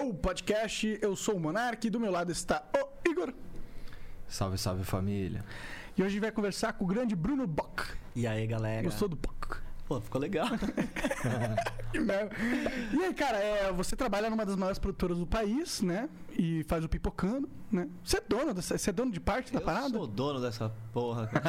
Flow Podcast. Eu sou o Monark e do meu lado está o Igor. Salve, salve família. E hoje a gente vai conversar com o grande Bruno Bock. E aí, galera? Gostou do Bock? Pô, ficou legal. E aí, cara, é, você trabalha numa das maiores produtoras do país, né? E faz o Pipocando, né? Você é dono, dessa, você é dono de parte da Eu parada? sou o dono dessa porra.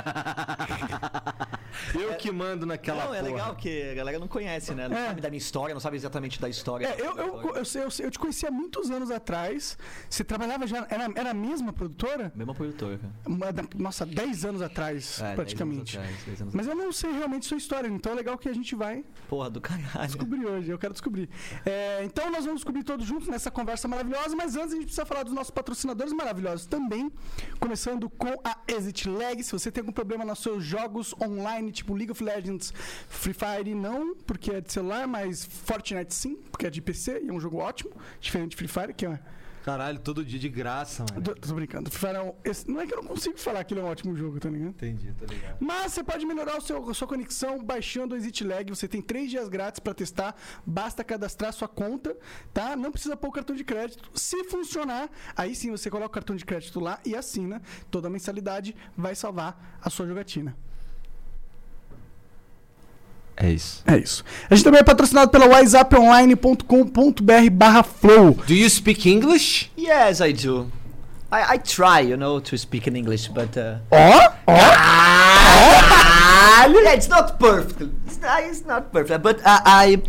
Eu que mando naquela não, é porra. legal porque a galera não conhece, né? Não É. sabe da minha história, não sabe exatamente da história. É, eu, eu, eu, eu, eu te conheci há muitos anos atrás. Você trabalhava já. Era, era a mesma produtora? Mesma produtora, cara. Uma da- Nossa, 10 anos atrás, É, dez praticamente. anos atrás, dez anos Mas eu não sei realmente sua história, então é legal que a gente vai Porra do caralho. descobrir hoje. Eu quero descobrir. É, então nós vamos descobrir todos juntos nessa conversa maravilhosa, mas antes a gente precisa falar dos nossos patrocinadores maravilhosos também. Começando com a Exit Lag. Se você tem algum problema nos seus jogos online, tipo League of Legends, Free Fire, não, porque é de celular, mas Fortnite sim, porque é de PC e é um jogo ótimo, diferente de Free Fire, que é. Caralho, todo dia de graça, mano. Tô, tô brincando. Fire é esse- não é que eu não consigo falar que ele é um ótimo jogo, tá ligado? Entendi, tá ligado. Mas você pode melhorar o seu, a sua conexão baixando o Exit Lag. Você tem três dias grátis para testar. Basta cadastrar sua conta, tá? Não precisa pôr o cartão de crédito. Se funcionar, aí sim você coloca o cartão de crédito lá e assina. Toda a mensalidade vai salvar a sua jogatina. É isso. É isso. A gente também é patrocinado pela whatsapponline.com.br barra flow. Do you speak English? Yes, I do. I, I try, you know, to speak in English, but uh, Ó, ó. yeah, it's not perfect. It's not, it's not perfect, but uh, I.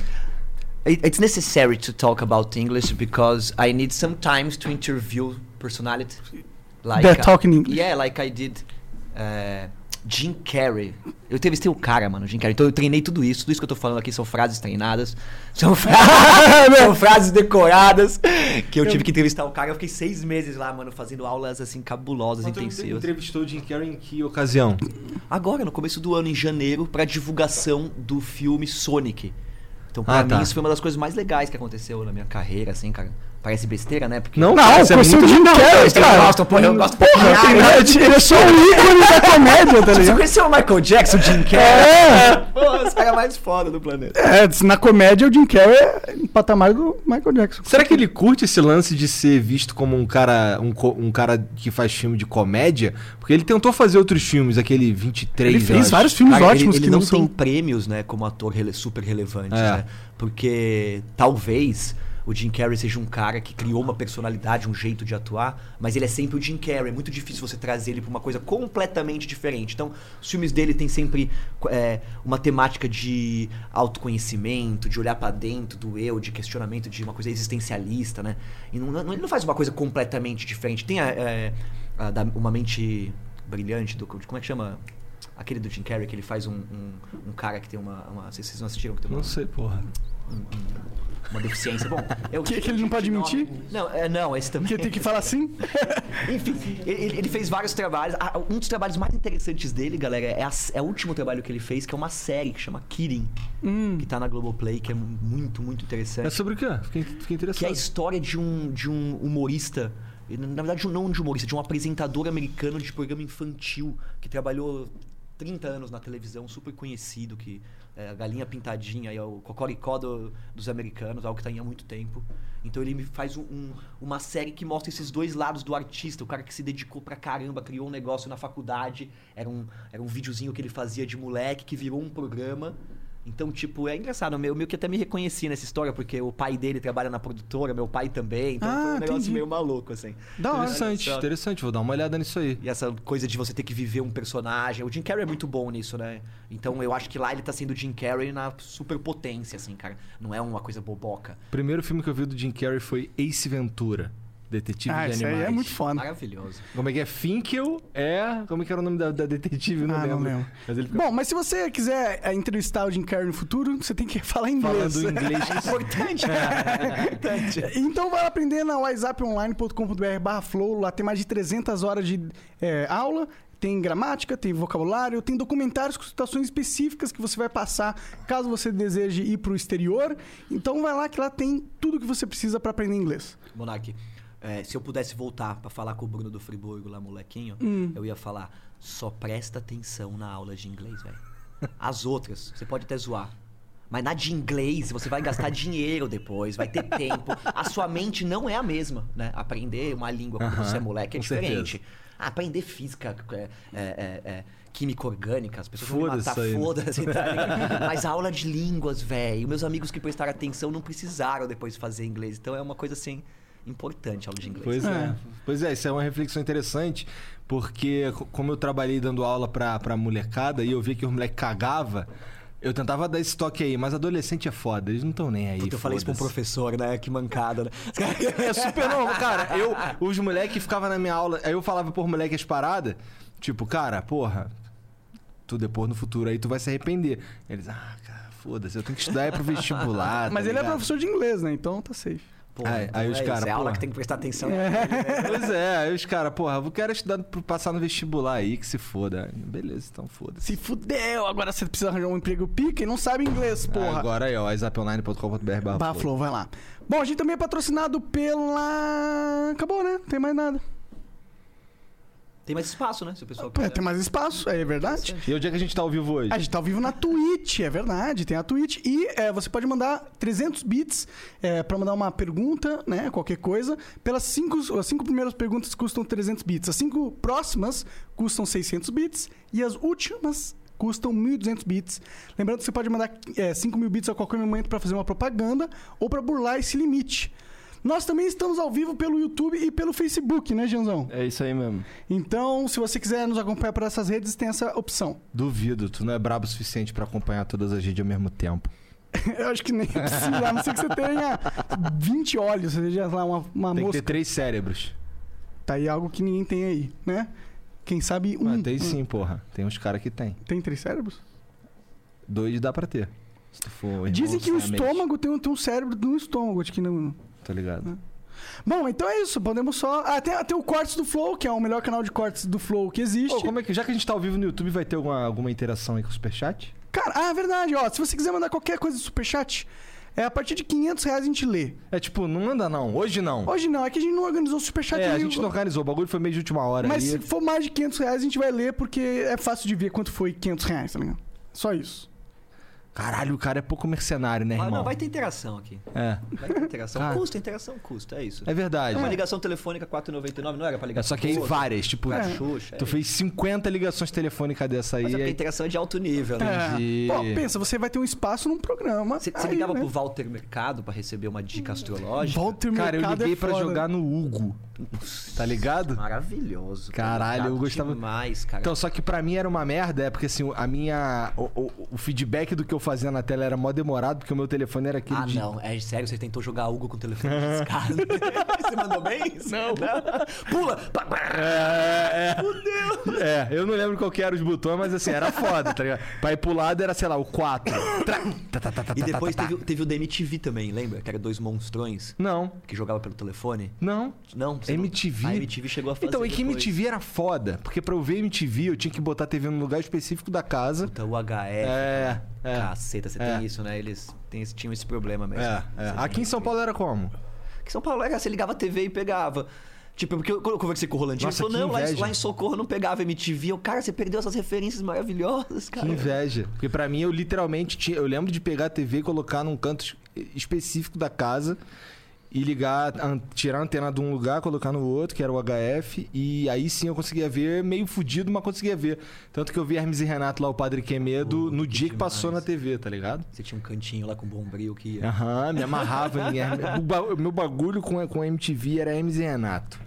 It, it's necessary to talk about English because I need sometimes to interview personality, like That uh, talk in English. Yeah, like I did uh, Jim Carrey. Eu entrevistei o cara, mano, Jim Carrey. Então eu treinei tudo isso. Tudo isso que eu tô falando aqui são frases treinadas. São, fra- são frases decoradas. Que eu tive que entrevistar o cara. Eu fiquei seis meses lá, mano, fazendo aulas assim cabulosas, intensivas. entrevistou o Jim Carrey em que ocasião? Agora, no começo do ano, em janeiro, pra divulgação do filme Sonic. Então, pra Ah, mim, tá. isso foi uma das coisas mais legais que aconteceu na minha carreira, assim, cara. Parece besteira, né? Porque Não, Não, cara, é conheci o muito Jim Carrey, Eu cara. gosto, porra, eu gosto pra Porra, caralho. ele é só o ícone da comédia, tá Você ligado? conheceu o Michael Jackson, Jim Carrey? É. Pô, os caras mais foda do planeta. É, na comédia o Jim Carrey é em patamar do Michael Jackson. Será que ele curte esse lance de ser visto como um cara, um, um cara que faz filme de comédia? Porque ele tentou fazer outros filmes, aquele 23. Ele eu fez vários filmes Cara, ótimos ele, que ele não, não são. tem prêmios, né, como ator super relevantes, É. né? Porque talvez o Jim Carrey seja um cara que criou uma personalidade, um jeito de atuar, mas ele é sempre o Jim Carrey. É muito difícil você trazer ele pra uma coisa completamente diferente. Então, os filmes dele têm sempre é, uma temática de autoconhecimento, de olhar pra dentro do eu, de questionamento de uma coisa existencialista, né? E não, não- ele não faz uma coisa completamente diferente. Tem a, é, a da- uma mente brilhante do como é que chama aquele do Jim Carrey que ele faz um, um, um cara que tem uma, uma vocês não assistiram que tem uma, Não sei, porra. um- um- uma deficiência bom eu, Que- que ele não pode mentir? não é, não esse também Que tem que falar assim? enfim ele, ele fez vários trabalhos um dos trabalhos mais interessantes dele galera é, a- é o último trabalho que ele fez que é uma série que chama Kidding Hum. que tá na Globoplay que é muito muito interessante É sobre o quê? Fiquei, fiquei que é a interessado. história de um, de um humorista. Na verdade, não de humorista, de um apresentador americano de programa infantil que trabalhou 30 anos na televisão, super conhecido, que é a galinha pintadinha, é o cocoricó do- dos americanos, algo que tá aí há muito tempo. Então ele me faz um- um- uma série que mostra esses dois lados do artista, o cara que se dedicou pra caramba, criou um negócio na faculdade, era um, era um videozinho que ele fazia de moleque, que virou um programa. Então, tipo, é engraçado, meu, meio que até me reconheci nessa história, porque o pai dele trabalha na produtora, meu pai também, então Ah, foi um negócio entendi. meio maluco, assim. Da. Interessante, só. interessante. Vou dar uma olhada nisso aí. E essa coisa de você ter que viver um personagem. O Jim Carrey é muito bom nisso, né? Então eu acho que lá ele tá sendo o Jim Carrey na superpotência, assim, cara. Não é uma coisa boboca. O primeiro filme que eu vi do Jim Carrey foi Ace Ventura, Detetive Ah, de isso aí Animais. é muito foda. Maravilhoso. Como é que é? Finkel é... Como é que era o nome da, da detetive? Não Ah, não lembro. lembro. Mas ele fica Bom, mas se você quiser é, entrevistar o Jim Carrey no futuro, você tem que falar inglês. falando inglês. É importante. É importante. Então vai aprender na whatsapponline.com.br barra flow, lá tem mais de 300 horas de é, aula, tem gramática, tem vocabulário, tem documentários com situações específicas que você vai passar caso você deseje ir pro exterior. Então vai lá que lá tem tudo que você precisa para aprender inglês. Monark, é, se eu pudesse voltar pra falar com o Bruno do Friburgo lá, molequinho, Hum. eu ia falar: só presta atenção na aula de inglês, velho. As outras, você pode até zoar. Mas na de inglês, você vai gastar dinheiro depois, vai ter tempo. A sua mente não é a mesma, né? Aprender uma língua quando Aham, você é moleque é diferente. Ah, aprender física, é, é, é, é, química orgânica, as pessoas vão me matar, né? foda-se. tá? Mas a aula de línguas, velho, meus amigos que prestaram atenção não precisaram depois fazer inglês. Então é uma coisa assim importante a aula de inglês. Pois é. É. Pois é, isso é uma reflexão interessante, porque co- como eu trabalhei dando aula pra, pra molecada e eu vi que os moleques cagava, eu tentava dar esse toque aí, mas adolescente é foda, eles não estão nem aí. Puta, eu falei isso pra um professor, né? Que mancada, né? É super normal, cara. Eu, os moleques ficavam na minha aula, aí eu falava por moleque as paradas, tipo, cara, porra, tu depois no futuro aí tu vai se arrepender. Eles, ah, cara, foda-se, eu tenho que estudar é pro vestibular. Mas tá ele é ligado? professor de inglês, né? Então tá safe. Pô, Aí- aí os é cara, isso, é aula porra. que tem que prestar atenção. Pois é, aí os caras, porra, eu quero estudar pra passar no vestibular aí, que se foda. Beleza, então foda-se. Se fudeu, agora você precisa arranjar um emprego pica e não sabe inglês, porra. Agora aí, ó, whatsapponline.com.br barra Bah, flow. Flow, vai lá. Bom, a gente também é patrocinado pela. Acabou, né? Não tem mais nada. Tem mais espaço, né? Se o pessoal É, quiser. tem mais espaço, é verdade. E onde é que a gente tá ao vivo hoje? A gente tá ao vivo na Twitch, é verdade, tem a Twitch. E é, você pode mandar 300 bits é, para mandar uma pergunta, né, qualquer coisa. Pelas cinco, as cinco primeiras perguntas custam 300 bits. As cinco próximas custam 600 bits. E as últimas custam 1.200 bits. Lembrando que você pode mandar é, 5 mil bits a qualquer momento para fazer uma propaganda ou para burlar esse limite. Nós também estamos ao vivo pelo YouTube e pelo Facebook, né, Janzão? É isso aí mesmo. Então, se você quiser nos acompanhar por essas redes, tem essa opção. Duvido, tu não é brabo o suficiente pra acompanhar todas as redes ao mesmo tempo. Eu acho que nem precisa, a não ser que você tenha 20 olhos, seja lá uma, uma Tem que mosca. ter três cérebros. Tá aí algo que ninguém tem aí, né? Quem sabe um. Ah, tem um- sim, porra. Tem uns caras que tem. Tem três cérebros? Dois dá pra ter. Se tu for Dizem que o estômago tem um, tem um cérebro no estômago, acho que não. Tá ligado? Bom, então é isso. Podemos só. Ah, tem, tem o Cortes do Flow, que é o melhor canal de cortes do Flow que existe. Pô, como é que, já que a gente tá ao vivo no YouTube, vai ter alguma, alguma interação aí com o Superchat? Cara, ah, é verdade, ó. Se você quiser mandar qualquer coisa do Superchat, é a partir de 500 reais a gente lê. É tipo, não manda não. Hoje não. Hoje não, é que a gente não organizou o Superchat é, a gente não organizou. O bagulho foi meio de última hora. Mas aí. se for mais de 500 reais, a gente vai ler, porque é fácil de ver quanto foi 500 reais, tá ligado? Só isso. Caralho, o cara é pouco mercenário, né, Ah, irmão? não, vai ter interação aqui. É. Vai ter interação. Cara. Custa, interação custa, é isso. É verdade. É uma ligação telefônica 4,99, não era pra ligar É só que aí várias, tipo, É. Xuxa, tu é fez 50 ligações telefônicas dessa aí. Mas é porque a aí- interação é de alto nível, né? É. Entendi. Pô, pensa, você vai ter um espaço num programa. Você ligava né? pro Walter Mercado pra receber uma dica astrológica? Walter Cara, eu Mercado liguei é pra foda. jogar no Hugo. Tá ligado? Maravilhoso. Caralho, eu gostava- demais, cara. Então, só que pra mim era uma merda, é porque assim, a minha. O, o- o feedback do que eu fazia na tela era mó demorado, porque o meu telefone era aquele ah, de. não. É sério, você tentou jogar Hugo com o telefone discado. você mandou bem? Não. Pula! Pá, pá. É, é. É, eu não lembro qual que era os botões, mas assim, era foda, tá ligado? Pra ir pro lado era, sei lá, o 4. Tra- tá, tá, tá, tá, E depois teve, teve o da MTV também, lembra? Que era dois monstrões Não, que jogava pelo telefone. não. Não, você não- MTV. A MTV chegou a fazer Então, e que depois. MTV era foda, porque pra eu ver MTV eu tinha que botar a TV num lugar específico da casa. Puta, o HF. É, é. Caceta, você É. tem isso, né? Eles têm tinham esse problema mesmo. É, é. Aqui em São Paulo era como? Aqui em São Paulo era, você ligava a TV e pegava. Tipo, porque eu, quando eu conversei com o Rolandinho, Nossa, ele falou, não, lá lá em Socorro não pegava MTV. Eu, cara, você perdeu essas referências maravilhosas, cara. Que inveja. Porque pra mim eu literalmente tinha. Eu lembro de pegar a TV e colocar num canto es- específico da casa e ligar, tirar a antena de um lugar, colocar no outro, que era o HF, e aí sim eu conseguia ver, meio fudido, mas conseguia ver. Tanto que eu vi Hermes e Renato lá, o Padre Quemedo, Puta, no que dia que passou na. TV, tá ligado? Você tinha um cantinho lá com bombril que ia. Aham, me amarrava em Hermes. O, meu bagulho com, com MTV era Hermes e Renato.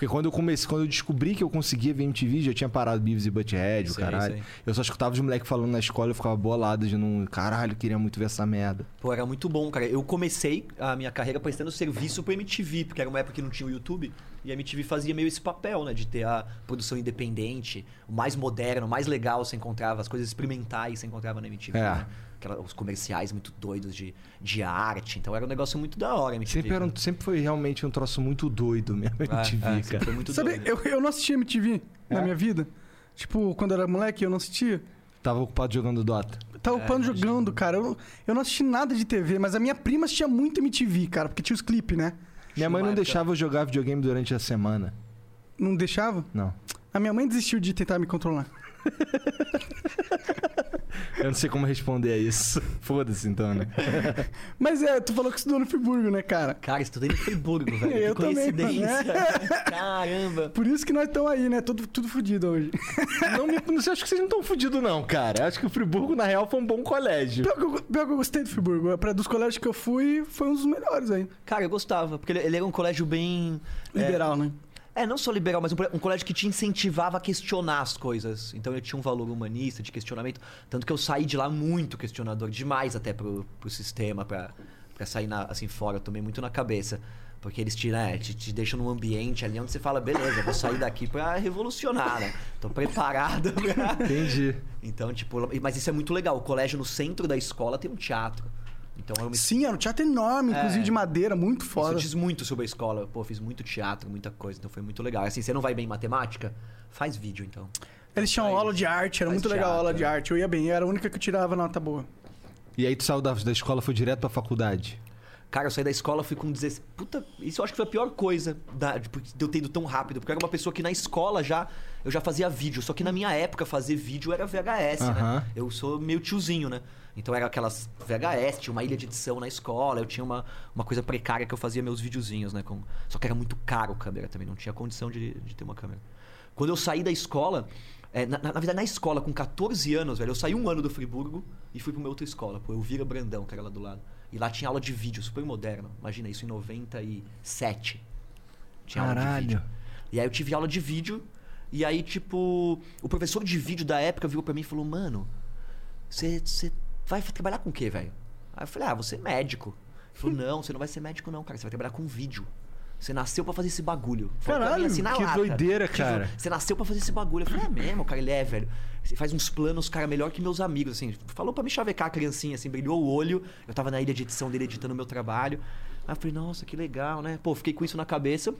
Porque quando eu comecei, quando eu descobri que eu conseguia ver MTV, já tinha parado Beavis e Butthead, o caralho. sei. Eu só escutava os moleques falando na escola, eu ficava bolado de não. Caralho, eu queria muito ver essa merda. Pô, era muito bom, cara. Eu comecei a minha carreira prestando serviço pro MTV, porque era uma época que não tinha o YouTube. E a MTV fazia meio esse papel, né? De ter a produção independente, o mais moderno, o mais legal você encontrava, as coisas experimentais você encontrava na MTV. É. Né? Aquela, os comerciais muito doidos de, de arte. Então era um negócio muito da hora MTV. Sempre, era um- sempre foi realmente um troço muito doido mesmo, É, MTV, é, sempre cara. Foi muito Sabe, doido. eu, eu não assistia MTV na É? minha vida. Tipo, quando eu era moleque, eu não assistia. Tava ocupado jogando Dota. Tava É, imagino. jogando, cara. Eu, eu não assisti nada de TV, mas a minha prima assistia muito MTV, cara, porque tinha os clipes, né? Minha mãe não deixava eu jogar videogame durante a semana. Não deixava? Não. A minha mãe desistiu de tentar me controlar. Eu não sei como responder a isso. Foda-se então, né? Mas é, tu falou que estudou no Friburgo, né, cara? Cara, estudei no Friburgo, velho. Eu que também, coincidência. mano. Caramba. Por isso que nós estamos aí, né? Tudo, tudo fudido hoje. Não me, não sei, acho que vocês não estão fudidos, não, cara. Acho que o Friburgo, na real, foi um bom colégio. Pior que, eu, pior que eu gostei do Friburgo. Pra, dos colégios que eu fui, foi um dos melhores aí. Cara, eu gostava, porque ele, ele era um colégio bem. é, Liberal, né? É, não só liberal, mas um, um colégio que te incentivava a questionar as coisas. Então eu tinha um valor humanista de questionamento. Tanto que eu saí de lá muito questionador, demais até pro, pro sistema, pra, pra sair na- assim fora. Eu tomei muito na cabeça. Porque eles te, né, te, te deixam num ambiente ali onde você fala, beleza, vou sair daqui pra revolucionar, né? Tô preparado pra. Entendi. Então, tipo, mas isso é muito legal. O colégio no centro da escola tem um teatro. Então eu me Sim, era um teatro enorme, inclusive É. de madeira, muito Isso foda. diz muito sobre a escola. Pô, fiz muito teatro, muita coisa, então foi muito legal. Assim, você não vai bem em matemática? Faz vídeo, então. Eles tinham Faz- aula de arte, era faz muito legal a teatro, aula de arte. Eu ia bem, eu era a única que eu tirava nota boa. E aí tu saiu da, da escola, foi direto pra faculdade. Cara, eu saí da escola, fui com 16... Puta, isso eu acho que foi a pior coisa da, de, eu ter ido tão rápido. Porque eu era uma pessoa que na escola já... Eu já fazia vídeo. Só que na minha época, fazer vídeo era VHS, né? Eu sou meio tiozinho, né? Então era aquelas VHS, tinha uma ilha de edição na escola. Eu tinha uma, uma coisa precária que eu fazia meus videozinhos, né? Com... Só que era muito caro a câmera também. Não tinha condição de, de ter uma câmera. Quando eu saí da escola... é, na, na verdade, na escola, com 14 anos, velho, eu saí um ano do Friburgo e fui pra uma outra escola, pô, Elvira Brandão, que era lá do lado. E lá tinha aula de vídeo, super moderno. Imagina isso em 97. Tinha aula de Caralho. vídeo. E aí eu tive aula de vídeo, e aí, tipo, o professor de vídeo da época virou pra mim e falou: Mano, você vai trabalhar com o quê, velho? Aí eu falei: Ah, você é médico. Ele falou: Não, você não vai ser médico, não, cara. Você vai trabalhar com vídeo. Você nasceu pra fazer esse bagulho. Caralho, na que lata. doideira, Tipo, cara. Você nasceu pra fazer esse bagulho. Eu falei, é mesmo, cara, ele é, velho. Você faz uns planos, cara, melhor que meus amigos, assim. Falou pra me chavecar a criancinha, assim, brilhou o olho. Eu tava na ilha de edição dele editando meu trabalho. Aí eu falei, nossa, que legal, né? Pô, fiquei com isso na cabeça.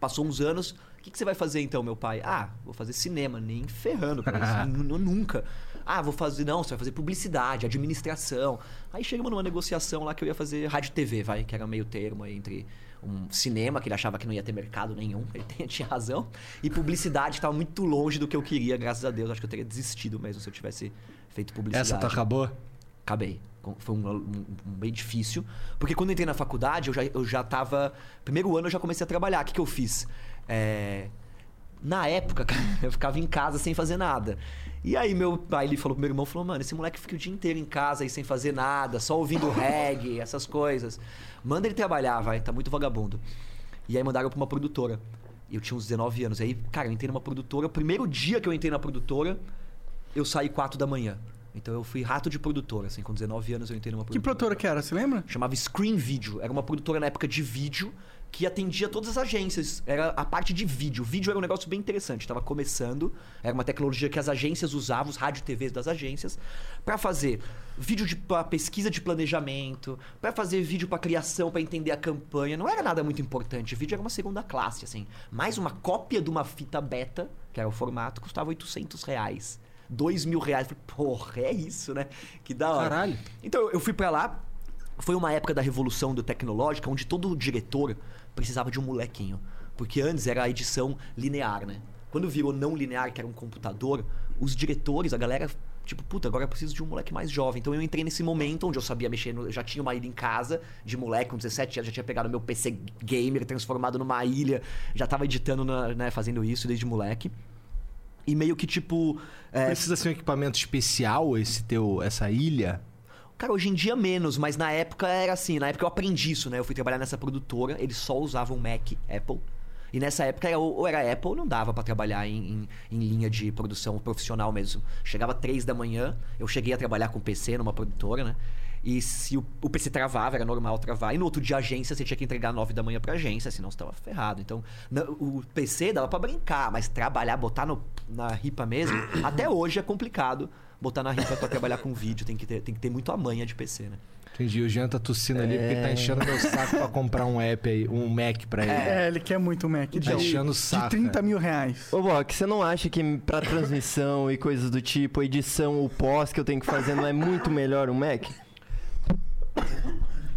Passou uns anos. O que, que você vai fazer então, meu pai? Ah, vou fazer cinema, nem ferrando, cara. Nu- nunca. Ah, vou fazer. Não, você vai fazer publicidade, administração. Aí chegamos numa negociação lá que eu ia fazer rádio e TV, vai, que era meio termo aí entre um cinema, que ele achava que não ia ter mercado nenhum, ele tinha- razão, e publicidade, que tava muito longe do que eu queria, graças a Deus. Acho que eu teria desistido mesmo se eu tivesse feito publicidade. Essa tu acabou? Acabei. Foi um, um- um bem difícil. Porque quando eu entrei na faculdade, eu já, eu já tava. Primeiro ano eu já comecei a trabalhar. O que, que eu fiz? É, Na época, cara, eu ficava em casa sem fazer nada. E aí meu pai ele falou pro meu irmão, falou, mano, esse moleque fica o dia inteiro em casa aí sem fazer nada, só ouvindo reggae, essas coisas. Manda ele trabalhar, vai, tá muito vagabundo. E aí mandaram pra uma produtora. E eu tinha uns 19 anos. Aí, cara, eu entrei numa produtora. O primeiro dia que eu entrei na produtora, eu saí 4 da manhã. Então eu fui rato de produtora, assim, com 19 anos eu entrei numa Que produtora. produtora que era, você lembra? Chamava Screen Video. Era uma produtora na época de vídeo que atendia todas as agências. Era a parte de vídeo. Vídeo era um negócio bem interessante. Estava começando. Era uma tecnologia que as agências usavam, os rádio TVs das agências, para fazer vídeo de pra pesquisa de planejamento, para fazer vídeo para criação, para entender a campanha. Não era nada muito importante. Vídeo era uma segunda classe, assim. Mais uma cópia de uma fita beta, que era o formato, custava 800 reais. 2 mil reais. Falei, porra, é isso, né? Que da hora. Caralho. Então eu fui pra lá. Foi uma época da revolução do tecnológica onde todo diretor precisava de um molequinho. Porque antes era a edição linear, né? Quando virou não linear, que era um computador, os diretores, a galera, tipo, puta, agora eu preciso de um moleque mais jovem. Então eu entrei nesse momento onde eu sabia mexer, no, já tinha uma ilha em casa de moleque, com 17 anos, já tinha pegado meu PC gamer, transformado numa ilha, já tava editando, na- né, fazendo isso desde moleque. E meio que tipo. é, Precisa ser um equipamento especial esse teu, essa ilha? Cara, hoje em dia menos, mas na época era assim. Na época eu aprendi isso, né? Eu fui trabalhar nessa produtora, eles só usavam Mac, Apple. E nessa época era, ou era Apple não dava pra trabalhar em, em, em linha de produção profissional mesmo. Chegava três da manhã, eu cheguei a trabalhar com PC numa produtora, né? E se o, o PC travava, era normal travar. E no outro dia, a agência, você tinha que entregar nove da manhã pra agência, senão você tava ferrado. Então, na- o PC dava pra brincar, mas trabalhar, botar no, na ripa mesmo, até hoje é complicado botar na ripa pra trabalhar com vídeo. Tem que ter, tem que ter muito a manha de PC, né? Entendi. O Jean tá tossindo ali porque tá enchendo meu saco pra comprar um app aí, um Mac pra ele. É, ele quer muito o Mac. De, Tá enchendo o saco, de 30 cara. mil reais. Ô, Bock, você não acha que pra transmissão e coisas do tipo, edição ou pós que eu tenho que fazer não é muito melhor um Mac?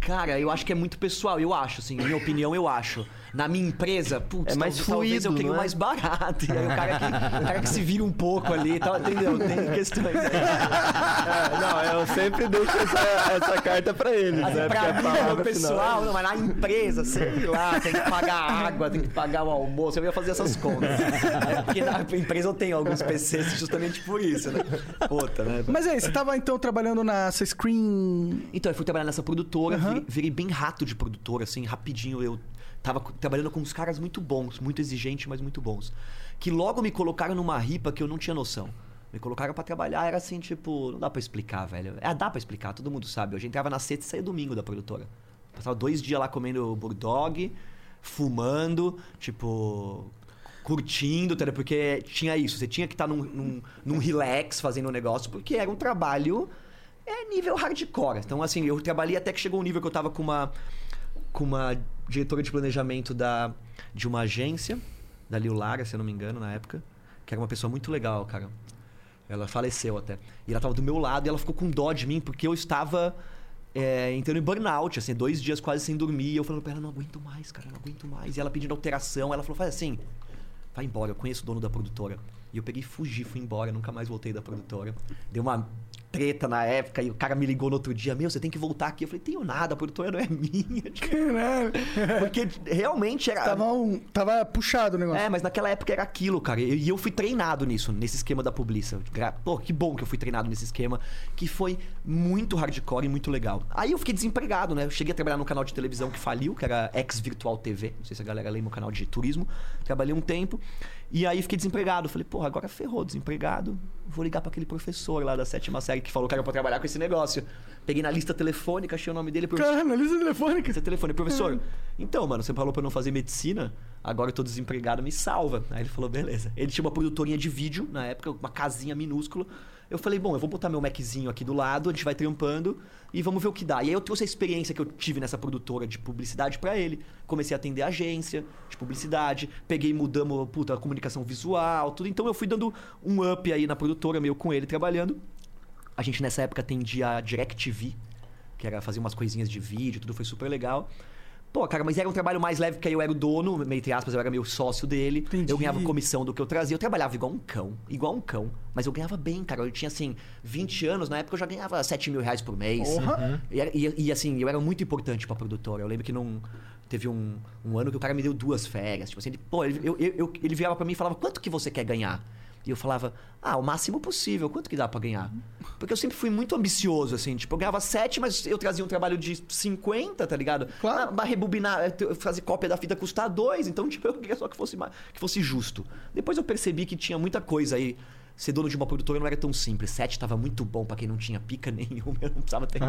Cara, eu acho que é muito pessoal, eu acho, assim, minha opinião, eu acho. Na minha empresa, putz, É mais talvez, talvez eu fluido, queria o não é? mais barato. E aí o cara, que, o cara que se vira um pouco ali e tal, entendeu? Tem questões aí. eu sempre deixo essa, essa carta pra eles, Assim, né? pra Porque a mim, no pessoal, final- não, mas na empresa, sei lá, tem que pagar água, tem que pagar o almoço, eu ia fazer essas contas. É, porque na empresa eu tenho alguns PCs justamente por isso, né? Puta, né? Mas aí, você tava então trabalhando nessa screen. Então, eu fui trabalhar nessa produtora, Aham. virei, virei bem rato de produtora, assim, rapidinho. Eu tava trabalhando com uns caras muito bons, muito exigentes, mas muito bons. Que logo me colocaram numa ripa que eu não tinha noção. Me colocaram pra trabalhar, era assim, tipo, não dá pra explicar, velho. É, dá pra explicar, todo mundo sabe. Eu já entrava na sexta e saía domingo da produtora. Passava dois dias lá comendo bulldog, fumando, tipo, curtindo, entendeu? Porque tinha isso, você tinha que estar num, num, num relax fazendo o negócio, porque era um trabalho é nível hardcore. Então, assim, eu trabalhei até que chegou um nível que eu tava com uma, com uma diretora de planejamento da, de uma agência, da Lil Lara, se eu não me engano, na época, que era uma pessoa muito legal, cara. Ela faleceu até. E ela tava do meu lado e ela ficou com dó de mim, porque eu estava é, entrando em burnout, assim, dois dias quase sem dormir. E eu falando pra ela, não aguento mais, cara, não aguento mais. E ela pedindo alteração. Ela falou, faz assim, vai embora, eu conheço o dono da produtora. E eu peguei e fugi, fui embora, nunca mais voltei da produtora. Deu uma treta na época e o cara me ligou no outro dia, meu, você tem que voltar aqui. Eu falei, tenho nada, a produtora não é minha. Caralho. Porque realmente era... Tava, um, tava puxado o negócio. É, mas naquela época era aquilo, cara. E eu fui treinado nisso, nesse esquema da Publiça. Pô, que bom que eu fui treinado nesse esquema, que foi muito hardcore e muito legal. Aí eu fiquei desempregado, né? Eu cheguei a trabalhar num canal de televisão que faliu, que era Ex Virtual TV. Não sei se a galera lembra o canal de turismo. Trabalhei um tempo. E aí fiquei desempregado. Falei, porra, agora ferrou, desempregado. Vou ligar pra aquele professor lá da sétima série que falou que era pra trabalhar com esse negócio. Peguei na lista telefônica, achei o nome dele. professor- Caralho, na lista telefônica. você telefone, professor. Então, mano, você falou pra eu não fazer medicina, agora eu tô desempregado, me salva. Aí ele falou, beleza. Ele tinha uma produtorinha de vídeo na época, uma casinha minúscula. Eu falei, bom, eu vou botar meu Maczinho aqui do lado, a gente vai trampando e vamos ver o que dá. E aí eu trouxe a experiência que eu tive nessa produtora de publicidade pra ele. Comecei a atender a agência de publicidade, peguei mudamos, puta, a comunicação visual, tudo. Então eu fui dando um up aí na produtora, meio com ele trabalhando. A gente nessa época atendia a DirecTV, que era fazer umas coisinhas de vídeo, tudo foi super legal. Pô, cara, mas era um trabalho mais leve, porque aí eu era o dono, meio entre aspas, eu era meio sócio dele. Entendi. Eu ganhava comissão do que eu trazia. Eu trabalhava igual um cão, igual um cão. Mas eu ganhava bem, cara. Eu tinha, assim, 20 anos, na época eu já ganhava 7 mil reais por mês. Porra. E, e- e, assim, eu era muito importante pra produtora. Eu lembro que não. Teve um, um ano que o cara me deu duas férias. Tipo assim, ele, pô, ele, eu, eu- eu- ele virava pra mim e falava, quanto que você quer ganhar? E eu falava, ah, o máximo possível, quanto que dá pra ganhar? Porque eu sempre fui muito ambicioso, assim, tipo, eu ganhava 7, mas eu trazia um trabalho de 50, tá ligado? Claro. Ah, mas rebobinar, eh, fazer cópia da fita custar 2, então, tipo, eu queria só que fosse, que fosse justo. Depois eu percebi que tinha muita coisa aí. Ser dono de uma produtora não era tão simples. 7 tava muito bom pra quem não tinha pica nenhuma, eu não precisava ter.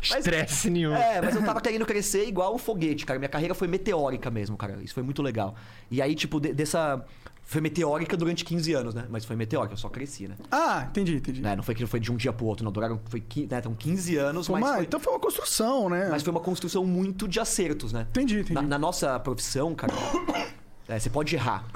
Estresse nenhum. É, mas eu tava querendo crescer igual um foguete, cara. Minha carreira foi meteórica mesmo, cara. Isso foi muito legal. E aí, tipo, de- dessa. Foi meteórica durante 15 anos, né? Mas foi meteórica, eu só cresci, né? Ah, entendi, entendi. Né? Não foi que foi de um dia pro outro, não. Duraram. Foi, né? Então, 15 anos, Pô, mas. mas Foi, Então foi uma construção, né? mas foi uma construção muito de acertos, né? Entendi, entendi. Na, na nossa profissão, cara, é, você pode errar.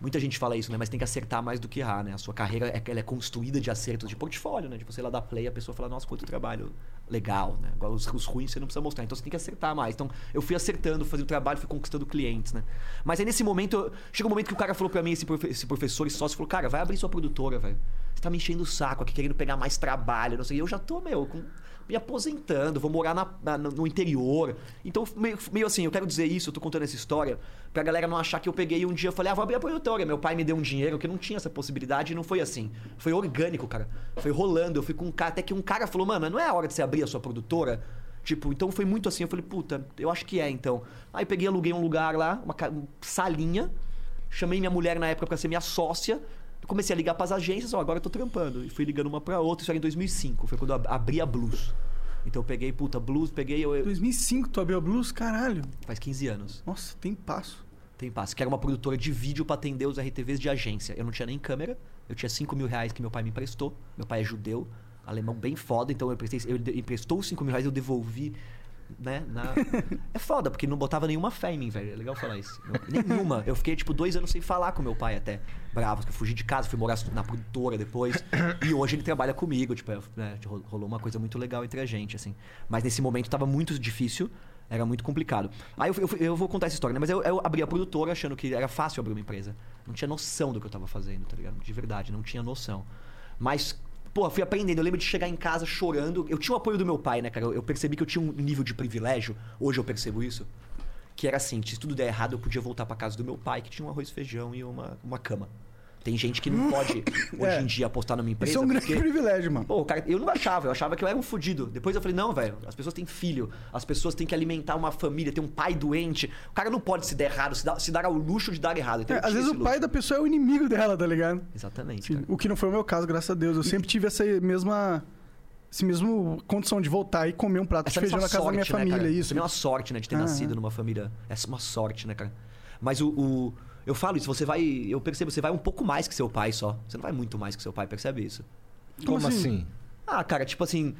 Muita gente fala isso, né? Mas tem que acertar mais do que errar, né? A sua carreira é, ela é construída de acertos de portfólio, né? De você lá dar play, a pessoa fala, nossa, quanto trabalho legal, né? Agora os, os ruins você não precisa mostrar, então você tem que acertar mais. Então eu fui acertando, fazendo trabalho, fui conquistando clientes, né? Mas aí nesse momento, chega um momento que o cara falou pra mim, esse, profe- esse professor, esse sócio, falou, cara, vai abrir sua produtora, velho. Você tá me enchendo o saco aqui, querendo pegar mais trabalho, não sei. E eu já tô, meu, com me aposentando, vou morar na- na- no interior. Então, meio, meio assim, eu quero dizer isso, eu tô contando essa história, pra galera não achar que eu peguei um dia e falei, ah, vou abrir a produtora. Meu pai me deu um dinheiro, que não tinha essa possibilidade, e não foi assim. Foi orgânico, cara. Foi rolando. Eu fui com um cara, até que um cara falou, mano, não é a hora de você abrir a sua produtora? Tipo, então foi muito assim. Eu falei, puta, eu acho que é então. Aí peguei, aluguei um lugar lá, uma salinha, chamei minha mulher na época pra ser minha sócia. Comecei a ligar pras agências, ó, agora eu tô trampando. E fui ligando uma pra outra, isso era em 2005, foi quando eu ab- abri a Blues. Então eu peguei, puta, Blues, peguei, eu, eu- 2005 tu abriu a Blues? Caralho. faz 15 anos. Nossa, tem passo. Tem passo. Que era uma produtora de vídeo pra atender os RTVs de agência. Eu não tinha nem câmera, eu tinha 5 mil reais que meu pai me emprestou. Meu pai é judeu, alemão bem foda, então eu emprestei, ele emprestou os 5 mil reais eu devolvi. Né? na- É foda, porque não botava nenhuma fé em mim, velho. É legal falar isso. Nenhuma. Eu fiquei, tipo, dois anos sem falar com meu pai até. Bravo, que eu fugi de casa, fui morar na produtora depois. E hoje ele trabalha comigo, tipo, é, né, ro- rolou uma coisa muito legal entre a gente, assim. Mas nesse momento tava muito difícil, era muito complicado. Aí eu, eu, eu vou contar essa história, né? Mas eu, eu abri a produtora achando que era fácil abrir uma empresa. Não tinha noção do que eu tava fazendo, tá ligado? De verdade, não tinha noção. Mas Porra, fui aprendendo. Eu lembro de chegar em casa chorando. Eu tinha o apoio do meu pai, né, cara? Eu, percebi que eu tinha um nível de privilégio. Hoje eu percebo isso. Que era assim, se tudo der errado, eu podia voltar pra casa do meu pai, que tinha um arroz, feijão e uma, uma cama. Tem gente que não pode, hoje É. em dia, apostar numa empresa. Isso é um grande porque- privilégio, mano. Pô, cara, eu não achava, eu achava que eu era um fudido. Depois eu falei, não, velho, as pessoas têm filho, as pessoas têm que alimentar uma família, tem um pai doente. O cara não pode se der errado, se dar, se dar ao luxo de dar errado. Então, É, às vezes o pai luxo. da pessoa é o inimigo dela, tá ligado? Exatamente. Cara. O que não foi o meu caso, graças a Deus. Eu sempre tive essa mesma. Esse mesmo condição de voltar e comer um prato de Essa feijão mesma na casa da minha sorte, né, família, cara? isso. Também é uma sorte, né, de ter Ah, nascido numa família. É uma sorte, né, cara? Mas o, o- Eu falo isso, você vai. Eu percebo, você vai um pouco mais que seu pai só. Você não vai muito mais que seu pai, percebe isso? Como, Como assim? assim? Ah, cara, tipo assim.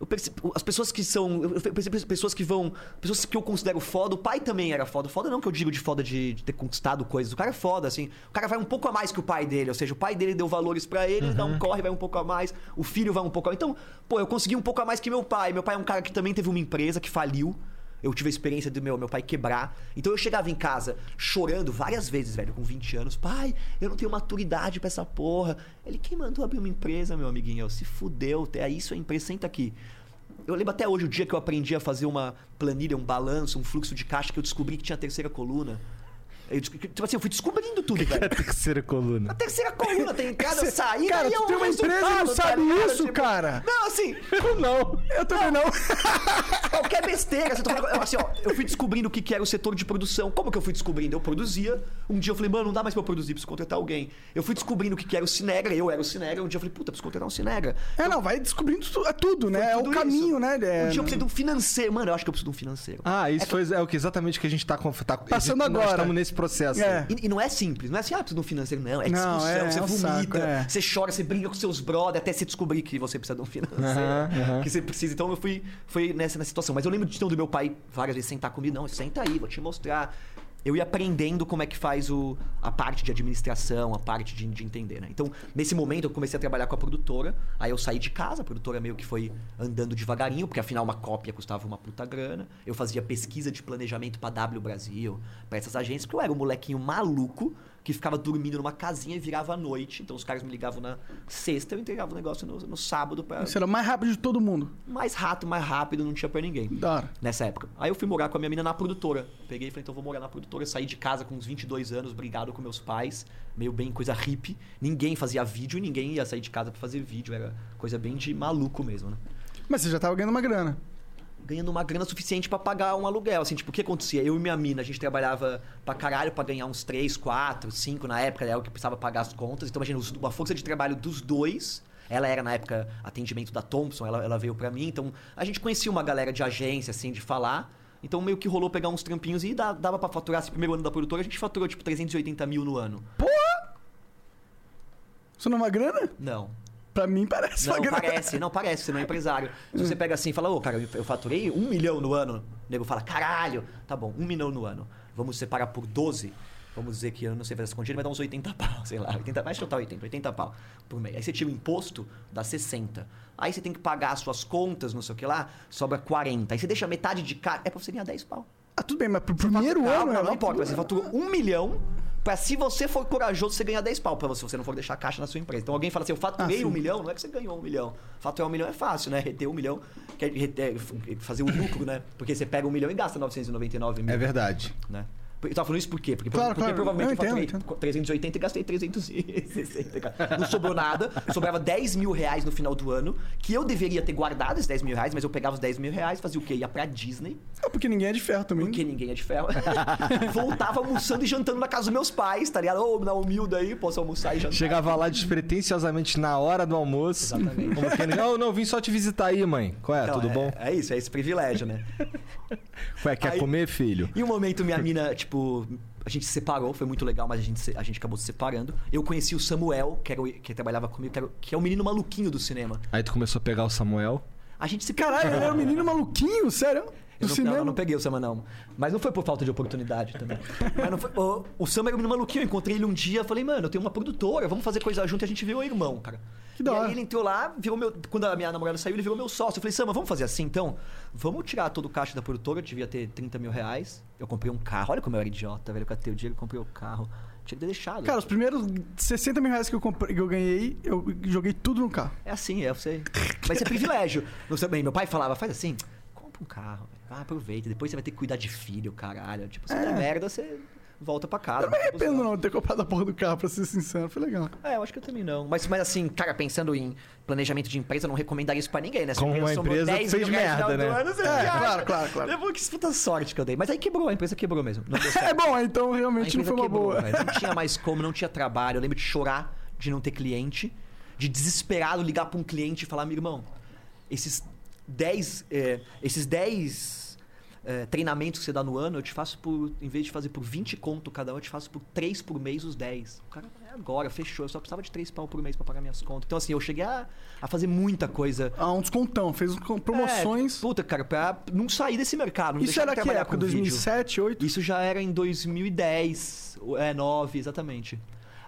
Eu percebo, as pessoas que são. Eu percebo pessoas que vão. Pessoas que eu considero foda. O pai também era foda. Foda não que eu digo de foda de, de ter conquistado coisas. O cara é foda, assim. O cara vai um pouco a mais que o pai dele. Ou seja, o pai dele deu valores pra ele, ele dá um corre, vai um pouco a mais. O filho vai um pouco a mais. Então, pô, eu consegui um pouco a mais que meu pai. Meu pai é um cara que também teve uma empresa que faliu. Eu tive a experiência do meu, meu pai quebrar. Então eu chegava em casa chorando várias vezes, velho, com 20 anos. Pai, eu não tenho maturidade pra essa porra. Ele, quem mandou abrir uma empresa, meu amiguinho? Se fudeu, é isso a empresa, senta aqui. Eu lembro até hoje o dia que eu aprendi a fazer uma planilha, um balanço, um fluxo de caixa, que eu descobri que tinha terceira coluna. Eu, tipo assim, eu fui descobrindo tudo, É a terceira coluna. A terceira coluna tem Cê- saída cara, e é um tem uma empresa e não resultado, tá sabe ligado? isso, cara? Não, assim, Não, eu também não. Qualquer besteira. Você tá falando- assim, ó, eu fui descobrindo o que, que era o setor de produção. Como que eu fui descobrindo? Eu produzia. Um dia eu falei, mano, não dá mais pra eu produzir, preciso contratar alguém. Eu fui descobrindo o que, que era o Cinegra, eu era o Cinegra. Um dia eu falei, puta, preciso contratar um Cinegra. É, não, vai descobrindo tu- é tudo, né? É o Tudo caminho, isso. né? É, Um dia eu precisei de um financeiro. Mano, eu acho que eu preciso de um financeiro. Ah, isso foi é o que exatamente que a gente tá, com- tá Passando nós agora. estamos nesse processo. É. E, e não é simples, não é assim, ah, um financeiro, não. É Não, discussão, é, você é um vomita, saco, é. você chora, você briga com seus brothers até você descobrir que você precisa de um financeiro. Que você precisa. Então eu fui, fui nessa, nessa situação. Mas eu lembro de então, do meu pai várias vezes sentar comigo, não, senta aí, vou te mostrar. Eu ia aprendendo como é que faz o, a parte de administração, a parte de, de entender, né? Então, nesse momento, eu comecei a trabalhar com a produtora. Aí eu saí de casa, a produtora meio que foi andando devagarinho, porque afinal uma cópia custava uma puta grana. Eu fazia pesquisa de planejamento pra W Brasil, pra essas agências, porque eu era um molequinho maluco que ficava dormindo numa casinha e virava à noite. Então os caras me ligavam na sexta, eu entregava o negócio no, no sábado pra, Você era o mais rápido de todo mundo. mais rato, mais rápido, não tinha pra ninguém. Da. Nessa época. Aí eu fui morar com a minha mina na produtora. Peguei e falei, então vou morar na produtora. Saí de casa com uns 22 anos, brigado com meus pais. Meio bem coisa hippie. Ninguém fazia vídeo e ninguém ia sair de casa pra fazer vídeo. Era coisa bem de maluco mesmo, né? Mas você já tava ganhando uma grana. Ganhando uma grana suficiente pra pagar um aluguel. Assim, tipo, o que acontecia? Eu e minha mina, a gente trabalhava pra caralho pra ganhar uns 3, 4, 5 na época. Era o que precisava pagar as contas. Então, imagina, os- a força de trabalho dos dois... Ela era, na época, atendimento da Thompson, ela, ela veio pra mim. Então, a gente conhecia uma galera de agência, assim, de falar. Então, meio que rolou pegar uns trampinhos e dá- dava pra faturar. Esse primeiro ano da produtora, a gente faturou, tipo, 380 mil no ano. Isso não é uma grana? Não. Pra mim parece Não, parece, não parece, você não é empresário. Se você pega assim e fala, ô, cara, eu faturei um milhão no ano, o nego fala, caralho, tá bom, um milhão no ano. Vamos separar por 12. Vamos dizer que eu não sei fazer essa continha, vai dar uns 80 pau, sei lá. 80, vai chutar 80, 80 pau por mês. Aí você tira o imposto, dá 60. Aí você tem que pagar as suas contas, não sei o que lá, sobra 40. Aí você deixa metade de cara. É pra você ganhar 10 pau. Ah, tudo bem, mas pro primeiro ano... não, é não uma- importa. Mas você fatura um milhão pra se você for corajoso, você ganhar 10 pau. Pra você, se você não for deixar caixa na sua empresa. Então alguém fala assim, eu faturei Ah, um milhão, não é que você ganhou um milhão. Faturar um milhão é fácil, né? Reter um milhão, quer reter- fazer o lucro, né? Porque você pega um milhão e gasta 999 mil. É verdade. Né? Eu tava falando isso por quê? Porque, Claro, porque claro. provavelmente eu, Eu entendo, faturei entendo. 380 e gastei 360. cara. Não sobrou nada. Sobrava 10 mil reais no final do ano, que eu deveria ter guardado esses 10 mil reais, mas eu pegava os 10 mil reais, fazia o quê? Ia pra Disney, É porque ninguém é de ferro também. porque ninguém é de ferro. Voltava almoçando e jantando na casa dos meus pais, tá ligado? Ô, na humilde aí, posso almoçar e jantar. Chegava lá despretensiosamente na hora do almoço. Exatamente. Como quem, não, não, vim só te visitar aí, mãe. Qual é? Então, Tudo é, bom? É isso, é esse privilégio, né? Qual é? Quer Aí- comer, filho? E um momento minha mina, tipo, a gente se separou, foi muito legal, mas a gente, se- a gente acabou se separando. Eu conheci o Samuel, que, era o, que trabalhava comigo, que, era o- que é o menino maluquinho do cinema. Aí tu começou a pegar o Samuel. A gente se Caralho, ele era um menino maluquinho, sério? Eu não, cinema? não, eu não peguei o Sama, não. Mas não foi por falta de oportunidade também. Mas não foi, o, o Sama era um menino maluquinho. Eu encontrei ele um dia falei, mano, eu tenho uma produtora, vamos fazer coisa junto. E a gente virou irmão, cara. Que da e hora. aí ele entrou lá, virou meu. Quando a minha namorada saiu, ele virou meu sócio. Eu falei, Sama, vamos fazer assim então? Vamos tirar todo o caixa da produtora, eu devia ter 30 mil reais. Eu comprei um carro. Olha como eu era idiota, velho. Eu catei o dinheiro, comprei o carro. Tinha que ter deixado. Cara, os primeiros 60 mil reais que eu, comprei, que eu ganhei, eu joguei tudo no carro. É assim, é você. Mas é privilégio. Não sei bem, meu pai falava, faz assim, compra um carro, velho. Ah, aproveita. Depois você vai ter que cuidar de filho, caralho. Tipo, se É. der merda, você volta pra casa. Eu não me arrependo não de ter comprado a porra do carro, pra ser sincero. Foi legal. É, eu acho que eu também não. Mas, mas assim, cara, pensando em planejamento de empresa, eu não recomendaria isso pra ninguém, né? Se Como uma empresa 10 fez merda, né? ano, É, viaja. claro, claro, claro. Levou que puta sorte que eu dei. Mas aí quebrou, a empresa quebrou mesmo. Não deu certo. É bom, então realmente não foi uma quebrou, boa. Não tinha mais como, não tinha trabalho. Eu lembro de chorar de não ter cliente, de desesperado ligar pra um cliente e falar: meu irmão, esses 10. é, esses 10 é, treinamentos que você dá no ano, eu te faço por. Em vez de fazer por 20 conto cada um, eu te faço por 3 por mês os 10. O cara, é agora, fechou. Eu só precisava de 3 pau por mês pra pagar minhas contas. Então, assim, eu cheguei a, a fazer muita coisa. Ah, um descontão, fez promoções. É, puta, cara, pra não sair desse mercado. Não Isso era que época? com vídeo. 2007, 2008? Isso já era em 2010, é 9, exatamente.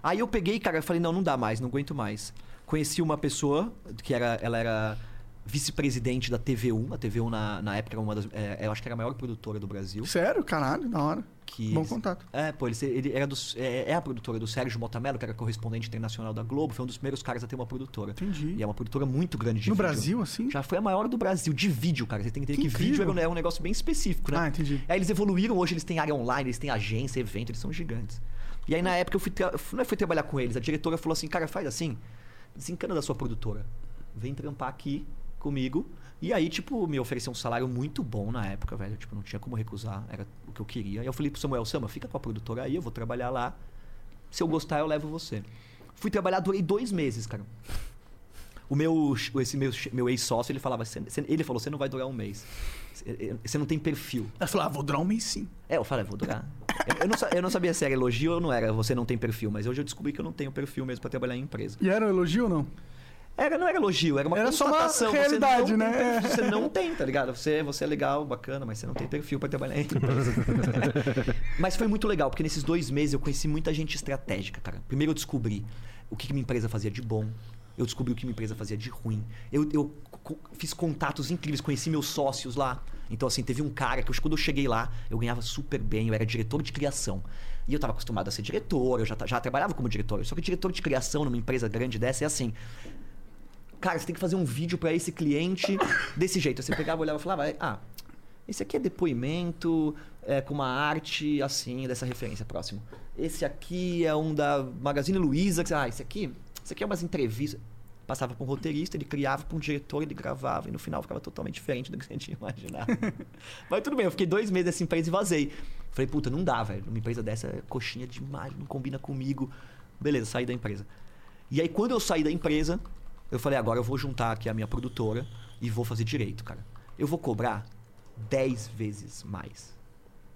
Aí eu peguei, cara, eu falei, não, não dá mais, não aguento mais. Conheci uma pessoa que era, ela era vice-presidente da TV1. A TV1 na, na época era uma das, é, eu acho que era a maior produtora do Brasil. Sério? Caralho, da hora. Que Bom eles- contato. É, pô, ele, ele era dos, é, é a produtora do Sérgio Motamelo, que era correspondente internacional da Globo. Foi um dos primeiros caras a ter uma produtora. Entendi. E é uma produtora muito grande de No vídeo. Brasil, assim? Já foi a maior do Brasil, de vídeo, cara. Você tem que entender Que que, vídeo incrível. era um- é um negócio bem específico, né? Ah, entendi. Aí eles evoluíram, hoje eles têm área online, eles têm agência, evento, eles são gigantes. E aí na época eu fui, tra- não é, fui trabalhar com eles, a diretora falou assim, cara, faz assim, desencana da sua produtora, vem trampar aqui comigo. E aí, tipo, me ofereceu um salário muito bom na época, velho. Tipo, não tinha como recusar, era o que eu queria. E eu falei pro Samuel, Sama, fica com a produtora aí, eu vou trabalhar lá. Se eu gostar, eu levo você. Fui trabalhar, durei dois meses, cara. O meu, esse meu, meu ex-sócio, ele falava, "Você- você- ele falou, você não vai durar um mês. Você- Você não tem perfil. Ela falou, ah, vou durar um mês sim. É, eu falei, vou durar. Eu, eu não, eu não sabia se era elogio ou não era, você não tem perfil, mas hoje eu descobri que eu não tenho perfil mesmo pra trabalhar em empresa. E era um elogio ou não? Era, não era elogio, era uma Era só uma constatação. realidade, você não né? Perfil, você não tem, tá ligado? Você, você é legal, bacana, mas você não tem perfil pra trabalhar empresa. mas foi muito legal, porque nesses dois meses eu conheci muita gente estratégica, cara. Primeiro eu descobri o que que minha empresa fazia de bom. Eu descobri o que minha empresa fazia de ruim. Eu, eu fiz contatos incríveis, conheci meus sócios lá. Então, assim, teve um cara que eu- quando eu cheguei lá, eu ganhava super bem, eu era diretor de criação. E eu tava acostumado a ser diretor, eu já, já trabalhava como diretor. Só que diretor de criação numa empresa grande dessa é assim. Cara, você tem que fazer um vídeo pra esse cliente desse jeito. Você pegava, olhava e falava, ah, esse aqui é depoimento é, com uma arte assim, dessa referência próximo. Esse aqui é um da Magazine Luiza. que- Ah, esse aqui, esse aqui é umas entrevistas. Passava para um roteirista, ele criava para um diretor, ele gravava, e no final ficava totalmente diferente do que você tinha imaginado. Mas tudo bem, eu fiquei dois meses nessa empresa e vazei. Falei, puta, não dá, velho. Uma empresa dessa é coxinha demais, não combina comigo. Beleza, saí da empresa. E aí, quando eu saí da empresa, eu falei, agora eu vou juntar aqui a minha produtora e vou fazer direito, cara. Eu vou cobrar 10 vezes mais.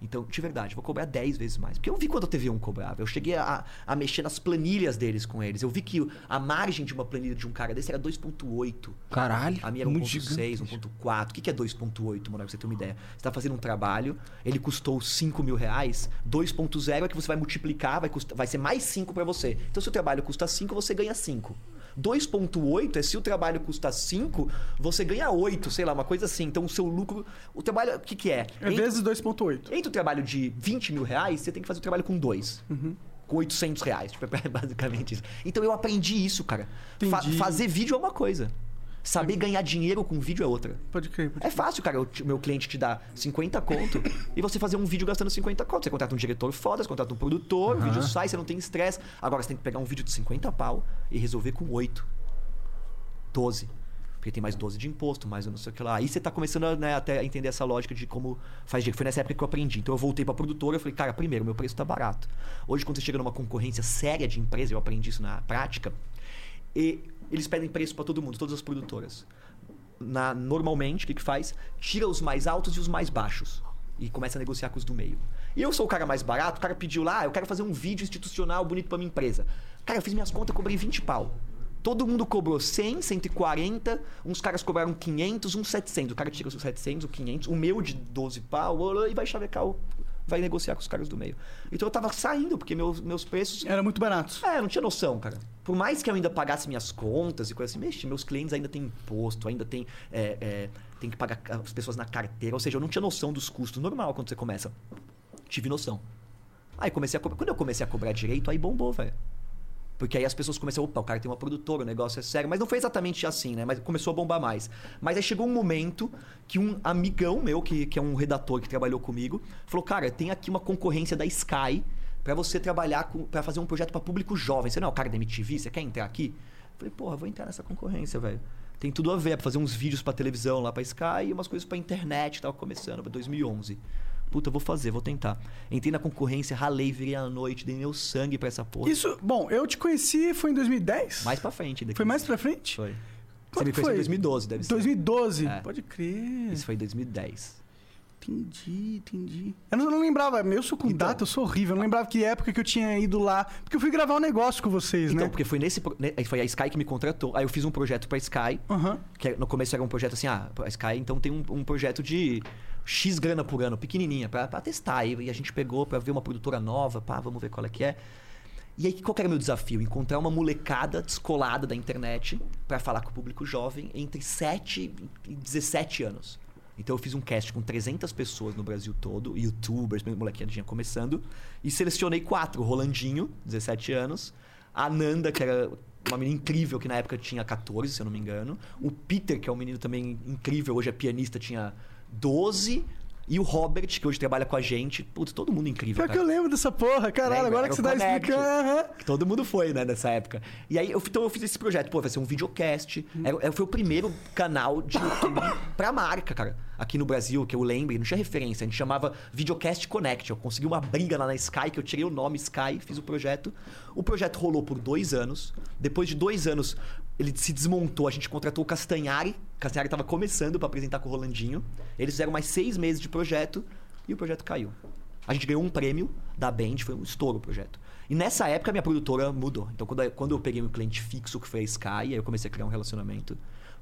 Então, de verdade, vou cobrar 10 vezes mais. Porque eu vi quando a TV1 cobrava. Eu cheguei a, a mexer nas planilhas deles com eles. Eu vi que a margem de uma planilha de um cara desse era 2,8. Caralho. A minha era muito 1.6, gigante. 1.4. O que que é 2.8, mano? Pra você ter uma ideia. Você está fazendo um trabalho, ele custou 5 mil reais. 2.0 é que você vai multiplicar, vai, custar, vai ser mais 5 para você. Então, se o trabalho custa 5, você ganha 5. 2.8 é se o trabalho custa 5, você ganha 8, sei lá, uma coisa assim. Então, o seu lucro... O trabalho, o que que é? É Entre- vezes 2.8. entre o trabalho de 20 mil reais, você tem que fazer o trabalho com dois. Com 800 reais. Tipo, é basicamente isso. Então eu aprendi isso, cara. Fa- fazer vídeo é uma coisa. Saber ganhar dinheiro com vídeo é outra. Pode crer. Pode É fácil, cara. O meu cliente te dá 50 conto e você fazer um vídeo gastando 50 conto. Você contrata um diretor foda, você contrata um produtor, o vídeo sai, você não tem estresse. Agora você tem que pegar um vídeo de 50 pau e resolver com 8. 12. Porque tem mais 12 de imposto, mais não sei o que lá. Aí você tá começando né, até a entender essa lógica de como faz dinheiro. Foi nessa época que eu aprendi. Então eu voltei pra produtora e falei, cara, primeiro, meu preço tá barato. Hoje, quando você chega numa concorrência séria de empresa, eu aprendi isso na prática, e eles pedem preço pra todo mundo, todas as produtoras. Na- normalmente, o que, que faz? Tira os mais altos e os mais baixos. E começa a negociar com os do meio. E eu sou o cara mais barato, o cara pediu lá, "Ah, eu quero fazer um vídeo institucional bonito pra minha empresa. Cara, eu fiz minhas contas, cobrei 20 pau. Todo mundo cobrou 100, 140, uns caras cobraram 500, uns 700. O cara tira os 700, o 500, o meu de 12 pau, e vai chavecar o... Vai negociar com os caras do meio. Então eu tava saindo, porque meus, meus preços Era muito barato. é, eu não tinha noção, cara. Por mais que eu ainda pagasse minhas contas e coisas assim, mexe, meus clientes ainda têm imposto, ainda tem, é, é, tem que pagar as pessoas na carteira. Ou seja, eu não tinha noção dos custos. Normal quando você começa. Tive noção. Aí comecei a cobrar. Quando eu comecei a cobrar direito, aí bombou, velho. Porque aí as pessoas começaram, opa, o cara tem uma produtora, o negócio é sério. Mas não foi exatamente assim, né? Mas começou a bombar mais. Mas aí chegou um momento que um amigão meu, que, que é um redator que trabalhou comigo, falou, cara, tem aqui uma concorrência da Sky pra você trabalhar, pra fazer um projeto pra público jovem. Você não é o cara da MTV? Você quer entrar aqui? Eu falei, porra, vou entrar nessa concorrência, velho. Tem tudo a ver, é pra fazer uns vídeos pra televisão lá pra Sky e umas coisas pra internet, tava começando, pra 2011. Puta, vou fazer, vou tentar. Entrei na concorrência, ralei, virei à noite, dei meu sangue pra essa porra. Isso, bom, eu te conheci, foi em 2010? Mais pra frente. Daqui. Foi mais pra frente? Foi. Você Quando me foi? conheceu em 2012, deve ser. 2012? É. Pode crer. Isso foi em 2010. Entendi, entendi. Eu não, não lembrava, eu sou com Então. data, eu sou horrível. Eu não lembrava que época que eu tinha ido lá. Porque eu fui gravar um negócio com vocês, Então, né? porque foi nesse. né, Foi a Sky que me contratou. Aí eu fiz um projeto pra Sky. Aham. Que no começo era um projeto assim, ah, a Sky então tem um, um projeto de X grana por ano, pequenininha, pra testar. E, a gente pegou pra ver uma produtora nova, pá, vamos ver qual é que é. E aí, qual era o meu desafio? Encontrar uma molecada descolada da internet pra falar com o público jovem entre 7 e 17 anos. Então eu fiz um cast com 300 pessoas no Brasil todo, youtubers, molequinha começando, e selecionei quatro: Rolandinho, 17 anos, a Nanda, que era uma menina incrível, que na época tinha 14, se eu não me engano, o Peter, que é um menino também incrível, hoje é pianista, tinha 12, e o Robert, que hoje trabalha com a gente. Putz, todo mundo incrível. Pior que cara. eu lembro dessa porra, caralho, agora Era que você tá explicando. Que Todo mundo foi, né, nessa época. E aí, eu, então eu fiz esse projeto. Pô, vai ser um videocast. Era, era- foi o primeiro canal de YouTube pra marca, cara. Aqui no Brasil, que eu lembre, não tinha referência. A gente chamava Videocast Connect. Eu consegui uma briga lá na Sky, que eu tirei o nome Sky, fiz o projeto. O projeto rolou por dois anos. Depois de dois anos, ele se desmontou. A gente contratou o Castanhari. O Castanhari estava começando pra apresentar com o Rolandinho. Eles fizeram mais seis meses de projeto e o projeto caiu. A gente ganhou um prêmio da Band, foi um estouro o projeto. E nessa época minha produtora mudou. Então quando, eu- quando eu peguei meu cliente fixo, que foi a Sky, aí eu comecei a criar um relacionamento.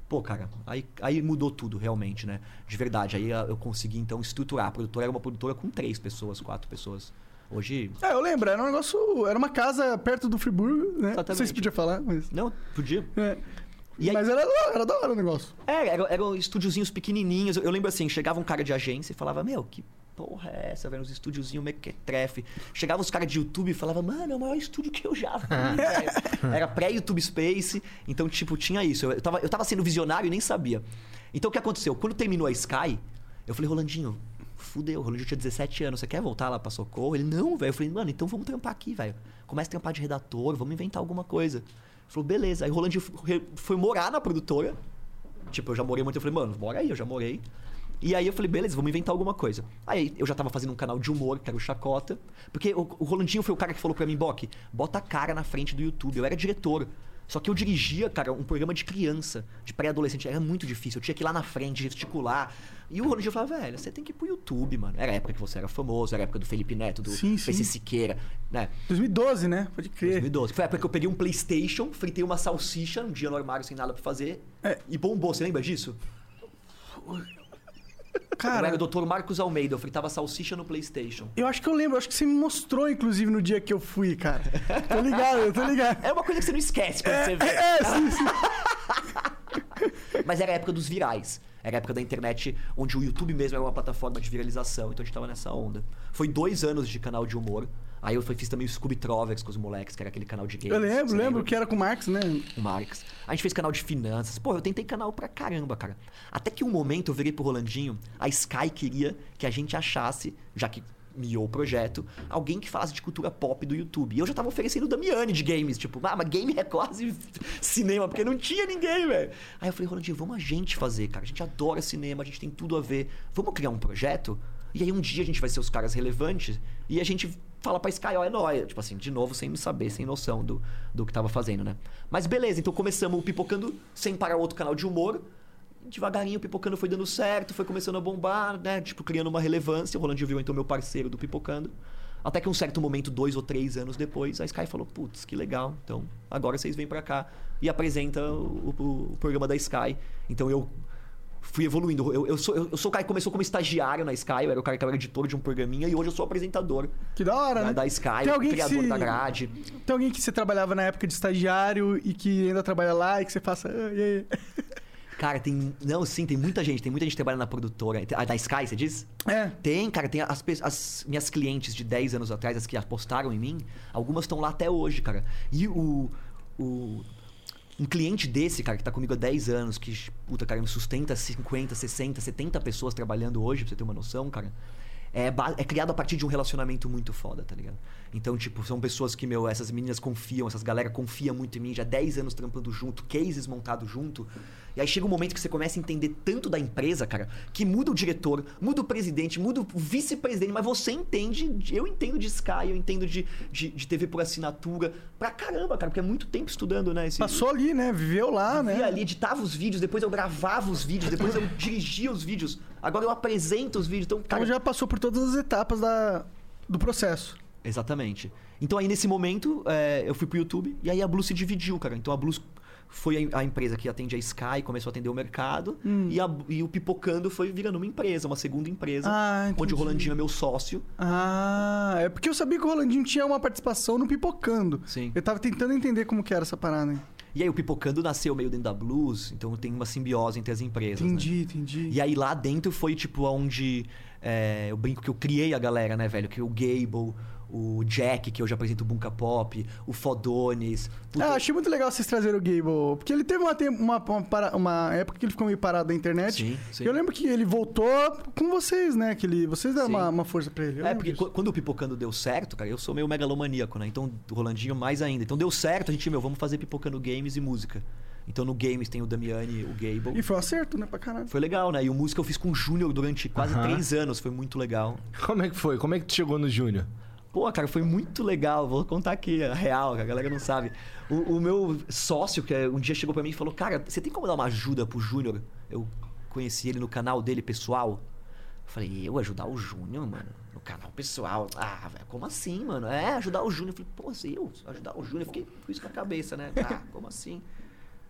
Pô, cara, aí, aí mudou tudo realmente, né? De verdade. Aí ah, eu consegui então estruturar. A produtora era uma produtora com três pessoas, quatro pessoas. Hoje. É, eu lembro, era um negócio. Era uma casa perto do Friburgo, né? Não sei se Exatamente. podia falar, mas. Não, podia. É. Aí- Mas era, da- era da hora o negócio. É, eram, eram estúdiozinhos pequenininhos. Eu, eu lembro assim, chegava um cara de agência e falava, meu, que porra é essa, velho? Uns estúdiozinhos mequetrefe. Chegava os caras de YouTube e falava, mano, é o maior estúdio que eu já vi. Era pré-YouTube Space, então, tipo, tinha isso. Eu, eu, tava, eu tava sendo visionário e nem sabia. Então, o que aconteceu? Quando terminou a Sky, eu falei, Rolandinho, fudeu, o Rolandinho tinha 17 anos, você quer voltar lá pra Socorro? Ele, não, velho. Eu falei, mano, então vamos trampar aqui, velho. Começa a trampar de redator, vamos inventar alguma coisa. Ele falou, beleza. Aí o Rolandinho foi- foi morar na produtora, Tipo, eu já morei muito, eu falei, mano, bora aí, eu já morei. E aí eu falei, beleza, vamos inventar alguma coisa. Aí eu já tava fazendo um canal de humor, que era o Chacota. Porque o, o Rolandinho foi o cara que falou pra mim, Bock, bota a cara na frente do YouTube. Eu era diretor. Só que eu dirigia, cara, um programa de criança, de pré-adolescente. Era muito difícil. Eu tinha que ir lá na frente, gesticular. E o Rolandinho falava, velho, você tem que ir pro YouTube, mano. Era a época que você era famoso, era a época do Felipe Neto, do Sim, sim. PC Siqueira, né? 2012, né? Pode crer. 2012. Foi a época que eu peguei um Playstation, fritei uma salsicha um dia no armário sem nada pra fazer. É. E bombou, você lembra disso? Cara, era o Dr. Marcos Almeida, eu fritava salsicha no Playstation. eu acho que eu lembro, acho que você me mostrou, inclusive, no dia que eu fui, cara. Tô ligado, eu tô ligado. É uma coisa que você não esquece quando você vê. É, é, sim, sim. Mas era a época dos virais. Era a época da internet onde o YouTube mesmo era uma plataforma de viralização. Então a gente tava nessa onda. Foi dois anos de canal de humor. Aí eu fiz também o Scooby Trovers com os moleques, que era aquele canal de games. Eu lembro, lembro que era com o Marx, né? o Marx. A gente fez canal de finanças. Pô, eu tentei canal pra caramba, cara. Até que um momento eu virei pro Rolandinho, a Sky queria que a gente achasse, já que miou o projeto, alguém que falasse de cultura pop do YouTube. E eu já tava oferecendo o Damiani de games, tipo, ah, mas game é quase cinema, porque não tinha ninguém, velho. Aí eu falei, Rolandinho, vamos a gente fazer, cara. A gente adora cinema, a gente tem tudo a ver. Vamos criar um projeto? E aí um dia a gente vai ser os caras relevantes e a gente fala pra Sky, ó, é nóis. Tipo assim, de novo, sem saber, sem noção do, do que tava fazendo, né? Mas beleza, então começamos o Pipocando sem parar outro canal de humor. Devagarinho o Pipocando foi dando certo, foi começando a bombar, né? Tipo, criando uma relevância. O Rolandinho viu então meu parceiro do Pipocando. Até que um certo momento, dois ou três anos depois, a Sky falou: Putz, que legal. Então, agora vocês vêm pra cá e apresenta o, o- o programa da Sky. Então eu fui evoluindo. Eu, eu sou, eu, eu sou o cara que começou como estagiário na Sky, eu era o cara que era editor de um programinha e hoje eu sou apresentador Que da hora, da, né? da Sky, Tem alguém criador se- da grade. Tem alguém que você trabalhava na época de estagiário e que ainda trabalha lá e que você faça. "Ah, e aí?" Cara, tem. Não, sim, tem muita gente. Tem muita gente que trabalha na produtora. A da Sky, você diz? É. Tem, cara, tem as, as minhas clientes de 10 anos atrás, as que apostaram em mim, algumas estão lá até hoje, cara. E o. o um cliente desse, cara, que tá comigo há 10 anos, que, puta, cara, me sustenta 50, 60, 70 pessoas trabalhando hoje, pra você ter uma noção, cara. É, é criado a partir de um relacionamento muito foda, tá ligado? Então, tipo, são pessoas que, meu, essas meninas confiam, essas galera confia muito em mim, já 10 anos trampando junto, cases montados junto. E aí chega um momento que você começa a entender tanto da empresa, cara, que muda o diretor, muda o presidente, muda o vice-presidente, mas você entende, eu entendo de Sky, eu entendo de, de, de TV por assinatura, pra caramba, cara, porque é muito tempo estudando, né? Esse, Passou ali, né? Viveu lá, né? via ali, editava os vídeos, depois eu gravava os vídeos, depois eu dirigia os vídeos, agora eu apresento os vídeos, então, cara... Então já passou por todas as etapas da, do processo. Exatamente. Então aí nesse momento é, eu fui pro YouTube e aí a Blue se dividiu, cara. Então a Blue foi a, a empresa que atende a Sky, começou a atender o mercado e, a- e o Pipocando foi virando uma empresa, uma segunda empresa, Ah, onde o Rolandinho é meu sócio. Ah, é porque eu sabia que o Rolandinho tinha uma participação no Pipocando. Sim. Eu tava tentando entender como que era essa parada. hein? E aí o Pipocando nasceu meio dentro da Blues, então tem uma simbiose entre as empresas. né? Entendi, entendi. E aí lá dentro foi tipo onde é, eu brinco que eu criei a galera, né, velho? Que o Gable, o Jack, que hoje apresenta o Bunka Pop, o Fodones. puta, Ah, achei muito legal vocês trazerem o Gable. Porque ele teve uma, uma, uma, para- uma época que ele ficou meio parado da internet. Sim, sim. Eu lembro que ele voltou com vocês, né? Que ele, vocês deram uma, uma força pra ele. Eu É, porque disso. qu- quando o Pipocando deu certo, cara, eu sou meio megalomaníaco, né? Então, o Rolandinho mais ainda. Então deu certo, a gente, meu, vamos fazer Pipocando Games e música. Então no Games tem o Damiani, o Gable. E foi um acerto, né? Pra caralho. Foi legal, né? E o música eu fiz com o Júnior durante quase três anos, foi muito legal. Como é que foi? Como é que tu chegou no Júnior? Pô, cara, foi muito legal. Vou contar aqui, a real, que a galera não sabe. O, o meu sócio, que é- um dia chegou pra mim e falou: Cara, você tem como dar uma ajuda pro Júnior? Eu conheci ele no canal dele pessoal. Eu falei: Eu ajudar o Júnior, mano? No canal pessoal? Ah, velho, como assim, mano? É, ajudar o Júnior. Eu falei: Pô, se eu ajudar o Júnior? Eu fiquei com isso na cabeça, né? Ah, como assim?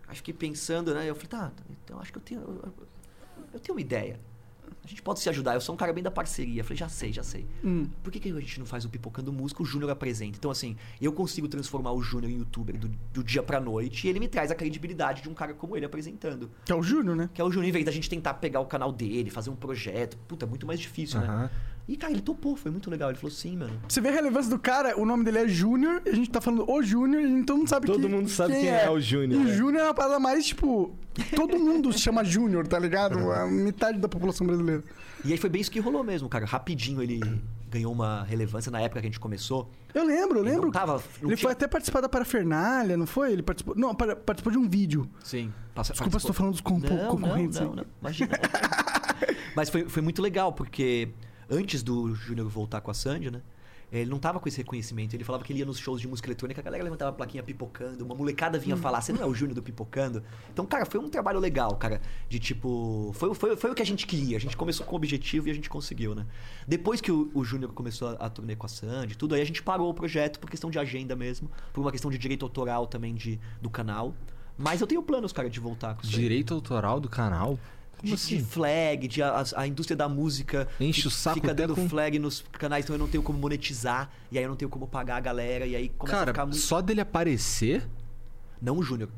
Aí fiquei pensando, né? Eu falei: Tá, então acho que eu tenho. Eu, eu tenho uma ideia. A gente pode se ajudar. Eu sou um cara bem da parceria. Eu falei, já sei, já sei. Hum. Por que, que a gente não faz o Pipocando Música? O Júnior apresenta. Então, assim, eu consigo transformar o Júnior em youtuber do, do dia pra noite e ele me traz a credibilidade de um cara como ele apresentando. Que é o Júnior, né? Que é o Júnior, em vez da gente tentar pegar o canal dele, fazer um projeto. Puta, é muito mais difícil, né? E, cara, ele topou, foi muito legal. Ele falou, sim, mano. Você vê a relevância do cara, o nome dele é Júnior, e a gente tá falando o Júnior, e todo mundo sabe Todo que- mundo sabe quem é o Júnior, E né? o Júnior é uma parada mais, tipo, todo mundo se chama Júnior, tá ligado? A metade da população brasileira. E aí foi bem isso que rolou mesmo, cara. Rapidinho ele ganhou uma relevância na época que a gente começou. Eu lembro, eu Ele lembro. não tava- não ele tinha- foi até participar da parafernália, não foi? Ele participou. Não, para- participou de um vídeo. Sim. Passa, Desculpa se tô falando dos compo- não, concorrentes Não, não, não. Imagina. Mas foi, foi muito legal, porque antes do Júnior voltar com a Sandy, né? Ele não tava com esse reconhecimento. Ele falava que ele ia nos shows de música eletrônica, a galera levantava a plaquinha pipocando, uma molecada vinha Hum. falar, você não é o Júnior do pipocando? Então, cara, foi um trabalho legal, cara. De tipo. Foi, foi, foi o que a gente queria. A gente começou com o objetivo e a gente conseguiu, né? Depois que o, o Júnior começou a, a turnê com a Sandy, tudo, aí a gente parou o projeto por questão de agenda mesmo, por uma questão de direito autoral também de, do canal. Mas eu tenho planos, cara, de voltar com isso. aí. Direito autoral do canal? De, de assim? flag, de a, a indústria da música Enche o saco fica dando com- flag nos canais, então eu não tenho como monetizar, e aí eu não tenho como pagar a galera, e aí começa a Cara, ficar muito. só dele aparecer? Não o Júnior.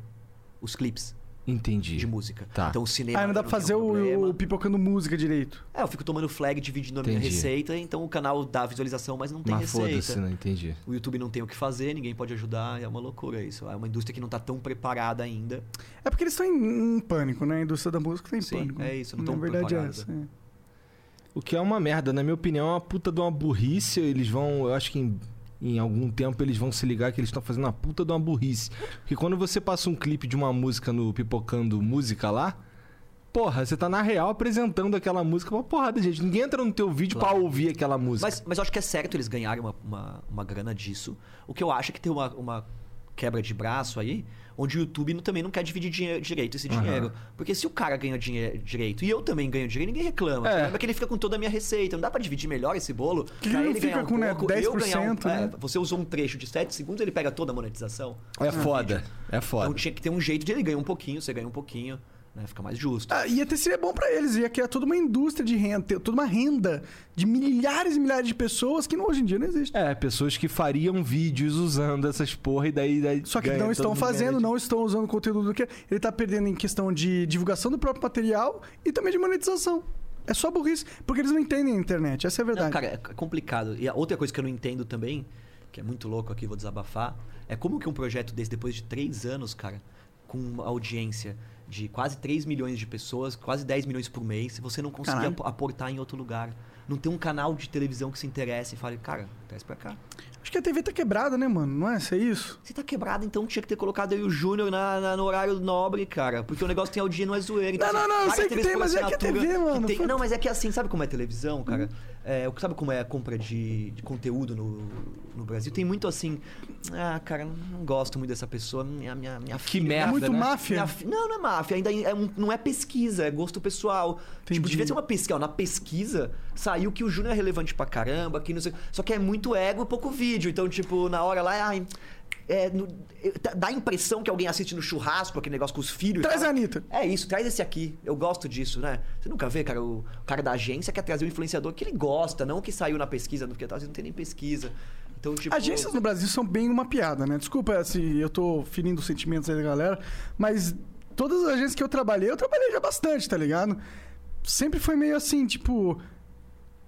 Os clipes Entendi. de música. Tá. Então o cinema. Ah, não dá pra fazer problema. o, o pipocando música direito. É, eu fico tomando flag, dividindo a minha Entendi. receita, então o canal dá visualização, mas não tem Mas foda-se, receita. não entendi. O YouTube não tem o que fazer, ninguém pode ajudar, é uma loucura isso. É uma indústria que não tá tão preparada ainda. É porque eles estão em, em pânico, né? A indústria da música tá em Sim, pânico. é isso, não Na tão verdade é preparada. essa. é. O que é uma merda, na minha opinião, é uma puta de uma burrice. Eles vão, eu acho que em, em algum tempo eles vão se ligar que eles estão fazendo uma puta de uma burrice. Porque quando você passa um clipe de uma música no Pipocando Música lá, porra, você tá na real apresentando aquela música pra porrada, gente. Ninguém entra no teu vídeo Claro. pra ouvir aquela música. Mas, mas eu acho que é certo eles ganharem uma, uma, uma grana disso. O que eu acho é que tem uma, uma quebra de braço aí, onde o YouTube também não quer dividir dinhe- direito esse dinheiro. Porque se o cara ganha dinhe- direito e eu também ganho dinheiro, ninguém reclama. É. É. que ele fica com toda a minha receita. Não dá pra dividir melhor esse bolo? Que Pra ele fica um com, né, pouco, eu ganhar um, 10%, né? é, Você usou um trecho de 7 segundos, ele pega toda a monetização. É foda, é Então foda. tinha que ter um jeito de ele ganhar um pouquinho, você ganha um pouquinho. Né? Fica mais justo. Ah, ia ter seria bom pra eles, ia criar toda uma indústria de renda, toda uma renda de milhares e milhares de pessoas que não- hoje em dia não existe. É, pessoas que fariam vídeos usando essas porra e daí. daí Só que não estão fazendo, não estão usando o conteúdo do que. Ele tá perdendo em questão de divulgação do próprio material e também de monetização. É só burrice, porque eles não entendem a internet, essa é a Não, verdade. cara, é complicado. E a outra coisa que eu não entendo também, que é muito louco aqui, vou desabafar, é como que um projeto desse, depois de três anos, cara, com uma audiência de quase 3 milhões de pessoas, quase 10 milhões por mês, você não conseguir Caralho. ap- aportar em outro lugar. Não tem um canal de televisão que se interesse e fale, cara, traz pra cá. Acho que a TV tá quebrada, né, mano? Não é? Isso é isso? Você tá quebrado, então tinha que ter colocado aí o Júnior na, na- no horário nobre, cara. Porque o negócio tem audiência, não é zoeira. Não, assim, não, não, sei que tem, mas é que é TV, mano. tem- Não, mas é que assim, sabe como é televisão, cara? É, sabe como é a compra de, de conteúdo no, no Brasil? Tem muito assim. Ah, cara, não gosto muito dessa pessoa. Minha, minha, minha Que filha- merda, muito né? máfia. minha não, não é máfia. Ainda é um- não é pesquisa, é gosto pessoal. Entendi. Tipo, devia ser uma pesquisa. na pesquisa, saiu que o Júnior é relevante pra caramba, que não sei. Só que é muito ego e pouco vídeo. Então, tipo, na hora lá, ai. É, no- é, dá- a impressão que alguém assiste no churrasco, aquele negócio com os filhos. Traz a Anitta. É isso, traz esse aqui. Eu gosto disso, né? Você nunca vê, cara, o cara da agência quer trazer o influenciador que ele gosta, não o que saiu na pesquisa, porque às vezes não tem nem pesquisa. Então, tipo. Agências no Brasil são bem uma piada, né? Desculpa se eu tô ferindo os sentimentos aí da galera, mas todas as agências que eu trabalhei, eu trabalhei já bastante, tá ligado? Sempre foi meio assim, tipo.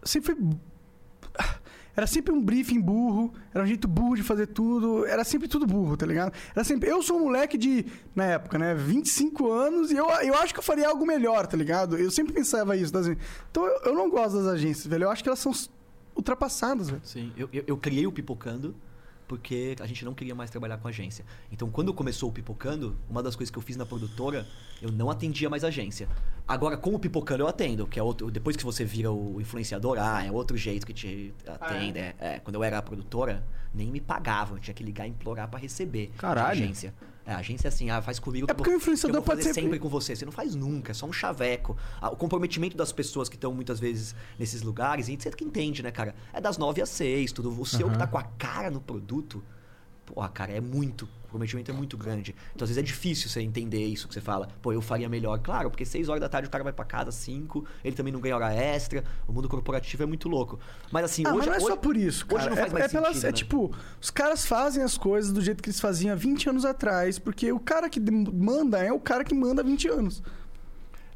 Sempre foi. Era sempre um briefing burro, era um jeito burro de fazer tudo, era sempre tudo burro, tá ligado? Era sempre. Eu sou um moleque de, na época, né, 25 anos e eu, eu acho que eu faria algo melhor, tá ligado? Eu sempre pensava isso. Das... Então eu, eu não gosto das agências, velho. Eu acho que elas são ultrapassadas, velho. Sim, eu, eu, eu criei o Pipocando porque a gente não queria mais trabalhar com agência. Então, quando começou o Pipocando, uma das coisas que eu fiz na produtora, eu não atendia mais agência. Agora, com o Pipocando eu atendo, que é outro. Depois que você vira o influenciador, ah, é outro jeito que te atende. é, é. quando eu era produtora, nem me pagavam, eu tinha que ligar e implorar pra receber. Caralho. agência. É, a agência é assim, ah, faz comigo É porque vou- o influenciador pode ser- sempre com você. Você não faz nunca, é só um chaveco. Ah, o comprometimento das pessoas que estão muitas vezes nesses lugares, e você que entende, né, cara? É das nove às seis, tudo. O seu que tá com a cara no produto, porra, cara, é muito. O comprometimento é muito grande. Então, às vezes é difícil você entender isso que você fala. Pô, eu faria melhor. Claro, porque seis horas da tarde o cara vai pra casa, cinco, ele também não ganha hora extra. O mundo corporativo é muito louco. Mas assim, Ah, hoje. mas não é hoje, só por isso, cara. Hoje não faz é, mais é pelas- sentido, é né? tipo, os caras fazem as coisas do jeito que eles faziam há 20 anos atrás, porque o cara que manda é o cara que manda há 20 anos.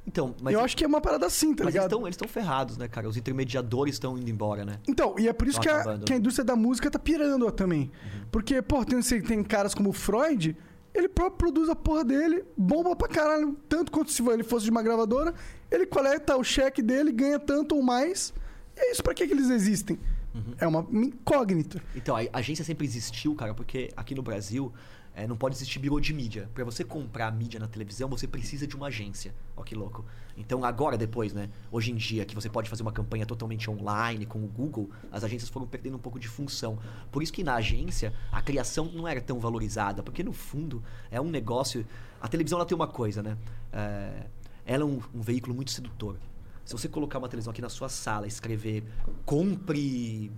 Então, mas, eu acho que é uma parada assim, tá mas ligado? eles estão ferrados, né, cara? Os intermediadores estão indo embora, né? Então, e é por isso que a, que a né? indústria da música tá pirando ó, também. Uhum. Porque, pô, tem, tem caras como o Freud, ele próprio produz a porra dele, bomba pra caralho, tanto quanto se ele fosse de uma gravadora, ele coleta o cheque dele, ganha tanto ou mais. E é isso, pra que, que eles existem? Uhum. É uma incógnita. Então, a agência sempre existiu, cara, porque aqui no Brasil eh, não pode existir birô de mídia. Pra você comprar mídia na televisão, você precisa de uma agência. Ó, que louco. Então, agora, depois, né? Hoje em dia, que você pode fazer uma campanha totalmente online com o Google, as agências foram perdendo um pouco de função. Por isso que na agência, a criação não era tão valorizada, porque no fundo é um negócio. A televisão ela tem uma coisa, né? Eh, ela é um, um veículo muito sedutor. Se você colocar uma televisão aqui na sua sala escrever compre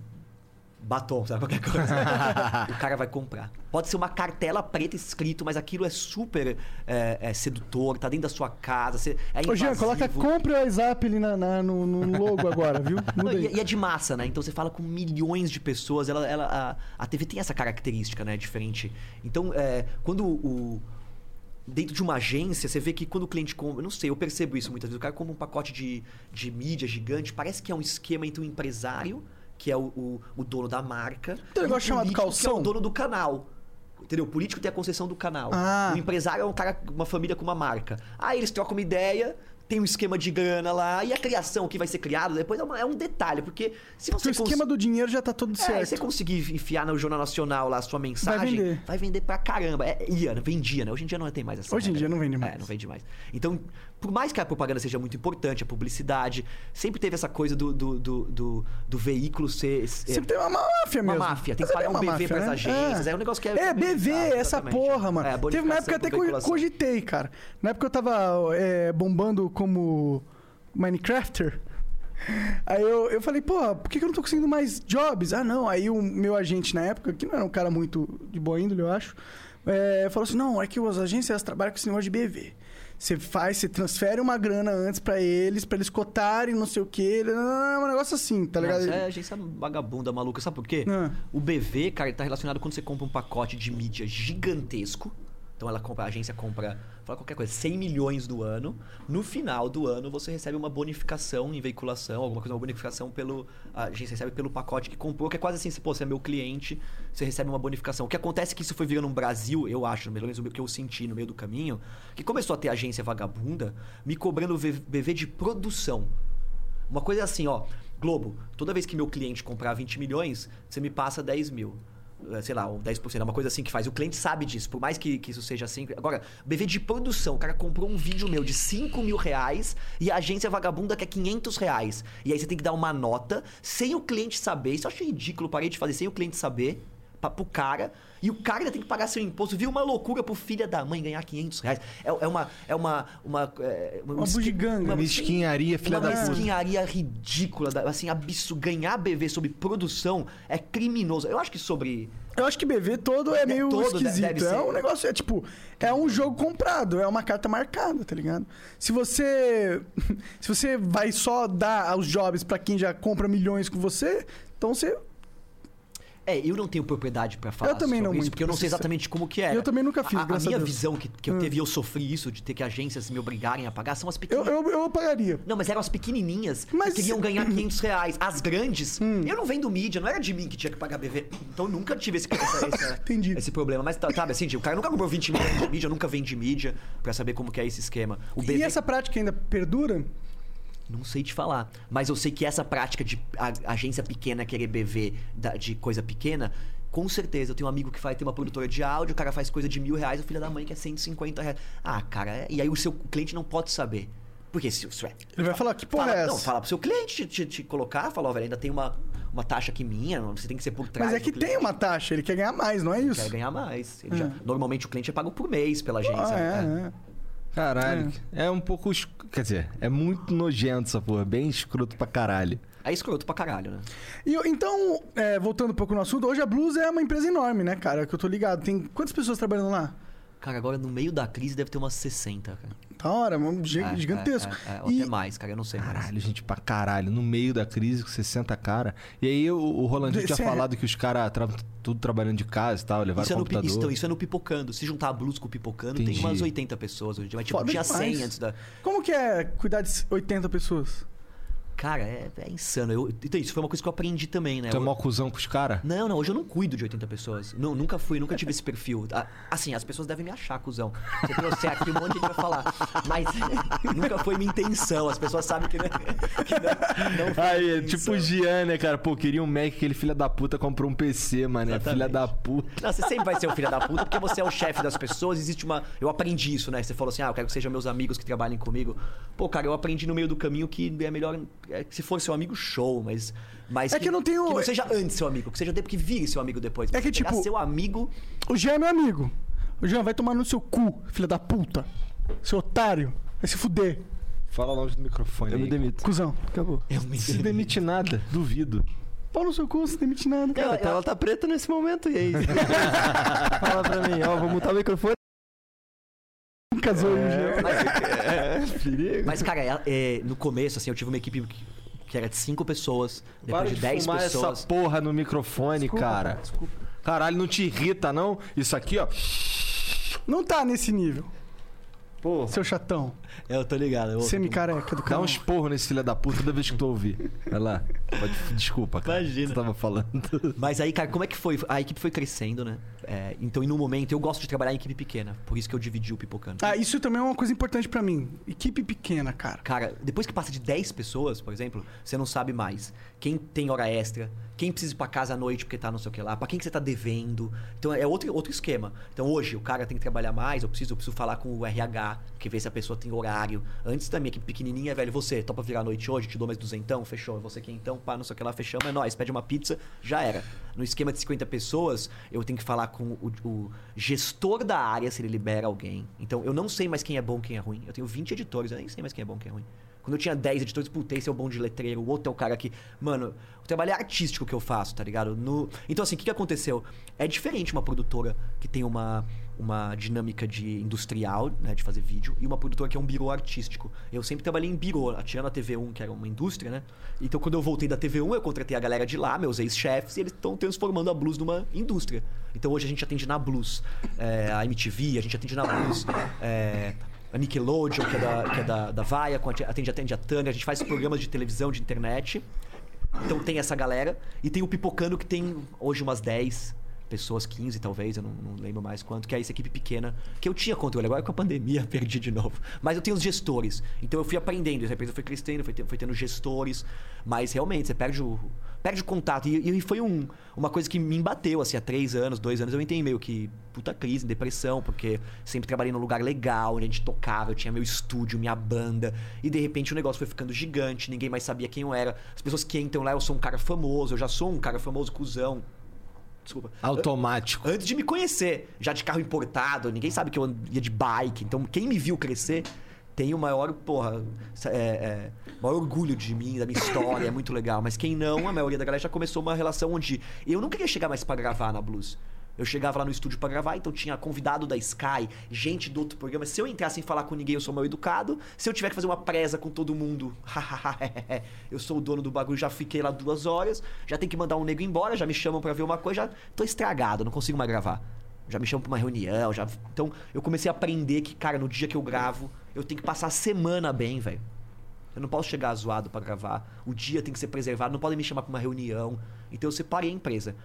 batom, sabe? Qualquer coisa. o cara vai comprar. Pode ser uma cartela preta escrito, mas aquilo é super é, é, sedutor, tá dentro da sua casa, você, é Ô, Jean, coloca compre o WhatsApp ali na, na- no, no logo agora, viu? Não, e, aí. e é de massa, né? Então você fala com milhões de pessoas. Ela, ela, a, a TV tem essa característica, né? Diferente. Então, é, quando o. Dentro de uma agência, você vê que quando o cliente compra. Não sei, eu percebo isso muitas vezes. O cara compra um pacote de, de mídia gigante. Parece que é um esquema entre o empresário, que é o, o, o dono da marca. Tem um o negócio chamado político, Que é calção? o dono do canal. Entendeu? O político tem a concessão do canal. Ah. O empresário é um cara, uma família com uma marca. Aí eles trocam uma ideia, tem um esquema de grana lá, e a criação que vai ser criado depois é, uma- é um detalhe, porque se Porque você o esquema do dinheiro já tá todo é, certo. você conseguir enfiar no Jornal Nacional lá a sua mensagem, vender. vai vender pra caramba. É, ia, vendia, né? Hoje em dia não tem mais essa Hoje em dia não vende É, mais. não vende mais. Então, por mais que a propaganda seja muito importante, a publicidade, sempre teve essa coisa do, do, do, do, do veículo ser... ser- Sempre tem uma máfia uma mesmo. máfia, tem que pagar um uma BV máfia, pras né? agências, é um negócio que é... É, BV, essa exatamente. porra, mano. É, Teve uma época até que eu veiculação. cogitei, cara. Na época eu tava é, bombando como Minecrafter. Aí eu, eu falei, pô, por que que eu não tô conseguindo mais jobs? Ah, não. Aí o meu agente na época, que não era um cara muito de boa índole, eu acho, é, falou assim: não, é que as agências elas trabalham com esse negócio de BV. Você faz, você transfere uma grana antes pra eles, pra eles cotarem, não sei o quê. É um negócio assim, tá Não, ligado? isso é agência vagabunda, maluca. Sabe por quê? Ah. O BV, cara, tá relacionado quando você compra um pacote de mídia gigantesco. Então ela compra, a agência compra, fala qualquer coisa, 100 milhões do ano. No final do ano você recebe uma bonificação em veiculação, alguma coisa, uma bonificação pelo. A agência recebe pelo pacote que comprou, que é quase assim, se pô, você é meu cliente, você recebe uma bonificação. O que acontece é que isso foi virando um Brasil, eu acho, pelo menos o que eu senti no meio do caminho, que começou a ter agência vagabunda me cobrando BV de produção. Uma coisa é assim, ó. Globo, toda vez que meu cliente comprar 20 milhões, você me passa 10 mil. Eh, Sei lá, um 10%. É uma coisa assim que faz. O cliente sabe disso, por mais que, que isso seja assim. Agora, BV de produção. O cara comprou um vídeo meu de 5 mil reais e a agência vagabunda quer 500 reais. E aí você tem que dar uma nota sem o cliente saber. Isso eu acho ridículo. Parei de fazer sem o cliente saber. Pra, pro cara. E o cara ainda tem que pagar seu imposto. Viu uma loucura pro filho da mãe ganhar 500 reais. É, é uma. É uma. Uma, é, Uma bugiganga. uma- Mesquinharia, filha uma da puta. mesquinharia ridícula, assim, absurdo. Ganhar BV sobre produção é criminoso. Eu acho que sobre. Eu acho que BV todo é meio todo esquisito. é um negócio, é tipo, é um jogo comprado, é uma carta marcada, tá ligado? Se você se você vai só dar os jobs pra quem já compra milhões com você, então você É, eu não tenho propriedade pra falar Eu também sobre não isso, porque eu não sei exatamente como que é. Eu também nunca fiz, A, a a minha Deus. visão que, que eu Hum. teve e eu sofri isso, de ter que agências me obrigarem a pagar, são as eu, pequenas. eu, eu pagaria. Não, mas eram as pequenininhas Mas- que queriam ganhar 500 reais. As grandes, Hum. eu não vendo mídia, não era de mim que tinha que pagar BV. Então eu nunca tive esse, essa- essa- Entendi. esse problema. Mas tá- sabe assim, o cara nunca comprou 20 milhões de mídia, nunca vende mídia pra saber como que é esse esquema. BV E essa prática ainda perdura? Não sei te falar. Mas eu sei que essa prática de agência pequena querer da- de coisa pequena, com certeza. Eu tenho um amigo que vai ter uma produtora de áudio, o cara faz coisa de mil reais, o filho da mãe quer 150 reais. Ah, cara, é- e aí o seu cliente não pode saber. Porque se isso é. Ele vai falar, que porra fala, é essa? Não, fala pro seu cliente te, te- te colocar, fala, ó, velho, ainda tem uma, uma taxa aqui minha, você tem que ser por trás. Mas é que tem uma taxa, ele quer ganhar mais, não é isso? Quer ganhar mais. Ele É. já- normalmente o cliente é pago por mês pela agência. Ah, né? é, é. Caralho. É. um pouco. Quer dizer, é muito nojento essa porra. Bem escroto pra caralho. É escroto pra caralho, né? E então, é, voltando um pouco no assunto, hoje a Blues é uma empresa enorme, né, cara? Que eu tô ligado. Tem quantas pessoas trabalhando lá? Cara, agora no meio da crise deve ter umas 60, cara. Da hora, um gi- É, gigantesco. É, é, ou E- até mais, cara, eu não sei mais. Caralho, gente, pra caralho. No meio da crise, com 60 cara. E aí o, o Rolandinho tinha Isso é- falado que os caras estavam tudo trabalhando de casa e tal, levaram Isso é, no, pi- computador. isso, isso é no Pipocando. Se juntar a Blues com o Pipocando, Entendi. tem umas 80 pessoas hoje. Mas tipo, Foda tinha demais. 100 antes da. Como que é cuidar de 80 pessoas? Cara, é, é insano. Eu, então, isso foi uma coisa que eu aprendi também, né? Tu é mó cuzão com os caras? Não, não, hoje eu não cuido de 80 pessoas. Não, nunca fui, nunca tive esse perfil. Assim, as pessoas devem me achar, cuzão. Se eu trouxer aqui, um monte de gente vai falar. Mas nunca foi minha intenção. As pessoas sabem que não, que não, não foi Aí, é tipo o Gian, né, cara? Pô, queria um Mac, aquele filho da puta comprou um PC, mano. É filha da puta. Não, você sempre vai ser o filho da puta porque você é o chefe das pessoas. Existe uma. Eu aprendi isso, né? Você falou assim: ah, eu quero que sejam meus amigos que trabalhem comigo. Pô, cara, eu aprendi no meio do caminho que é melhor. É, que se for seu amigo, show, mas. mas É que eu não tenho- Que não seja antes seu amigo, que seja depois que vire seu amigo depois. É que, tipo- seu amigo. O Jean é meu amigo. O Jean vai tomar no seu cu, filha da puta. Seu otário. Vai se fuder, Fala longe do microfone. Eu me aí. demito. cuzão. Acabou. Eu me Se demite nada, duvido. Pau no seu cu, você demite nada. Cara, Eu- a tela tá preta nesse momento e aí? Fala pra mim, ó, vou mutar o microfone. Casou aí, o Jean. Mas, Perigo. mas, cara, é- é, no começo, assim, eu tive uma equipe que, que era de 5 pessoas, depois Para de de 10 fumar pessoas. essa porra no microfone, Desculpa, cara. cara, desculpa. Caralho, não te irrita, não? Isso aqui, ó. Não tá nesse nível, Pô. seu chatão. É, Eu tô ligado. Eu, Semi-careca do Dá canal. um esporro nesse filho da puta toda vez que tu ouvir. Vai lá. Pode- desculpa, cara. Imagina. Você tava falando. Mas aí, cara, como é que foi? A equipe foi crescendo, né? É, então, e no momento, eu gosto de trabalhar em equipe pequena. Por isso que eu dividi o pipocando. Ah, isso também é uma coisa importante pra mim. Equipe pequena, cara. Cara, depois que passa de 10 pessoas, por exemplo, você não sabe mais quem tem hora extra, quem precisa ir pra casa à noite porque tá não sei o que lá, pra quem que você tá devendo. Então é outro, outro esquema. Então hoje o cara tem que trabalhar mais, eu preciso, eu preciso falar com o RH, que vê se a pessoa tem horário. Antes da minha pequenininha, velho, você topa virar a noite hoje, te dou mais duzentão, fechou. Você quer então, pá, não sei o que lá, fechamos, é nóis, pede uma pizza, já era. No esquema de 50 pessoas, eu tenho que falar com o, o gestor da área se ele libera alguém. Então eu não sei mais quem é bom, quem é ruim. Eu tenho 20 editores, eu nem sei mais quem é bom, quem é ruim. Quando eu tinha 10 editores, puta, esse é o bom de letreiro, o outro é o cara que. Mano, o trabalho é artístico que eu faço, tá ligado? No... Então, assim, o que, que aconteceu? É diferente uma produtora que tem uma, uma dinâmica de industrial, né, de fazer vídeo, e uma produtora que é um birô artístico. Eu sempre trabalhei em birô, tirando a TV1, que era uma indústria, né? Então, quando eu voltei da TV1, eu contratei a galera de lá, meus ex-chefes, e eles estão transformando a Blues numa indústria. Então, hoje a gente atende na Blues, é, a MTV, a gente atende na Blues. É, a Nickelodeon, que é da, que é da, da atende, atende a Tânia, a gente faz programas de televisão, de internet. Então tem essa galera. E tem o Pipocano, que tem hoje umas 10 pessoas, 15 talvez, eu não, não lembro mais quanto, que é essa equipe pequena, que eu tinha controle. Agora com a pandemia perdi de novo. Mas eu tenho os gestores. Então eu fui aprendendo, essa empresa foi crescendo, foi, foi tendo gestores. Mas realmente, você perde o, perde o contato. E, e foi um, uma coisa que me embateu, assim, há três anos, dois anos, eu entrei meio que puta crise, depressão, porque sempre trabalhei num lugar legal, onde a gente tocava, eu tinha meu estúdio, minha banda, e de repente o negócio foi ficando gigante, ninguém mais sabia quem eu era. As pessoas que entram lá, eu sou um cara famoso, eu já sou um cara famoso, cuzão. Desculpa. Automático. Antes de me conhecer, já de carro importado, ninguém sabe que eu ia de bike. Então, quem me viu crescer tem o maior, porra, é, é, maior orgulho de mim, da minha história, é muito legal. Mas quem não, a maioria da galera já começou uma relação onde eu não queria chegar mais pra gravar na Blues. Eu chegava lá no estúdio pra gravar, então tinha convidado da Sky, gente do outro programa. Se eu entrar sem falar com ninguém, eu sou mal educado. Se eu tiver que fazer uma presa com todo mundo, eu sou o dono do bagulho, já fiquei lá duas horas, já tem que mandar um nego embora, já me chamam pra ver uma coisa, já tô estragado, não consigo mais gravar. Já me chamam pra uma reunião, já. Então eu comecei a aprender que, cara, no dia que eu gravo, eu tenho que passar a semana bem, velho. Eu não posso chegar zoado pra gravar. O dia tem que ser preservado, não podem me chamar pra uma reunião. Então eu separei a empresa.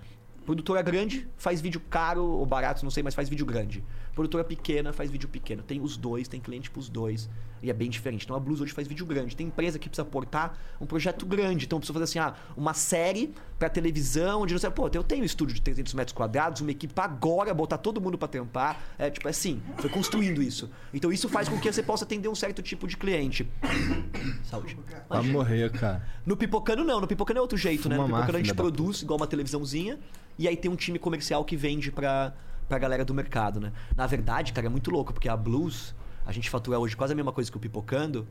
Produtora grande faz vídeo caro ou barato, não sei, mas faz vídeo grande. Produtora pequena faz vídeo pequeno. Tem os dois, tem cliente pros dois. E é bem diferente. Então a Blues hoje faz vídeo grande. Tem empresa que precisa portar um projeto grande. Então precisa fazer assim, ah, uma série pra televisão, onde não sei, pô, eu tenho um estúdio de 300 metros quadrados, uma equipe agora, botar todo mundo pra trampar. É tipo assim, foi construindo isso. Então isso faz com que você possa atender um certo tipo de cliente. Saúde. Vai morrer, cara. No Pipocano não, no Pipocano é outro jeito, né? No Fuma Pipocano a gente produz igual uma televisãozinha e aí tem um time comercial que vende pra, pra galera do mercado, né? Na verdade, cara, é muito louco, porque a Blues, a gente fatura hoje quase a mesma coisa que o Pipocando.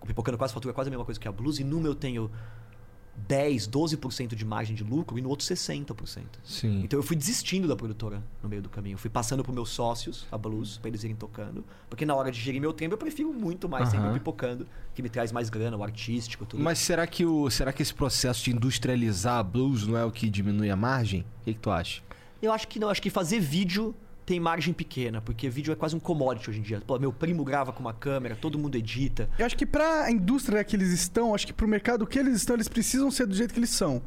O Pipocando quase fatura quase a mesma coisa que a Blues e numa eu tenho 10, 12% de margem de lucro e no outro 60%. Sim. Então eu fui desistindo da produtora no meio do caminho. Eu fui passando pros meus sócios, a Blues, pra eles irem tocando. Porque na hora de gerir meu tempo, eu prefiro muito mais sempre o Aham. pipocando, que me traz mais grana, o artístico, tudo. Mas será que, o, será que esse processo de industrializar a blues não é o que diminui a margem? O que, que tu acha? Eu acho que não, acho que fazer vídeo tem margem pequena, porque vídeo é quase um commodity hoje em dia. Pô, meu primo grava com uma câmera, todo mundo edita. Eu acho que pra indústria que eles estão, acho que pro mercado que eles estão, eles precisam ser do jeito que eles são.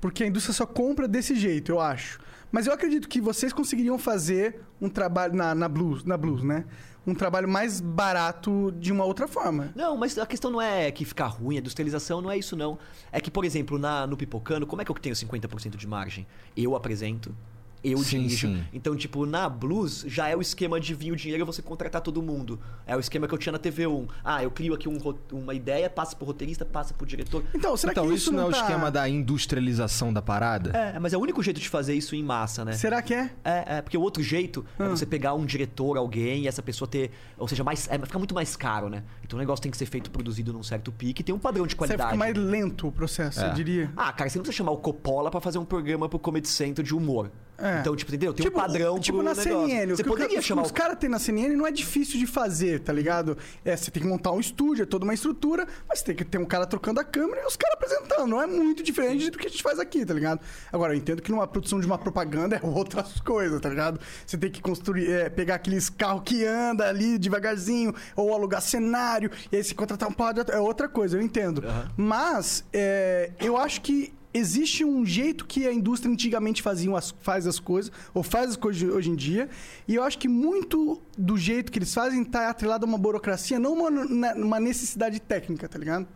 Porque a indústria só compra desse jeito, eu acho. Mas eu acredito que vocês conseguiriam fazer um trabalho na, na blues, na blues, né? Um trabalho mais barato de uma outra forma. Não, mas a questão não é que ficar ruim, a industrialização não é isso não. É que, por exemplo, na, no Pipocano, como é que eu tenho 50% de margem? Eu apresento, eu Sim, dirijo. sim. Então, tipo, na Blues já é o esquema de vir o dinheiro e você contratar todo mundo. É o esquema que eu tinha na TV1. Ah, eu crio aqui um uma ideia, passa pro roteirista, passa pro diretor. Então, será então, que isso não é o tá- esquema da industrialização da parada? É, mas é o único jeito de fazer isso em massa, né? Será que é? É, é, porque o outro jeito é Ah. você pegar um diretor, alguém, e essa pessoa ter. Ou seja, mais, é, fica muito mais caro, né? Então o negócio tem que ser feito, produzido num certo pique e tem um padrão de Você qualidade. fica mais lento o processo, É. eu diria. Ah, cara, você não precisa chamar o Coppola pra fazer um programa pro Comedy Center de humor. É. Então, tipo, entendeu? Tem um padrão tipo na negócio. CNN. Você poderia chamar os caras têm na CNN não é difícil de fazer, tá ligado? É, você tem que montar um estúdio, é toda uma estrutura, mas tem que ter um cara trocando a câmera e os caras apresentando. Não é muito diferente do que a gente faz aqui, tá ligado? Agora, eu entendo que numa produção de uma propaganda é outras coisas, tá ligado? Você tem que construir, é, pegar aqueles carros que anda ali devagarzinho, ou alugar cenário, e aí se contratar um par de... É outra coisa, eu entendo. Aham. Mas, é, eu acho que existe um jeito que a indústria antigamente fazia as, faz as coisas, ou faz as coisas hoje em dia, e eu acho que muito do jeito que eles fazem tá atrelado a uma burocracia, não uma, na- uma necessidade técnica, tá ligado?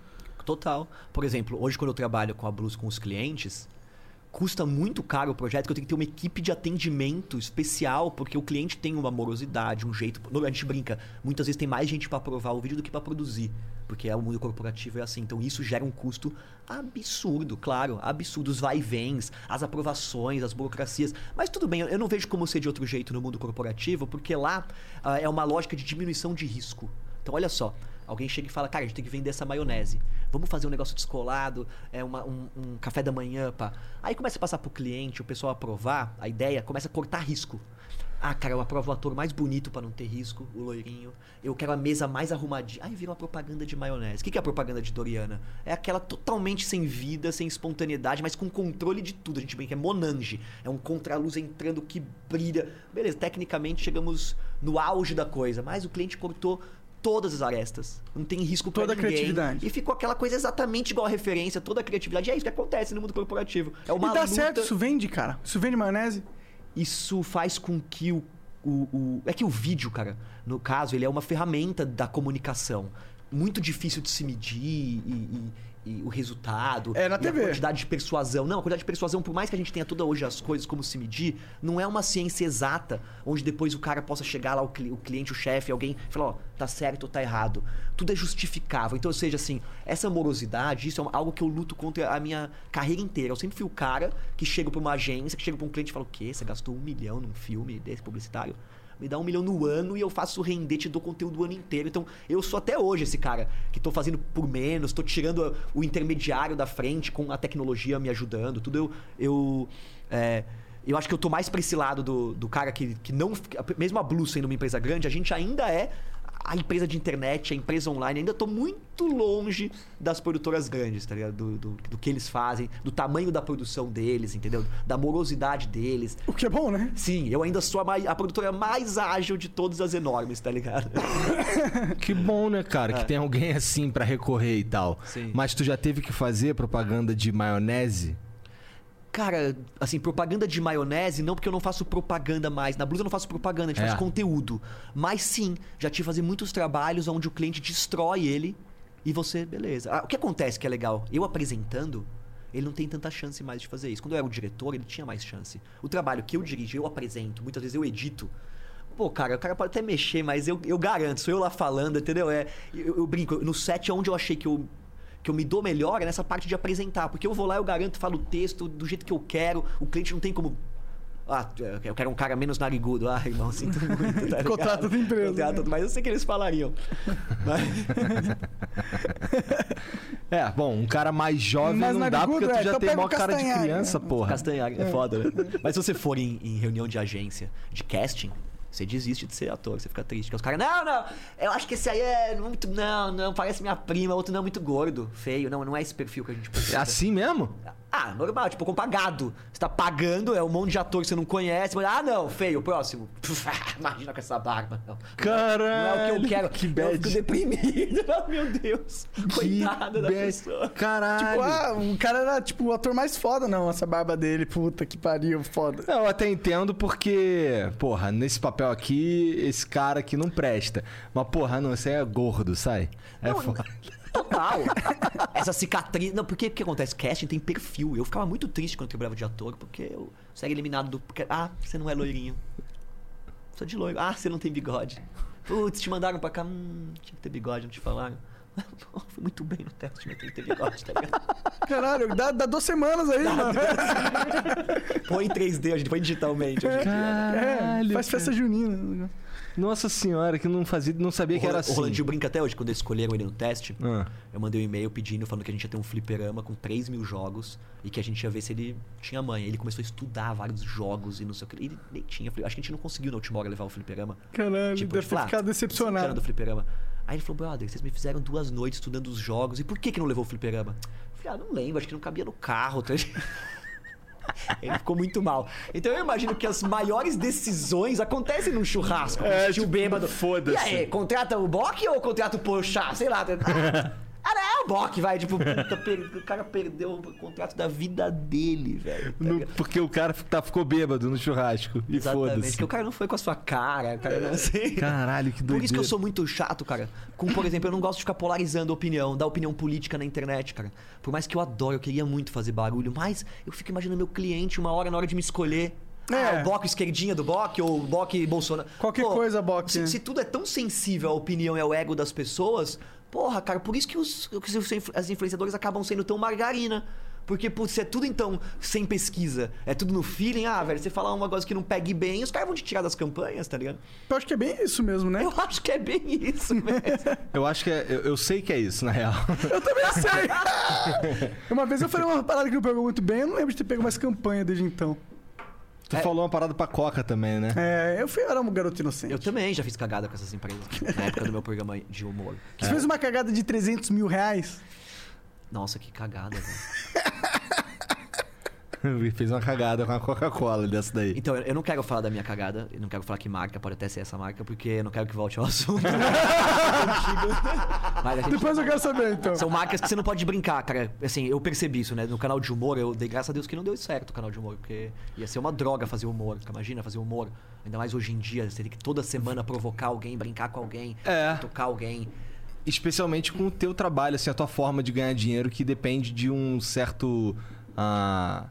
Total. Por exemplo, hoje quando eu trabalho com a Blues com os clientes, custa muito caro o projeto que eu tenho que ter uma equipe de atendimento especial, porque o cliente tem uma morosidade, um jeito. A gente brinca, muitas vezes tem mais gente pra aprovar o vídeo do que pra produzir. Porque é o mundo corporativo é assim. Então isso gera um custo absurdo, claro, absurdo. Os vai e vens, as aprovações, as burocracias. Mas tudo bem, eu- eu não vejo como ser de outro jeito no mundo corporativo, porque lá ah, é uma lógica de diminuição de risco. Então olha só, Alguém chega e fala, cara, a gente tem que vender essa maionese. Vamos fazer um negócio descolado, é uma- um, um café da manhã, pá. Aí começa a passar pro cliente, o pessoal aprovar, a ideia começa a cortar risco. Ah, cara, eu aprovo o ator mais bonito pra não ter risco, o loirinho. Eu quero a mesa mais arrumadinha. Aí vira uma propaganda de maionese. O que que é a propaganda de Doriana? É aquela totalmente sem vida, sem espontaneidade, mas com controle de tudo. A gente brinca, é Monange. É um contraluz entrando que brilha. Beleza, tecnicamente chegamos no auge da coisa, mas o cliente cortou todas as arestas. Não tem risco pra Toda a ninguém. criatividade. E ficou aquela coisa exatamente igual a referência, toda a criatividade. E é isso que acontece no mundo corporativo. É uma e dá luta... certo, isso vende, cara. Isso vende maionese? isso faz com que o, o, o- É que o vídeo, cara, no caso, ele é uma ferramenta da comunicação. Muito difícil de se medir e, e- e o resultado. É, na TV. A quantidade de persuasão. Não, a quantidade de persuasão, por mais que a gente tenha toda hoje as coisas como se medir, não é uma ciência exata, onde depois o cara possa chegar lá, o, cli- o cliente, o chefe, alguém, e falar, ó, tá certo ou tá errado. Tudo é justificável. Então, ou seja, assim, essa morosidade, isso é algo que eu luto contra a minha carreira inteira. Eu sempre fui o cara que chega pra uma agência, que chega pra um cliente e fala, o quê? Você gastou um milhão num filme desse publicitário? Me dá um milhão no ano e eu faço render, te dou conteúdo o ano inteiro. Então, eu sou até hoje esse cara que tô fazendo por menos, tô tirando o intermediário da frente com a tecnologia me ajudando. Tudo eu. eu é, eu acho que eu tô mais pra esse lado do, do cara que, que não. Mesmo a Blue sendo uma empresa grande, a gente ainda é a empresa de internet, a empresa online. Ainda tô muito longe das produtoras grandes, tá ligado? Do, do, do que eles fazem, do tamanho da produção deles, entendeu? Da morosidade deles. O que é bom, né? Sim, eu ainda sou a, mai- a produtora mais ágil de todas as enormes, tá ligado? Que bom, né, cara, É. que tem alguém assim pra recorrer e tal. Sim. Mas tu já teve que fazer propaganda de maionese? Cara, assim, propaganda de maionese, não porque eu não faço propaganda mais. Na blusa eu não faço propaganda, a gente É. faz conteúdo. Mas sim, já tive fazer muitos trabalhos onde o cliente destrói ele e você, beleza. Ah, o que acontece que é legal? Eu apresentando, ele não tem tanta chance mais de fazer isso. Quando eu era o diretor, ele tinha mais chance. O trabalho que eu dirijo, eu apresento, muitas vezes eu edito. Pô, cara, o cara pode até mexer, mas eu, eu garanto, sou eu lá falando, entendeu? É, eu, eu brinco, no set é onde eu achei que eu, que eu me dou melhor é nessa parte de apresentar. Porque eu vou lá, eu garanto, falo o texto do jeito que eu quero, o cliente não tem como. Ah, eu quero um cara menos narigudo. Ah, irmão, sinto muito. Tá? Contrato da empresa, Contrato, né? Mas eu sei que eles falariam. Mas- É, bom, um cara mais jovem Mas não dá porque tu é, já então tem maior cara de Castanhari, criança, né? porra. Castanhar, é foda, né? Mas se você for em, em reunião de agência, de casting, você desiste de ser ator, você fica triste. Porque os caras, não, não, eu acho que esse aí é muito. Não, não, parece minha prima, outro não é muito gordo, feio. Não, não é esse perfil que a gente É precisa. assim mesmo? Ah, normal, tipo, com pagado. Você tá pagando, é um monte de ator que você não conhece, mas, ah, não, feio, próximo. Imagina com essa barba. Não, Caralho, não é o que eu quero. que eu bad. fico deprimido. Oh, meu Deus. Coitada da pessoa. Caralho. Tipo, ah, o cara era tipo o ator mais foda, não, essa barba dele. Puta que pariu, foda. Eu até entendo porque, porra, nesse papel aqui, esse cara aqui não presta. Mas, porra, não, você é gordo, sai. É Não, foda. Total. Essa cicatriz. Não, porque o que acontece? Casting tem perfil. Eu ficava muito triste quando eu trabalhava de ator, porque eu saí eliminado do. Porque, ah, você não é loirinho. Sou de loiro. Ah, você não tem bigode. Putz, te mandaram pra cá. Hum, tinha que ter bigode, não te falaram. Fui muito bem no teste, não tem que ter bigode, tá ligado? Caralho, dá, dá duas semanas aí, mano. Põe em 3D, a gente põe digitalmente. dia. Caralho. É, faz cara. festa junina. Nossa senhora, que não fazia, não sabia que era O assim. Rolandinho brinca até hoje, quando eles escolheram ele no teste. Ah. Eu mandei um e-mail pedindo, falando que a gente ia ter um fliperama com 3 mil jogos e que a gente ia ver se ele tinha mãe. Ele começou a estudar vários jogos e não sei o que. Ele nem tinha. Acho que a gente não conseguiu na última hora levar o fliperama. Caralho, Tipo, deve tipo, ter ah, ficado decepcionado. do fliperama. Aí ele falou, brother, vocês me fizeram duas noites estudando os jogos. E por que que não levou o fliperama? Eu falei, ah, não lembro, acho que não cabia no carro. tá? Ele ficou muito mal. Então eu imagino que as maiores decisões acontecem num churrasco. É, tipo, bêbado. foda-se. E aí, contrata o Bock ou contrata o Pochá? Sei lá. Ah, é o Bock, vai. Tipo, puta, per- o cara perdeu o contrato da vida dele, velho. tá No- porque o cara tá, ficou bêbado no churrasco. E Exatamente. Porque o cara não foi com a sua cara, cara não assim. Caralho, que doideira. Por isso que eu sou muito chato, cara. Com, por exemplo, eu não gosto de ficar polarizando opinião, dar opinião política na internet, cara. Por mais que eu adoro, eu queria muito fazer barulho, mas eu fico imaginando meu cliente uma hora na hora de me escolher. É. Ah, o Bock esquerdinha do Bock ou o Bock Bolsonaro. Qualquer coisa, Bock, Se, né? se tudo é tão sensível à opinião e ao ego das pessoas, porra, cara, por isso que, os, que os influ- as influenciadoras acabam sendo tão margarina. Porque, putz, é tudo então sem pesquisa. É tudo no feeling. Ah, velho, você falar um negócio que não pegue bem, os caras vão te tirar das campanhas, tá ligado? Eu acho que é bem isso mesmo, né? Eu acho que é bem isso mesmo. Eu acho que é. Eu, eu sei que é isso, na real. Eu também sei. uma vez eu falei uma parada que não pegou muito bem, eu não lembro de ter pego mais campanha desde então. Tu É. falou uma parada pra Coca também, né? É, eu fui, eu era um garoto inocente. Eu também já fiz cagada com essas empresas na época do meu programa de humor. Você fez uma cagada de 300 mil reais? Nossa, que cagada, velho. Fez uma cagada com a Coca-Cola dessa daí. Então, eu não quero falar da minha cagada, eu não quero falar que marca, pode até ser essa marca, porque eu não quero que volte ao assunto. Gente- Depois eu quero saber, então. São marcas que você não pode brincar, cara. Assim, eu percebi isso, né? No canal de humor, eu dei graças a Deus que não deu certo o canal de humor, porque ia ser uma droga fazer humor. Imagina fazer humor. Ainda mais hoje em dia, você tem que toda semana provocar alguém, brincar com alguém, É. tocar alguém. Especialmente com o teu trabalho, assim, a tua forma de ganhar dinheiro que depende de um certo. ah,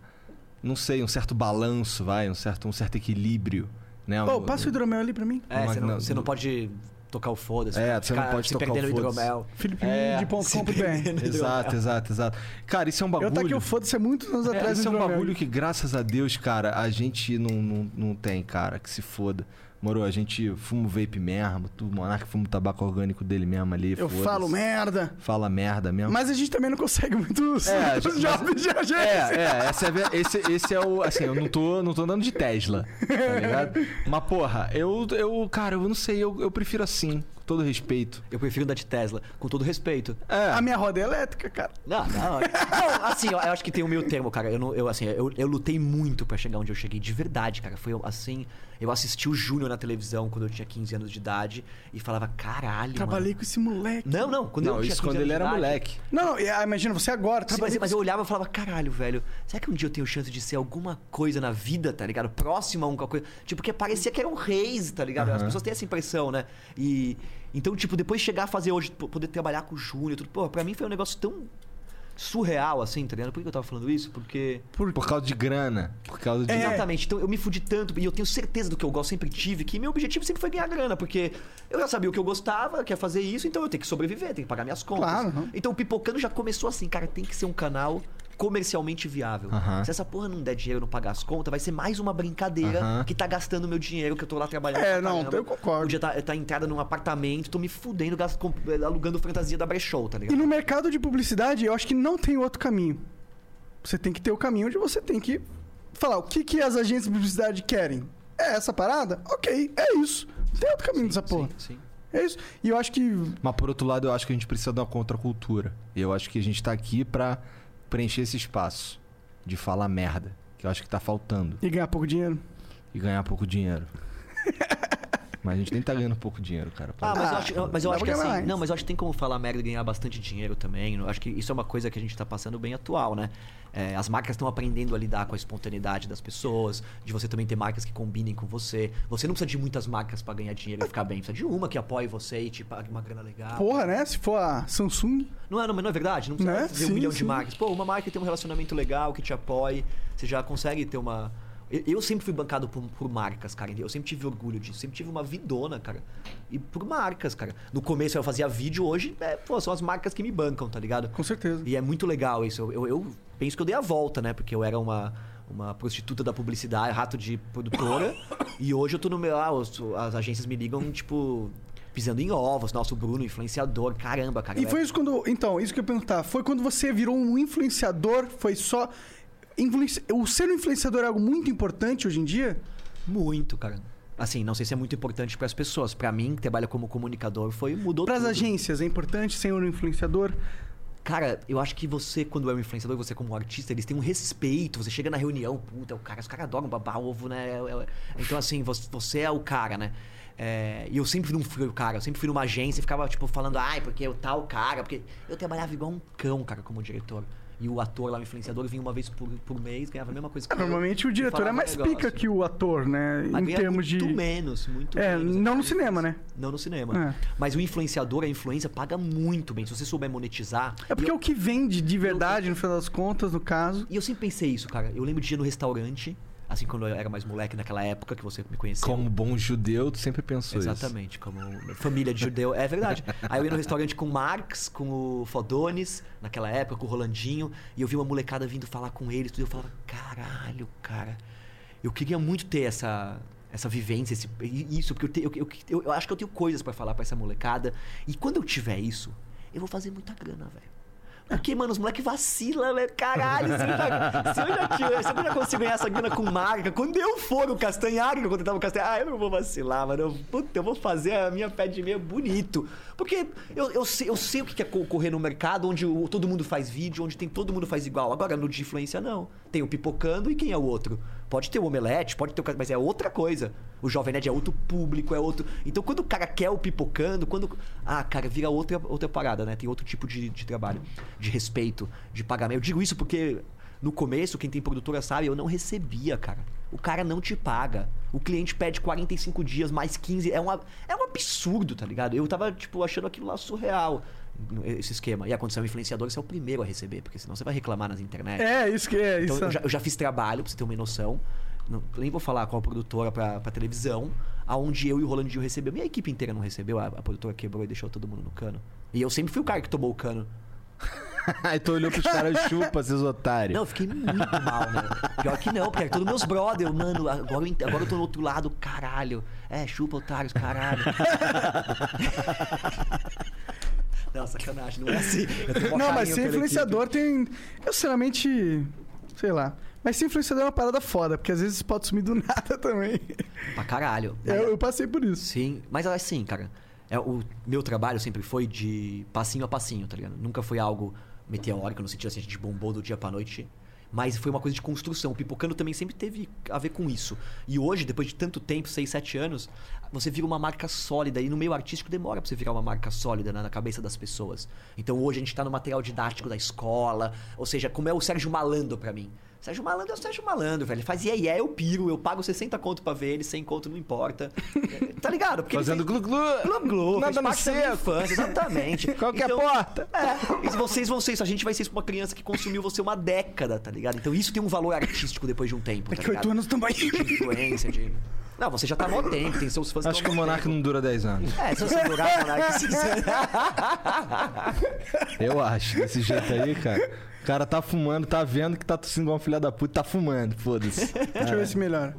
não sei, um certo balanço, vai, um certo, um certo equilíbrio. Né? Pô, Um- passa o hidromel ali pra mim. É, Uma- você não, não- você não pode tocar o foda-se. É, você não pode se tocar o no foda-se. hidromel. FelipeMid.com.br Exato, exato, exato. Cara, isso é um Eu bagulho. tá aqui o foda-se há muitos anos É, atrás isso é um bagulho que, graças a Deus, cara, a gente não, não, não tem, cara, que se foda. Moro, a gente fuma o vape mesmo, tu, o Monark fuma o tabaco orgânico dele mesmo ali. Eu falo merda. Fala merda mesmo. Mas a gente também não consegue muitos, É, mas- jobs de agência. É, é, essa é esse, esse é o. Assim, eu não tô, não tô andando de Tesla, tá ligado? Mas, porra, eu, eu cara, eu não sei, eu, eu prefiro assim, todo respeito. Eu prefiro andar de Tesla, com todo respeito. É, A minha roda é elétrica, cara. Não, não. não assim, eu, eu acho que tem o meio termo, cara. Eu, não, eu, assim, eu, eu lutei muito pra chegar onde eu cheguei, de verdade, cara. Foi assim. Eu assisti o Júnior na televisão quando eu tinha 15 anos de idade e falava, caralho. Trabalhei mano. com esse moleque. Não, não, quando eu não, tinha isso 15 quando ele era idade- moleque. Não, não, ah, imagina, você agora. Sim, mas, mas eu olhava e falava, caralho, velho, será que um dia eu tenho chance de ser alguma coisa na vida, tá ligado? Próximo a alguma coisa. Tipo, porque parecia que eram reis, tá ligado? As Aham. pessoas têm essa impressão, né? E. Então, tipo, depois chegar a fazer hoje, poder trabalhar com o Júnior, tudo, pô, pra mim foi um negócio tão surreal, assim, tá ligado? Por que eu tava falando isso? Porque. Por causa de grana. Por causa de. É. Exatamente. Então eu me fudi tanto e eu tenho certeza do que eu gosto, sempre tive, que meu objetivo sempre foi ganhar grana, porque eu já sabia o que eu gostava, que é fazer isso, então eu tenho que sobreviver, tenho que pagar minhas contas. Claro, aham. Então o Pipocando já começou assim, cara, tem que ser um canal comercialmente viável. Aham. Se essa porra não der dinheiro, não pagar as contas, vai ser mais uma brincadeira Aham. que tá gastando meu dinheiro, que eu tô lá trabalhando. É, pra não, caramba. eu concordo. Podia tá, tá entrada num apartamento, tô me fudendo, gasto, com- alugando fantasia da Brechou, tá E ligado? no mercado de publicidade, eu acho que não tem outro caminho. Você tem que ter o caminho onde você tem que falar o que, que as agências de publicidade querem. É essa parada? Ok, é isso. Não tem outro caminho dessa porra. Sim, sim. É isso. E eu acho que. Mas por outro lado, eu acho que a gente precisa de uma contracultura. E eu acho que a gente tá aqui pra preencher esse espaço de falar merda. Que eu acho que tá faltando. E ganhar pouco dinheiro. E ganhar pouco dinheiro. Mas a gente nem tá ganhando pouco dinheiro, cara. Ah, mas eu acho, mas eu acho que assim. mais. Não, mas eu acho que tem como falar merda e ganhar bastante dinheiro também. Eu acho que isso é uma coisa que a gente tá passando bem atual, né? É, as marcas estão aprendendo a lidar com a espontaneidade das pessoas, de você também ter marcas que combinem com você. Você não precisa de muitas marcas pra ganhar dinheiro e ficar bem. Precisa de uma que apoie você e te pague uma grana legal. Porra, né? Se for a Samsung. Não é, não, mas não é verdade? Não precisa Né? ter um milhão sim. de marcas. Pô, uma marca que tem um relacionamento legal, que te apoie, você já consegue ter uma. Eu- sempre fui bancado por, por marcas, cara. Eu sempre tive orgulho disso. Sempre tive uma vidona, cara. E por marcas, cara. No começo eu fazia vídeo, hoje, é, pô, são as marcas que me bancam, tá ligado? Com certeza. E é muito legal isso. Eu, eu- eu penso que eu dei a volta, né? Porque eu era uma, uma prostituta da publicidade, rato de produtora. e hoje eu tô no meu. Ah, as agências me ligam, tipo, pisando em ovos. Nossa, o Bruno, influenciador. Caramba, cara. E é- foi isso quando. Então, isso que eu ia perguntar. Foi quando você virou um influenciador? Foi só. Influenci... O ser um influenciador é algo muito importante hoje em dia? Muito, cara. Assim, não sei se é muito importante para as pessoas. Para mim, que trabalha como comunicador, foi mudou Para as agências é importante ser um influenciador? Cara, eu acho que você, quando é um influenciador, você como artista, eles têm um respeito. Você chega na reunião, puta, é o cara, os caras adoram babar ovo, né? É- é- Então, assim, você, você é o cara, né? É, e eu sempre não fui o cara, eu sempre fui numa agência e ficava, tipo, falando, ai, porque eu tal cara, porque eu trabalhava igual um cão, cara, como diretor. E o ator lá, o influenciador, vinha uma vez por, por mês, ganhava a mesma coisa que eu. Ah, Normalmente o e diretor é mais negócio. pica que o ator, né? Mas em termos de. Muito menos, muito É, menos. não no cinema, né? Não no cinema. É. Mas o influenciador, a influência, paga muito bem. Se você souber monetizar. É porque e é eu, o que vende de verdade, no final das contas, no caso. e eu sempre pensei isso, cara. Eu lembro de ir no restaurante, Assim, quando eu era mais moleque naquela época que você me conheceu. Como bom judeu, tu sempre pensou isso. Exatamente, como família de judeu. É verdade. Aí eu ia no restaurante com o Marx, com o Fodones, naquela época, com o Rolandinho, e eu vi uma molecada vindo falar com eles, tudo, e eu falava, caralho, cara, eu queria muito ter essa, essa vivência, esse, isso, porque eu, te, eu, eu, eu acho que eu tenho coisas pra falar pra essa molecada. E quando eu tiver isso, eu vou fazer muita grana, velho. Porque, mano, os moleques vacilam, né? Caralho, se eu, já, se, eu já se eu já consigo ganhar essa grana com marca, quando eu for o Castanhari, que eu contratava o Castanhari, ah, eu não vou vacilar, mano. Eu, puta, eu vou fazer a minha pé de meia bonito. Porque eu, eu, sei, eu sei o que é correr no mercado, onde todo mundo faz vídeo, onde tem todo mundo faz igual. Agora, no de influência, não. Tem o pipocando e quem é o outro? Pode ter o omelete, pode ter o... Mas é outra coisa. O Jovem Nerd é outro público, é outro... Então, quando o cara quer o pipocando, quando... Ah, cara, vira outra, outra parada, né? Tem outro tipo de, de trabalho, de respeito, de pagamento. Eu digo isso porque... No começo, quem tem produtora sabe, eu não recebia, cara. O cara não te paga. O cliente pede 45 dias mais 15. É, uma, é um absurdo, tá ligado? Eu tava, tipo, achando aquilo lá surreal, esse esquema. E a condição influenciador, você é o primeiro a receber, porque senão você vai reclamar nas internet. É, isso que é. Então, isso. eu já, eu já fiz trabalho, pra você ter uma noção. Não, nem vou falar qual produtora pra, pra televisão, aonde eu e o Rolandinho recebemos. Minha equipe inteira não recebeu, a, a produtora quebrou e deixou todo mundo no cano. E eu sempre fui o cara que tomou o cano. Aí tu olhou pros caras chupa, seus otários. Não, eu fiquei muito mal, né? Pior que não, porque era todos meus brothers, mano, agora eu, agora eu tô no outro lado, caralho. É, chupa, otários, caralho. não, sacanagem, não é assim. Não, mas ser influenciador tem. Eu, sinceramente. Sei lá. Mas ser influenciador é uma parada foda, porque às vezes pode sumir do nada também. Pra caralho. Eu, eu passei por isso. Sim, mas assim, cara, é, o meu trabalho sempre foi de passinho a passinho, tá ligado? Nunca foi algo meteórico, no sentido assim, a gente bombou do dia pra noite. Mas foi uma coisa de construção. O Pipocando também sempre teve a ver com isso. E hoje, depois de tanto tempo, 6, 7 anos, você vira uma marca sólida. E no meio artístico demora pra você virar uma marca sólida na, na cabeça das pessoas. Então hoje a gente tá no material didático da escola. Ou seja, como é o Sérgio Malandro pra mim. Sérgio Malandro é o Sérgio Malandro, velho. Ele faz iê, iê, eu piro, eu pago 60 conto pra ver ele, 100 conto não importa. tá ligado? Porque Fazendo fez- glu-glu. Glu Glu, Nada no seco. infância, exatamente. Qual que é a porta? É, e vocês vão ser isso, a gente vai ser isso pra uma criança que consumiu você uma década, tá ligado? Então isso tem um valor artístico depois de um tempo, tá Daqui oito ligado? anos também. De influência, de... Não, você já tá mó tempo, tem seus fãs Acho que o Monark não dura 10 anos. É, se você durar, Monark, se Eu acho. Desse jeito aí, cara. O cara tá fumando, tá vendo que tá tossindo igual uma filha da puta, tá fumando, foda-se. Deixa eu ver se melhora.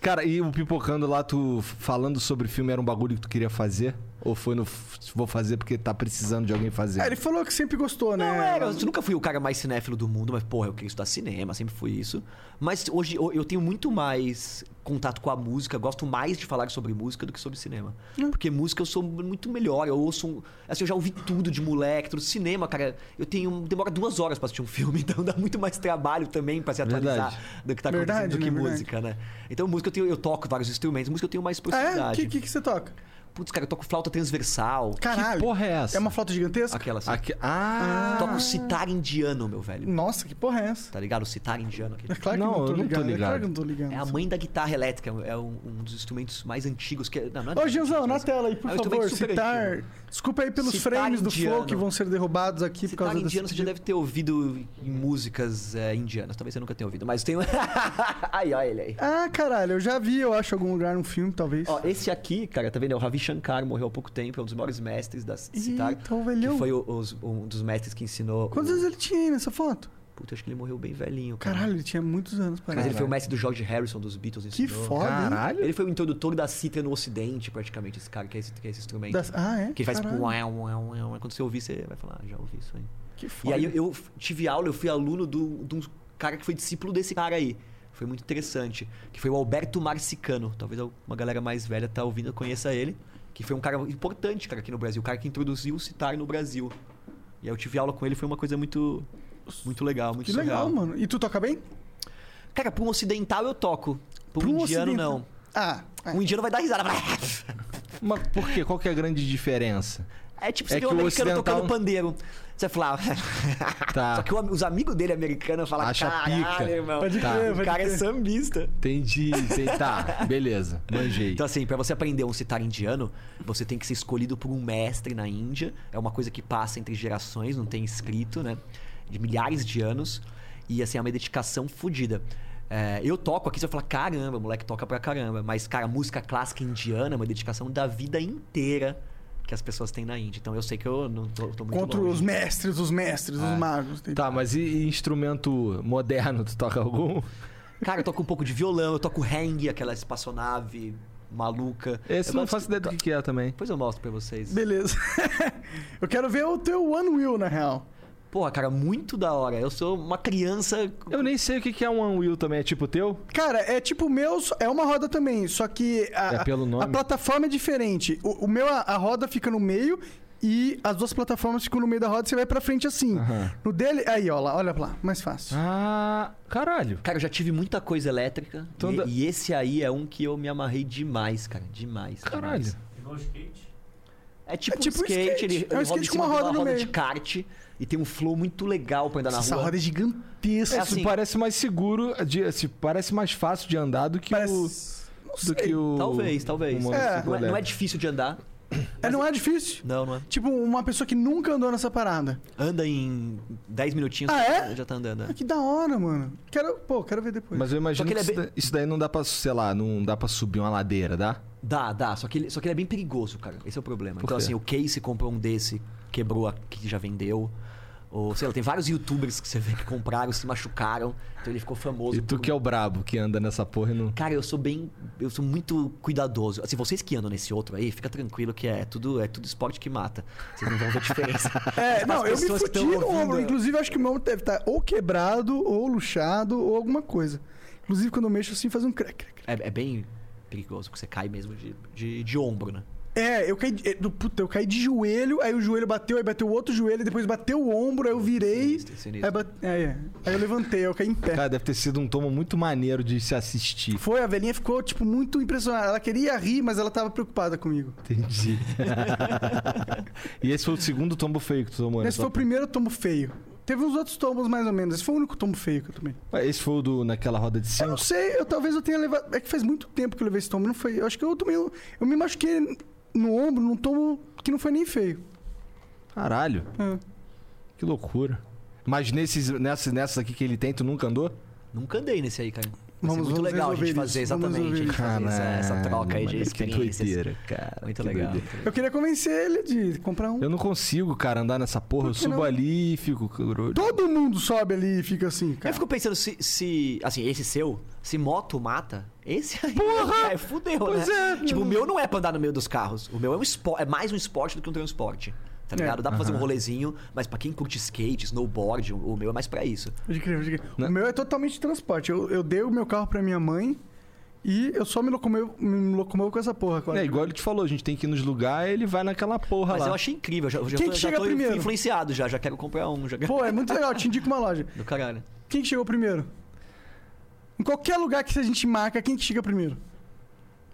Cara, e o Pipocando lá, tu falando sobre filme era um bagulho que tu queria fazer? Ou foi no vou fazer porque tá precisando de alguém fazer? É, ele falou que sempre gostou, né? Não era, eu nunca fui o cara mais cinéfilo do mundo, mas, porra, eu queria estudar cinema, sempre fui isso. Mas hoje eu- eu tenho muito mais contato com a música, gosto mais de falar sobre música do que sobre cinema. Porque música eu sou muito melhor, eu ouço. Um, assim, eu já ouvi tudo de moleque, tudo. Cinema, cara, eu tenho. Demora duas horas pra assistir um filme, então dá muito mais trabalho também pra se atualizar Verdade. do que tá Verdade, acontecendo do que né? Verdade. música, né? Então, música eu, tenho, eu toco vários instrumentos, música eu tenho mais Ah, é? O proximidade. que, que, que você toca? Putz, cara, eu toco flauta transversal. Caralho. Que porra é essa? É uma flauta gigantesca? Aquela assim. Aqui- Ah! Toco citar indiano, meu velho. Nossa, que porra é essa? Tá ligado? O citar indiano aqui. É claro que Não, eu não tô eu não tô ligado. É claro ligado. que não tô ligado. É a mãe da guitarra elétrica, é um, um dos instrumentos mais antigos que. Não, não é Ô, Gilzão, na antigos, tela aí, por é um favor, citar. antigo. Desculpa aí pelos Citar frames do indiano. flow que vão ser derrubados aqui por Citar causa indiano desse você já deve ter ouvido em músicas é, indianas. Talvez você nunca tenha ouvido, mas tem um. aí, ó, ele aí. Ah, caralho, eu já vi, eu acho, algum lugar, num filme, talvez. Ó, esse aqui, cara, tá vendo? É o Ravi Shankar, morreu há pouco tempo, é um dos maiores mestres da citar. Eita, o velhão. Que foi o- os- um dos mestres que ensinou. Quantos o... anos ele tinha aí nessa foto? Puta, acho que ele morreu bem velhinho, cara. Caralho, ele tinha muitos anos, Mas parece. ele foi o mestre do George Harrison, dos Beatles. Que ensinou. foda, hein? Caralho! Ele foi o introdutor da cítara no ocidente, praticamente, esse cara, que é esse, que é esse instrumento. Das- Ah, é? Que faz tipo... Quando você ouvir, você vai falar, ah, já ouvi isso aí. Que E foda. aí eu, eu tive aula, eu fui aluno do- de um cara que foi discípulo desse cara aí. Foi muito interessante. Que foi o Alberto Marcicano. Talvez uma galera mais velha tá ouvindo, conheça ele. Que foi um cara importante, cara, aqui no Brasil. O cara que introduziu o citar no Brasil. E aí eu tive aula com ele, foi uma coisa muito... Muito legal, muito Que legal, surreal. mano. E tu toca bem? Cara, pra um ocidental eu toco. Pra um Pra um indiano, ocidental. não. Ah, é. Um indiano vai dar risada. Mas por quê? Qual que é a grande diferença? É tipo você É ver um que o americano ocidental- tocando pandeiro. Você vai falar. Tá. Só que o- os amigos dele americanos falam, Acha caralho, pica." irmão. Pode Tá. crer, O pode cara é crer. sambista. Entendi, entendi. Tá, beleza. Manjei. Então, assim, pra você aprender um citar indiano, você tem que ser escolhido por um mestre na Índia. É uma coisa que passa entre gerações, não tem escrito, né? De milhares de anos. E, assim, é uma dedicação fodida. É, eu toco aqui, você vai falar, caramba, moleque toca pra caramba. Mas, cara, música clássica indiana é uma dedicação da vida inteira que as pessoas têm na Índia. Então eu sei que eu não tô, tô muito Contra longe. os mestres, os mestres, É. os magos. Tá, mas e, instrumento moderno, tu toca algum? Cara, eu toco um pouco de violão, eu toco hang, aquela espaçonave maluca. Esse eu não faço ideia do que, que é também. Depois eu mostro pra vocês. Beleza. eu quero ver o teu One Wheel, na real. Porra, cara, muito da hora. Eu sou uma criança. Eu nem sei o que é um One Wheel também. É tipo o teu? Cara, é tipo o meu, é uma roda também, só que a, É pelo nome? a plataforma é diferente. O, o meu, a, a roda fica no meio e as duas plataformas ficam no meio da roda e você vai pra frente assim. Aham. No dele, aí, ó lá, olha lá, mais fácil. Ah, caralho. Cara, eu já tive muita coisa elétrica. Então e, e esse aí é um que eu me amarrei demais, cara. Demais. Caralho. demais. É tipo, É tipo um skate, skate. ele, É um ele roda skate em com uma de roda no roda meio. de kart e tem um flow muito legal pra andar na Essa rua. roda é gigantesca. É Isso assim- parece mais seguro, de, assim, parece mais fácil de andar do que Parece... o. Não Do sei. que o. Talvez, talvez. o É. Não, é, não é difícil de andar. É, não é difícil. Não, não é. Tipo, uma pessoa que nunca andou nessa parada. Anda em 10 minutinhos Ah, é? já tá andando. Ah, que da hora, mano. Quero, pô, quero ver depois. Mas eu imagino que, que é isso, da- isso daí não dá pra, sei lá, não dá pra subir uma ladeira, dá? Dá, dá. Só que, ele, só que ele é bem perigoso, cara. Esse é o problema. Por então, quê? assim, o Casey comprou um desse, quebrou a que já vendeu. Ou, sei lá, tem vários youtubers que você vê que compraram, se machucaram. Então ele ficou famoso. E tu por- que é o brabo, que anda nessa porra e não. Cara, eu sou bem. Eu sou muito cuidadoso. Assim, vocês que andam nesse outro aí, fica tranquilo que é tudo, é tudo esporte que mata. Vocês não vão ver diferença. É, não, eu me fudi no ouvindo- ombro. Inclusive, acho que o meu ombro deve estar ou quebrado, ou luxado, ou alguma coisa. Inclusive, quando eu mexo assim, faz um crack, crack. É, é bem perigoso, porque você cai mesmo de, de, de ombro, né? É, eu caí, de- é, do- puta, eu caí de joelho, aí o joelho bateu, aí bateu o outro joelho, depois bateu o ombro, aí eu virei. Sinistro, sinistro. Aí, bate- é, é. aí eu levantei, eu caí em pé. Cara, deve ter sido um tomo muito maneiro de se assistir. Foi, a velhinha ficou, tipo, muito impressionada. Ela queria rir, mas ela tava preocupada comigo. Entendi. e esse foi o segundo tombo feio que tu tomou, né? Esse foi o primeiro tombo feio. Teve uns outros tombos mais ou menos. Esse foi o único tombo feio que eu tomei. Esse foi o do, naquela roda de Eu cima? não sei, eu talvez eu tenha levado. É que faz muito tempo que eu levei esse tombo. Não foi. Eu acho que eu tomei. Eu me machuquei no ombro num tombo que não foi nem feio. Caralho, É. que loucura. Mas nesses, nessas, nessas aqui que ele tem, tu nunca andou? Nunca andei nesse aí, cara. Ser Vamos- muito vamos legal a gente fazer isso, exatamente. A gente fazer essa, essa troca aí de experiências. doideira, cara. Muito que legal. doideira. Eu queria convencer ele de comprar um. Eu não consigo, cara, andar nessa porra. Por Eu subo não? ali e fico. Todo mundo sobe ali e fica assim, Eu cara. fico pensando se, se. Assim, esse seu, se moto mata, esse aí. Porra! É, fudeu, Pois né? é. Tipo, o meu não é pra andar no meio dos carros. O meu é um esporte. É mais um esporte do que um transporte. Tá É. ligado? Dá pra fazer um rolezinho, mas pra quem curte skate, snowboard, o meu é mais pra isso. Pode crer, pode crer. Né? O meu é totalmente transporte. Eu, eu dei o meu carro pra minha mãe e eu só me locomovo, me locomovo com essa porra agora. É igual ele te falou, a gente tem que ir nos lugares ele vai naquela porra Mas lá. eu achei incrível. Já, já Quem tô, que já chega tô primeiro? influenciado já. Já quero comprar um. Já... Pô, é muito legal. Te indico uma loja. Do caralho. Quem que chegou primeiro? Em qualquer lugar que a gente marca, quem que chega primeiro?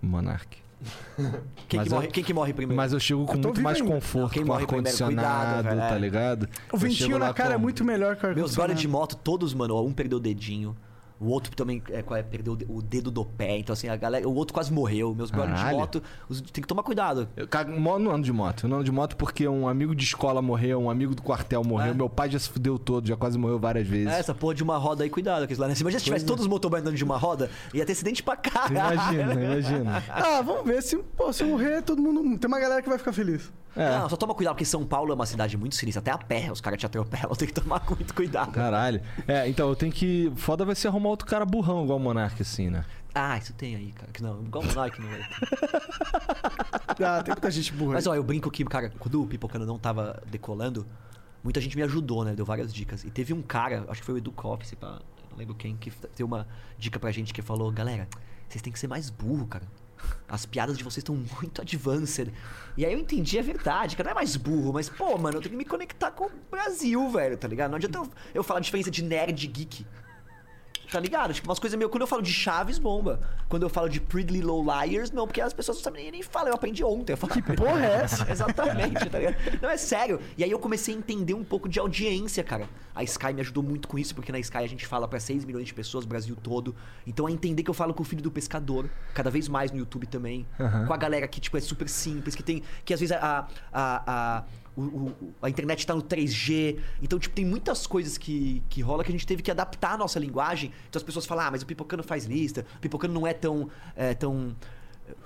Monark. Quem, que eu- morre, quem que morre primeiro? Mas eu chego com Eu muito mais ainda. conforto, Quem com ar-condicionado, tá é. ligado? O Eu ventinho na cara é como? muito melhor que o Meus brothers de ar-condicionado. moto, todos, mano, ó, um perdeu o dedinho. O outro também é, é, perdeu o de- o dedo do pé. Então, assim, a galera. O outro quase morreu. Meus brothers de moto. os- tem que tomar cuidado. Eu cago- não ando de moto. Eu não ando de moto porque um amigo de escola morreu, um amigo do quartel morreu, É. meu pai já se fudeu todo, já quase morreu várias vezes. É, essa porra de uma roda aí, cuidado. Que lá cima. Já se tivesse todos os motoboys andando de uma roda, ia ter acidente pra caralho. Imagina, imagina. Ah, vamos ver. Se, pô, se eu morrer, todo mundo. Tem uma galera que vai ficar feliz. É. Não, só toma cuidado, porque São Paulo é uma cidade muito sinistra. Até a pé os caras te atropelam. Tem que tomar muito cuidado. Caralho. É, então eu tenho que. Foda vai ser arrumar outro cara burrão igual o Monark, assim, né? Ah, isso tem aí, cara. Que não, igual o Monark não é. Ah, tem muita gente burra. Mas ó, eu brinco que, cara, quando o Pipocano não tava decolando, muita gente me ajudou, né? Deu várias dicas. E teve um cara, acho que foi o Edu Koff, se pá, não lembro quem, que deu uma dica pra gente que falou: galera, vocês têm que ser mais burro, cara. As piadas de vocês estão muito advanced. E aí eu entendi a verdade, cara. Não é mais burro, mas, pô, mano, eu tenho que me conectar com o Brasil, velho, tá ligado? Não adianta eu, eu falar a diferença de nerd e geek. Tá ligado? Tipo, umas coisas meio. Quando eu falo de Chaves, bomba. Quando eu falo de Pretty Little Liars, não, porque as pessoas não sabem nem, nem falam. Eu aprendi ontem. Eu falo, que porra é essa? Exatamente, tá ligado? Não, é sério. E aí eu comecei a entender um pouco de audiência, cara. A Sky me ajudou muito com isso, porque na Sky a gente fala pra 6 milhões de pessoas, Brasil todo. Então a entender que eu falo com o filho do pescador, cada vez mais no YouTube também. Aham. Com a galera que, tipo, é super simples, que tem. Que às vezes a. a, a o- o- a internet tá no 3G. Então, tipo, tem muitas coisas que, que rola que a gente teve que adaptar a nossa linguagem. Então as pessoas falam, ah, mas o Pipocano faz lista, o Pipocano não é tão. é, tão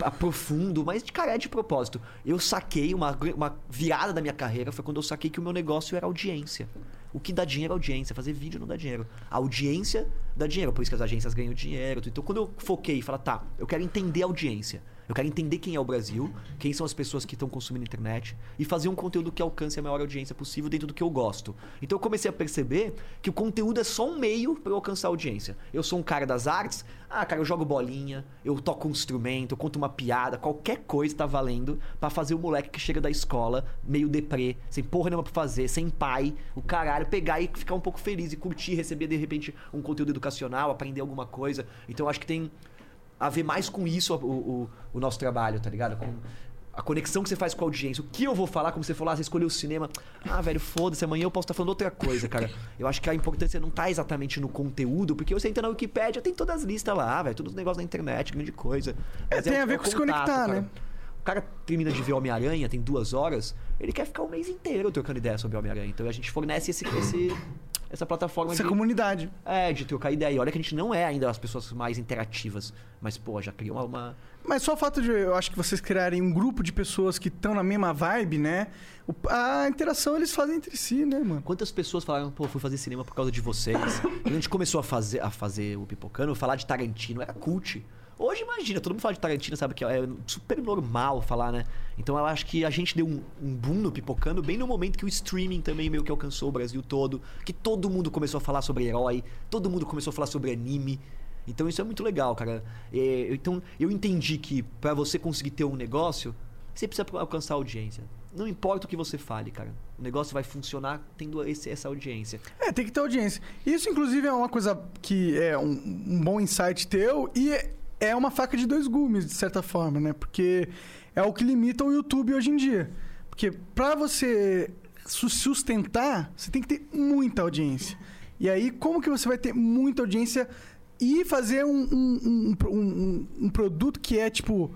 é, profundo, mas, cara, é de propósito. Eu saquei uma, uma virada da minha carreira foi quando eu saquei que o meu negócio era audiência. O que dá dinheiro é audiência. Fazer vídeo não dá dinheiro. A audiência dá dinheiro. Por isso que as agências ganham dinheiro. Então, quando eu foquei e falei, tá, eu quero entender a audiência. Eu quero entender quem é o Brasil, quem são as pessoas que estão consumindo internet e fazer um conteúdo que alcance a maior audiência possível dentro do que eu gosto. Então eu comecei a perceber que o conteúdo é só um meio para eu alcançar a audiência. Eu sou um cara das artes, ah, cara, eu jogo bolinha, eu toco um instrumento, eu conto uma piada, qualquer coisa tá valendo para fazer o moleque que chega da escola meio deprê, sem porra nenhuma pra fazer, sem pai, o caralho, pegar e ficar um pouco feliz e curtir, receber de repente um conteúdo educacional, aprender alguma coisa. Então eu acho que tem a ver mais com isso o, o, o nosso trabalho, tá ligado? Com a conexão que você faz com a audiência. O que eu vou falar, como você falou, ah, você escolheu o cinema. Ah, velho, foda-se, amanhã eu posso estar falando outra coisa, cara. Eu acho que a importância não tá exatamente no conteúdo, porque você entra na Wikipédia, tem todas as listas lá, velho, todos os negócios na internet, grande coisa. É, Mas tem o- a ver o com se contato, conectar, cara. né? O cara termina de ver Homem-Aranha, tem duas horas, ele quer ficar o mês inteiro trocando ideia sobre Homem-Aranha. Então a gente fornece esse, esse- essa plataforma Essa de, comunidade. é, de trocar ideia. E olha que a gente não é ainda as pessoas mais interativas, mas, pô, já criou uma- uma, Mas só o fato de eu acho que vocês criarem um grupo de pessoas que estão na mesma vibe, né? A interação eles fazem entre si, né, mano? Quantas pessoas falaram, pô, fui fazer cinema por causa de vocês? Quando a gente começou a fazer, a fazer o Pipocano, falar de Tarantino era cult. Hoje, imagina, todo mundo fala de Tarantino, sabe que é super normal falar, né? Então eu acho que a gente deu um, um boom no Pipocano bem no momento que o streaming também meio que alcançou o Brasil todo, que todo mundo começou a falar sobre herói, todo mundo começou a falar sobre anime. Então isso é muito legal, cara. É, então eu entendi que pra você conseguir ter um negócio, você precisa alcançar audiência. Não importa o que você fale, cara. O negócio vai funcionar tendo esse- essa audiência. É, tem que ter audiência. Isso, inclusive, é uma coisa que é um, um bom insight teu e é- é uma faca de dois gumes, de certa forma, né? Porque é o que limita o YouTube hoje em dia. Porque pra você su- sustentar, você tem que ter muita audiência. E aí, como que você vai ter muita audiência e fazer um, um, um- um produto que é, tipo,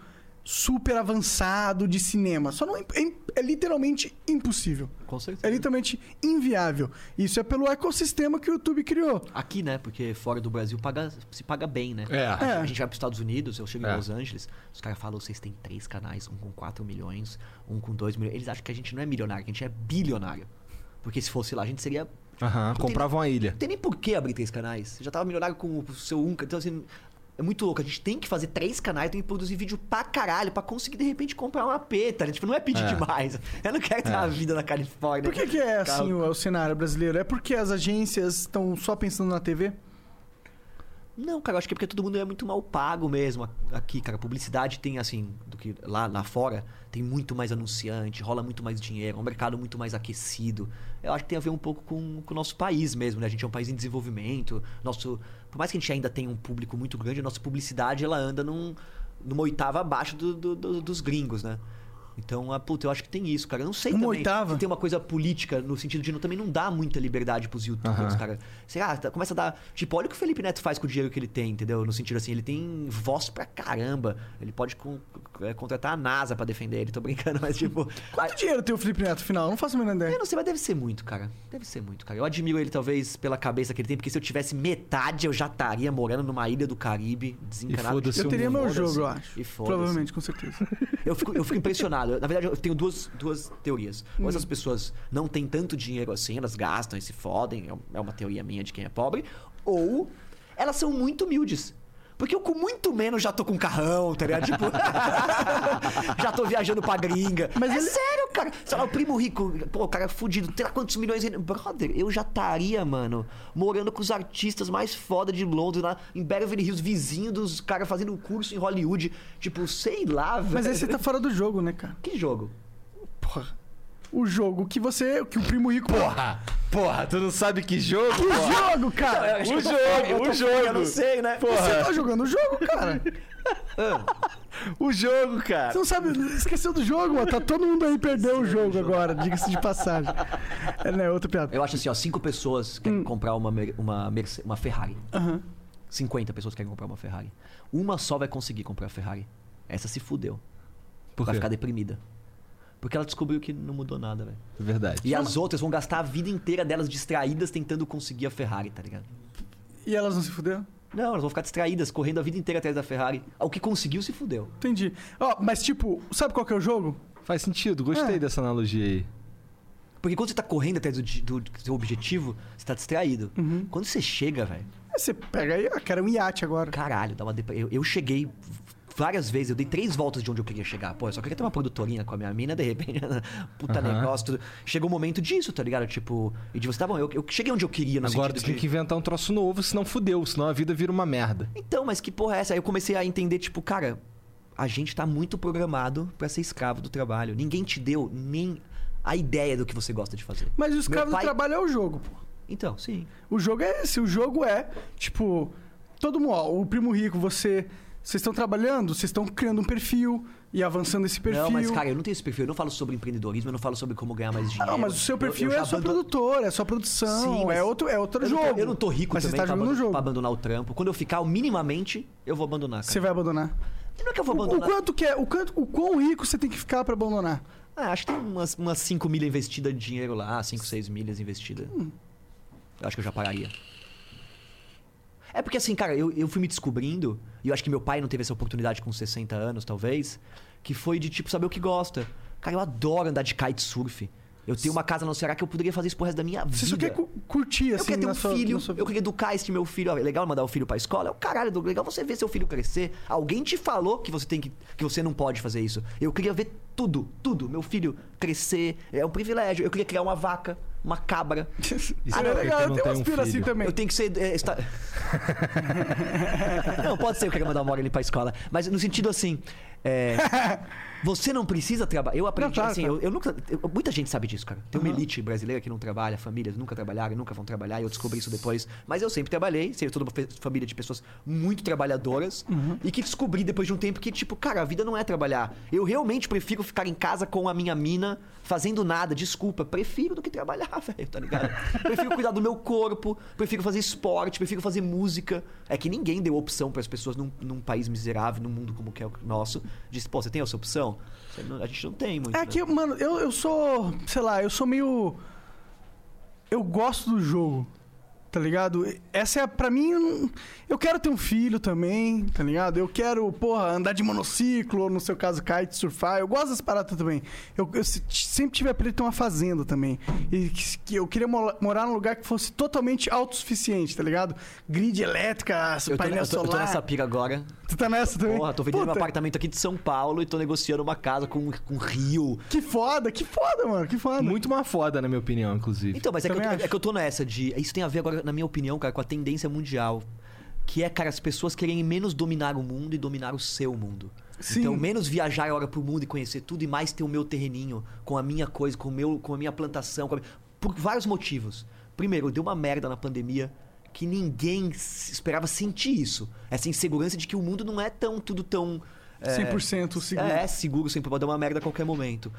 super avançado de cinema? Só não é, é- é literalmente impossível. Com certeza. É literalmente inviável. Isso é pelo ecossistema que o YouTube criou. Aqui, né? Porque fora do Brasil paga, se paga bem, né? É. A, É. a gente vai para os Estados Unidos, eu chego É. em Los Angeles, os caras falam, vocês têm três canais, um com 4 milhões, um com 2 milhões. Eles acham que a gente não é milionário, que a gente é bilionário. Porque se fosse lá, a gente seria. Aham, Não tem- comprava uma ilha. Não tem nem por que abrir três canais. Você já tava milionário com o seu um. Então, assim, é muito louco. A gente tem que fazer três canais, tem que produzir vídeo pra caralho, pra conseguir, de repente, comprar uma peta. né? Tipo, não é pedir É. demais. Eu não quero ter uma vida na Califórnia. Por que, que é Carro- assim o, o cenário brasileiro? É porque as agências estão só pensando na TV? Não, cara, eu acho que é porque todo mundo é muito mal pago mesmo aqui, cara. Publicidade tem, assim, do que lá, lá fora, tem muito mais anunciante, rola muito mais dinheiro, é um mercado muito mais aquecido. Eu acho que tem a ver um pouco com, com o nosso país mesmo, né? A gente é um país em desenvolvimento. Nosso, por mais que a gente ainda tenha um público muito grande, a nossa publicidade ela anda num, numa oitava abaixo do- do- do- dos gringos, né? Então, ah, puta, eu acho que tem isso, cara. Eu não sei Uma também oitava? se tem uma coisa política no sentido de não, também não dá muita liberdade pros youtubers, cara. Sei lá, tá- começa a dar. Tipo, olha o que o Felipe Neto faz com o dinheiro que ele tem, entendeu? No sentido assim, ele tem voz pra caramba. Ele pode con- é, contratar a NASA pra defender ele. Tô brincando, mas tipo. Quanto dinheiro tem o Felipe Neto, afinal? Eu Não faço a menor Eu ideia. não sei, mas deve ser muito, cara. Deve ser muito, cara. Eu admiro ele, talvez, pela cabeça que ele tem, porque se eu tivesse metade, eu já estaria morando numa ilha do Caribe, desencanado. de Eu teria meu jogo, eu acho. E. Provavelmente, com certeza. Eu fico, eu fico impressionado. Na verdade, eu tenho duas, duas teorias. Ou Hum. essas pessoas não têm tanto dinheiro assim, elas gastam e se fodem. é É uma teoria minha de quem é pobre. Ou elas são muito humildes. Porque eu com muito menos já tô com carrão, tá ligado? Tipo, já tô viajando pra gringa. Mas é ele- sério, cara. Sei lá, o primo rico, pô, o cara é fudido, tem lá quantos milhões ele... Brother, eu já estaria, mano, morando com os artistas mais foda de Londres, lá em Beverly Hills, vizinho dos caras fazendo um curso em Hollywood. Tipo, sei lá, velho. Mas aí você tá fora do jogo, né, cara? Que jogo? Porra. O jogo que você. que o primo rico. Porra! Porra, tu não sabe que jogo? Que jogo, cara? acho o jogo, o jogo. Eu não sei, né? Você tá jogando o jogo, cara. O jogo, cara. Você não sabe, esqueceu do jogo, mano. Tá todo mundo aí perdeu o jogo agora, diga-se de passagem. É, né? Outra piada. Eu acho assim, ó, cinco pessoas Hum. querem comprar uma, uma, Merce- uma Ferrari. Aham. 50 pessoas querem comprar uma Ferrari. Uma só vai conseguir comprar a Ferrari. Essa se fudeu. Por vai quê? ficar deprimida. Porque ela descobriu que não mudou nada, velho. É verdade. E as outras vão gastar a vida inteira delas distraídas tentando conseguir a Ferrari, tá ligado? E elas não se fuderam? Não, elas vão ficar distraídas, correndo a vida inteira atrás da Ferrari. O que conseguiu se fudeu. Entendi. Ó, mas tipo, sabe qual que é o jogo? Faz sentido, gostei É. dessa analogia aí. Porque quando você tá correndo atrás do, do seu objetivo, você tá distraído. Uhum. Quando você chega, velho, Aí você pega aí, eu quero um iate agora. caralho, dá uma depre... eu, eu cheguei várias vezes, eu dei três voltas de onde eu queria chegar. Pô, eu só queria ter uma produtorinha com a minha mina, de repente, puta Aham. negócio, tudo. Chegou o momento disso, tá ligado? Tipo, e de você, tá bom, eu, eu cheguei onde eu queria no Agora tu sentido tem de... que inventar um troço novo, senão fudeu, senão a vida vira uma merda. Então, mas que porra é essa? Aí eu comecei a entender, tipo, cara, a gente tá muito programado pra ser escravo do trabalho. Ninguém te deu nem a ideia do que você gosta de fazer. Mas o escravo pai- do trabalho é o jogo, pô. Então, sim. O jogo é esse. O jogo é, tipo, todo mundo, ó, o primo rico, você. Vocês estão trabalhando, vocês estão criando um perfil e avançando esse perfil. Não, mas, cara, eu não tenho esse perfil. Eu não falo sobre empreendedorismo, eu não falo sobre como ganhar mais dinheiro. não, mas o seu Eu- perfil eu é já a sua abandono- produtora, é a sua produção, Sim, é outro, é outro eu jogo. Não eu não tô rico mas também você tá pra, jogo. pra abandonar o trampo. Quando eu ficar minimamente, eu vou abandonar, cara. Você vai abandonar. Não é que eu vou O, o abandonar. quanto que é, o quanto, o quão rico você tem que ficar pra abandonar? Ah, acho que tem umas, umas 5 milhas investidas de dinheiro lá, 5, 6 milhas investidas. Hum. Eu acho que eu já pararia. É porque assim, cara, eu, eu fui me descobrindo, e eu acho que meu pai não teve essa oportunidade com 60 anos, talvez, que foi de, tipo, saber o que gosta. Cara, eu adoro andar de kitesurf. Eu tenho uma casa no Ceará que eu poderia fazer isso pro resto da minha Você vida. só quer cu- curtir, Eu assim, queria ter um sua, filho, eu queria educar esse meu filho. Ó, é legal mandar o filho pra escola? É o caralho, legal você ver seu filho crescer. Alguém te falou que você tem que. que você não pode fazer isso. Eu queria ver tudo, tudo. Meu filho crescer. É um privilégio. Eu queria criar uma vaca, uma cabra. Isso Ah, é legal, eu tenho um aspira assim também. Eu tenho que ser. é, esta- não, pode ser eu queria mandar uma hora ele pra escola. Mas no sentido assim. é, você não precisa trabalhar. Eu aprendi Não, assim, claro. Eu, eu nunca. eu- muita gente sabe disso, cara. Tem uma Aham. elite brasileira que não trabalha, famílias nunca trabalharam, nunca vão trabalhar. Eu descobri isso depois. Mas eu sempre trabalhei, sempre toda uma família de pessoas muito trabalhadoras. Uhum. E que descobri depois de um tempo que, tipo, cara, a vida não é trabalhar. Eu realmente prefiro ficar em casa com a minha mina, fazendo nada, desculpa. Prefiro do que trabalhar, velho, tá ligado? prefiro cuidar do meu corpo, prefiro fazer esporte, prefiro fazer música. É que ninguém deu opção para as pessoas num, num país miserável, num mundo como que é o nosso. Disse, pô, você tem essa opção? Não- a gente não tem muito. É né? que, mano, eu, eu sou. Sei lá, eu sou meio. Eu gosto do jogo. Tá ligado? Essa é, pra mim, eu- quero ter um filho também, tá ligado? Eu quero, porra, andar de monociclo, ou no seu caso, kite, surfar. Eu gosto das paradas também. Eu, eu se- sempre tive a de ter uma fazenda também. E que, eu queria mo- morar num lugar que fosse totalmente autossuficiente, tá ligado? Grid elétrica, eu tô, painel eu tô- eu tô solar. nessa pira agora. Tu tá nessa também? Porra, tô vendendo meu Puta, apartamento aqui de São Paulo e tô negociando uma casa com, com rio. Que foda, que foda, mano, que foda. Muito uma foda, na minha opinião, inclusive. Então, mas é que, tô- é que eu tô nessa de. Isso tem a ver agora, na minha opinião, cara, com a tendência mundial. Que é, cara, as pessoas querem menos dominar o mundo e dominar o seu mundo. Sim. Então, menos viajar agora pro mundo e conhecer tudo e mais ter o meu terreninho, com a minha coisa, com, o meu, com a minha plantação. a- Por vários motivos. Primeiro, deu uma merda na pandemia que ninguém esperava sentir isso. Essa insegurança de que o mundo não é tão tudo tão. é, 100% seguro. é, é seguro, sempre pode dar uma merda a qualquer momento.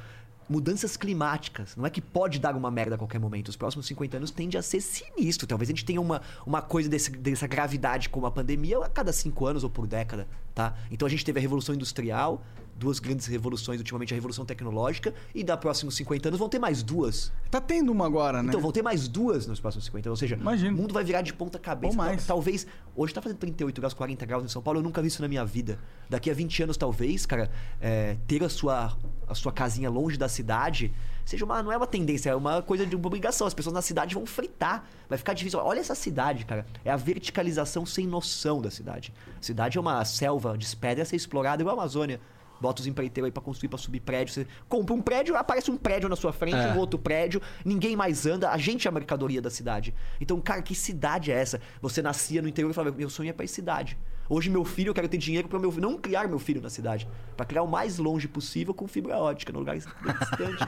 Mudanças climáticas. Não é que pode dar uma merda a qualquer momento. Os próximos 50 anos tende a ser sinistro. Talvez a gente tenha uma, uma coisa desse- dessa gravidade como a pandemia a cada cinco anos ou por década, tá? Então a gente teve a Revolução Industrial, duas grandes revoluções, ultimamente a Revolução Tecnológica, e da próximos 50 anos vão ter mais duas. Tá tendo uma agora, né? Então vão ter mais duas nos próximos 50 anos. Ou seja, Imagino. o mundo vai virar de ponta cabeça. Ou mais. Tal- Talvez. Hoje tá fazendo 38 graus, 40 graus em São Paulo. Eu nunca vi isso na minha vida. Daqui a 20 anos, talvez, cara, é, ter a sua, a sua casinha longe da cidade seja uma. Não é uma tendência, é uma coisa de uma obrigação. As pessoas na cidade vão fritar. Vai ficar difícil. Olha essa cidade, cara. É a verticalização sem noção da cidade. A cidade é uma selva de pedra a ser explorada igual a Amazônia. Bota os empreiteiros aí pra construir, pra subir prédio. Você compra um prédio, aparece um prédio na sua frente, É. um outro prédio, ninguém mais anda, a gente é a mercadoria da cidade. Então, cara, que cidade é essa? Você nascia no interior e falava, meu sonho é pra ir cidade. Hoje, meu filho, eu quero ter dinheiro pra meu, não criar meu filho na cidade. Pra criar o mais longe possível com fibra ótica, no lugar distante.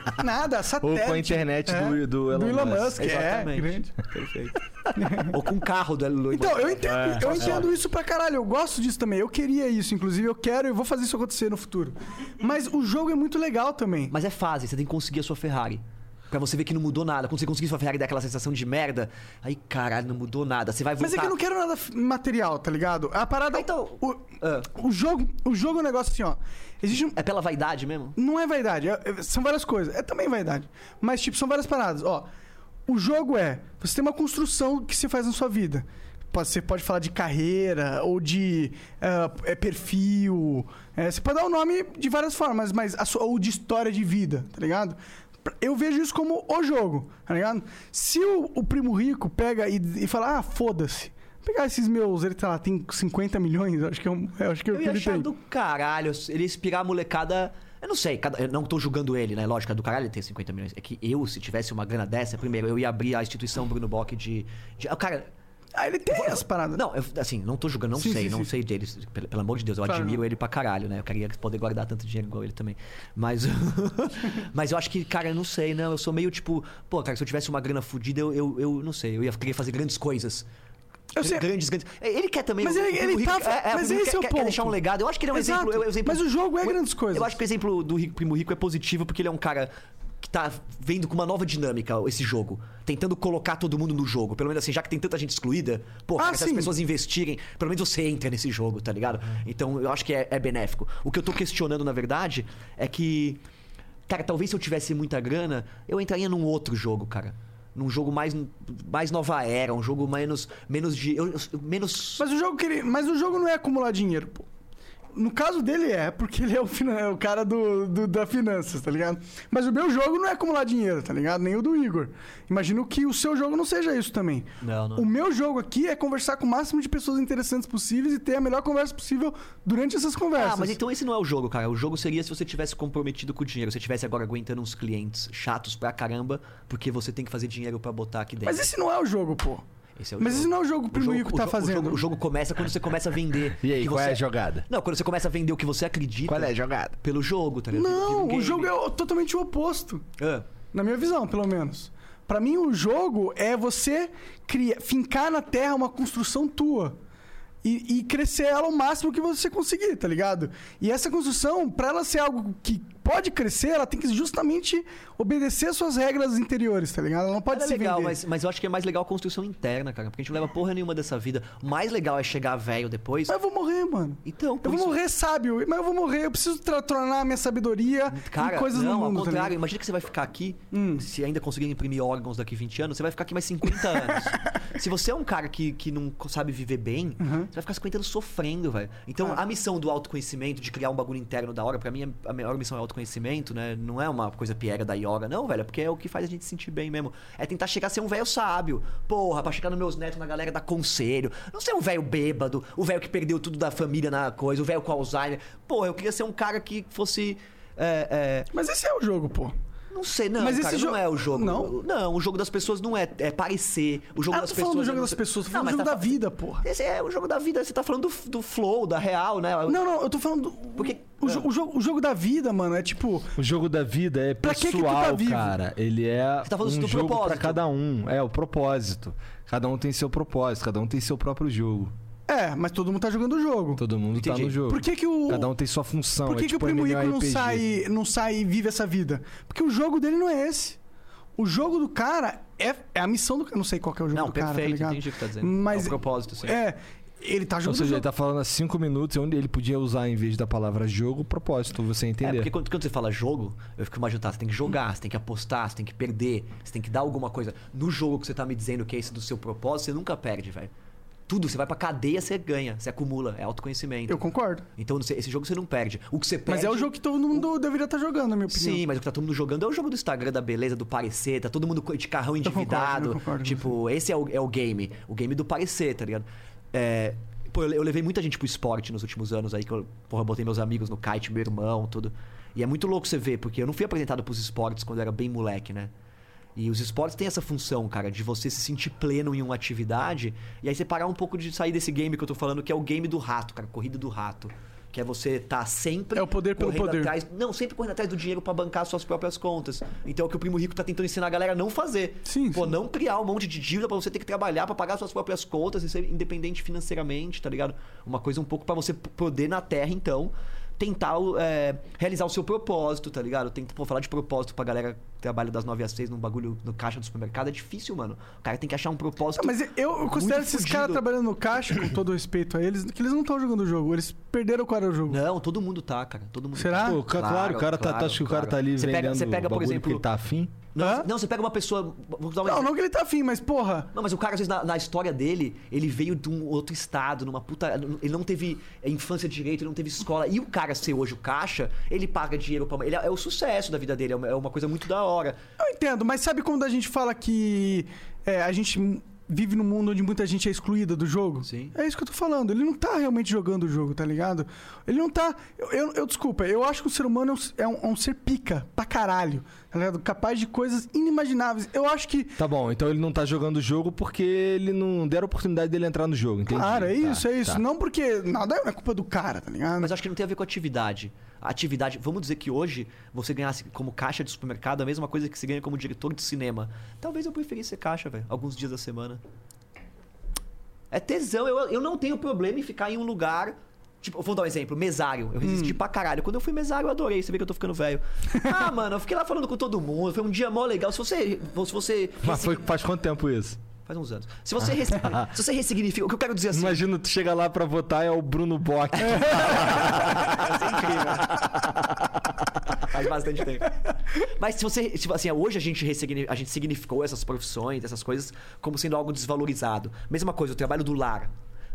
Nada, satélite. Ou com a internet do- do Elon Musk. é, Exatamente. grande. Perfeito. Ou com o carro do Elon Então, eu Musk. entendo, É, eu só entendo isso pra caralho. Eu gosto disso também. Eu queria isso, inclusive. Eu quero e vou fazer isso acontecer no futuro. Mas o jogo é muito legal também. Mas é fase, você tem que conseguir a sua Ferrari. Pra você ver que não mudou nada. Quando você conseguir sua Ferrari dar aquela sensação de merda, aí caralho, não mudou nada. Você vai voltar. Mas é que eu não quero nada material, tá ligado? A parada. Ah, então- O, Ah. o jogo, o jogo é um negócio assim, ó. Existe um. É pela vaidade mesmo? Não é vaidade, é- é- são várias coisas. É também vaidade. Mas, tipo, são várias paradas. Ó, o jogo é. Você tem uma construção que você faz na sua vida. Você pode falar de carreira ou de é, perfil. É, você pode dar o nome de várias formas, mas a sua- ou de história de vida, tá ligado? Eu vejo isso como o jogo, tá ligado? Se o, o primo rico pega e, e fala, ah, foda-se. Pegar esses meus, ele tá lá, tem 50 milhões, acho que é, um, eu acho que é Eu ia achar tem. do caralho. Ele inspirar a molecada. Eu não sei, cada- eu não tô julgando ele, né? Lógico, é do caralho ele ter 50 milhões. É que eu, se tivesse uma grana dessa, primeiro, eu ia abrir a instituição Bruno Bock de. de ah, cara, Ah, ele tem as paradas. não, eu, assim, não tô julgando, não Sim, sei, sim, não sim. sei deles. Pelo, pelo amor de Deus, eu Claro, admiro ele pra caralho, né? Eu queria poder guardar tanto dinheiro igual ele também. Mas. mas eu acho que, cara, eu não sei, não. Eu sou meio tipo, pô, cara, se eu tivesse uma grana fodida, eu, eu, eu não sei, eu ia querer fazer grandes coisas. Eu sei. Grandes, grandes. Ele quer também. Mas ele- ele Rico- tá- é, é, mas esse é o quer, quer ponto. deixar um legado. Eu acho que ele é um exemplo. é exemplo- Mas o jogo é grandes coisas. Eu acho que o exemplo do Rico- Primo Rico é positivo porque ele é um cara que tá vendo com uma nova dinâmica esse jogo. Tentando colocar todo mundo no jogo. Pelo menos assim, já que tem tanta gente excluída, pô, Ah, se as pessoas investirem, pelo menos você entra nesse jogo, tá ligado? Então eu acho que é, é benéfico. O que eu tô questionando, na verdade, é que. Cara, talvez se eu tivesse muita grana, eu entraria num outro jogo, cara. Num jogo mais, mais nova era, um jogo menos, menos de. eu- eu- menos. Mas o jogo que ele, mas o jogo não é acumular dinheiro, pô. No caso dele é, porque ele é o, é o cara do, do- da finanças, tá ligado? Mas o meu jogo não é acumular dinheiro, tá ligado? Nem o do Igor. Imagino que o seu jogo não seja isso também. Não, não. O meu jogo aqui é conversar com o máximo de pessoas interessantes possíveis e ter a melhor conversa possível durante essas conversas. Ah, mas então esse não é o jogo, cara. O jogo seria se você tivesse comprometido com o dinheiro. Se você tivesse agora aguentando uns clientes chatos pra caramba, porque você tem que fazer dinheiro pra botar aqui dentro. Mas esse não é o jogo, pô. Esse é o Mas jogo. esse não é o jogo que o jogo- o tá o fazendo. jogo- O jogo, começa quando você começa a vender. E aí, que qual você- é a jogada? Não, quando você começa a vender o que você acredita. Qual é a jogada? Pelo jogo, tá ligado? Não, o jogo é o- totalmente o oposto. Ah, Na minha visão, pelo menos. Pra mim, o jogo é você criar, fincar na terra uma construção tua. E, e crescer ela o máximo que você conseguir, tá ligado? E essa construção, pra ela ser algo que pode crescer, ela tem que justamente obedecer suas regras interiores, tá ligado? Ela não pode é se legal, vender. mas, mas eu acho que é mais legal a construção interna, cara. Porque a gente não leva porra nenhuma dessa vida. O mais legal é chegar velho depois. Mas eu vou morrer, mano. Então, Eu vou isso- morrer sábio, mas eu vou morrer. Eu preciso tornar a minha sabedoria Cara, em coisas não, no mundo, ao tá contrário. ligado? imagina que você vai ficar aqui, Hum. se ainda conseguir imprimir órgãos daqui 20 anos, você vai ficar aqui mais 50 anos. se você é um cara que, que não sabe viver bem, Uhum. você vai ficar 50 anos sofrendo, velho. Então, Ah. a missão do autoconhecimento, de criar um bagulho interno da hora, pra mim, a maior missão é autoconhecimento, né? Não é uma coisa piega da yoga, não, velho. É porque é o que faz a gente se sentir bem mesmo. É tentar chegar a ser um velho sábio. Porra, pra chegar nos meus netos, na galera dar conselho. Não ser um velho bêbado, o velho que perdeu tudo da família na coisa, o velho com Alzheimer. Porra, eu queria ser um cara que fosse. é, é, Mas esse é o jogo, pô. Não sei, não, Mas esse cara, jogo- não é o jogo. Não? Não, o jogo das pessoas não é, é parecer. O jogo Ah, eu das tô pessoas. falando do é jogo não das pessoas, tô Não, falando do jogo tá da fa- vida, porra. Esse é o jogo da vida, você tá falando do, do flow, da real, né? Não, não, eu tô falando do. Porque- o, jo- o jogo, o jogo da vida, mano, é tipo. O jogo da vida é Pra que que pessoal, tá vivo? cara. Ele é Você tá falando um do jogo pra propósito. cada um. É, o propósito. Cada um tem seu propósito, cada um tem seu próprio jogo. É, mas todo mundo tá jogando o jogo. Todo mundo tá Entendi. no jogo. Por que, que o. Cada um tem sua função. Por que, é que o tipo Primo Rico não sai, não sai e vive essa vida? Porque o jogo dele não é esse. O jogo do cara é, é a missão do cara. Não sei qual que é o jogo Não, do cara, tá perfeito, ligado? entendi o que tá dizendo. Mas é o propósito, sim. É, ele tá Ou jogando o seja, ele tá falando há cinco minutos onde ele podia usar, em vez da palavra jogo, propósito, você É, entender. porque quando, quando você fala jogo, eu fico imaginando, tá, você tem que jogar, você tem que apostar, você tem que perder, você tem que dar alguma coisa. No jogo que você tá me dizendo que é esse do seu propósito, você nunca perde, velho. Tudo, você vai pra cadeia, você ganha, você acumula, é autoconhecimento. Eu concordo. Então esse jogo você não perde. O que você perde. Mas é o jogo que todo mundo deveria estar jogando, na minha opinião. Sim, mas o que tá todo mundo jogando é o jogo do Instagram, da beleza, do parecer, tá todo mundo de carrão concordo, endividado. eu concordo com tipo, esse é o, é o game. O game do parecer, tá ligado? É, pô, eu, eu levei muita gente pro esporte nos últimos anos aí, que eu, porra, botei meus amigos no kite, meu irmão, tudo. E é muito louco você ver, porque eu não fui apresentado pros esportes quando eu era bem moleque, né? E os esportes têm essa função, cara, de você se sentir pleno em uma atividade e aí você parar um pouco de sair desse game que eu tô falando, que é o game do rato, cara, corrida do rato. Que é você tá sempre. É o poder pelo poder. Atrás, não, sempre correndo atrás do dinheiro pra bancar suas próprias contas. Então é o que o Primo Rico tá tentando ensinar a galera a não fazer. Sim, Pô, sim. não criar um monte de dívida pra você ter que trabalhar pra pagar suas próprias contas e ser independente financeiramente, tá ligado? Uma coisa um pouco pra você poder na Terra, então, tentar é, realizar o seu propósito, tá ligado? Tenta, pô, falar de propósito pra galera que trabalha das 9 às 6 num bagulho no caixa do supermercado é difícil, mano. O cara tem que achar um propósito. Não, mas eu, considero esses caras trabalhando no caixa, com todo respeito a eles, que eles não estão jogando o jogo. Eles perderam qual era o jogo. Não, todo mundo tá, cara. Todo mundo Será? tá. Pô, ca- claro, o cara tá, claro, acho que o cara claro. tá ali Você vendendo pega- você pega, por exemplo- ele tá afim. Não, Hã? não, você pega uma pessoa. Vou dar um Não, não que ele tá afim, mas porra. Não, mas o cara, às vezes, na, na história dele, ele veio de um outro estado, numa puta. Ele não teve é, infância direito, ele não teve escola. E o cara ser hoje o caixa, ele paga dinheiro pra. Ele é, é o sucesso da vida dele, é uma, é uma coisa muito da hora. Eu entendo, mas sabe quando a gente fala que é, a gente vive num mundo onde muita gente é excluída do jogo? Sim. É isso que eu tô falando. Ele não tá realmente jogando o jogo, tá ligado? Ele não tá. Eu, eu, eu- desculpa, eu acho que o ser humano é um, é um- é um ser pica pra caralho, tá ligado? Capaz de coisas inimagináveis. Eu acho que. Tá bom, então ele não tá jogando o jogo porque ele não deram a oportunidade dele entrar no jogo, entendi. Claro, é Tá, isso, é isso. tá. Não porque nada é culpa do cara, tá ligado? Mas acho que não tem a ver com atividade. Atividade, vamos dizer que hoje você ganhasse como caixa de supermercado a mesma coisa que você ganha como diretor de cinema. Talvez eu preferisse ser caixa, velho, alguns dias da semana. É tesão, eu, eu não tenho problema em ficar em um lugar. Tipo, vou dar um exemplo, mesário. Eu Hum. resisti pra caralho. Quando eu fui mesário, eu adorei. Você vê que eu tô ficando velho. Ah, mano, eu fiquei lá falando com todo mundo. Foi um dia mó legal. Se você. Se você Mas foi, faz quanto tempo isso? Faz uns anos. Se você, res- se você ressignifica. O que eu quero dizer assim. Imagina, tu chega lá pra votar é o Bruno Bock. Vai ser incrível. Faz bastante tempo. Mas se você. Tipo assim, hoje a gente, a gente significou essas profissões, essas coisas, como sendo algo desvalorizado. Mesma coisa, o trabalho do lar.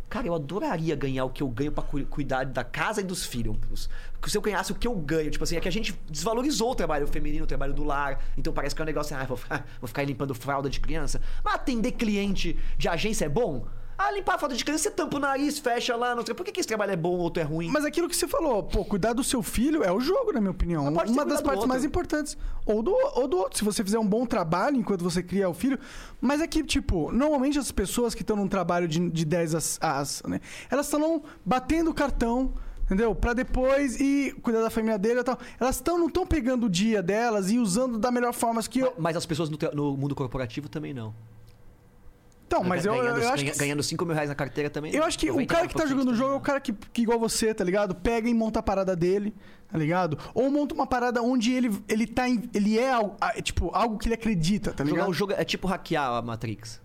Cara, eu adoraria ganhar o que eu ganho pra cu- cuidar da casa e dos filhos. Se eu ganhasse o que eu ganho, tipo assim, é que a gente desvalorizou o trabalho feminino, o trabalho do lar. Então parece que é um negócio, ah, vou, ficar- vou ficar limpando fralda de criança. Mas atender cliente de agência é bom? Ah, limpar a fralda de criança, você tampa o nariz, fecha lá, não sei. Por que, que esse trabalho é bom ou outro é ruim? Mas aquilo que você falou, pô, cuidar do seu filho é o jogo, na minha opinião. Mas Uma das partes mais importantes. Ou do, ou do outro, se você fizer um bom trabalho enquanto você cria o filho. Mas é que, tipo, normalmente as pessoas que estão num trabalho de, de 10 às, né, elas estão batendo o cartão. Entendeu? Pra depois ir cuidar da família dele e tal. Elas tão, não estão pegando o dia delas e usando da melhor forma que eu. Mas as pessoas no, no mundo corporativo também não. Então, mas eu, eu, acho que. ganhando 5 mil reais na carteira também. Eu acho que o cara que tá 99% jogando o jogo é o também cara que, que, igual você, tá ligado? Pega e monta a parada dele, tá ligado? Ou monta uma parada onde ele, ele tá. em- ele é, tipo, algo que ele acredita, tá não. Jogar ligado? o jogo é tipo hackear a Matrix.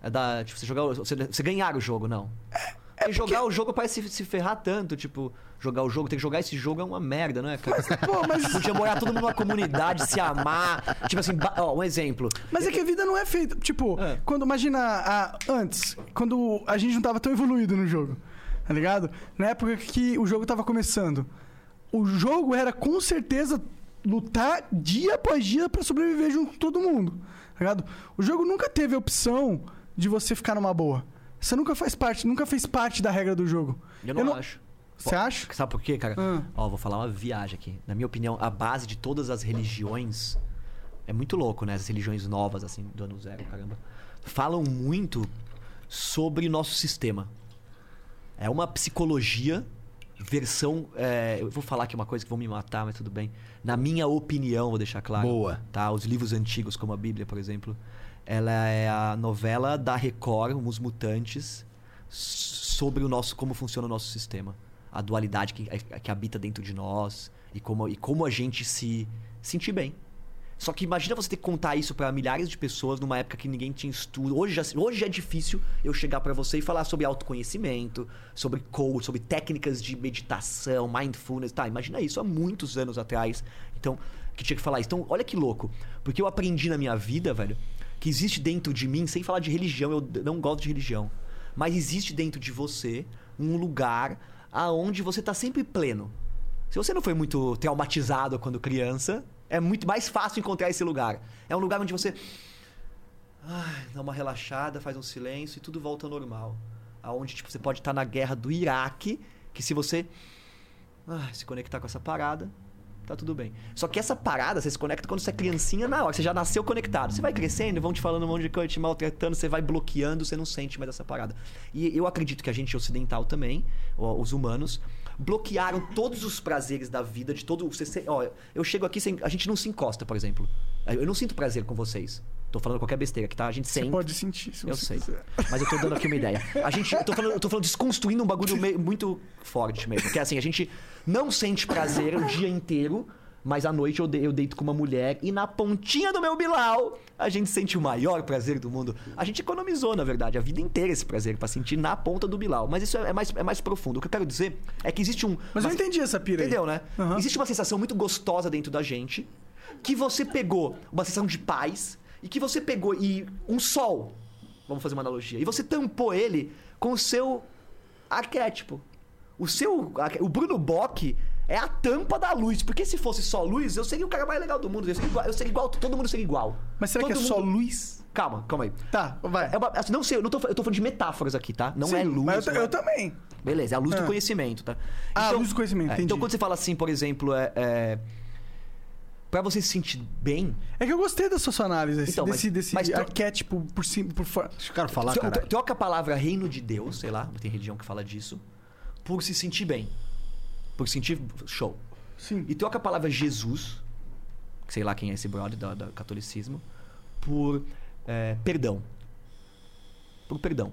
É da, tipo, você, jogar, o- você, você ganhar o jogo, não. É Porque jogar o jogo parece se, se ferrar tanto, tipo, jogar o jogo, tem que jogar esse jogo é uma merda, não é, cara? Pô, mas, Podia morar todo mundo numa comunidade, se amar. Tipo assim, ó, um exemplo. mas é que a vida não é feita. Tipo, É. quando imagina a- antes, quando a gente não tava tão evoluído no jogo, tá ligado? Na época que o jogo tava começando. O jogo era com certeza lutar dia após dia pra sobreviver junto com todo mundo, tá ligado? O jogo nunca teve a opção de você ficar numa boa. Você nunca faz parte, nunca fez parte da regra do jogo. Eu não, acho. Você acha? Sabe por quê, cara? Ah. Ó, vou falar uma viagem aqui. Na minha opinião, a base de todas as religiões é muito louco, né? As religiões novas, assim, do ano zero, caramba. Falam muito sobre o nosso sistema. É uma psicologia, versão. é, eu vou falar aqui uma coisa que vão me matar, mas tudo bem. Na minha opinião, vou deixar claro. Boa. Tá? Os livros antigos, como a Bíblia, por exemplo. Ela é a novela da Record, Os Mutantes, sobre o nosso, como funciona o nosso sistema. A dualidade que, que habita dentro de nós e como, e como a gente se sentir bem. Só que imagina você ter que contar isso pra milhares de pessoas numa época que ninguém tinha estudo. Hoje já, hoje é difícil eu chegar pra você e falar sobre autoconhecimento, sobre coach, sobre técnicas de meditação, mindfulness. Tá, imagina isso há muitos anos atrás. Então, que tinha que falar isso. Então, olha que louco. Porque eu aprendi na minha vida, velho, que existe dentro de mim, sem falar de religião, eu não gosto de religião. Mas existe dentro de você um lugar aonde você tá sempre pleno. Se você não foi muito traumatizado quando criança, é muito mais fácil encontrar esse lugar. É um lugar onde você ai, dá uma relaxada, faz um silêncio e tudo volta ao normal. Aonde tipo, você pode estar na guerra do Iraque, que se você ai, se conectar com essa parada, tá tudo bem. Só que essa parada, você se conecta quando você é criancinha na hora, você já nasceu conectado. Você vai crescendo, vão te falando um monte de coisa, te maltratando, você vai bloqueando, você não sente mais essa parada. E eu acredito que a gente ocidental também, os humanos, bloquearam todos os prazeres da vida, de todo. Você, você- ó, eu chego aqui, sem, a gente não se encosta, por exemplo. Eu não sinto prazer com vocês. Tô falando qualquer besteira aqui, tá? A gente Você sente. pode sentir, se Eu você sei. quiser. Mas eu tô dando aqui uma ideia. A gente. Eu tô falando, eu tô falando desconstruindo um bagulho meio- muito forte mesmo. Que é assim, a gente não sente prazer o dia inteiro, mas à noite eu, de- eu deito com uma mulher e na pontinha do meu bilau a gente sente o maior prazer do mundo. A gente economizou, na verdade, a vida inteira esse prazer pra sentir na ponta do bilau. Mas isso é, é mais, é mais profundo. O que eu quero dizer é que existe um. Mas eu uma- entendi essa pira aí. Entendeu, né? Aham. Existe uma sensação muito gostosa dentro da gente que você pegou uma sensação de paz e que você pegou e um sol, vamos fazer uma analogia, e você tampou ele com o seu arquétipo. O seu, o Bruno Bock é a tampa da luz, porque se fosse só luz, eu seria o cara mais legal do mundo, eu seria igual, eu seria igual todo mundo seria igual. Mas será que é Todo só mundo- luz? Calma, calma aí. Tá, vai. É uma- assim, não sei, eu, não tô, eu tô falando de metáforas aqui, tá? Não Sim, é luz. Mas eu, não eu é- também. Beleza, é a luz Ah. do conhecimento, tá? Ah, a luz do conhecimento, entendi. Então quando você fala assim, por exemplo, é, é para você se sentir bem, É que eu gostei da sua análise, desse, Então, mas- desse, desse mas arquétipo por cima, por fora. Deixa o cara falar, cara. troca a palavra reino de Deus, sei lá, tem religião que fala disso, por se sentir bem. Por se sentir show. Sim. E troca a palavra Jesus, sei lá quem é esse brother do, do catolicismo, por é, perdão. Por perdão.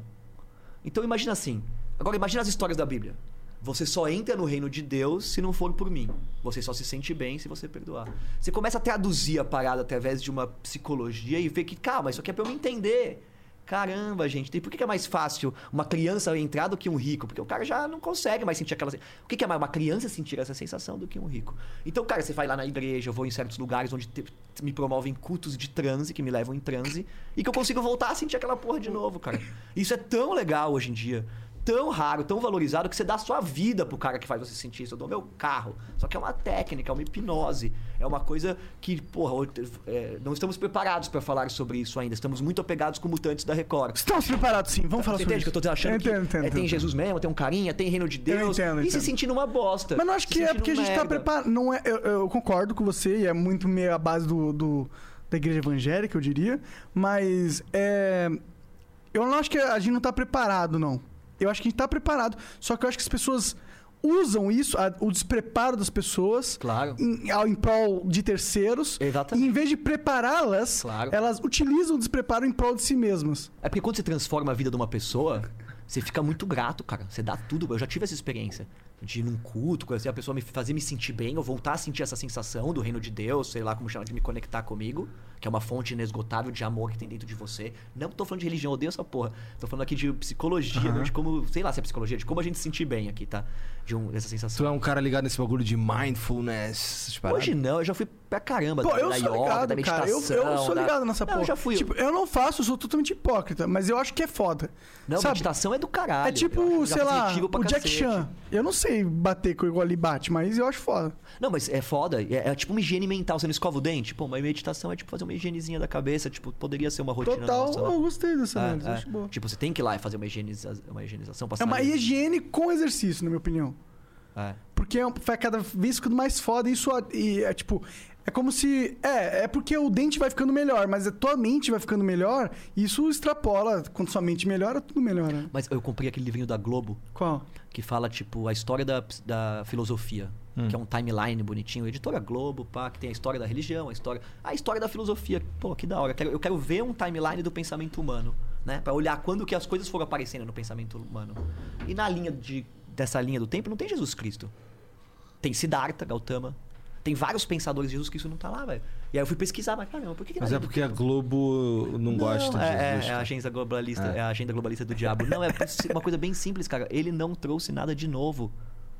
Então imagina assim. Agora imagina as histórias da Bíblia. Você só entra no reino de Deus se não for por mim. Você só se sente bem se você perdoar. Você começa a traduzir a parada através de uma psicologia e ver que, calma, isso aqui é pra eu me entender. Caramba, gente, por que é mais fácil uma criança entrar do que um rico? Porque o cara já não consegue mais sentir aquela. O que é mais uma criança sentir essa sensação do que um rico? Então, cara, você vai lá na igreja, eu vou em certos lugares onde te- me promovem cultos de transe, que me levam em transe, e que eu consigo voltar a sentir aquela porra de novo, cara. Isso é tão legal hoje em dia. Tão raro, tão valorizado que você dá a sua vida pro cara que faz você sentir isso. Eu dou meu carro. Só que é uma técnica, é uma hipnose. É uma coisa que, porra, é, não estamos preparados pra falar sobre isso ainda. Estamos muito apegados com mutantes da Record. Estamos preparados sim, vamos falar Você sobre entende isso. que eu tô achando Eu que entendo, entendo, é, tem entendo. Jesus mesmo, tem um carinha, tem reino de Deus. entendo, E se entendo. sentindo uma bosta. Mas não acho que é porque a gente tá merda. preparado. Não é, eu, eu concordo com você, e é muito meio a base do, do- da igreja evangélica, eu diria. Mas é, eu não acho que a gente não tá preparado, não. Eu acho que a gente tá preparado. Só que eu acho que as pessoas usam isso, a- o despreparo das pessoas, Claro. em, ao- em prol de terceiros. Exatamente. E em vez de prepará-las, Claro. elas utilizam o despreparo em prol de si mesmas. É porque quando você transforma a vida de uma pessoa, você fica muito grato, cara. Você dá tudo. Eu já tive essa experiência. De ir num culto, conhecer a pessoa me fazer me sentir bem, eu voltar a sentir essa sensação do reino de Deus, sei lá como chama, de me conectar comigo, que é uma fonte inesgotável de amor que tem dentro de você. Não tô falando de religião, odeio essa porra. Tô falando aqui de psicologia, né? de como, sei lá se é psicologia, de como a gente se sentir bem aqui, tá? De um, dessa Tu sensação. é um cara ligado nesse bagulho de mindfulness. Hoje não, eu já fui pra caramba Pô, da, eu da sou yoga, ligado, da cara. meditação. Eu, eu sou da- ligado nessa Não, porra. eu já fui. Tipo, eu não faço, eu sou totalmente hipócrita, mas eu acho que é foda. não, sabe? meditação é do caralho. É tipo, sei lá, o Jack cacete. Chan. Eu não sei bater com igual ele bate, mas eu acho foda. Não, mas é foda. É, é tipo uma higiene mental. Você não escova o dente? Pô, mas meditação é tipo fazer uma higienezinha da cabeça. Tipo, poderia ser uma rotina Total, nossa. eu gostei dessa É, análise, é. acho boa. Tipo, você tem que ir lá e fazer uma, higieniza uma higienização. Passar É uma ali. higiene com exercício, na minha opinião. É. Porque é cada vez ficando mais foda e isso e é tipo. É como se. É, é porque o dente vai ficando melhor, mas a tua mente vai ficando melhor, e isso extrapola. Quando sua mente melhora, tudo melhora. Mas eu comprei aquele livrinho da Globo Qual? que fala, tipo, a história da, da filosofia. Hum. Que é um timeline bonitinho. Editora Globo, pá, que tem a história da religião, a história. A história da filosofia. Pô, que da hora. Eu quero, eu quero ver um timeline do pensamento humano, né? Pra olhar quando que as coisas foram aparecendo no pensamento humano. E na linha de, dessa linha do tempo não tem Jesus Cristo. Tem Siddhartha, Gautama. Tem vários pensadores de Jesus Cristo não tá lá, velho. E aí eu fui pesquisar, mas caramba, por que, que Mas é linha do porque a Globo não, gosta de é, é, Jesus. é a agenda globalista, É. é. a agenda globalista do diabo. Não, é uma coisa bem simples, cara. Ele não trouxe nada de novo.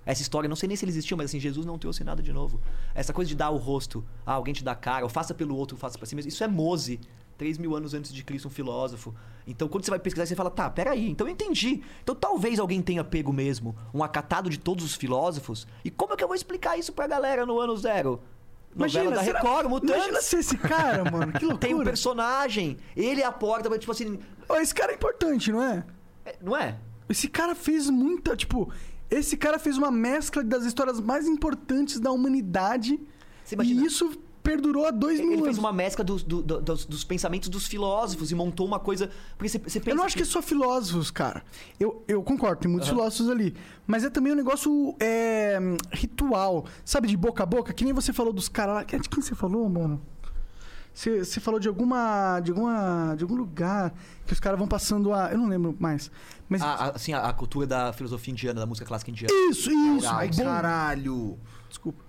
Essa história, não sei nem se ele existiu, mas assim, Jesus não trouxe nada de novo. Essa coisa de dar o rosto, ah, alguém te dá a cara, ou faça pelo outro, faça pra si mesmo. Isso é Mose, 3 mil anos antes de Cristo, um filósofo. Então, quando você vai pesquisar, você fala, tá, peraí, então eu entendi. Então talvez alguém tenha pego mesmo um acatado de todos os filósofos. E como é que eu vou explicar isso pra galera no ano zero? Novela da será- Record, Mutantes. imagina ser esse cara, mano. Que loucura. Tem um personagem, ele é a porta, mas, tipo assim, Esse cara é importante, não é? é- não é? Esse cara fez muita. Tipo, esse cara fez uma mescla das histórias mais importantes da humanidade. Você imagina- E isso perdurou há dois mil Ele anos. fez uma mescla dos, do- do- dos, dos pensamentos dos filósofos e montou uma coisa. Porque você, você pensa Eu não acho que é só filósofos, cara. Eu, eu concordo, tem muitos filósofos ali. Mas é também um negócio é, ritual. Sabe, de boca a boca? Que nem você falou dos caras lá. De quem você falou, mano? Você você falou de alguma. de alguma. de algum lugar que os caras vão passando a. Eu não lembro mais. Mas. A, assim, a, a cultura da filosofia indiana, da música clássica indiana. isso, isso! Ai, caralho. Desculpa.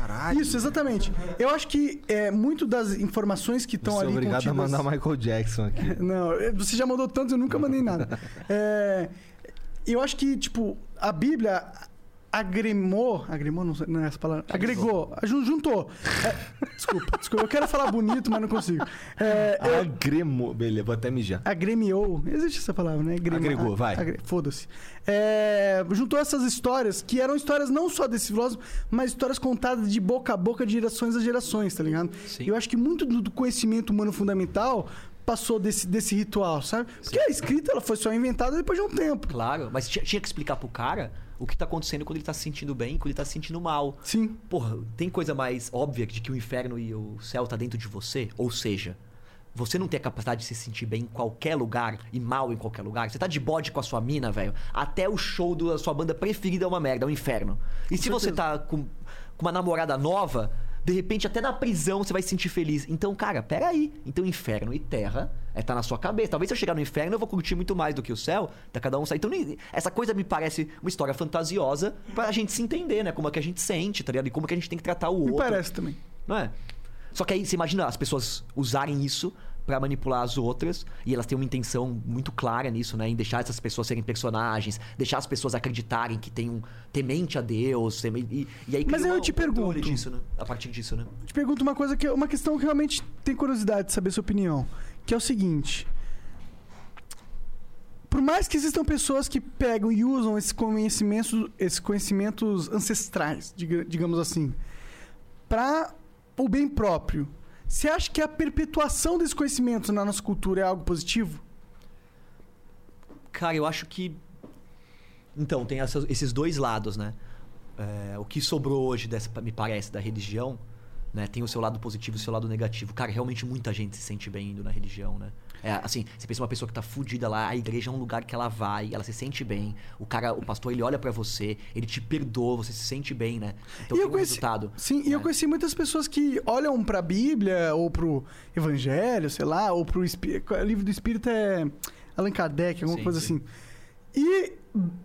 Caralho. Isso, exatamente. Eu acho que é, muito das informações que estão é ali. obrigado a contidas- mandar Michael Jackson aqui. Não, eh, você já mandou tantos, eu nunca mandei nada. É, eu acho que, tipo, a Bíblia agremou. Agremou, não, sei, não é essa palavra. Agregou. jun- Juntou. É, desculpa, desculpa. Eu quero falar bonito, mas não consigo. É, Agremou. Beleza, vou até mijar. agremiou. Existe essa palavra, né? Agrema- Agregou, vai. agre- Foda-se. É, juntou essas histórias, que eram histórias não só desse filósofo, mas histórias contadas de boca a boca, de gerações a gerações, tá ligado? Sim. E eu acho que muito do conhecimento humano fundamental passou desse, desse ritual, sabe? Porque a escrita ela foi só inventada depois de um tempo. Claro, mas tinha, tinha que explicar pro cara o que tá acontecendo quando ele tá se sentindo bem e quando ele tá se sentindo mal. Sim. Porra, tem coisa mais óbvia de que o inferno e o céu tá dentro de você? Ou seja, você não tem a capacidade de se sentir bem em qualquer lugar e mal em qualquer lugar. Você tá de bode com a sua mina, velho. Até o show da sua banda preferida é uma merda, é um inferno. E se você tá com, com uma namorada nova, de repente até na prisão você vai se sentir feliz. Então, cara, peraí. Então, inferno e terra é tá na sua cabeça. Talvez se eu chegar no inferno eu vou curtir muito mais do que o céu. Tá cada um sair. Então, essa coisa me parece uma história fantasiosa pra gente se entender, né? Como é que a gente sente, tá ligado? E como é que a gente tem que tratar o Me outro. parece também. Não é? Só que aí você imagina as pessoas usarem isso pra manipular as outras e elas têm uma intenção muito clara nisso, né? Em deixar essas pessoas serem personagens, deixar as pessoas acreditarem que tem um temente a Deus. teme- E, e aí Mas aí eu uma- te um pergunto. disso, né? A partir disso, né? Te pergunto uma coisa que uma questão que realmente tem curiosidade de saber sua opinião, que é o seguinte: por mais que existam pessoas que pegam e usam esses conhecimentos, esses conhecimentos ancestrais, diga- digamos assim, para o bem próprio, você acha que a perpetuação desses conhecimentos na nossa cultura é algo positivo? Cara, eu acho que. Então, tem esses dois lados, né? É, o que sobrou hoje, dessa, me parece, da religião, né? Tem o seu lado positivo e o seu lado negativo. Cara, realmente muita gente se sente bem indo na religião, né? É, assim, você pensa uma pessoa que tá fudida lá, a igreja é um lugar que ela vai, ela se sente bem. O cara, o pastor, ele olha pra você, ele te perdoa, você se sente bem, né? Então E tem eu um conheci- resultado. Sim, e eu né? conheci muitas pessoas que olham pra Bíblia ou pro Evangelho, sei lá, ou pro Espí- o livro do Espírito é Allan Kardec, alguma Sim, coisa sim. assim. E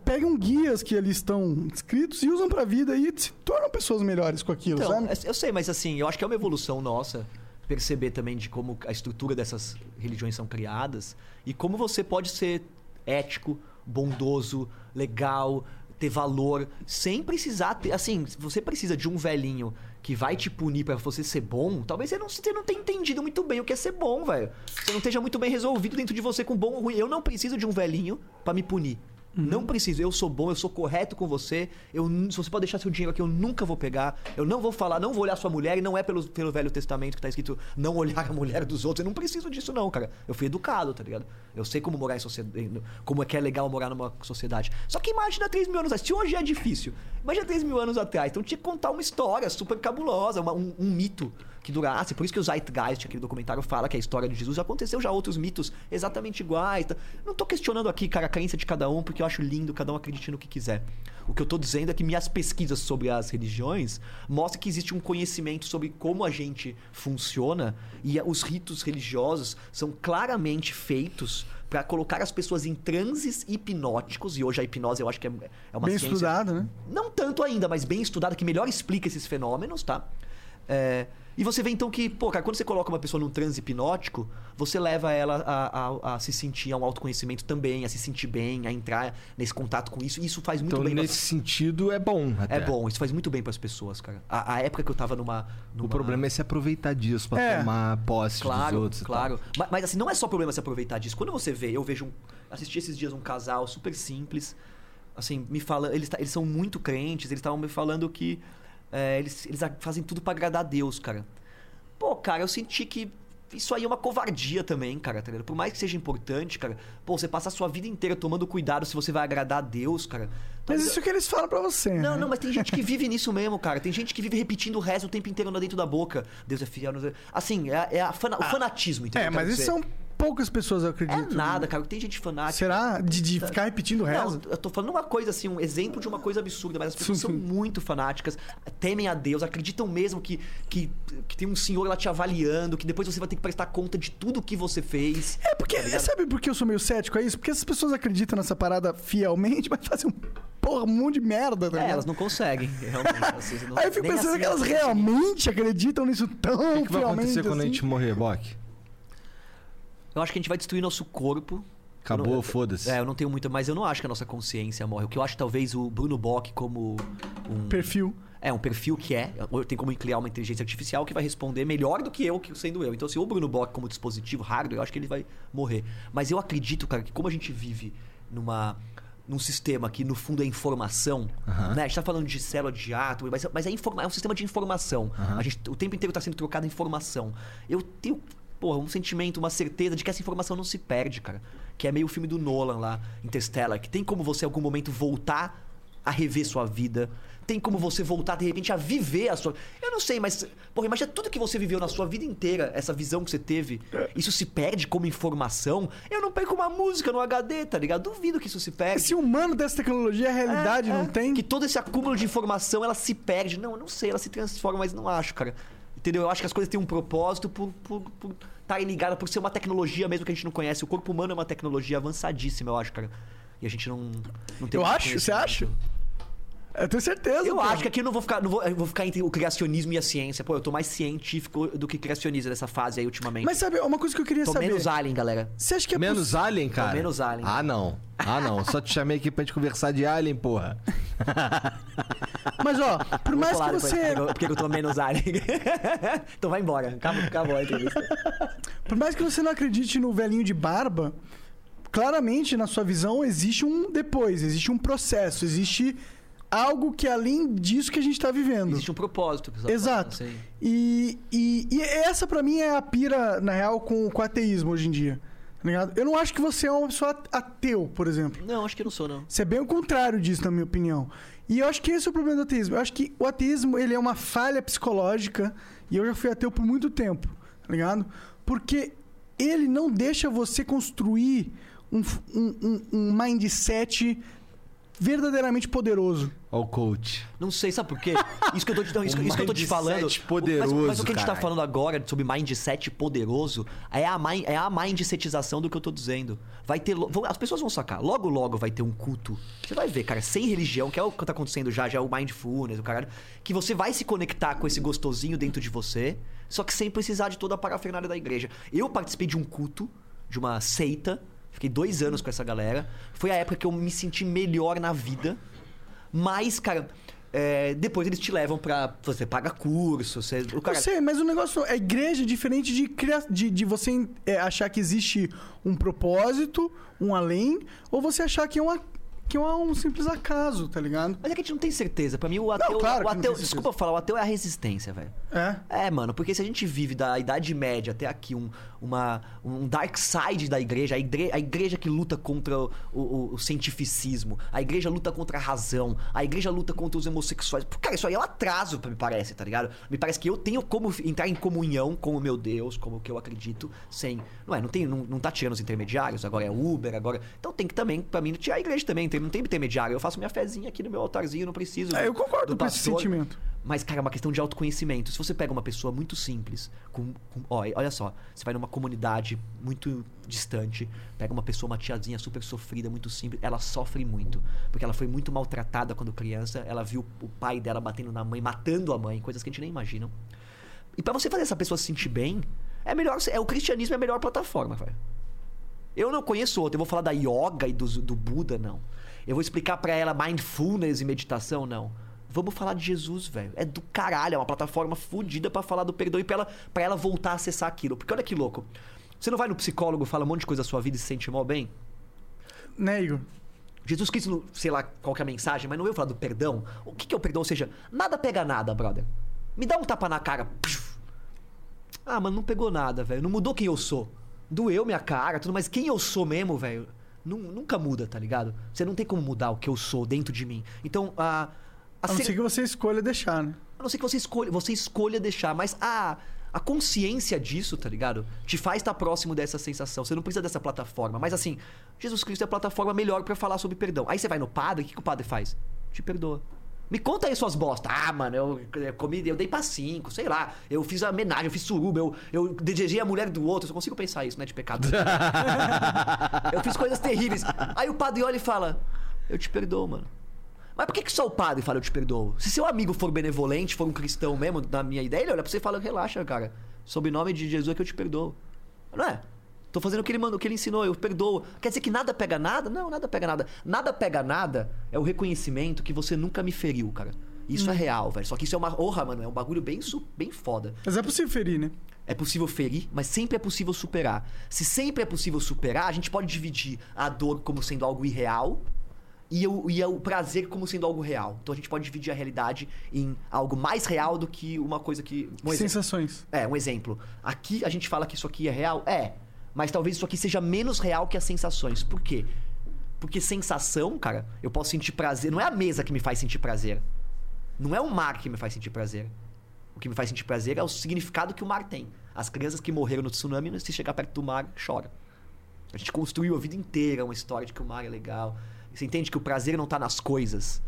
pegam guias que ali estão escritos e usam pra vida e se tornam pessoas melhores com aquilo, Então, sabe? eu sei, mas assim, eu acho que é uma evolução nossa perceber também de como a estrutura dessas religiões são criadas e como você pode ser ético, bondoso, legal, ter valor, sem precisar ter. Assim, você precisa de um velhinho que vai te punir pra você ser bom, talvez você não, você não tenha entendido muito bem o que é ser bom, velho. Você não esteja muito bem resolvido dentro de você com bom ou ruim. Eu não preciso de um velhinho pra me punir. Não preciso, eu sou bom, eu sou correto com você. Eu, se você pode deixar seu dinheiro aqui, eu nunca vou pegar. Eu não vou falar, não vou olhar sua mulher, e não é pelo, pelo Velho Testamento que tá escrito não olhar a mulher dos outros. Eu não preciso disso, não, cara. Eu fui educado, tá ligado? Eu sei como morar em sociedade. Como é que é legal morar numa sociedade. Só que imagina 3 mil anos atrás. Se hoje é difícil, imagina 3 mil anos atrás. Então tinha que contar uma história super cabulosa, uma- um, um mito que durasse. Por isso que o Zeitgeist, aquele documentário, fala que a história de Jesus aconteceu já outros mitos exatamente iguais. tá? Não tô questionando aqui, cara, a crença de cada um, porque eu acho lindo, cada um acredite no que quiser. O que eu tô dizendo é que minhas pesquisas sobre as religiões mostram que existe um conhecimento sobre como a gente funciona e os ritos religiosos são claramente feitos para colocar as pessoas em transes hipnóticos, e hoje a hipnose eu acho que é, é uma Bem ciência estudado, né? não tanto ainda, mas bem estudada, que melhor explica esses fenômenos, tá? É, e você vê então que, pô, cara, quando você coloca uma pessoa num transe hipnótico, você leva ela a, a- a se sentir a um autoconhecimento também, a se sentir bem, a entrar nesse contato com isso. E isso faz muito Então, bem. nesse sentido, é bom. É até. bom, isso faz muito bem pras pessoas, cara. A, a época que eu tava numa. O numa- problema é se aproveitar disso pra É. tomar posse dos Claro, outros. e tal. claro. Mas, mas, assim, não é só problema se aproveitar disso. Quando você vê, eu vejo um. Assisti esses dias um casal super simples. Assim, me falando. Eles, ta- eles são muito crentes, eles estavam me falando que é, eles, eles fazem tudo pra agradar a Deus, cara. Pô, cara, eu senti que isso aí é uma covardia também, cara, tá ligado? Por mais que seja importante, cara. Pô, você passa a sua vida inteira tomando cuidado se você vai agradar a Deus, cara. Mas Talvez- isso que eles falam pra você. não, né? não, mas tem gente que vive nisso mesmo, cara. Tem gente que vive repetindo o resto o tempo inteiro lá dentro da boca. Deus é fiel. Deus é... Assim, é, é a fana- o fanatismo, entendeu? É, mas isso dizer? são poucas pessoas É acreditam. nada, cara. Tem gente fanática. Será? De, de ficar repetindo reza? Não, eu tô falando uma coisa assim, um exemplo de uma coisa absurda, mas as pessoas Sim, são muito fanáticas, temem a Deus, acreditam mesmo que, que, que tem um senhor lá te avaliando, que depois você vai ter que prestar conta de tudo que você fez. É porque, Tá sabe por que eu sou meio cético a isso? Porque essas pessoas acreditam nessa parada fielmente, mas fazem um porra, um monte de merda, tá É, elas não conseguem, realmente. assim, não- Aí eu fico pensando assim que elas realmente acreditam nisso tão O que, que vai acontecer quando a assim. gente morrer, Bock? Eu acho que a gente vai destruir nosso corpo. Acabou, foda-se. É, eu não tenho muita, mas eu não acho que a nossa consciência morre. O que eu acho talvez o Bruno Bock como um Perfil. É, um perfil que é. Tem como criar uma inteligência artificial que vai responder melhor do que eu, que sendo eu. Então, se o Bruno Bock como dispositivo hardware, eu acho que ele vai morrer. Mas eu acredito, cara, que como a gente vive numa. Num sistema que, no fundo, é informação, Aham. né? A gente tá falando de célula de átomo, mas, mas é, informa- é um sistema de informação. Aham. A gente, o tempo inteiro tá sendo trocada informação. Eu tenho, porra, um sentimento, uma certeza de que essa informação não se perde, cara. Que é meio o filme do Nolan lá, Interstellar, que tem como você, em algum momento, voltar a rever sua vida. Tem como você voltar, de repente, a viver a sua. Eu não sei, mas. Porra, imagina tudo que você viveu na sua vida inteira, essa visão que você teve. Isso se perde como informação. Eu não perco uma música no HD, tá ligado? Duvido que isso se perde. Se o humano dessa tecnologia, a realidade É, não é. tem. Que todo esse acúmulo de informação, ela se perde. Não, eu não sei, ela se transforma, mas não acho, cara. Entendeu? Eu acho que as coisas têm um propósito por por por estarem ligadas, por ser uma tecnologia mesmo que a gente não conhece. O corpo humano é uma tecnologia avançadíssima, eu acho, cara. E a gente não, não tem Eu acho? Você acha? Eu tenho certeza. Eu pô. acho que aqui eu não vou ficar, não vou, eu vou ficar entre o criacionismo e a ciência. Pô, eu tô mais científico do que criacionista nessa fase aí ultimamente. Mas sabe, uma coisa que eu queria tô saber. menos alien, galera. Você acha que é Menos Alien, cara? menos Alien. Ah, não. Ah, não. Só te chamei aqui pra gente conversar de Alien, porra. poss- Mas ó, por mais que você. Porque, porque eu tô menos alien. então vai embora. Acabou, acabou a entrevista. Por mais que você não acredite no velhinho de barba, claramente na sua visão existe um depois, existe um processo, existe algo que é além disso que a gente tá vivendo. Existe um propósito. que você Exato. assim. E, e, e essa pra mim é a pira, na real, com, com o ateísmo hoje em dia. Tá? Eu não acho que você é uma pessoa ateu, por exemplo. Não, acho que eu não sou, não. Isso é bem o contrário disso, na minha opinião. E eu acho que esse é o problema do ateísmo. Eu acho que o ateísmo ele é uma falha psicológica e eu já fui ateu por muito tempo, tá ligado? Porque ele não deixa você construir um, um, um- um mindset verdadeiramente poderoso. Ó o coach. Não sei, sabe por quê? Isso que eu tô te, não, isso, Um isso que eu tô te mindset falando. poderoso, mas, mas o que a gente tá caralho. falando agora sobre mindset poderoso é a, mind, é a mindsetização do que eu tô dizendo. Vai ter. lo- vão- as pessoas vão sacar. Logo, logo vai ter um culto. Você vai ver, cara, sem religião, que é o que tá acontecendo já, já é o mindfulness, o caralho. Que você vai se conectar com esse gostosinho dentro de você, só que sem precisar de toda a parafernália da igreja. Eu participei de um culto, de uma seita. Fiquei dois anos com essa galera. Foi a época que eu me senti melhor na vida. Mas, cara, é, depois eles te levam pra. Você paga curso, você. O cara, Eu sei, mas o negócio. A igreja é diferente de, de, de você é, achar que existe um propósito, um além, ou você achar que é, uma, que é um simples acaso, tá ligado? Mas é que a gente não tem certeza. Pra mim, o ateu. claro o que não ateu desculpa falar, o ateu é a resistência, velho. É. É, mano, porque se a gente vive da Idade Média até aqui, um, uma, um dark side da igreja, a igreja, a igreja que luta contra o, o- o cientificismo, a igreja luta contra a razão, a igreja luta contra os homossexuais. Cara, isso aí é um atraso, me parece, tá ligado? Me parece que eu tenho como entrar em comunhão com o meu Deus, como o que eu acredito, sem. Não é, não, tem, não, não tá tirando os intermediários, agora é Uber, agora. Então tem que também, pra mim, tirar a igreja também, tem- não tem intermediário. Eu faço minha fezinha aqui no meu altarzinho, não preciso. É, eu do- concordo do com esse sentimento. Mas, cara, é uma questão de autoconhecimento. Se você pega uma pessoa muito simples, com, com- ó, olha só, você vai numa comunidade muito distante, pega uma pessoa, uma tiazinha super sofrida, muito simples, ela sofre muito. Porque ela foi muito maltratada quando criança, ela viu o pai dela batendo na mãe, matando a mãe, coisas que a gente nem imagina. E pra você fazer essa pessoa se sentir bem, é melhor, é o cristianismo é a melhor plataforma, velho. Eu não conheço outro. Eu vou falar da yoga e do, do Buda, não. Eu vou explicar pra ela mindfulness e meditação, não. Vamos falar de Jesus, velho. É do caralho, é uma plataforma fodida pra falar do perdão e pra ela, pra ela voltar a acessar aquilo. Porque olha que louco. Você não vai no psicólogo, fala um monte de coisa da sua vida e se sente mal bem? Né, Igor? Jesus Cristo, sei lá qual é a mensagem, mas não veio falar do perdão? O que, que é o perdão? Ou seja, nada pega nada, brother. Me dá um tapa na cara. Ah, mano, não pegou nada, velho. Não mudou quem eu sou. Doeu minha cara, tudo, mas quem eu sou mesmo, velho, nunca muda, tá ligado? Você não tem como mudar o que eu sou dentro de mim. Então, a. a A não ser- que você escolha deixar, né? a não ser que você escolha, você escolha deixar, mas a, A consciência disso, tá ligado? Te faz estar próximo dessa sensação. Você não precisa dessa plataforma. Mas assim, Jesus Cristo é a plataforma melhor pra falar sobre perdão. Aí você vai no padre, o que, que o padre faz? Te perdoa. Me conta aí suas bostas. Ah, mano, eu, eu comi, eu dei pra cinco, sei lá. Eu fiz a homenagem, eu fiz suruba, eu, eu desejei a mulher do outro. Eu só consigo pensar isso, né? De pecado. eu fiz coisas terríveis. Aí o padre olha e fala: Eu te perdoo, mano. Mas por que, que só o padre fala eu te perdoo? Se seu amigo for benevolente, for um cristão mesmo, na minha ideia, ele olha pra você e fala: Relaxa, cara. Sob o nome de Jesus é que eu te perdoo. Não é? Tô fazendo o que ele mandou, o que ele ensinou, eu perdoo. Quer dizer que nada pega nada? Não, nada pega nada. Nada pega nada é o reconhecimento que você nunca me feriu, cara. Isso é real, velho. Só que isso é uma honra, mano. É um bagulho bem, bem foda. Mas é possível ferir, né? É possível ferir, mas sempre é possível superar. Se sempre é possível superar, a gente pode dividir a dor como sendo algo irreal e o, e o prazer como sendo algo real. Então a gente pode dividir a realidade em algo mais real do que uma coisa que. Um exemplo. Sensações. É, um exemplo. Aqui a gente fala que isso aqui é real? É. Mas talvez isso aqui seja menos real que as sensações. Por quê? Porque sensação, cara, eu posso sentir prazer. Não é a mesa que me faz sentir prazer. Não é o mar que me faz sentir prazer. O que me faz sentir prazer é o significado que o mar tem. As crianças que morreram no tsunami, se chegar perto do mar, choram. A gente construiu a vida inteira uma história de que o mar é legal. Você entende que o prazer não tá nas coisas.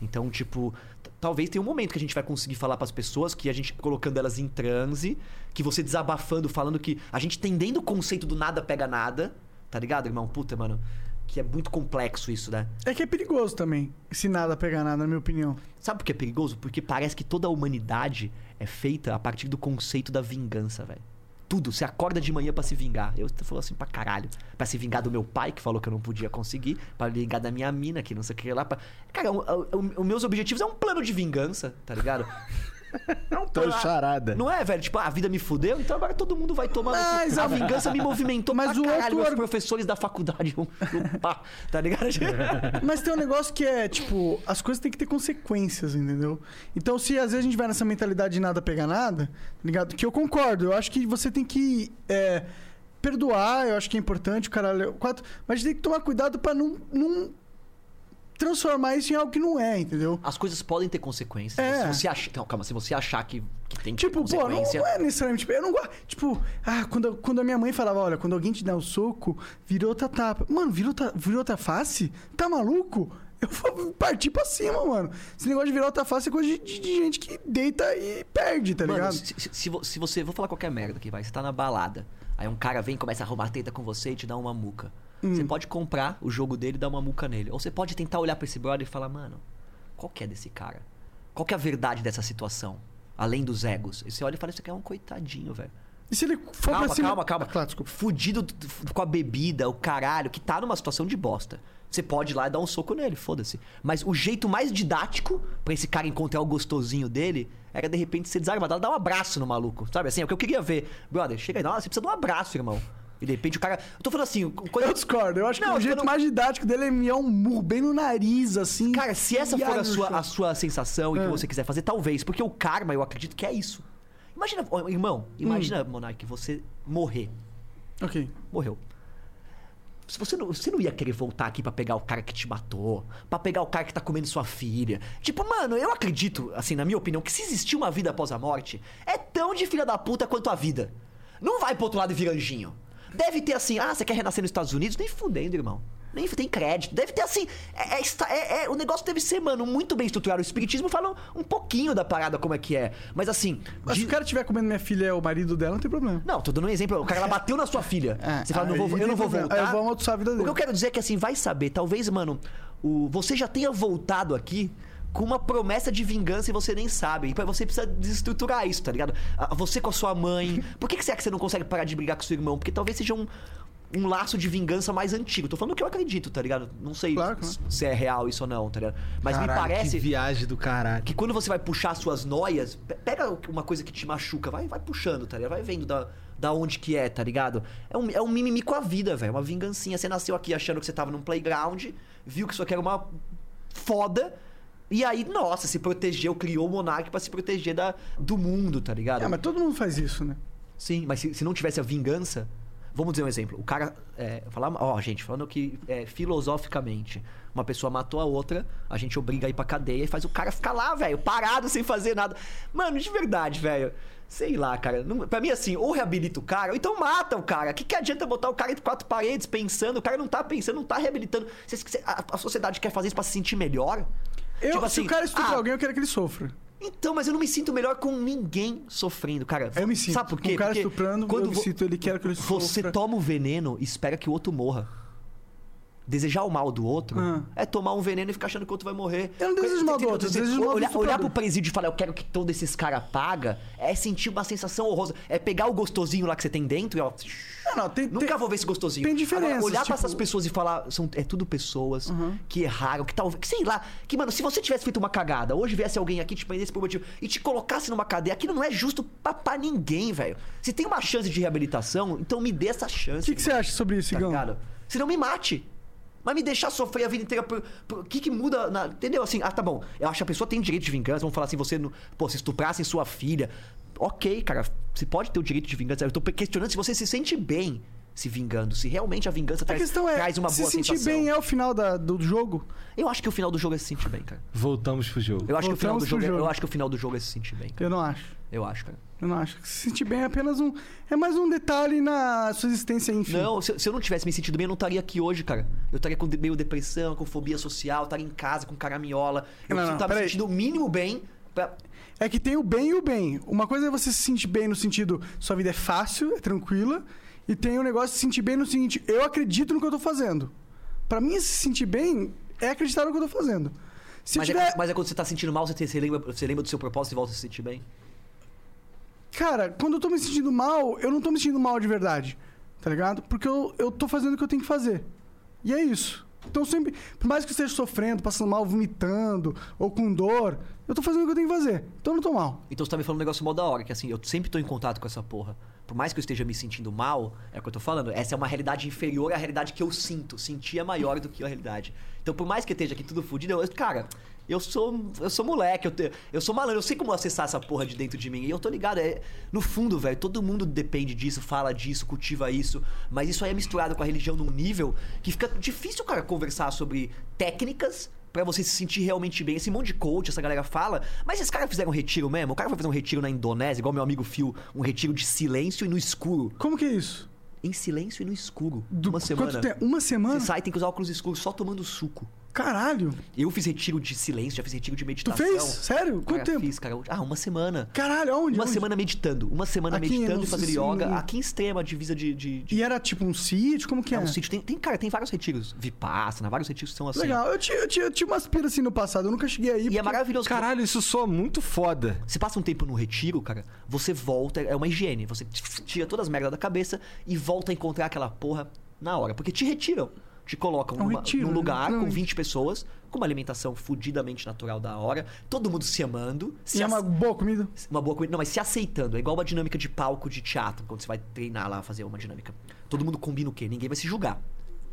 Então, tipo, talvez tenha um momento que a gente vai conseguir falar pras pessoas que a gente colocando elas em transe, que você desabafando, falando que a gente entendendo o conceito do nada pega nada, tá ligado, irmão? Puta, mano, que é muito complexo isso, né? É que é perigoso também, se nada pegar nada, na minha opinião. Sabe por que é perigoso? Porque parece que toda a humanidade é feita a partir do conceito da vingança, velho. Tudo. Você acorda de manhã pra se vingar. Eu falo assim pra caralho. Pra se vingar do meu pai, que falou que eu não podia conseguir. Pra vingar da minha mina, que não sei o que lá. Pra... Cara, os meus objetivos é um plano de vingança, tá ligado? É um Tô charada. Não é, velho? Tipo, a vida me fudeu, então agora todo mundo vai tomar. Mas a vingança me movimentou Mas o caralho. outro argu- professores da faculdade vão tá ligado? Mas tem um negócio que é, tipo, as coisas têm que ter consequências, entendeu? Então, se às vezes a gente vai nessa mentalidade de nada pegar nada, tá ligado? Que eu concordo, eu acho que você tem que é, perdoar, eu acho que é importante, o caralho. Quatro, mas tem que tomar cuidado pra não, não transformar isso em algo que não é, entendeu? As coisas podem ter consequências. É. Se você achar. Não, calma, se você achar que, que tem que Tipo, ter pô, não, consequência. não é necessariamente. Tipo, eu não gosto. Tipo, ah, quando, quando a minha mãe falava, olha, quando alguém te dá um soco, virou outra tapa. Mano, virou outra, virou outra face? Tá maluco? Eu vou partir pra cima, mano. Esse negócio de virar outra face é coisa de, de- de gente que deita e perde, tá Mano, ligado? se, se- se você. Vou falar qualquer merda aqui, vai. Você tá na balada. Aí um cara vem, começa a arrumar teta com você e te dá uma muca. Hum. Você pode comprar o jogo dele e dar uma muca nele. Ou você pode tentar olhar pra esse brother e falar, mano, qual que é desse cara? Qual que é a verdade dessa situação? Além dos egos. E você olha e fala, isso aqui é um coitadinho, velho. E se ele for Calma, pra cima. calma, calma. Ah, desculpa. Fudido com a bebida, o caralho, que tá numa situação de bosta. Você pode ir lá e dar um soco nele, foda-se. Mas o jeito mais didático pra esse cara encontrar o gostosinho dele era de repente ser desarmado, dar um abraço no maluco. Sabe assim? É o que eu queria ver. Brother, chega aí, nossa, você precisa de um abraço, irmão. E de repente o cara. Eu tô falando assim, coisa. Eu discordo. Eu acho Não, que o jeito mais didático dele é enviar um murro bem no nariz, assim. Cara, se essa for a sua, chão. a sua sensação e que Ah. você quiser fazer, talvez. Porque o karma, eu acredito que é isso. Imagina, irmão, imagina, Monark, você morrer. Ok. morreu. Se você não, você não ia querer voltar aqui pra pegar o cara que te matou, pra pegar o cara que tá comendo sua filha. Tipo, mano, eu acredito, assim, na minha opinião, que se existir uma vida após a morte, é tão de filha da puta quanto a vida. Não vai pro outro lado e vira anjinho. Deve ter assim, ah, você quer renascer nos Estados Unidos? Nem fudendo, irmão. Nem tem crédito. Deve ter assim. É, é é- é- o negócio deve ser, mano, muito bem estruturado. O Espiritismo fala um, um pouquinho da parada como é que é. Mas assim. Mas de- se o cara estiver comendo minha filha é o marido dela, não tem problema. Não, tô dando um exemplo. O cara ela bateu na sua filha. É, você fala, não vou, eu não vou problema. voltar. Eu vou amaldiçoar a vida O dele. que eu quero dizer é que assim, vai saber, talvez, mano, o, você já tenha voltado aqui com uma promessa de vingança e você nem sabe. E pra você precisa desestruturar isso, tá ligado? Ah, Você com a sua mãe. Por que, que será que você não consegue parar de brigar com seu irmão? Porque talvez seja um, um laço de vingança mais antigo. Tô falando o que eu acredito, tá ligado? Não sei Claro, claro. se é real isso ou não, tá ligado? Mas Caralho, me parece Que viagem do caralho. que quando você vai puxar suas noias, pe- pega uma coisa que te machuca, vai, vai puxando, tá ligado? Vai vendo da, da onde que é, tá ligado? É um, é um mimimi com a vida, velho. Uma vingancinha. Você nasceu aqui achando que você tava num playground, viu que isso aqui era uma foda. E aí, nossa, se protegeu, criou o Monark pra se proteger da, do mundo, tá ligado? É, mas todo mundo faz isso, né? Sim, mas se, se não tivesse a vingança. Vamos dizer um exemplo. O cara. É, falar, ó, gente, falando que é, filosoficamente, uma pessoa matou a outra, a gente obriga a ir pra cadeia e faz o cara ficar lá, velho, parado sem fazer nada. Mano, de verdade, velho. Sei lá, cara. Não, pra mim, assim, ou reabilita o cara, ou então mata o cara. O que, que adianta botar o cara entre quatro paredes pensando? O cara não tá pensando, não tá reabilitando. A, a sociedade quer fazer isso pra se sentir melhor? Eu, Tipo se assim, o cara estupra ah, alguém, eu quero que ele sofra. Então, mas eu não me sinto melhor com ninguém sofrendo, cara. Eu me sinto. Sabe por quê? Um cara Porque estuprando, quando eu me vo- sinto, ele quer que ele sofra. Você toma o veneno e espera que o outro morra. Desejar o mal do outro Ah. é tomar um veneno e ficar achando que o outro vai morrer. Eu não desejo mal do outro, eu desejo mal olhar, olhar pro presídio e falar, eu quero que todos esses caras paga, é sentir uma sensação horrorosa. É pegar o gostosinho lá que você tem dentro e ó. Não, não, tem, Nunca tem- vou ver esse gostosinho. tem diferenças, Agora, olhar pra tipo- essas pessoas e falar, são, é tudo pessoas que erraram, que talvez. que Sei lá, que, mano, se você tivesse feito uma cagada, hoje viesse alguém aqui te prendesse por motivo e te colocasse numa cadeia, aquilo não é justo pra, pra ninguém, velho. Se tem uma chance de reabilitação, então me dê essa chance. O que, que você acha sobre isso, Tá Igão? Se não me mate. Mas me deixar sofrer a vida inteira O que, que muda. Na, entendeu? Assim, ah, tá bom. Eu acho que a pessoa tem direito de vingança. Vamos falar assim, você. não- Pô, se estuprassem sua filha. Ok, cara. Você pode ter o direito de vingança. Eu tô questionando se você se sente bem se vingando. Se realmente a vingança A traz, questão é, traz uma se boa sentir sensação. bem é o final da- do jogo? Eu acho que o final do jogo é se sentir bem, cara. Voltamos pro jogo. Eu acho, que o final do pro jogo, é- jogo. eu acho que o final do jogo é se sentir bem, cara. Eu não acho. Eu acho, cara. Eu não acho. Se sentir bem é apenas um. É mais um detalhe na sua existência, enfim. Não, se, se eu não tivesse me sentido bem, eu não estaria aqui hoje, cara. Eu estaria com de- meio depressão, com fobia social, estaria em casa com caraminhola. Eu Não, não, preciso estar me peraí. sentindo o mínimo bem pra, É que tem o bem e o bem. Uma coisa é você se sentir bem no sentido sua vida é fácil, é tranquila. E tem o negócio de se sentir bem no seguinte, eu acredito no que eu tô fazendo. Pra mim, se sentir bem é acreditar no que eu tô fazendo. Se mas, tiver. é, mas é quando você tá sentindo mal, você, te- você lembra, você lembra do seu propósito e volta a se sentir bem? Cara, quando eu tô me sentindo mal, eu não tô me sentindo mal de verdade. Tá ligado? Porque eu, eu tô fazendo o que eu tenho que fazer. E é isso. Então sempre, por mais que eu esteja sofrendo, passando mal, vomitando, ou com dor, eu tô fazendo o que eu tenho que fazer. Então eu não tô mal. Então você tá me falando um negócio mó da hora, que assim, eu sempre tô em contato com essa porra. Por mais que eu esteja me sentindo mal, é o que eu tô falando, essa é uma realidade inferior à realidade que eu sinto. Sentir é maior do que a realidade. Então, por mais que eu esteja aqui tudo fudido, eu, cara, eu sou, eu sou moleque, eu, te- eu sou malandro, eu sei como acessar essa porra de dentro de mim. E eu tô ligado, é, no fundo, velho, todo mundo depende disso, fala disso, cultiva isso. Mas isso aí é misturado com a religião num nível que fica difícil, cara, conversar sobre técnicas Pra você se sentir realmente bem. Esse monte de coach, essa galera fala. Mas esses caras fizeram um retiro mesmo? O cara foi fazer um retiro na Indonésia, igual meu amigo Phil, um retiro de silêncio e no escuro. Como que é isso? Em silêncio e no escuro. Do- uma semana. Quanto tempo? Uma semana? Você sai, tem que usar óculos escuros só tomando suco. Caralho. Eu fiz retiro de silêncio, já fiz retiro de Tu meditação. fez? Sério? Quanto Cara, tempo? Fiz, cara. Ah, uma semana. Caralho, aonde? Uma Onde? semana meditando. Uma semana Aqui meditando e fazendo sim, yoga. no- Aqui em extrema, divisa de. de, de- E era tipo um sítio? Como que é é? um sítio. Tem, tem, cara, tem vários retiros. Vipassana, vários retiros que são assim. Legal. Eu tinha, eu, tinha, eu tinha umas piras assim no passado, eu nunca cheguei aí. E é porque- maravilhoso. Caralho, isso soa muito foda. Você passa um tempo no retiro, cara, você volta, é uma higiene. Você tira todas as merdas da cabeça e volta a encontrar aquela porra na hora. Porque te retiram. Te colocam É um numa- retiro, num né? lugar Não. com 20 pessoas, com uma alimentação fudidamente natural da hora, todo mundo se amando, se E é uma boa comida? uma boa comida. Não, mas se aceitando. É igual uma dinâmica de palco de teatro, quando você vai treinar lá, fazer uma dinâmica. Todo mundo combina o quê? Ninguém vai se julgar.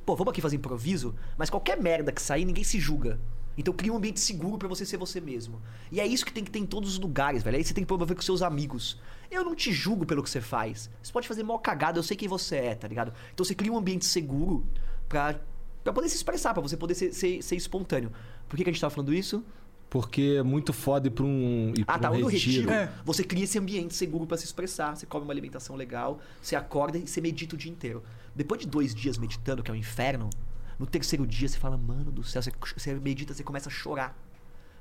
Pô, vamos aqui fazer improviso, mas qualquer merda que sair, ninguém se julga. Então cria um ambiente seguro pra você ser você mesmo. E é isso que tem que ter em todos os lugares, velho. Aí você tem que promover com seus amigos. Eu não te julgo pelo que você faz. Você pode fazer mó cagada, eu sei quem você é, tá ligado? Então você cria um ambiente seguro pra, pra poder se expressar, pra você poder ser, ser, ser espontâneo. Por que, que a gente tava falando isso? Porque é muito foda ir pra um, ir Ah, pra tá. um No retiro, É. você cria esse ambiente seguro pra se expressar. Você come uma alimentação legal, você acorda e você medita o dia inteiro. Depois de dois dias meditando, que é um inferno, no terceiro dia você fala, mano do céu, você, você medita, você começa a chorar.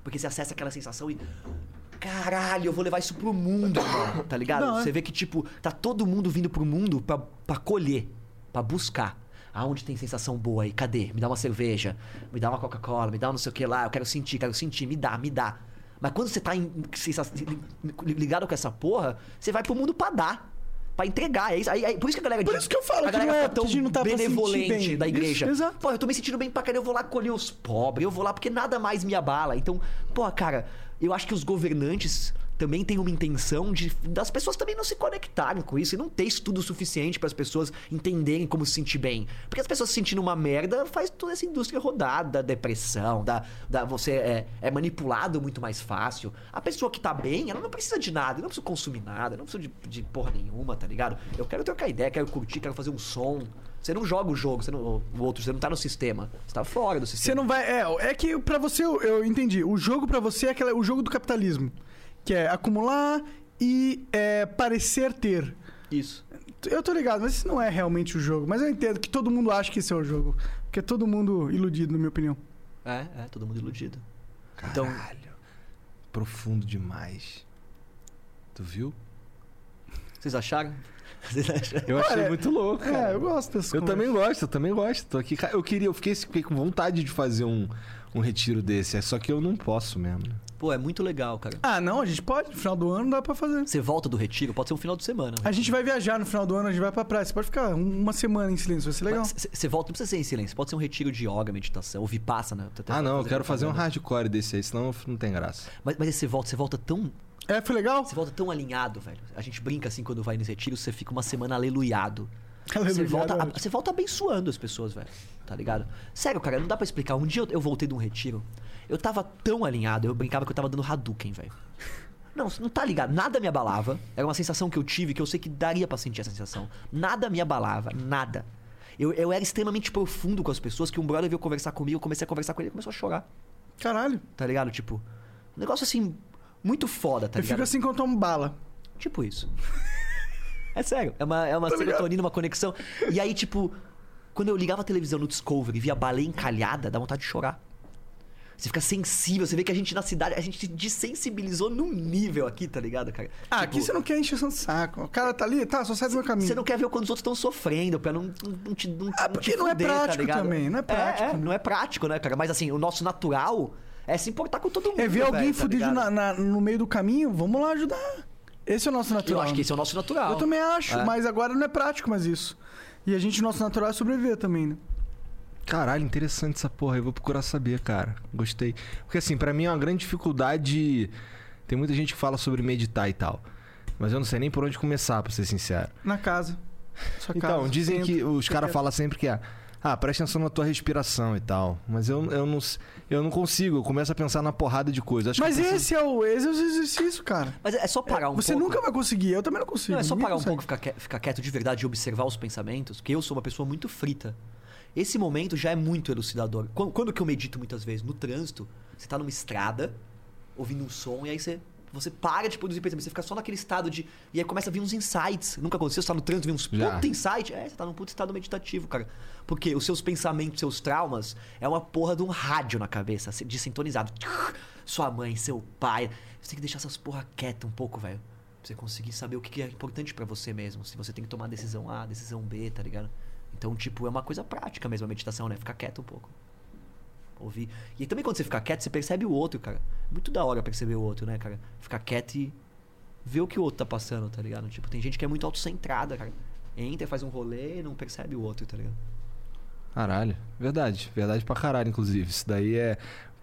Porque você acessa aquela sensação e. Caralho, eu vou levar isso pro mundo. Tá ligado? Não, é. Você vê que, tipo, tá todo mundo vindo pro mundo pra, pra colher, pra buscar. Aonde tem sensação boa aí? Cadê? Me dá uma cerveja, me dá uma Coca-Cola, me dá um não sei o que lá, eu quero sentir, quero sentir, me dá, me dá. Mas quando você tá em- ligado com essa porra, você vai pro mundo pra dar. Pra entregar. É isso, aí, aí- por isso que a galera Por isso que eu falo a que galera não é tá tão não tá benevolente da Isso, igreja. exato. Pô, eu tô me sentindo bem pra caralho, eu vou lá colher os pobres, eu vou lá porque nada mais me abala. Então, pô, cara, eu acho que os governantes também tem uma intenção de das pessoas também não se conectarem com isso e não ter estudo suficiente para as pessoas entenderem como se sentir bem. Porque as pessoas se sentindo uma merda faz toda essa indústria rodar da depressão, da, da você é, é manipulado muito mais fácil. A pessoa que tá bem, ela não precisa de nada, não precisa consumir nada, não precisa de, de porra nenhuma, tá ligado? Eu quero trocar ideia, quero curtir, quero fazer um som. Você não joga o jogo, você não, o outro, você não tá no sistema. Você tá fora do Você sistema. não vai. É, é que pra você, eu, eu entendi. O jogo pra você é aquela, o jogo do capitalismo. Que é acumular e é, parecer ter. Isso. Eu tô ligado, mas isso não é realmente o jogo. Mas eu entendo que todo mundo acha que esse é o jogo. Porque é todo mundo iludido, na minha opinião. É, é, todo mundo iludido. Então- Caralho. Profundo demais. Tu viu? Vocês acharam? Vocês acharam? Eu achei Olha, muito louco. É, cara. eu gosto dessas Eu também gosto, eu também gosto. Tô aqui, eu queria, eu fiquei, fiquei com vontade de fazer um, um retiro desse, é só que eu não posso mesmo. Né? Pô, é muito legal, cara. Ah, não, a gente pode. No final do ano dá pra fazer. Você volta do retiro, pode ser um final de semana. A gente vai viajar no final do ano, a gente vai pra praia. Você pode ficar um- uma semana em silêncio, vai ser legal. Você volta, não precisa ser em silêncio, pode ser um retiro de yoga, meditação, ou vipassana. Ah, não, eu quero fazer um hardcore desse aí, senão não tem graça. Mas, mas aí você volta, você volta tão. É, foi legal? Você volta tão alinhado, velho. A gente brinca assim quando vai nos retiros, você fica uma semana aleluiado. Você volta, é você volta abençoando as pessoas, velho. Tá ligado? Sério, cara, não dá pra explicar. Um dia eu, eu voltei de um retiro, eu tava tão alinhado, eu brincava que eu tava dando Hadouken, velho. Não, não tá ligado. Nada me abalava. Era uma sensação que eu tive que eu sei que daria pra sentir essa sensação. Nada me abalava, nada. Eu, eu era extremamente profundo com as pessoas que um brother veio conversar comigo, eu comecei a conversar com ele e começou a chorar. Caralho. Tá ligado? Tipo, um negócio assim, muito foda, tá eu ligado? fico assim quando eu tomo bala. Tipo isso. É sério. É uma, é uma Tá ligado? serotonina, uma conexão. E aí, tipo, quando eu ligava a televisão no Discovery e via baleia encalhada, dá vontade de chorar. Você fica sensível, você vê que a gente na cidade, a gente se desensibilizou num nível aqui, tá ligado, cara? Ah, Tipo, aqui você não quer encher o saco. O cara tá ali, tá, só sai do meu caminho. Você não quer ver quando os outros estão sofrendo, pra não, não, não te. Não, Ah, porque não é fuder, tá prático ligado? também, não é prático, É, né? não é prático, né, cara? Mas assim, o nosso natural é se importar com todo mundo. É ver alguém velho, tá fudido ligado? na- na- no meio do caminho, vamos lá ajudar. Esse é o nosso Eu natural. acho que esse é o nosso natural. Eu também acho, É. mas agora não é prático mais isso. E a gente, nosso natural é sobreviver também, né? Caralho, interessante essa porra. Eu vou procurar saber, cara. Gostei. Porque assim, pra mim é uma grande dificuldade. Tem muita gente que fala sobre meditar e tal. Mas eu não sei nem por onde começar, pra ser sincero. Na casa. Sua Então, casa, dizem que os caras quieto. falam sempre que é. Ah, presta atenção na tua respiração e tal. Mas eu, eu, não, eu não consigo. Eu começo a pensar na porrada de coisas. Acho Mas que eu preciso- esse é o, esse é o exercício, cara. Mas é só parar um Você pouco. nunca vai conseguir, eu também não consigo. Não, é só parar um consegue. pouco, ficar, ficar quieto de verdade e observar os pensamentos, porque eu sou uma pessoa muito frita. Esse momento já é muito elucidador. Quando, quando que eu medito muitas vezes? No trânsito, você tá numa estrada, ouvindo um som, e aí você, você para de produzir pensamento, você fica só naquele estado de. E aí começa a vir uns insights. Nunca aconteceu, você tá no trânsito, vem uns Já. puta insight. É, você tá num puta estado meditativo, cara. Porque os seus pensamentos, seus traumas, é uma porra de um rádio na cabeça, de sintonizado. Sua mãe, seu pai. Você tem que deixar essas porra quieta um pouco, velho. Pra você conseguir saber o que que é importante pra você mesmo. Se você tem que tomar decisão A, decisão B, tá ligado? Então, tipo, é uma coisa prática mesmo a meditação, né? Ficar quieto um pouco. Ouvir. E também quando você fica quieto, você percebe o outro, cara. Muito da hora perceber o outro, né, cara? Ficar quieto e ver o que o outro tá passando, tá ligado? Tipo, tem gente que é muito autocentrada, cara. Entra, faz um rolê e não percebe o outro, tá ligado? Caralho. Verdade. Verdade pra caralho, inclusive. Isso daí é.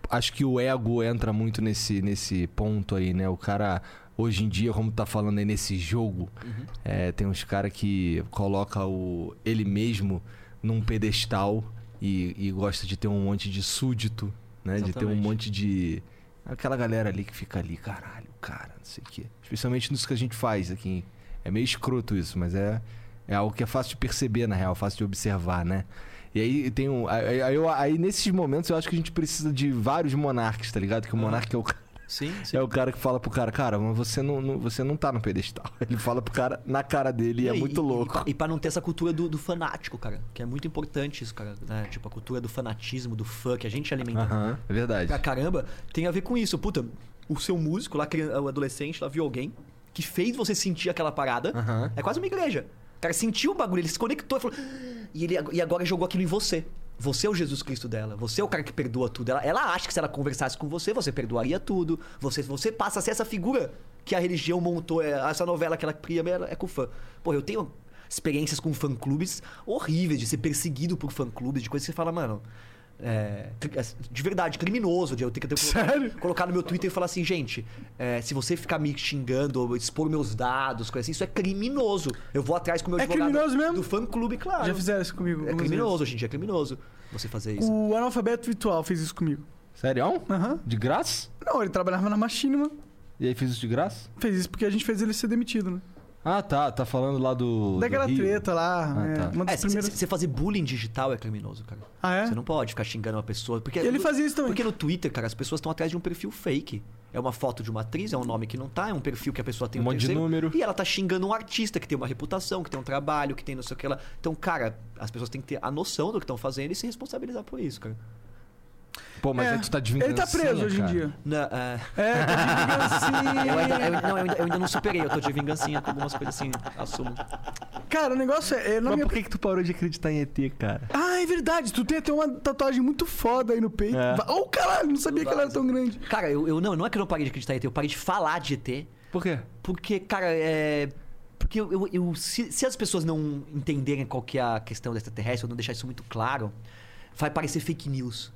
Acho que o ego entra muito nesse, nesse ponto aí, né? O cara, hoje em dia, como tá falando aí nesse jogo, Uhum. é, tem uns caras que coloca o, ele mesmo num pedestal e, e gosta de ter um monte de súdito, né? De ter um Exatamente. monte de. Aquela galera ali que fica ali, caralho, cara, não sei o quê. Especialmente nisso que a gente faz aqui. É meio escroto isso, mas é, é algo que é fácil de perceber, na real, fácil de observar, né? E aí tem um. Aí, aí aí nesses momentos eu acho que a gente precisa de vários monarcas, tá ligado? Que o monarca é o, ca- Sim, sim. é o cara que fala pro cara, cara, mas você não, não- você não tá no pedestal. Ele fala pro cara na cara dele e é E- muito e- louco. E, pra- pra não ter essa cultura do, do fanático, cara. Que é muito importante isso, cara. Né? Tipo, a cultura do fanatismo, do fã, que a gente alimenta Aham, é verdade. pra caramba, tem a ver com isso. Puta, o seu músico lá, o adolescente, lá viu alguém que fez você sentir aquela parada. Aham. É quase uma igreja. O cara sentiu o bagulho, ele se conectou e falou. E, ele, e agora jogou aquilo em você. Você é o Jesus Cristo dela. Você é o cara que perdoa tudo. Ela, ela acha que se ela conversasse com você, você perdoaria tudo. Você, você passa a ser essa figura que a religião montou. é, essa novela que ela cria é com fã. Pô, eu tenho experiências com fã-clubes horríveis, de ser perseguido por fã-clubes, de coisas que você fala, mano. É, é, de verdade, criminoso. De eu ter que ter Sério? colocar no meu Twitter e falar assim, gente, é, se você ficar me xingando ou expor meus dados, coisa assim, isso é criminoso. Eu vou atrás com o meu É advogado criminoso mesmo? do fã clube, claro. Já fizeram isso comigo. É criminoso, hoje em dia é criminoso você fazer vezes. isso. O analfabeto virtual fez isso comigo. Sério? Aham. De graça? Não, ele trabalhava na Machinima. E aí fez isso de graça? Fez isso porque a gente fez ele ser demitido, né? Ah, tá. Tá falando lá do. Daquela do Rio. treta lá. Ah, é, tá. Uma das É, primeiras. você fazer bullying digital é criminoso, cara. Ah, é? Você não pode ficar xingando uma pessoa. Porque Ele fazia isso também. Porque no Twitter, cara, as pessoas estão atrás de um perfil fake. É uma foto de uma atriz, é um nome que não tá, é um perfil que a pessoa tem Um monte de terceiro, número. E ela tá xingando um artista que tem uma reputação, que tem um trabalho, que tem não sei o que lá. Então, cara, as pessoas têm que ter a noção do que estão fazendo e se responsabilizar por isso, cara. Pô, mas É, aí tu tá de Ele tá preso hoje em dia. Na- ah, É, tá de vingancinha. eu, ainda, eu, não, eu, ainda, eu ainda não superei, eu tô de vingancinha com algumas coisas assim, assumo. Cara, o negócio é. é Mas minha... por que, que tu parou de acreditar em ET, cara? Ah, é verdade. Tu tem até uma tatuagem muito foda aí no peito. É. Oh, caralho, não sabia que ela era tão grande. Cara, eu, eu não, não é que eu não parei de acreditar em ET, eu parei de falar de ET. Por quê? Porque, cara, é. Porque eu, eu- eu- se, se as pessoas não entenderem qual que é a questão do extraterrestre, ou não deixar isso muito claro, vai parecer fake news.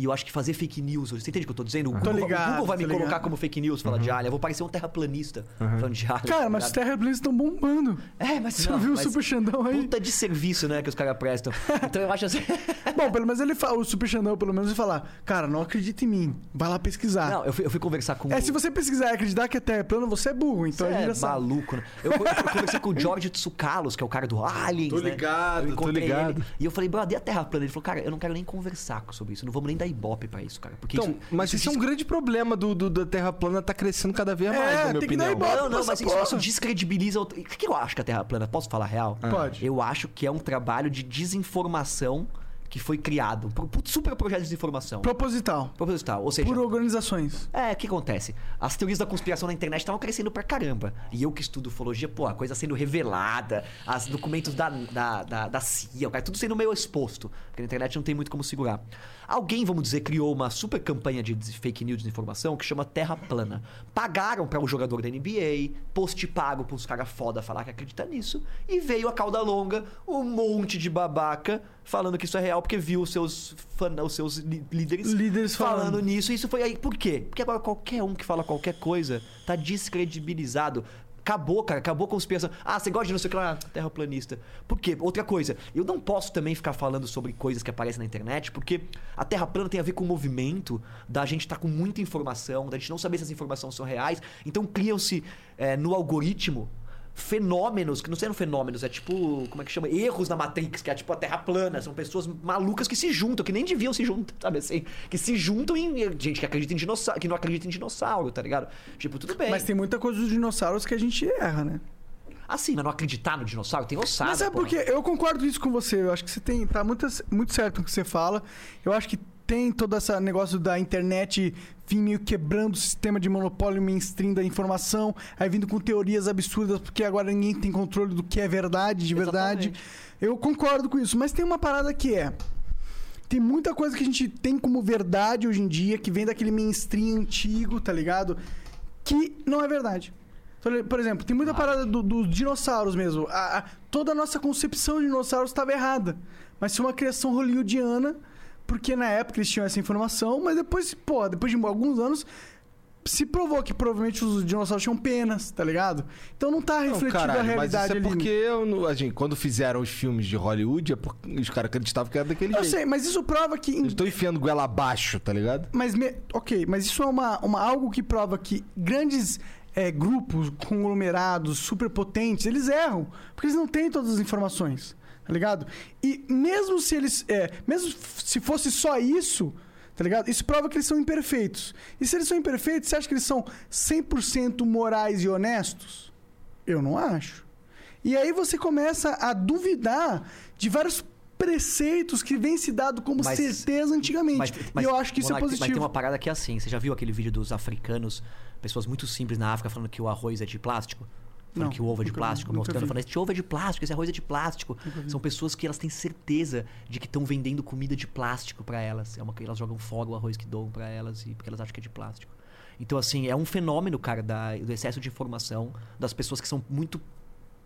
E eu acho que fazer fake news, você entende o que eu tô dizendo? O Tô Google, ligado, o Google vai me tô colocar ligado. como fake news, falar de alien. Eu vou parecer um terraplanista falando de alien. Cara, tá mas os ligado? terraplanistas estão bombando. É, mas Você não, viu o Super Xandão aí? Puta de serviço, né, que os caras prestam. Então eu acho assim. Bom, pelo menos ele fala, o Super Xandão, pelo menos, ele fala: Cara, não acredita em mim. Vai lá pesquisar. Não, eu fui, eu fui conversar com É, o- se você pesquisar e acreditar que a Terra é plana, você é burro. Então Você a gente é já sabe. maluco, né? Eu, eu, eu conversei com o George Tsoukalos, que é o cara do Aliens, Tô né? ligado, eu tô ligado. Ele, e eu falei, brother, e a Terra plana? Ele falou, cara, eu não quero nem conversar sobre isso. Não vamos nem dar ibope pra isso, cara. Porque Então, isso, mas isso, é um grande problema do, do- da Terra plana tá crescendo cada vez É, mais, na minha tem que dar opinião. ibope. Não, não, mas isso, porra. isso descredibiliza... O... O que eu acho que a Terra plana? Posso falar real? Pode. Eu acho que é um trabalho de desinformação que foi criado. Super projeto de desinformação. Proposital. Proposital. Ou seja, Por organizações. É, o que acontece? As teorias da conspiração na internet estavam crescendo pra caramba. E eu que estudo ufologia, pô, a coisa sendo revelada, os documentos da, da, da, da CIA, o cara, tudo sendo meio exposto. Porque na internet não tem muito como segurar. Alguém, vamos dizer, criou uma super campanha de fake news de desinformação que chama Terra Plana. Pagaram pra um jogador da NBA, post pago pros caras foda falar que acredita nisso, e veio a cauda longa, um monte de babaca falando que isso é real porque viu os seus, fan, os seus líderes, Líderes falando. falando nisso. Isso foi aí. Por quê? Porque agora qualquer um que fala qualquer coisa tá descredibilizado. Acabou, cara, acabou a conspiração. Ah, você gosta de não sei o que lá, terraplanista. Por quê? Outra coisa, eu não posso também ficar falando sobre coisas que aparecem na internet, porque a Terra plana tem a ver com o movimento da gente estar com muita informação, da gente não saber se as informações são reais. Então criam-se é, no algoritmo fenômenos, que não são fenômenos, é tipo, como é que chama? Erros na Matrix, que é tipo a Terra plana. São pessoas malucas que se juntam, que nem deviam se juntar, sabe assim? Que se juntam em. Gente que acredita em dinossauro, que não acredita em dinossauro, tá ligado? Tipo, tudo bem. Mas tem muita coisa dos dinossauros que a gente erra, né? Assim, mas não acreditar no dinossauro tem ossada. Mas sabe por porra. quê? Eu concordo isso com você. Eu acho que você tem. Tá muito, muito certo no que você fala. Eu acho que tem todo esse negócio da internet vir meio quebrando o sistema de monopólio mainstream da informação, aí vindo com teorias absurdas, porque agora ninguém tem controle do que é verdade, de verdade. Exatamente. Eu concordo com isso, mas tem uma parada que é. Tem muita coisa que a gente tem como verdade hoje em dia, que vem daquele mainstream antigo, tá ligado? Que não é verdade. Por exemplo, tem muita parada do- dos dinossauros mesmo. A- a- toda a nossa concepção de dinossauros estava errada. Mas foi uma criação hollywoodiana, porque na época eles tinham essa informação, mas depois, pô, depois de alguns anos, se provou que provavelmente os dinossauros tinham penas, tá ligado? Então não tá Não, refletindo a caralho, mas realidade isso é ali. porque eu não- a gente, quando fizeram os filmes de Hollywood, é porque os caras acreditavam que era daquele Eu jeito. sei, mas isso prova que. Eles estão enfiando goela abaixo, tá ligado? Mas, me- ok, mas isso é uma, uma, algo que prova que grandes é, grupos, conglomerados, superpotentes, eles erram. Porque eles não têm todas as informações, tá ligado? E mesmo se eles. é, mesmo se fosse só isso, tá ligado? Isso prova que eles são imperfeitos. E se eles são imperfeitos, você acha que eles são 100% morais e honestos? Eu não acho. E aí você começa a duvidar de vários preceitos que vêm se dado como Mas- certeza antigamente. e eu acho que isso é positivo. Mas tem uma parada que é assim. Você já viu aquele vídeo dos africanos, pessoas muito simples na África, falando que o arroz é de plástico? Falando que o ovo é de nunca plástico, nunca mostrando, vi. falando, esse ovo é de plástico, esse arroz é de plástico. São pessoas que elas têm certeza de que estão vendendo comida de plástico pra elas. É uma que elas jogam fora o arroz que doam pra elas e porque elas acham que é de plástico. Então, assim, é um fenômeno, cara, da, do excesso de informação das pessoas que são muito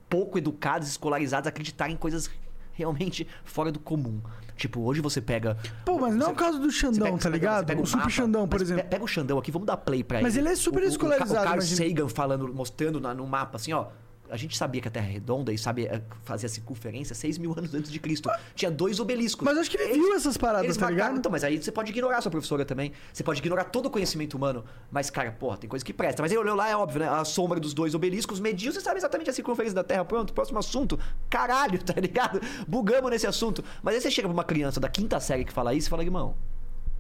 pouco educadas, escolarizadas, acreditarem em coisas realmente fora do comum. Tipo, hoje você pega. Pô, mas não é o caso do Xandão, pega- tá você pega- ligado? pega O Super mapa, Xandão, por mas exemplo. pe- Pega o Xandão aqui, vamos dar play pra ele. Mas ele é super O- o- escolarizado, O, Carl imagina. Sagan falando, mostrando na- no mapa, assim, ó. A gente sabia que a Terra é redonda e sabe eh, fazer a circunferência 6 mil anos antes de Cristo. Tinha dois obeliscos. Mas acho que ele Eles- viu essas paradas, eles tá marcaram- ligado? Então, mas aí você pode ignorar a sua professora também. Você pode ignorar todo o conhecimento humano. Mas, cara, porra, tem coisa que presta. Mas ele olhou lá, é óbvio, né? A sombra dos dois obeliscos mediu, você sabe exatamente a circunferência da Terra. Pronto, próximo assunto. Caralho, tá ligado? Bugamos nesse assunto. Mas aí você chega pra uma criança da quinta série que fala isso e fala, irmão,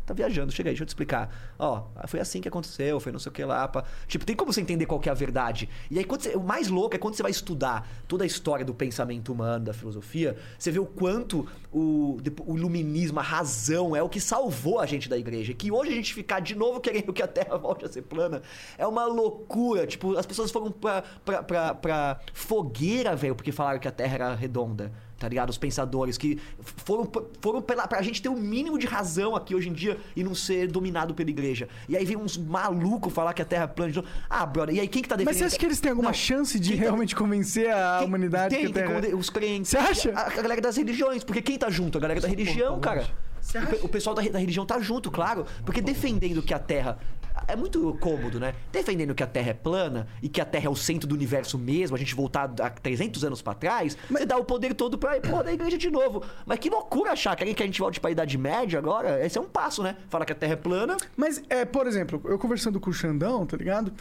tá viajando, chega aí, deixa eu te explicar. Ó, foi assim que aconteceu, foi não sei o que lá. Pá. Tipo, tem como você entender qual é a verdade. E aí, você- o mais louco é quando você vai estudar toda a história do pensamento humano, da filosofia, você vê o quanto o, o iluminismo, a razão, é o que salvou a gente da igreja. Que hoje a gente ficar de novo querendo que a Terra volte a ser plana é uma loucura. Tipo, as pessoas foram pra, pra, pra, pra fogueira, velho, porque falaram que a Terra era redonda tá ligado? Os pensadores que foram, foram pela, pra gente ter o mínimo de razão aqui hoje em dia e não ser dominado pela igreja. E aí vem uns malucos falar que a Terra é plana. de novo. Ah, brother, e aí quem que tá defendendo? Mas você acha que eles têm alguma Não, chance de tá- realmente convencer a quem- humanidade tem, que a Terra... tem como de- os crentes. Você acha? A, a galera das religiões. Porque quem tá junto? A galera da religião, cara. Você O pe- acha? O pessoal da, da religião tá junto, claro. Porque defendendo que a Terra. É muito cômodo, né? Defendendo que a Terra é plana e que a Terra é o centro do universo mesmo, a gente voltar a 300 anos pra trás, você dá o poder todo pra porra da igreja de novo. Mas que loucura achar. Que a gente volte pra Idade Média agora? Esse é um passo, né? Fala que a Terra é plana. Mas, é, por exemplo, eu conversando com o Xandão, tá ligado?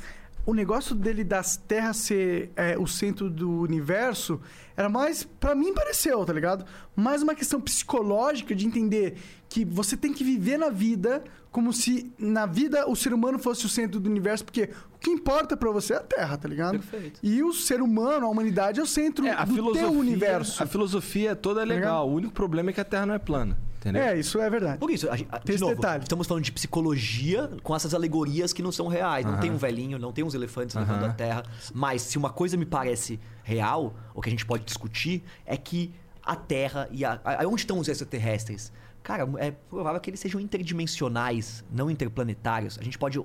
O negócio dele das terras ser é, o centro do universo era mais, Pra mim pareceu, tá ligado? Mais uma questão psicológica de entender que você tem que viver na vida como se na vida o ser humano fosse o centro do universo, porque o que importa pra você é a Terra, tá ligado? Perfeito. E o ser humano, a humanidade é o centro É, a do filosofia, teu universo. A filosofia é toda ligado? legal. O único problema é que a Terra não é plana. Entendeu? É, isso é verdade. Por isso, a, a- Tem de esse novo, detalhe. estamos falando de psicologia com essas alegorias que não são reais. Não tem um velhinho, não tem uns elefantes levando Aham. a terra. Mas se uma coisa me parece real, o que a gente pode discutir é que a Terra e a, a- onde estão os extraterrestres? Cara, é provável que eles sejam interdimensionais, não interplanetários. A gente pode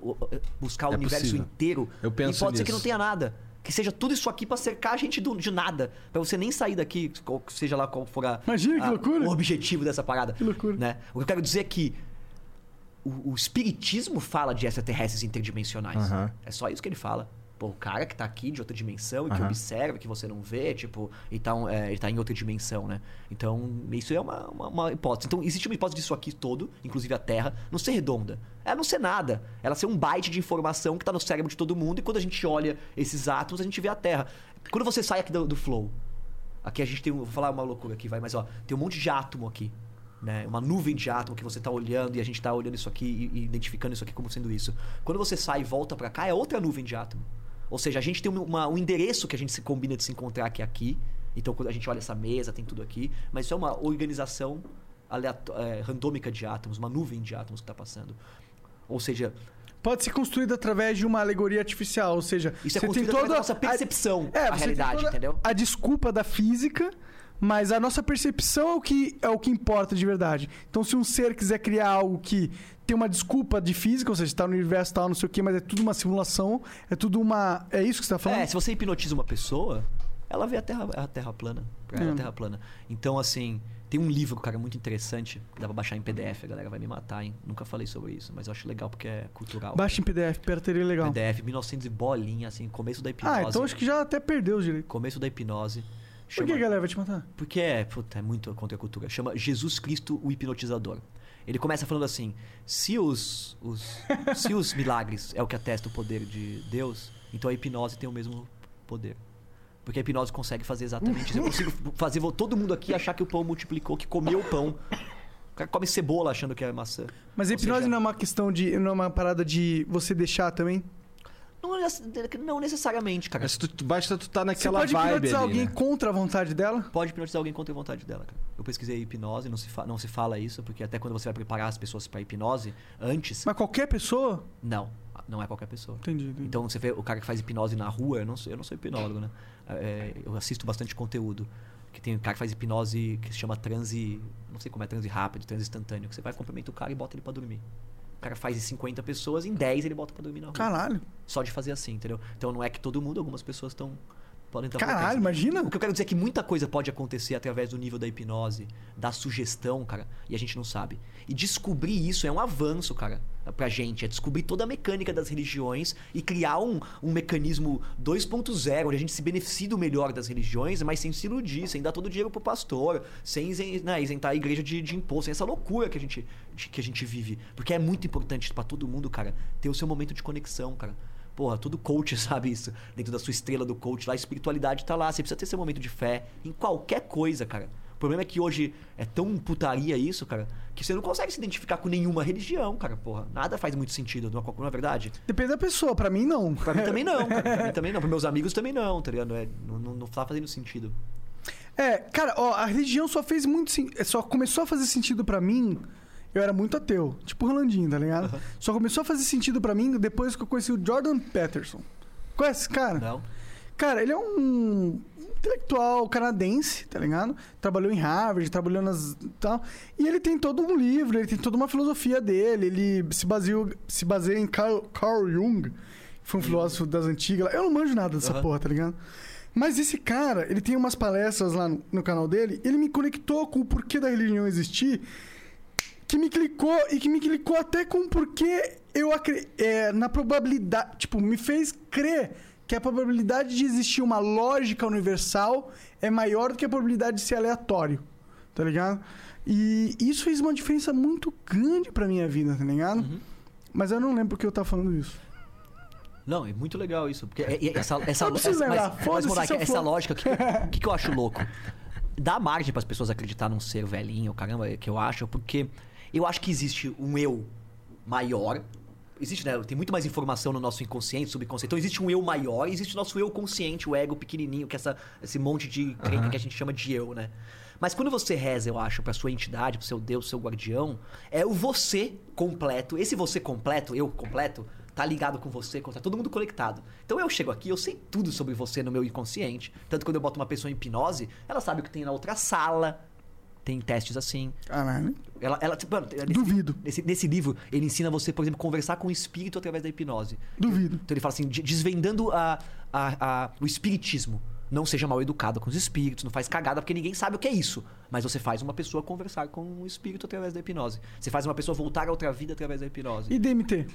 buscar o É universo possível. inteiro. Eu penso e pode ser que nisso. não tenha nada. Que seja tudo isso aqui pra cercar a gente do- de nada. Pra você nem sair daqui, seja lá qual for a, Imagina que a- loucura. o objetivo dessa parada. Que loucura. Né? O que eu quero dizer é que o, o espiritismo fala de extraterrestres interdimensionais. Aham. É só isso que ele fala. Pô, o cara que tá aqui de outra dimensão e que Aham. observa, que você não vê, tipo, e tá, um- é, ele tá em outra dimensão, né? Então, isso é uma, uma, uma hipótese. Então, existe uma hipótese disso aqui todo, inclusive a Terra, não ser redonda. Ela não ser nada. Ela ser um byte de informação que tá no cérebro de todo mundo, e quando a gente olha esses átomos, a gente vê a Terra. Quando você sai aqui do, do flow, aqui a gente tem. um- Vou falar uma loucura aqui, vai, mas ó, tem um monte de átomo aqui. Né? Uma nuvem de átomo que você tá olhando e a gente tá olhando isso aqui e, e identificando isso aqui como sendo isso. Quando você sai e volta pra cá, é outra nuvem de átomo. Ou seja, a gente tem uma- um endereço que a gente se combina de se encontrar que é aqui. Então, quando a gente olha essa mesa, tem tudo aqui. Mas isso é uma organização é, randômica de átomos, uma nuvem de átomos que está passando. Ou seja, Pode ser construído através de uma alegoria artificial, ou seja, isso é você tem construído através toda da nossa a- percepção É, tem realidade, entendeu? A desculpa da física, mas a nossa percepção é o que é o que importa de verdade. Então, se um ser quiser criar algo que tem uma desculpa de física, ou seja, está no universo tal, não sei o quê, mas é tudo uma simulação, é tudo uma, é isso que você está falando? É, se você hipnotiza uma pessoa, ela vê a Terra, a terra plana. Pra ela, Hum. a Terra plana. Então, assim, tem um livro, cara, muito interessante, que dá pra baixar em PDF, a galera vai me matar, hein? Nunca falei sobre isso, mas eu acho legal porque é cultural. Baixa em PDF, pirateria legal. PDF, 1900 e bolinha, assim, começo da hipnose. Ah, então acho que já até perdeu os direitos. Começo da hipnose. Por Chama- que a galera vai te matar? Porque é, puta, é muito contra a cultura. Chama Jesus Cristo o Hipnotizador. Ele começa falando assim: se os, os, se os milagres é o que atesta o poder de Deus, então a hipnose tem o mesmo poder. Porque a hipnose consegue fazer exatamente isso. Eu consigo fazer todo mundo aqui achar que o pão multiplicou, que comeu o pão. O cara come cebola achando que é maçã. Mas a hipnose seja- não é uma questão de. não é uma parada de você deixar também? Não, nece- não necessariamente, cara. Mas tu, tu- basta tu estar Você naquela pode vibe hipnotizar ali, alguém né? contra a vontade dela? Pode hipnotizar alguém contra a vontade dela, cara. Eu pesquisei hipnose, não se, fa- não se fala isso, porque até quando você vai preparar as pessoas pra hipnose, antes. Mas qualquer pessoa? Não, não é qualquer pessoa. Entendi. entendi. Então você vê o cara que faz hipnose na rua, eu não sou, eu não sou hipnólogo, né? É, eu assisto bastante conteúdo. Que tem um cara que faz hipnose que se chama transe. Não sei como é transe rápido, transe instantâneo. Que você vai, cumprimenta o cara e bota ele pra dormir. O cara faz em 50 pessoas, em 10 ele bota pra dormir na rua. Caralho. Só de fazer assim, entendeu? Então não é que todo mundo, algumas pessoas estão Podem estar Caralho, imagina. O que eu quero dizer é que muita coisa pode acontecer através do nível da hipnose, da sugestão, cara, e a gente não sabe. E descobrir isso é um avanço, cara, pra gente. É descobrir toda a mecânica das religiões e criar um, um mecanismo 2.0, onde a gente se beneficie do melhor das religiões, mas sem se iludir, sem dar todo o dinheiro pro pastor, sem né, isentar a igreja de, de imposto, sem essa loucura que a gente, que a gente vive. Porque é muito importante pra todo mundo, cara, ter o seu momento de conexão, cara. Porra, todo coach sabe isso. Dentro da sua estrela do coach lá, a espiritualidade tá lá. Você precisa ter seu momento de fé em qualquer coisa, cara. O problema é que hoje é tão putaria isso, cara, que você não consegue se identificar com nenhuma religião, cara, porra. Nada faz muito sentido, não é, não é verdade? Depende da pessoa, pra mim não. Pra mim também não, cara. Pra mim também não. Pros meus amigos também não, tá ligado? É, não, não, não tá fazendo sentido. É, cara, ó, a religião só fez muito sen- Só começou a fazer sentido pra mim. Eu era muito ateu. Tipo o Rolandinho, tá ligado? Só começou a fazer sentido pra mim depois que eu conheci o Jordan Peterson. Conhece esse cara? Não? Cara, ele é um intelectual canadense, tá ligado? Trabalhou em Harvard, trabalhou nas. tal. E ele tem todo um livro, ele tem toda uma filosofia dele. Ele se baseou, se baseia em Carl, Carl Jung, que foi um filósofo das antigas. Eu não manjo nada dessa Aham. porra, tá ligado? Mas esse cara, ele tem umas palestras lá no, no canal dele, ele me conectou com o porquê da religião existir, que me clicou e que me clicou até com o porquê eu acredito. É, na probabilidade. Tipo, me fez crer que a probabilidade de existir uma lógica universal é maior do que a probabilidade de ser aleatório. Tá ligado? E isso fez uma diferença muito grande pra minha vida, tá ligado? Uhum. Mas eu não lembro porque eu tava falando isso. Não, é muito legal isso. Porque é- é- essa, essa, Eu preciso essa, lembrar. mas, mas, Monark, essa for. lógica, o que, que, que eu acho louco? Dá margem para as pessoas acreditar num ser velhinho, caramba, é que eu acho, porque eu acho que existe um eu maior. Existe, né? Tem muito mais informação no nosso inconsciente, subconsciente. Então existe um eu maior e existe o nosso eu consciente, o ego pequenininho, que é essa, esse monte de crenca que a gente chama de eu, né? Mas quando você reza, eu acho, pra sua entidade, pro seu Deus, seu guardião, é o você completo. Esse você completo, eu completo, tá ligado com você, tá todo mundo conectado. Então eu chego aqui, eu sei tudo sobre você no meu inconsciente. Tanto que quando eu boto uma pessoa em hipnose, ela sabe o que tem na outra sala. Tem testes assim. Caralho. Ela, ela, tipo, mano, nesse- Duvido. Nesse, nesse livro, ele ensina você, por exemplo, conversar com o espírito através da hipnose. Duvido. Então ele fala assim, de- desvendando a, a- a- o espiritismo. Não seja mal educado com os espíritos, não faz cagada, porque ninguém sabe o que é isso. Mas você faz uma pessoa conversar com o espírito através da hipnose. Você faz uma pessoa voltar a outra vida através da hipnose. E DMT?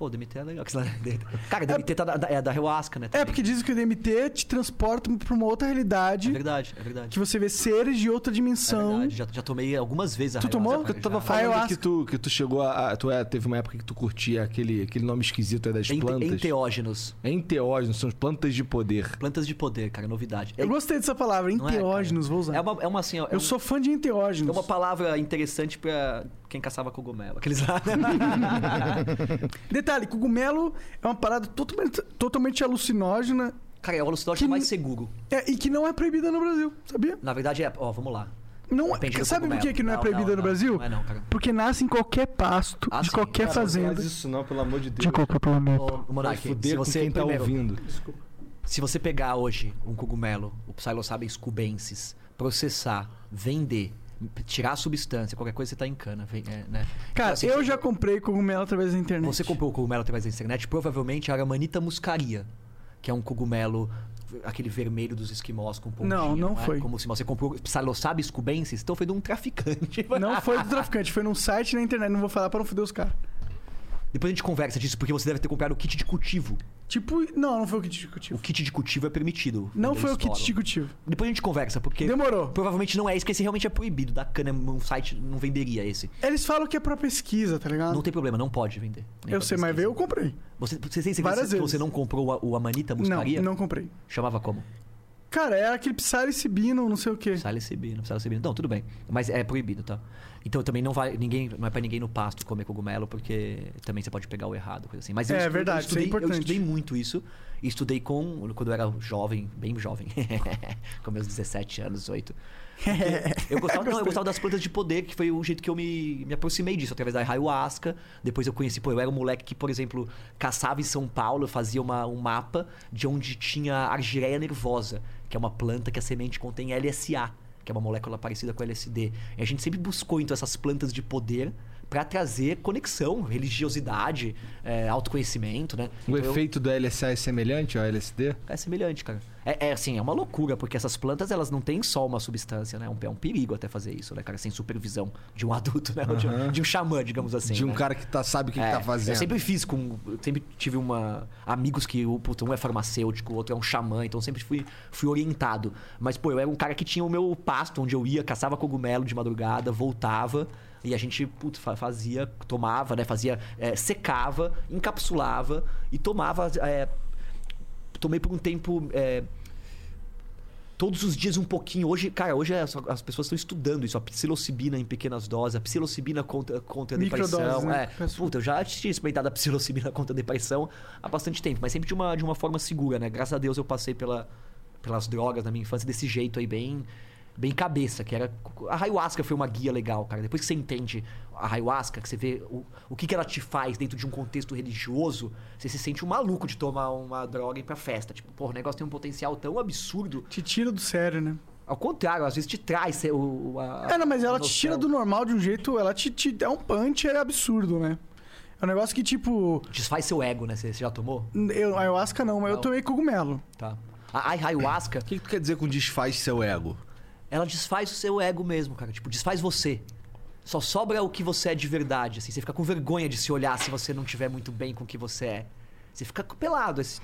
Pô, DMT é legal. Cara, DMT tá da, é da ayahuasca, né? É, também. porque dizem que o DMT te transporta pra uma outra realidade É verdade, é verdade. que você vê seres de outra É dimensão. verdade. Já, já tomei algumas vezes a Tu tomou? Porque Tu tava falando Ayahuasca. que tu, que tu chegou a. a- tu é, teve uma época que tu curtia aquele, aquele nome esquisito aí das Ente- plantas. Enteógenos. Enteógenos, são as plantas de poder. Plantas de poder, cara, novidade. Eu gostei dessa palavra, é, enteógenos, vou usar. É uma, é uma assim, é Eu um- sou fã de enteógenos. É uma palavra interessante pra quem caçava cogumelo. Aqueles lá. Detalhe, cogumelo é uma parada totalmente, totalmente alucinógena Cara, é o alucinógeno Que- mais seguro. é, e que não é proibida no Brasil, sabia? Na verdade é. Ó, vamos lá. Não, Depende sabe por que, que não é Não, proibida não, no não, Brasil? não é não, cara. Porque nasce em qualquer pasto, Ah, de sim. qualquer Cara, fazenda. Faz isso não, pelo amor de Deus. De qualquer planeta. Ô, Monark, se você quem tá primeiro, ouvindo. Se você pegar hoje um cogumelo, o Psilocybin cubensis, processar, vender, tirar a substância, qualquer coisa você tá em cana, vem- é, né? Cara, Então, assim, eu já comprei cogumelo através da internet. Você comprou o cogumelo através da internet, provavelmente era Amanita muscaria, que é um cogumelo aquele vermelho dos esquimós com pontinha. Não, não é? foi. Como se você comprou Psilocybe cubensis, então foi de um traficante. Não foi do traficante, foi num site na internet. Não vou falar pra não foder os caras. Depois a gente conversa disso, porque você deve ter comprado o kit de cultivo. Tipo, não, não foi o kit de O cultivo. kit de cultivo é permitido. Não foi o kit de cultivo. Depois a gente conversa, porque Demorou. provavelmente não é isso, porque esse realmente é proibido. Da cana, um site não venderia esse. Eles falam que é pra pesquisa, tá ligado? Não tem problema, não pode vender. Eu sei, mas veio, eu comprei. Você, você tem certeza Várias que vezes. você não comprou o, o Amanita muscaria? Não, não comprei. Chamava como? Cara, é aquele psilocibino, não sei o quê. Psilocibina, psilocibina. Não, tudo bem. Mas é proibido, tá? Então também não vai. Ninguém, não é pra ninguém no pasto comer cogumelo, porque também você pode pegar o errado, coisa assim. Mas eu É, verdade, eu estudei, é importante. Eu estudei muito isso. Estudei com. Quando eu era jovem, bem jovem. com meus 17 anos, 18. Eu gostava, não, eu gostava das plantas de poder, que foi o jeito que eu me, me aproximei disso, através da ayahuasca. Depois eu conheci, pô, eu era um moleque que, por exemplo, caçava em São Paulo, eu fazia uma, um mapa de onde tinha argireia nervosa, que é uma planta que a semente contém LSA, que é uma molécula parecida com LSD. E a gente sempre buscou, então, essas plantas de poder pra trazer conexão, religiosidade, é, autoconhecimento, né? O Então eu- efeito do LSA é semelhante ao LSD? é semelhante, cara. É, é, assim, é uma loucura, porque essas plantas, elas não têm só uma substância, né? É um, é um perigo até fazer isso, né, cara? Sem supervisão de um adulto, né? Ou De, um, de um xamã, digamos assim. de um né? cara que tá, sabe o que, que É, tá fazendo. Eu sempre fiz com. Eu sempre tive uma. Amigos que o puta, um é farmacêutico, o outro é um xamã, então eu sempre fui, fui orientado. Mas, pô, eu era um cara que tinha o meu pasto onde eu ia, caçava cogumelo de madrugada, voltava. E a gente putz, fa- fazia, tomava, né? Fazia. é, secava, encapsulava e tomava. é, tomei por um tempo. é, todos os dias um pouquinho. Hoje, cara, hoje as, as pessoas estão estudando isso. A psilocibina em pequenas doses, a psilocibina contra, contra a depressão. né? É, puta, eu já tinha experimentado a psilocibina contra a depressão há bastante tempo, mas sempre de uma, de uma forma segura, né? Graças a Deus eu passei pela, pelas drogas na minha infância desse jeito aí, bem, bem cabeça, que era... A ayahuasca foi uma guia legal, cara. Depois que você entende a ayahuasca, que você vê o, o que, que ela te faz dentro de um contexto religioso, você se sente um maluco de tomar uma droga e ir pra festa. Tipo, pô, o negócio tem um potencial tão absurdo. Te tira do sério, né? Ao contrário, às vezes te traz o, a, É, não, mas ela te tira do normal de um jeito, ela te, te é um punch, é absurdo, né? É um negócio que, tipo, Desfaz seu ego, né? Você já tomou? eu, ayahuasca não, mas eu Não. tomei cogumelo. Tá. A, a ayahuasca, O que, que tu quer dizer com desfaz seu ego? Ela desfaz o seu ego mesmo, cara. Tipo, desfaz você. Só sobra o que você é de verdade, assim. Você fica com vergonha de se olhar se você não tiver muito bem com o que você é. Você fica pelado, assim.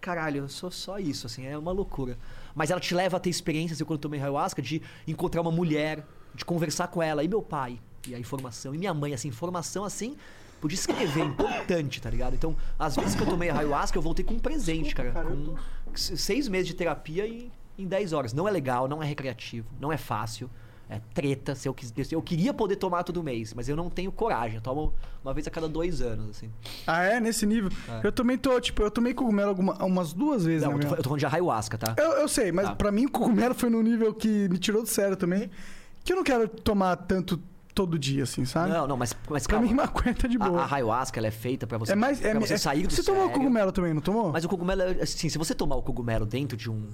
Caralho, eu sou só isso, assim. É uma loucura. Mas ela te leva a ter experiências, eu quando tomei ayahuasca, de encontrar uma mulher, de conversar com ela. E meu pai, e a informação. E minha mãe, assim, informação, assim... Podia escrever, é importante, tá ligado? Então, às vezes que eu tomei ayahuasca, eu voltei com um presente, cara. Com seis meses de terapia e em 10 horas. Não é legal, não é recreativo, não é fácil. É treta. Se eu, quis, eu queria poder tomar todo mês, mas eu não tenho coragem. Eu tomo uma vez a cada dois anos, assim. Ah, é? Nesse nível? É. Eu também tô, tipo, eu tomei cogumelo alguma- umas duas vezes, Não, né? eu tô, eu tô falando de ayahuasca, tá? Eu, eu sei, mas Tá. pra mim o cogumelo foi num nível que me tirou do sério também. Que eu não quero tomar tanto todo dia, assim, sabe? Não, não, mas, mas Pra calma. mim, maconha de A, boa. a ayahuasca, ela é feita pra você, é mais. É, pra você é- sair do Você tomou sério. cogumelo também, não tomou? Mas o cogumelo, é- assim, se você tomar o cogumelo dentro de um,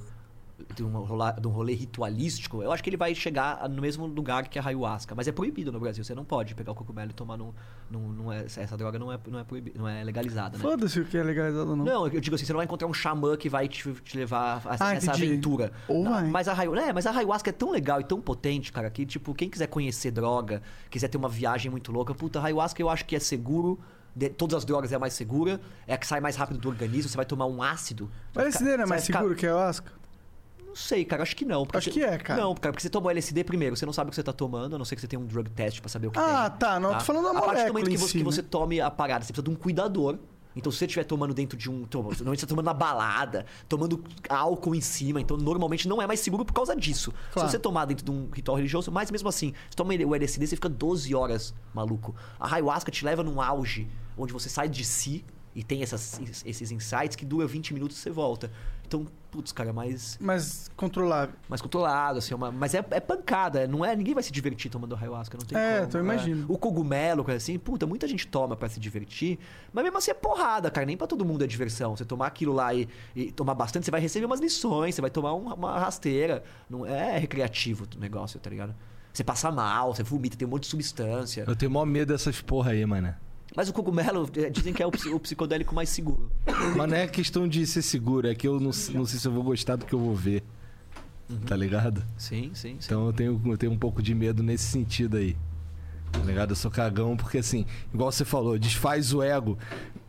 de, um rola- de um rolê ritualístico, eu acho que ele vai chegar no mesmo lugar que a ayahuasca. Mas é proibido no Brasil. Você não pode pegar o cogumelo e tomar num. num, num é- essa droga não é, não, é proibi- não é legalizada, né? Foda-se o que é legalizado ou não. Não, eu digo assim, você não vai encontrar um xamã que vai te, te levar a essa, Ah, essa entendi. aventura. Ou Não, vai. Mas a, ayahu- é, mas a ayahuasca é tão legal e tão potente, cara, que, tipo, quem quiser conhecer droga, quiser ter uma viagem muito louca, puta, a ayahuasca eu acho que é seguro. de- todas as drogas é a mais segura, é a que sai mais rápido do organismo, você vai tomar um ácido. Mas esse dele é mais ficar- seguro que a ayahuasca? Não sei, cara, acho que não. Acho você- que é, cara. Não, cara, porque você tomou LSD primeiro, você não sabe o que você tá tomando, a não ser que você tenha um drug test pra saber o que tem. Ah, tá. Não, tô falando da A partir do molécula momento que você, si, que né? você tome a parada, você precisa de um cuidador. Então, se você estiver tomando dentro de um. Normalmente você tá tomando na balada, tomando álcool em cima, então normalmente não é mais seguro por causa disso. Claro. Se você tomar dentro de um ritual religioso, mas mesmo assim, você toma o LSD, você fica 12 horas maluco. A ayahuasca te leva num auge, onde você sai de si e tem essas, esses insights que dura 20 minutos e você volta. Então, putz, cara, mais, Mas controlável. mais controlado, assim, é uma, mas é, é pancada, não é? Ninguém vai se divertir tomando ayahuasca, não tem É, como. então eu imagino. O cogumelo, coisa assim, puta, muita gente toma pra se divertir, mas mesmo assim é porrada, cara, nem pra todo mundo é diversão. Você tomar aquilo lá e, e tomar bastante, você vai receber umas lições, você vai tomar um- uma rasteira, não é recreativo o negócio, tá ligado? Você passa mal, você vomita, tem um monte de substância. Eu tenho maior medo dessas porra aí, mano. Mas o cogumelo, eh, dizem que é o, psi- o psicodélico mais seguro. Mas não é questão de ser seguro, é que eu não, não sei se eu vou gostar do que eu vou ver. Tá ligado? Sim, sim, sim. Então eu tenho, eu tenho um pouco de medo nesse sentido aí. Tá ligado? Eu sou cagão porque assim, igual você falou, desfaz o ego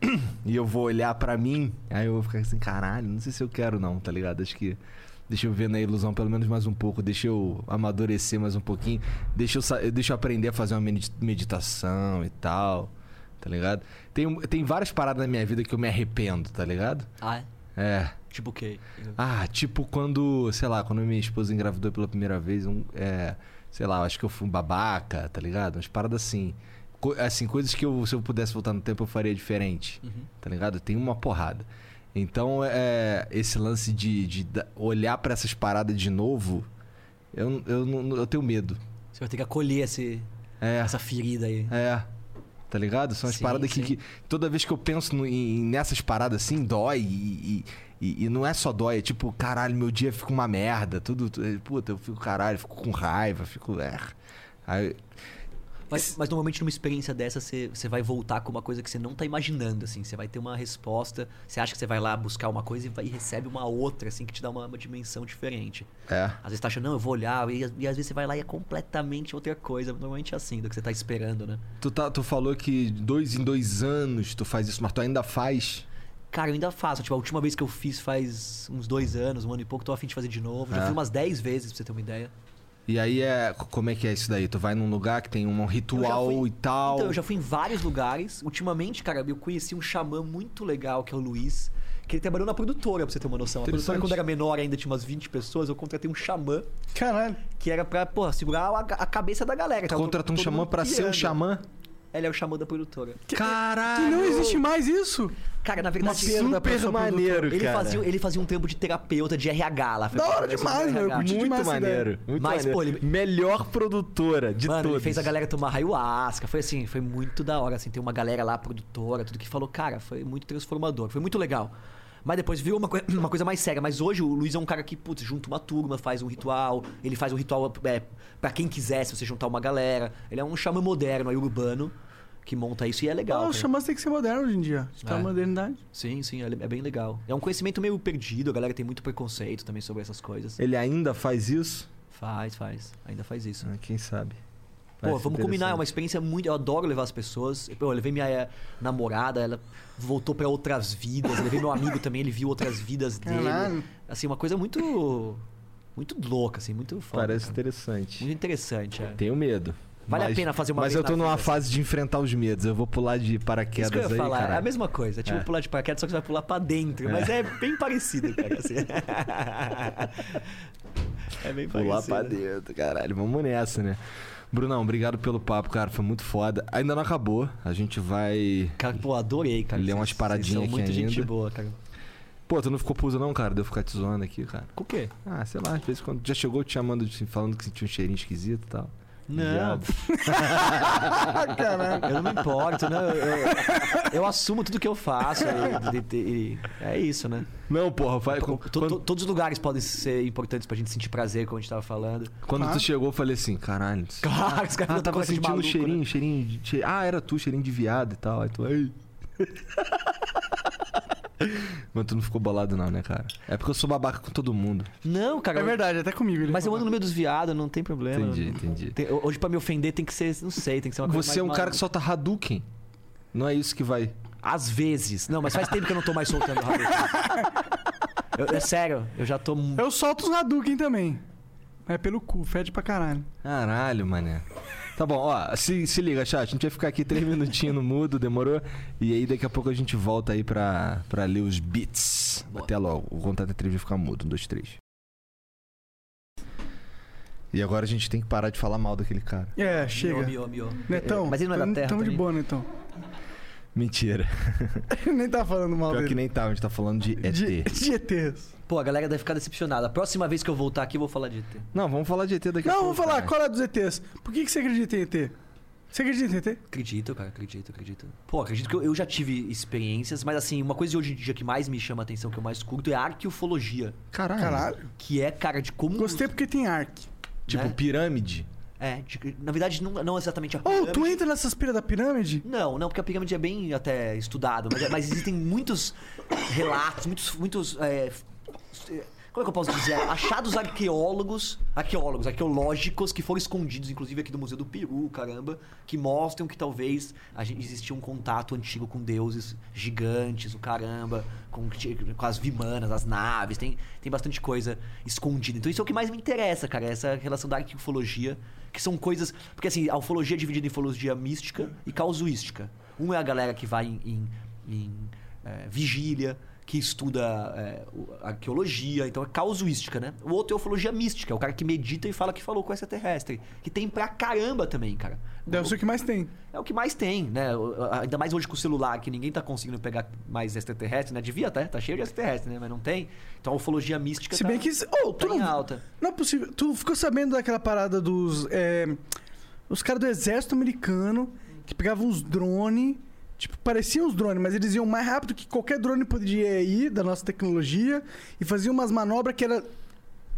e eu vou olhar pra mim, aí eu vou ficar assim, caralho, não sei se eu quero não, tá ligado? Acho que deixa eu ver na ilusão pelo menos mais um pouco, deixa eu amadurecer mais um pouquinho, deixa eu, deixa eu aprender a fazer uma medi- meditação e tal, tá ligado? Tem, tem várias paradas na minha vida que eu me arrependo, tá ligado? Ah, é? É. Tipo o quê? Ah, tipo quando, sei lá, quando minha esposa engravidou pela primeira vez, um, é, sei lá, acho que eu fui um babaca, tá ligado? Umas paradas assim. Co- assim, coisas que eu, se eu pudesse voltar no tempo eu faria diferente, Uhum. tá ligado? Tem uma porrada. Então, é, esse lance de, de olhar pra essas paradas de novo, eu, eu, não- eu tenho medo. Você vai ter que acolher esse, É, essa ferida aí. é. Tá ligado? São as Sim, paradas que, sim. que toda vez que eu penso no- em, nessas paradas assim, dói. E, e- e- não é só dói, é tipo, caralho, meu dia fica uma merda. Tudo. tu- Puta, eu fico caralho, fico com raiva, fico. É. Aí, Mas, mas normalmente numa experiência dessa, você, você vai voltar com uma coisa que você não tá imaginando, assim. Você vai ter uma resposta, você acha que você vai lá buscar uma coisa e, vai, e recebe uma outra, assim, que te dá uma, uma dimensão diferente. É. Às vezes tá achando, não, eu vou olhar, e, e às vezes você vai lá e é completamente outra coisa. Normalmente é assim, do que você tá esperando, né? Tu, tá, tu falou que dois em dois anos tu faz isso, mas tu ainda faz. Cara, eu ainda faço. Tipo, a última vez que eu fiz faz uns dois anos, um ano e pouco, tô afim de fazer de novo. Já É. fui umas dez vezes, pra você ter uma ideia. E aí é. Como é que é isso daí? Tu vai num lugar que tem um ritual fui- e tal. Então, eu já fui em vários lugares. Ultimamente, cara, eu conheci um xamã muito legal, que é o Luiz. Que ele trabalhou na produtora, pra você ter uma noção. A produtora, quando era menor, ainda tinha umas 20 pessoas, eu contratei um xamã Caralho. que era pra, pô, segurar a, a cabeça da galera. Tu contratou um xamã pra ser um xamã? Ele é o xamã da produtora. Caralho! Que não existe mais isso? Cara, na Uma verdade, perda pra super maneiro, ele cara. fazia, ele fazia um trampo de terapeuta de RH lá. Foi Da hora demais, meu, curti Muito demais maneiro. Muito Mas, maneiro. pô, ele- Melhor produtora de Mano, todos. ele fez a galera tomar ayahuasca. Foi assim, foi muito da hora. Assim, tem uma galera lá, produtora, tudo que falou, cara, foi muito transformador. Foi muito legal. Mas depois virou uma, coi- uma coisa mais séria. Mas hoje o Luiz é um cara que, putz, junta uma turma, faz um ritual. Ele faz um ritual é, pra quem quiser, se você juntar uma galera. Ele é um xamã moderno aí, urbano, que monta isso e é legal. Ah, os cara. xamãs tem que ser moderno hoje em dia. Tá É. uma modernidade. Sim, sim, é é bem legal. É um conhecimento meio perdido, a galera tem muito preconceito também sobre essas coisas. Ele ainda faz isso? Faz, faz. Ainda faz isso. Ah, quem sabe? Pô, vamos combinar, é uma experiência muito. Eu adoro levar as pessoas. Pô, eu levei minha eh, namorada, ela voltou pra outras vidas. Eu levei meu amigo também, ele viu outras vidas dele. Caralho. Assim, uma coisa muito. Muito louca, assim, muito foda. Parece cara. interessante. Muito interessante, é. Tenho medo. Vale a Mas- pena fazer uma Mas eu tô numa vida, fase de enfrentar os medos. Eu vou pular de paraquedas Isso que eu ia aí, falar, cara. é a mesma coisa. Tipo É. pular de paraquedas, só que você vai pular pra dentro. Mas é bem parecido, cara. assim. é bem Pular parecido. pra dentro, caralho. Vamos nessa, né? Brunão, obrigado pelo papo, cara. Foi muito foda. Ainda não acabou. A gente vai. Cara, pô, adorei, cara. Ler umas paradinhas aqui muito gente ainda. boa, cara. Pô, tu não ficou puso, não, cara? Deu ficar te zoando aqui, cara. Com o quê? Ah, sei lá, às vezes quando já chegou te chamando, te falando que sentia um cheirinho esquisito e tal. Não. Caralho. eu não me importo, né? Eu, eu- eu assumo tudo que eu faço. e- e- e- é isso, né? Não, porra, vai. To- todos os lugares podem ser importantes pra gente sentir prazer, como a gente tava falando. quando Claro. tu chegou, eu falei assim, caralho. Claro, os caras Ah, não tava sentindo um maluco, cheirinho, né? cheirinho de. che- Ah, era tu, cheirinho de viado e tal. Aí tu. Ei. Mas tu não ficou bolado, não, né, cara? É porque eu sou babaca com todo mundo. Não, cara. É verdade, até comigo. ele Mas eu falou. ando no meio dos viados, não tem problema. Entendi, entendi. Tem- hoje pra me ofender tem que ser, não sei, tem que ser uma coisa Você é um cara que solta Hadouken. Não é isso que vai. Às vezes. Não, mas faz tempo que eu não tô mais soltando Hadouken. Eu- É sério, eu já tô... Eu solto os Hadouken também. É pelo cu, fede pra caralho. Caralho, mané. Tá bom, ó, se, se liga, chat. A gente vai ficar aqui três minutinhos no mudo, demorou? E aí daqui a pouco a gente volta aí pra, pra ler os beats. Boa. Até logo. O contato entre vai ficar mudo. Um, dois, três. E agora a gente tem que parar de falar mal daquele cara. É, chega. Miô, miô, miô. Netão, Mas ele não é da Terra Tamo de também? boa, Netão. Mentira. Nem tá falando mal Pior que dele. nem tá, a gente tá falando de ET. De, de ETs. Pô, a galera deve ficar decepcionada. A próxima vez que eu voltar aqui, eu vou falar de ET. Não, vamos falar de ET daqui a Não, pouco. vamos falar, cara. qual é dos ETs? Por que, que você acredita em ET? Você acredita em ET? Acredito, cara, acredito, acredito. Pô, acredito que eu, eu já tive experiências, mas assim, uma coisa de hoje em dia que mais me chama a atenção, que eu mais curto, é a arqueofologia. Caralho. Caralho. Que é, cara, de como. Gostei porque tem Ark. Tipo, né? pirâmide. É, de- na verdade, não, não exatamente a Oh, pirâmide. tu entra nessas piras da pirâmide? Não, não, porque a pirâmide é bem até estudado, mas, mas existem muitos relatos, muitos, muitos é, f- é, como é que eu posso dizer? Achados arqueólogos, arqueólogos, arqueológicos que foram escondidos, inclusive aqui do Museu do Peru, caramba, que mostram que talvez existia um contato antigo com deuses gigantes, o caramba, com, com as vimanas, as naves, tem, tem bastante coisa escondida. Então isso é o que mais me interessa, cara, essa relação da arqueologia, que são coisas. Porque assim, a ufologia é dividida em ufologia mística e causuística. Um é a galera que vai em, em- em, é, vigília, que estuda é, arqueologia, então é causuística, né? O outro é ufologia mística, é o cara que medita e fala que falou com extraterrestre. Que tem pra caramba também, cara. Deve ser o que mais tem. É o que mais tem, né? Ainda mais hoje com o celular, que ninguém tá conseguindo pegar mais extraterrestre, né? Devia até, tá cheio de extraterrestre, né? Mas não tem. Então a ufologia mística Se tá, bem que. Oh, tu tá em não, alta. não é possível. Tu ficou sabendo daquela parada dos. É, os caras do exército americano que pegavam uns drones. Tipo, pareciam uns drones, mas eles iam mais rápido que qualquer drone podia ir da nossa tecnologia e faziam umas manobras que era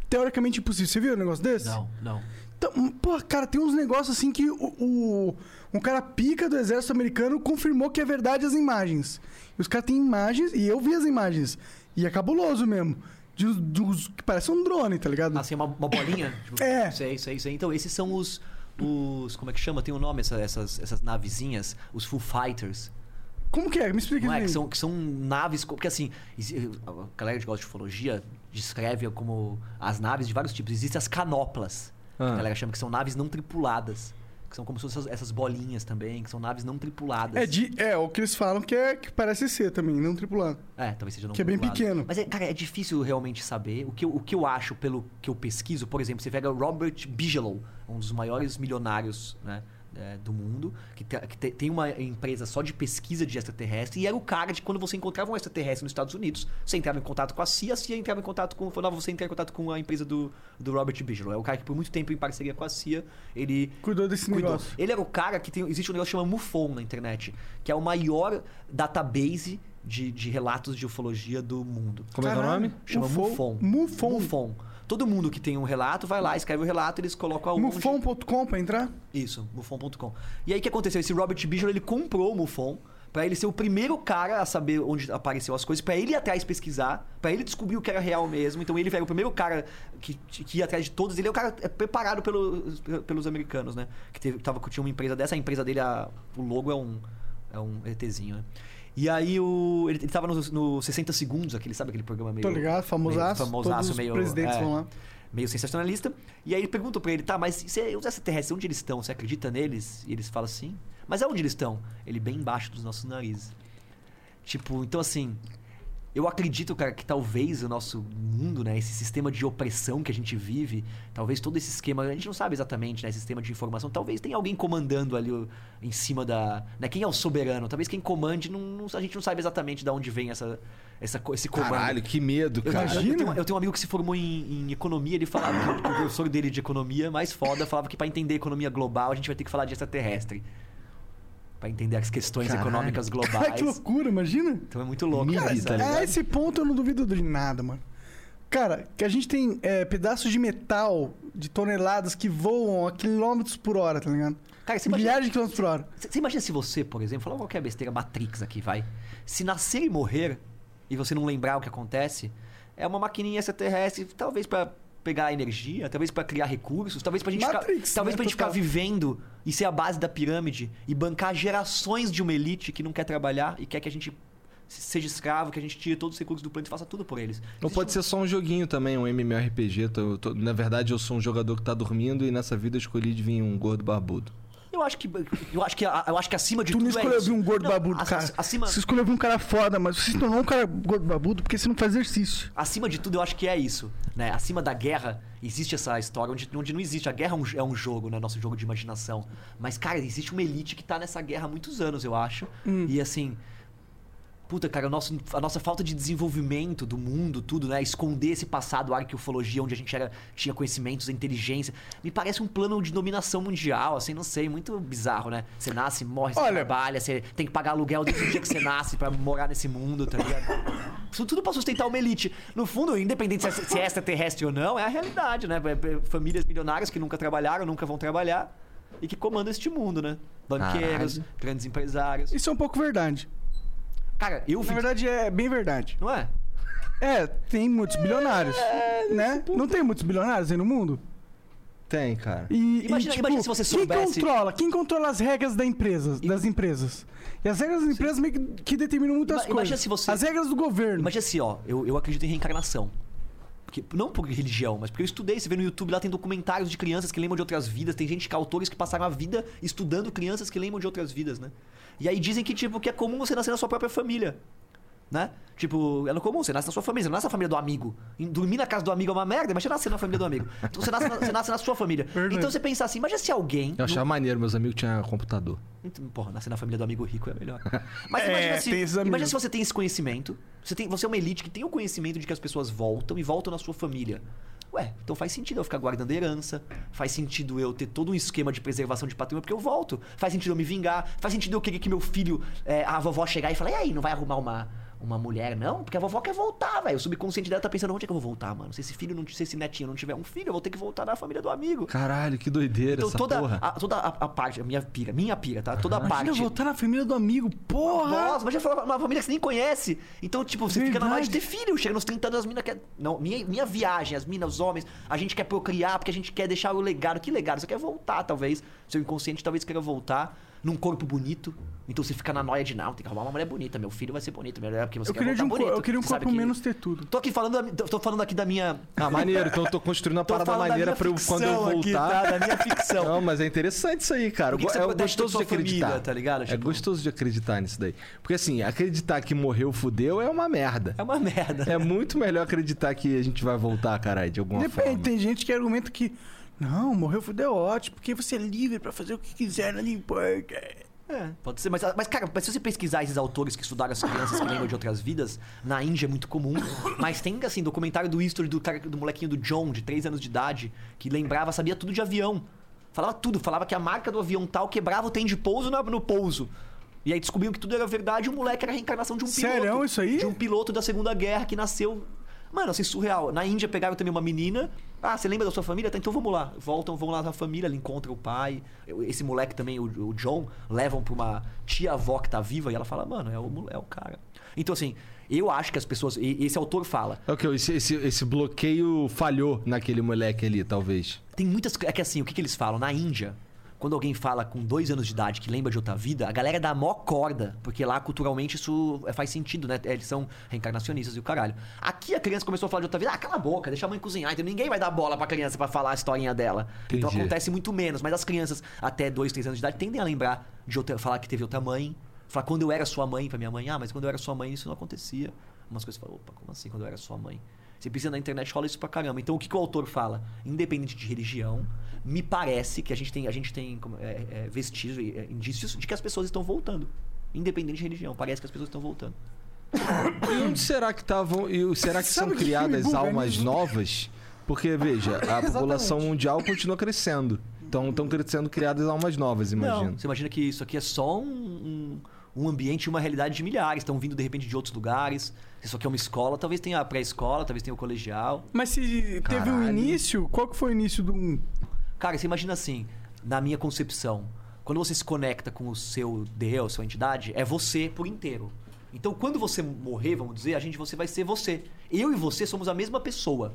teoricamente impossível. Você viu um negócio desse? Não, não. Então, pô, cara, tem uns negócios assim que o, o- um cara pica do exército americano confirmou que é verdade as imagens. E os caras têm imagens, e eu vi as imagens. E é cabuloso mesmo. De, de uns que parece um drone, tá ligado? Assim, uma, uma bolinha? Tipo, É. Sei, sei, sei. Então, esses são os. Os como é que chama? Tem um nome essa- essas, essas navezinhas? Os Full Fighters. Como que é? Me explica Não é? isso. Que aí. são, que são naves. Porque assim, exi- a galera que gosta de ufologia descreve como as naves de vários tipos. Existem as canoplas. que Ah. A galera chama que são naves não tripuladas. Que são como se fossem essas, bolinhas também, que são naves não tripuladas. É, de, é, o que eles falam que, é, que parece ser também, não tripulado. É, talvez seja não Que é bem tripulado. pequeno. Mas, é, cara, é difícil realmente saber. O que, eu, o que eu acho, pelo que eu pesquiso, por exemplo, você pega Robert Bigelow, um dos maiores milionários né, é, do mundo, que, te- que te- tem uma empresa só de pesquisa de extraterrestre, e era o cara de quando você encontrava um extraterrestre nos Estados Unidos, você entrava em contato com a CIA, a CIA entrava em contato com. Falava você entrar em contato com a empresa do, do Robert Bigelow. É o cara que por muito tempo em parceria com a CIA, ele Cuidou desse Cuidou. negócio. Ele era o cara que tem. Existe um negócio que chama MUFON na internet, que é o maior database de, de relatos de ufologia do mundo. Como é que é o nome? Chama Mufon. MUFON. Mufon. MUFON. Todo mundo que tem um relato vai lá, escreve o relato, eles colocam aonde... Mufon.com pra entrar? Isso, mufon.com. E aí o que aconteceu? Esse Robert Bigelow, ele comprou o MUFON pra ele ser o primeiro cara a saber onde apareceu as coisas, pra ele ir atrás pesquisar, pra ele descobrir o que era real mesmo. Então ele era o primeiro cara que, que ia atrás de todos. Ele é o cara é preparado pelos, pelos americanos, né? Que, teve, tava, tinha uma empresa dessa, a empresa dele, a- o logo é um, é um ETzinho, né? E aí o, ele, ele tava no, no 60 Segundos, aquele, sabe aquele programa meio... Tô ligado, famosaço. meio famosaço, Todos os meio, presidentes é, vão lá. meio sensacionalista. E aí ele perguntou pra ele, tá, mas você, os extraterrestres, onde eles estão? Você acredita neles? E eles falam assim. Mas aonde eles estão? Ele bem embaixo dos nossos narizes. Tipo, então assim, eu acredito, cara, que talvez o nosso mundo, né, esse sistema de opressão que a gente vive, talvez todo esse esquema, a gente não sabe exatamente, né, esse sistema de informação, talvez tenha alguém comandando ali o- em cima da, né, quem é o soberano? Talvez quem comande, não, não- a gente não sabe exatamente de onde vem essa, essa esse comando. Caralho, que medo, cara. eu- eu tenho, eu tenho um amigo que se formou em, em economia, ele falava que, o- que o professor dele de economia, mais foda, falava que pra entender a economia global a gente vai ter que falar de extraterrestre. Pra entender as questões Caralho. econômicas Cara, globais. que loucura, imagina. Então é muito louco. Cara, essa- tá ligado? É, esse ponto eu não duvido de nada, mano. Cara, que a gente tem é, pedaços de metal de toneladas que voam a quilômetros por hora, tá ligado? Cara, você imagina, Milhares de quilômetros por hora. você imagina se você, por exemplo, falar qualquer besteira Matrix aqui, vai. Se nascer e morrer e você não lembrar o que acontece, é uma maquininha extraterrestre, talvez pra pegar energia, talvez pra criar recursos, talvez pra gente Matrix, ficar, talvez né, pra gente ficar vivendo e ser a base da pirâmide e bancar gerações de uma elite que não quer trabalhar e quer que a gente seja escravo, que a gente tire todos os recursos do planeta e faça tudo por eles. Não pode ser só um joguinho também, um MMORPG. Tô- tô- na verdade, eu sou um jogador que tá dormindo e nessa vida eu escolhi de vir um gordo barbudo. Eu acho que eu acho que eu acho que acima de Tu não tudo é escolheu vir um gordo Não, babudo, ac- cara. Acima Você escolheu vir um cara foda, mas você se tornou um cara gordo babudo porque você não faz exercício. Acima de tudo, eu acho que é isso. Né? Acima da guerra, existe essa história onde, onde não existe. A guerra é um, é um jogo, né? Nosso jogo de imaginação. Mas, cara, existe uma elite que tá nessa guerra há muitos anos, eu acho. E assim. Puta, cara, nosso, a nossa falta de desenvolvimento do mundo, tudo, né? Esconder esse passado arqueufologia, onde a gente era, tinha conhecimentos, inteligência. Me parece um plano de dominação mundial, assim, não sei, muito bizarro, né? Você nasce, morre, você Olha- trabalha, você tem que pagar aluguel desde o dia que você nasce pra morar nesse mundo, tá ligado? Isso tudo pra sustentar uma elite. No fundo, independente se é, se é extraterrestre ou não, é a realidade, né? É- é Famílias milionárias que nunca trabalharam, nunca vão trabalhar e que comandam este mundo, né? Banqueiros, Caralho. grandes empresários. Isso é um pouco verdade. Cara, eu Na verdade, é bem verdade. Não é? É, tem muitos bilionários. né? Não tem muitos bilionários aí no mundo? Tem, cara. E, Imagina- e, tipo, imagina se você Quem soubesse- controla? Quem controla as regras da empresa, das empresas? E as regras das empresas meio que, que determinam muitas Ima- imagina coisas. se você- As regras do governo. Imagina assim, ó, eu, eu acredito em reencarnação. Porque- não por religião, mas porque eu estudei. Você vê no YouTube lá tem documentários de crianças que lembram de outras vidas. Tem gente, que autores que passaram a vida estudando crianças que lembram de outras vidas, né? E aí dizem que, tipo, que é comum você nascer na sua própria família. Né? Tipo, é comum, você nasce na sua família, você não nasce na família do amigo. Dormir na casa do amigo é uma merda, mas você nasce na família do amigo. Então você nasce na, você nasce na sua família. Verdade. Então você pensa assim, imagina se alguém. Eu achava maneiro, meus amigos tinham computador. Então, Porra, nascer na família do amigo rico é melhor. Mas É, imagina, se, imagina se você tem esse conhecimento. Você, tem, você é uma elite que tem o conhecimento de que as pessoas voltam e voltam na sua família. Ué, então faz sentido eu ficar guardando herança. Faz sentido eu ter todo um esquema de preservação de patrimônio, porque eu volto. Faz sentido eu me vingar. Faz sentido eu querer que meu filho, é, a vovó chegar e falar: e aí, não vai arrumar uma. Uma mulher. Não, porque a vovó quer voltar, velho. O subconsciente dela tá pensando, onde é que eu vou voltar, mano? Se esse filho não, se esse netinho não tiver um filho, eu vou ter que voltar na família do amigo. Caralho, que doideira Então essa toda, porra. a, toda a, a parte, a minha pira, minha pira, tá? Toda a Imagina parte. voltar na família do amigo, porra! Nossa, mas já falou uma família que você nem conhece. Então, tipo, você fica na hora de ter Verdade. filho. Chega nos 30 anos, as minas querem. Não, minha, minha viagem, as minas, os homens, a gente quer procriar porque a gente quer deixar o legado. Que legado? Você quer voltar, talvez. Seu inconsciente talvez queira voltar num corpo bonito. Então você fica na noia de não, tem que arrumar uma mulher bonita. Meu filho vai ser bonito, melhor porque você Eu quer queria, de um, bonito. eu queria um corpo que- menos ter tudo. Tô aqui falando, da- tô tô falando aqui da minha. Ah, maneiro. Então eu tô construindo uma parada maneira pra eu, quando eu voltar. aqui, tá? Da minha ficção. Não, mas é interessante isso aí, cara. Que que é gostoso de acreditar. família, tá ligado? É Tipo- gostoso de acreditar nisso daí. Porque assim, acreditar que morreu, fudeu é uma merda. É uma merda. É muito melhor acreditar que a gente vai voltar, caralho, de alguma Depende, forma. tem gente que argumenta que. Não, morreu fudeu ótimo, porque você é livre pra fazer o que quiser, não importa. É, pode ser. Mas, mas, cara, mas se você pesquisar esses autores que estudaram as crianças que lembram de outras vidas, na Índia é muito comum. Mas tem, assim, documentário do history do, cara, do molequinho do John, de 3 anos de idade, que lembrava, sabia tudo de avião. Falava tudo, falava que a marca do avião tal quebrava o trem de pouso no, no pouso. E aí descobriram que tudo era verdade e o moleque era a reencarnação de um piloto. Sério, isso aí? De um piloto da Segunda Guerra que nasceu. Mano, assim, surreal. Na Índia pegaram também uma menina. Ah, você lembra da sua família? Tá, então vamos lá. Voltam, vão lá na família, ela encontra o pai. Esse moleque também, o, o John, levam pra uma tia-avó que tá viva e ela fala, mano, é o, é o cara. Então, assim, eu acho que as pessoas. e- Esse autor fala. Ok, esse, esse, esse bloqueio falhou naquele moleque ali, talvez. Tem muitas. É que assim, o que, que eles falam? Na Índia, quando alguém fala com dois anos de idade que lembra de outra vida, a galera dá mó corda, porque lá culturalmente isso é, faz sentido, né? Eles são reencarnacionistas e o caralho. Aqui a criança começou a falar de outra vida, ah, cala a boca, deixa a mãe cozinhar, então ninguém vai dar bola pra criança pra falar a historinha dela. Então Entendi. acontece muito menos, mas as crianças até dois, três anos de idade tendem a lembrar de outra, falar que teve outra mãe. Falar quando eu era sua mãe pra minha mãe, ah, mas quando eu era sua mãe isso não acontecia. Umas coisas falam, opa, como assim quando eu era sua mãe? Você precisa na internet rola isso pra caramba. Então o que, que o autor fala? Independente de religião, me parece que a gente tem, a gente tem como, é, é, vestígios, é, indícios de que as pessoas estão voltando. Independente de religião, parece que as pessoas estão voltando. E onde será que estavam. e Será que Sabe são que criadas buga almas novas? Porque, veja, a população mundial continua crescendo. Então estão sendo criadas almas novas, imagino. Não, você imagina que isso aqui é só um, um, um ambiente e uma realidade de milhares. Estão vindo de repente de outros lugares. Se isso aqui é uma escola, talvez tenha a pré-escola, talvez tenha o colegial. Mas se teve um Caralho. início, qual que foi o início do. Cara, você imagina assim, na minha concepção, quando você se conecta com o seu Deus, sua entidade, é você por inteiro. Então, quando você morrer, vamos dizer, a gente você vai ser você. Eu e você somos a mesma pessoa,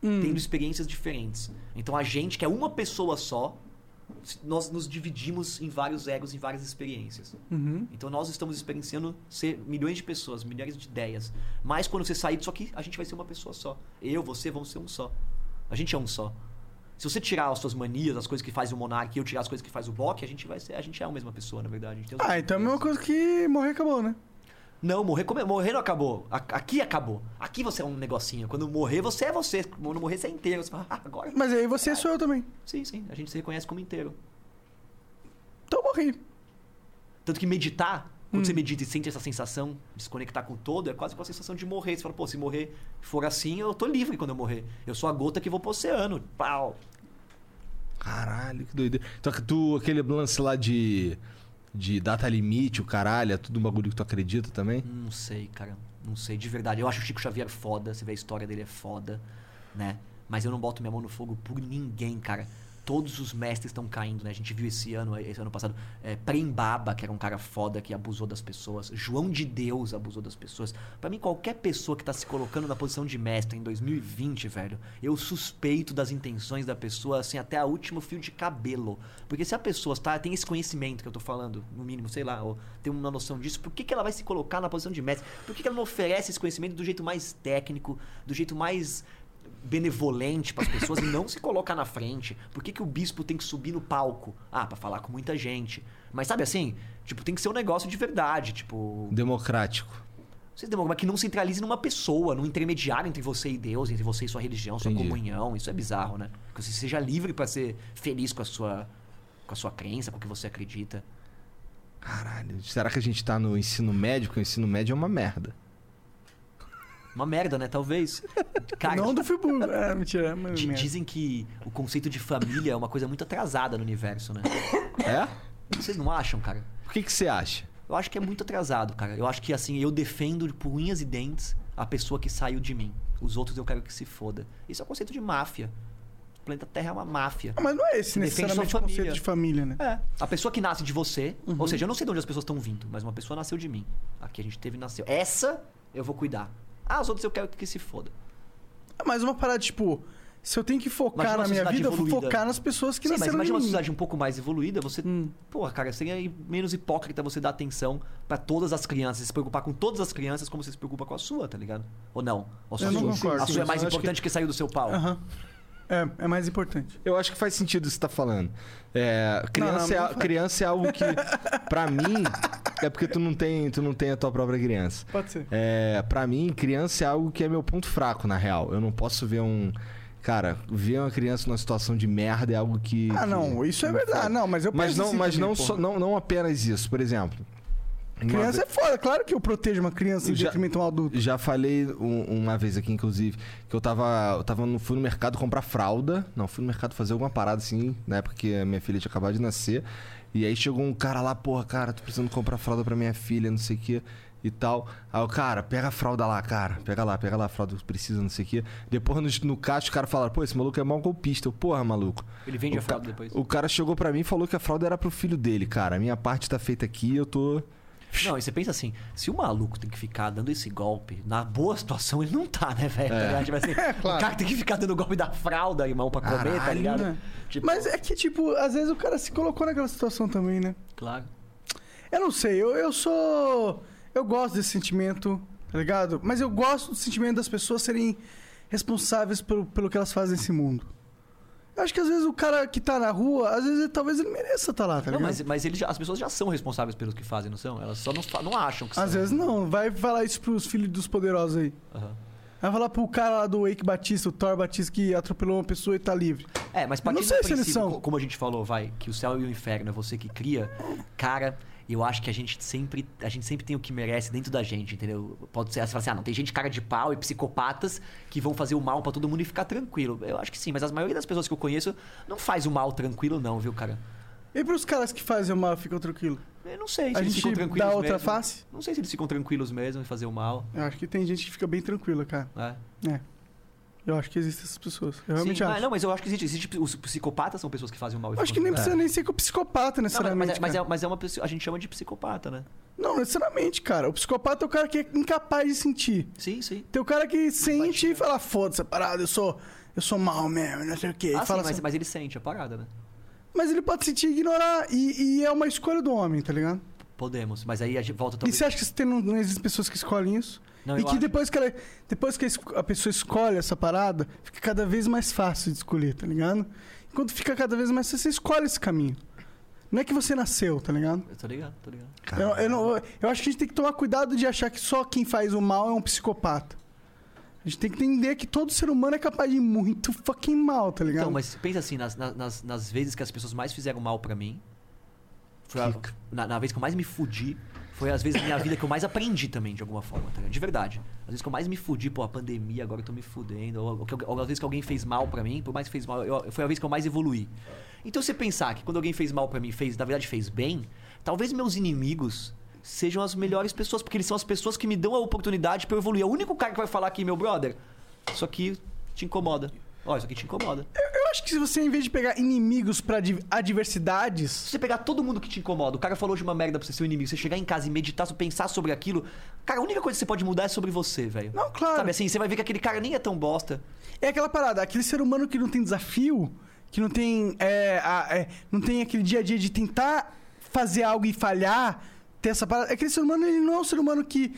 tendo experiências diferentes. Então, a gente que é uma pessoa só, nós nos dividimos em vários egos, em várias experiências. Uhum. Então nós estamos experienciando ser milhões de pessoas, milhares de ideias. Mas quando você sair disso aqui, a gente vai ser uma pessoa só. Eu, você, vamos ser um só. A gente é um só. Se você tirar as suas manias, as coisas que faz o Monark e eu tirar as coisas que faz o Bok, a gente vai ser, a gente é a mesma pessoa, na verdade. Ah, então é a mesma coisa que morrer acabou, né? Não, morrer, como é- morrer não acabou. Aqui acabou. Aqui você é um negocinho. Quando morrer, você é você. Quando morrer, você é inteiro. Você fala, ah, agora. Mas aí você sou eu também. Sim, sim. A gente se reconhece como inteiro. Então eu morri. Tanto que meditar, quando você medita e sente essa sensação de se conectar com o todo, é quase com a sensação de morrer. Você fala, pô, se morrer for assim, eu tô livre quando eu morrer. Eu sou a gota que vou pro oceano. Pau. Caralho, que doideira. Então, que tu, aquele lance lá de, de data limite, o caralho, é tudo um bagulho que tu acredita também? Não sei, cara. Não sei, de verdade. Eu acho o Chico Xavier foda. Você vê a história dele, é foda, né? Mas eu não boto minha mão no fogo por ninguém, cara. Todos os mestres estão caindo, né? A gente viu esse ano, esse ano passado, é, Prembaba, que era um cara foda que abusou das pessoas. João de Deus abusou das pessoas. Pra mim, qualquer pessoa que tá se colocando na posição de mestre em 2020, velho, eu suspeito das intenções da pessoa, assim, até a último fio de cabelo. Porque se a pessoa tá, tem esse conhecimento que eu tô falando, no mínimo, sei lá, ou tem uma noção disso, por que, que ela vai se colocar na posição de mestre? Por que, que ela não oferece esse conhecimento do jeito mais técnico, do jeito mais benevolente para as pessoas e não se colocar na frente? Por que, que o bispo tem que subir no palco? Ah, pra falar com muita gente. Mas sabe assim? Tipo, tem que ser um negócio de verdade, tipo, Democrático. vocês mas que não centralize numa pessoa, num intermediário entre você e Deus, entre você e sua religião, sua Entendi. comunhão. Isso é bizarro, né? Que você seja livre para ser feliz com a sua com a sua crença, com o que você acredita. Caralho, será que a gente tá no ensino médio? Porque o ensino médio é uma merda. Uma merda, né? Talvez. Cara, Não do Friburgo. É, mentira. É merda. dizem que o conceito de família é uma coisa muito atrasada no universo, né? É? Vocês não acham, cara? O que que você acha? Eu acho que é muito atrasado, cara. Eu acho que, assim, eu defendo por unhas e dentes a pessoa que saiu de mim. Os outros eu quero que se foda. Isso é o conceito de máfia. O planeta Terra é uma máfia. Ah, Mas não é esse Você necessariamente sua o conceito de família, né? É. A pessoa que nasce de você, Uhum. ou seja, eu não sei de onde as pessoas estão vindo, mas uma pessoa nasceu de mim. Aqui a gente teve e nasceu. Essa eu vou cuidar. Ah, os outros eu quero que se foda. É mais uma parada, tipo, se eu tenho que focar Imagina na minha vida, eu vou evoluída. focar nas pessoas que Sim, mas nasceram imagina uma sociedade um pouco mais evoluída, você. Hum. Porra, cara, seria menos hipócrita você dar atenção pra todas as crianças, se preocupar com todas as crianças como você se preocupa com a sua, tá ligado? Ou não? Ou só Eu a não sua, concordo. a sua é mais importante que... sair do seu pau. Aham. É, é mais importante. Eu acho que faz sentido isso que você tá falando. É, criança, Não, não, é, não criança é algo que, pra mim, é porque tu não tem, tu não tem a tua própria criança. Pode ser. É, para mim, criança é algo que é meu ponto fraco, na real. Eu não posso ver um. Cara, ver uma criança numa situação de merda é algo que. Ah, que- não, isso é verdade. Não, mas eu Mas não, mas não, só- não, não apenas isso. Por exemplo. Criança é foda, claro que eu protejo uma criança em Já- detrimento a um adulto. Já falei um- uma vez aqui, inclusive, que eu tava. Eu tava no, fui no mercado comprar fralda. Não, fui no mercado fazer alguma parada assim, na época que a minha filha tinha acabado de nascer. E aí chegou um cara lá, porra, cara, tô precisando comprar fralda pra minha filha, não sei o que e tal. Aí o cara, pega a fralda lá, cara. Pega lá, pega lá a fralda que precisa, não sei o que. Depois no, no caixa, o cara falaram, pô, esse maluco é mal golpista. Eu, porra, maluco. Ele vende O a fralda depois. O cara chegou pra mim e falou que a fralda era pro filho dele, cara. A minha parte tá feita aqui, eu tô. Não, e você pensa assim, se o maluco tem que ficar dando esse golpe, na boa situação ele não tá, né, velho? Tá É. ligado? Tipo assim, claro. O cara tem que ficar dando golpe da fralda, irmão, pra comer, tá Caralho, ligado? né? Tipo, Mas é que, tipo, às vezes o cara se colocou naquela situação também, né? Claro. Eu não sei, eu, eu sou. Eu gosto desse sentimento, tá ligado? Mas eu gosto do sentimento das pessoas serem responsáveis pelo, pelo que elas fazem nesse mundo. Eu acho que às vezes o cara que tá na rua, às vezes talvez ele mereça estar lá, tá não, ligado? mas, mas ele já- as pessoas já são responsáveis pelos que fazem, não são? Elas só não, não acham que Às são. vezes não, vai falar isso pros filhos dos poderosos aí. Aham. Vai falar pro cara lá do Wake Batista, o Thor Batista, que atropelou uma pessoa e tá livre. É, mas Eu não sei se eles são. co- como a gente falou, vai, que o céu e o inferno é você que cria, cara, eu acho que a gente sempre, a gente sempre tem o que merece dentro da gente, entendeu? Pode ser, assim, ah, não, tem gente cara de pau e psicopatas que vão fazer o mal pra todo mundo e ficar tranquilo. Eu acho que sim, mas a maioria das pessoas que eu conheço não faz o mal tranquilo não, viu, cara? E pros caras que fazem o mal, ficam tranquilo. Eu não sei se A eles gente ficam tranquilos dá outra mesmo. face? Não sei se eles ficam tranquilos mesmo em fazer o mal, Eu acho que tem gente que fica bem tranquila, cara. né? É. Eu acho que existem essas pessoas. Eu realmente Sim, acho. mas, não, mas eu acho que existe, existe. Os psicopatas são pessoas que fazem o mal. e Eu acho que nem precisa nem ser psicopata Não, mas, necessariamente. mas é, mas, é, mas é uma pessoa. A gente chama de psicopata, né? Não, necessariamente, cara. O psicopata é o cara que é incapaz de sentir. Sim, sim. Tem o cara que sente e fala, foda-se parada, eu sou, eu sou mal mesmo, não sei o quê. E Ah, sim, fala mas, assim- mas ele sente a parada, né? Mas ele pode sentir e ignorar. E, e é uma escolha do homem, tá ligado? Podemos. Mas aí a gente volta E talvez. você acha que não, não existem pessoas que escolhem isso? Não, e que acho. depois que, ela, depois que a pessoa escolhe essa parada, fica cada vez mais fácil de escolher, tá ligado? Enquanto fica cada vez mais fácil, você escolhe esse caminho. Não é que você nasceu, tá ligado? Eu tô ligado, tô ligado. Eu, eu não- eu acho que a gente tem que tomar cuidado de achar que só quem faz o mal é um psicopata. A gente tem que entender que todo ser humano é capaz de ir muito fucking mal, tá ligado? Então, mas pensa assim, nas, na- nas, nas vezes que as pessoas mais fizeram mal pra mim. Foi a- na, na vez que eu mais me fudi. Foi as vezes da minha vida que eu mais aprendi também, de alguma forma, tá? De verdade. As vezes que eu mais me fudi, pô, a pandemia, agora eu tô me fudendo. Ou, ou, ou as vezes que alguém fez mal pra mim, por mais que fez mal, eu- foi a vez que eu mais evoluí. Então você pensar que quando alguém fez mal pra mim, fez, na verdade fez bem, talvez meus inimigos sejam as melhores pessoas, porque eles são as pessoas que me dão a oportunidade pra eu evoluir. É o único cara que vai falar aqui, meu brother, isso aqui te incomoda. Ó, isso aqui te incomoda. Eu acho que se você, em vez de pegar inimigos pra ad- adversidades, Se você pegar todo mundo que te incomoda, o cara falou de uma merda pra você ser um inimigo, você chegar em casa e meditar, pensar sobre aquilo, cara, a única coisa que você pode mudar é sobre você, velho. Não, claro. Sabe assim, você vai ver que aquele cara nem é tão bosta. é aquela parada, aquele ser humano que não tem desafio, que não tem, é, a- é, não tem aquele dia a dia de tentar fazer algo e falhar, ter essa parada. Aquele ser humano, ele não é um ser humano que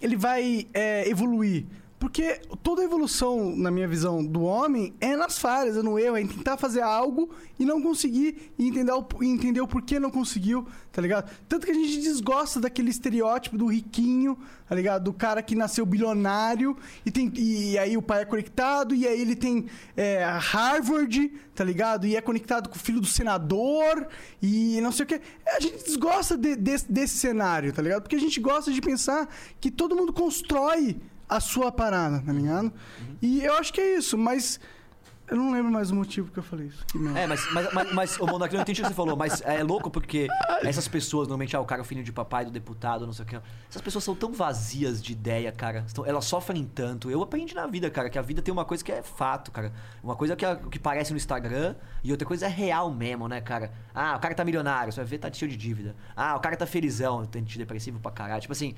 ele vai é, evoluir. Porque toda a evolução, na minha visão, do homem é nas falhas, é no erro, é em tentar fazer algo e não conseguir e entender o, e entender o porquê não conseguiu, tá ligado? Tanto que a gente desgosta daquele estereótipo do riquinho, tá ligado? Do cara que nasceu bilionário e, tem, e aí o pai é conectado e aí ele tem é, Harvard, tá ligado? E é conectado com o filho do senador e não sei o quê. A gente desgosta de- desse, desse cenário, tá ligado? Porque a gente gosta de pensar que todo mundo constrói a sua parada, tá ligado? E eu acho que é isso, mas Eu não lembro mais o motivo que eu falei isso. É, mas, mas, mas, mas o Monarca, eu entendi o que você falou, mas é louco porque essas pessoas, normalmente, ah, o cara é o filho de papai do deputado, não sei o que. Essas pessoas são tão vazias de ideia, cara. Estão- Elas sofrem tanto. Eu aprendi na vida, cara, que a vida tem uma coisa que é fato, cara. Uma coisa que, é, que parece no Instagram e outra coisa é real mesmo, né, cara? Ah, o cara tá milionário, você vai ver, tá cheio de dívida. Ah, o cara tá felizão, antidepressivo pra caralho. Tipo assim.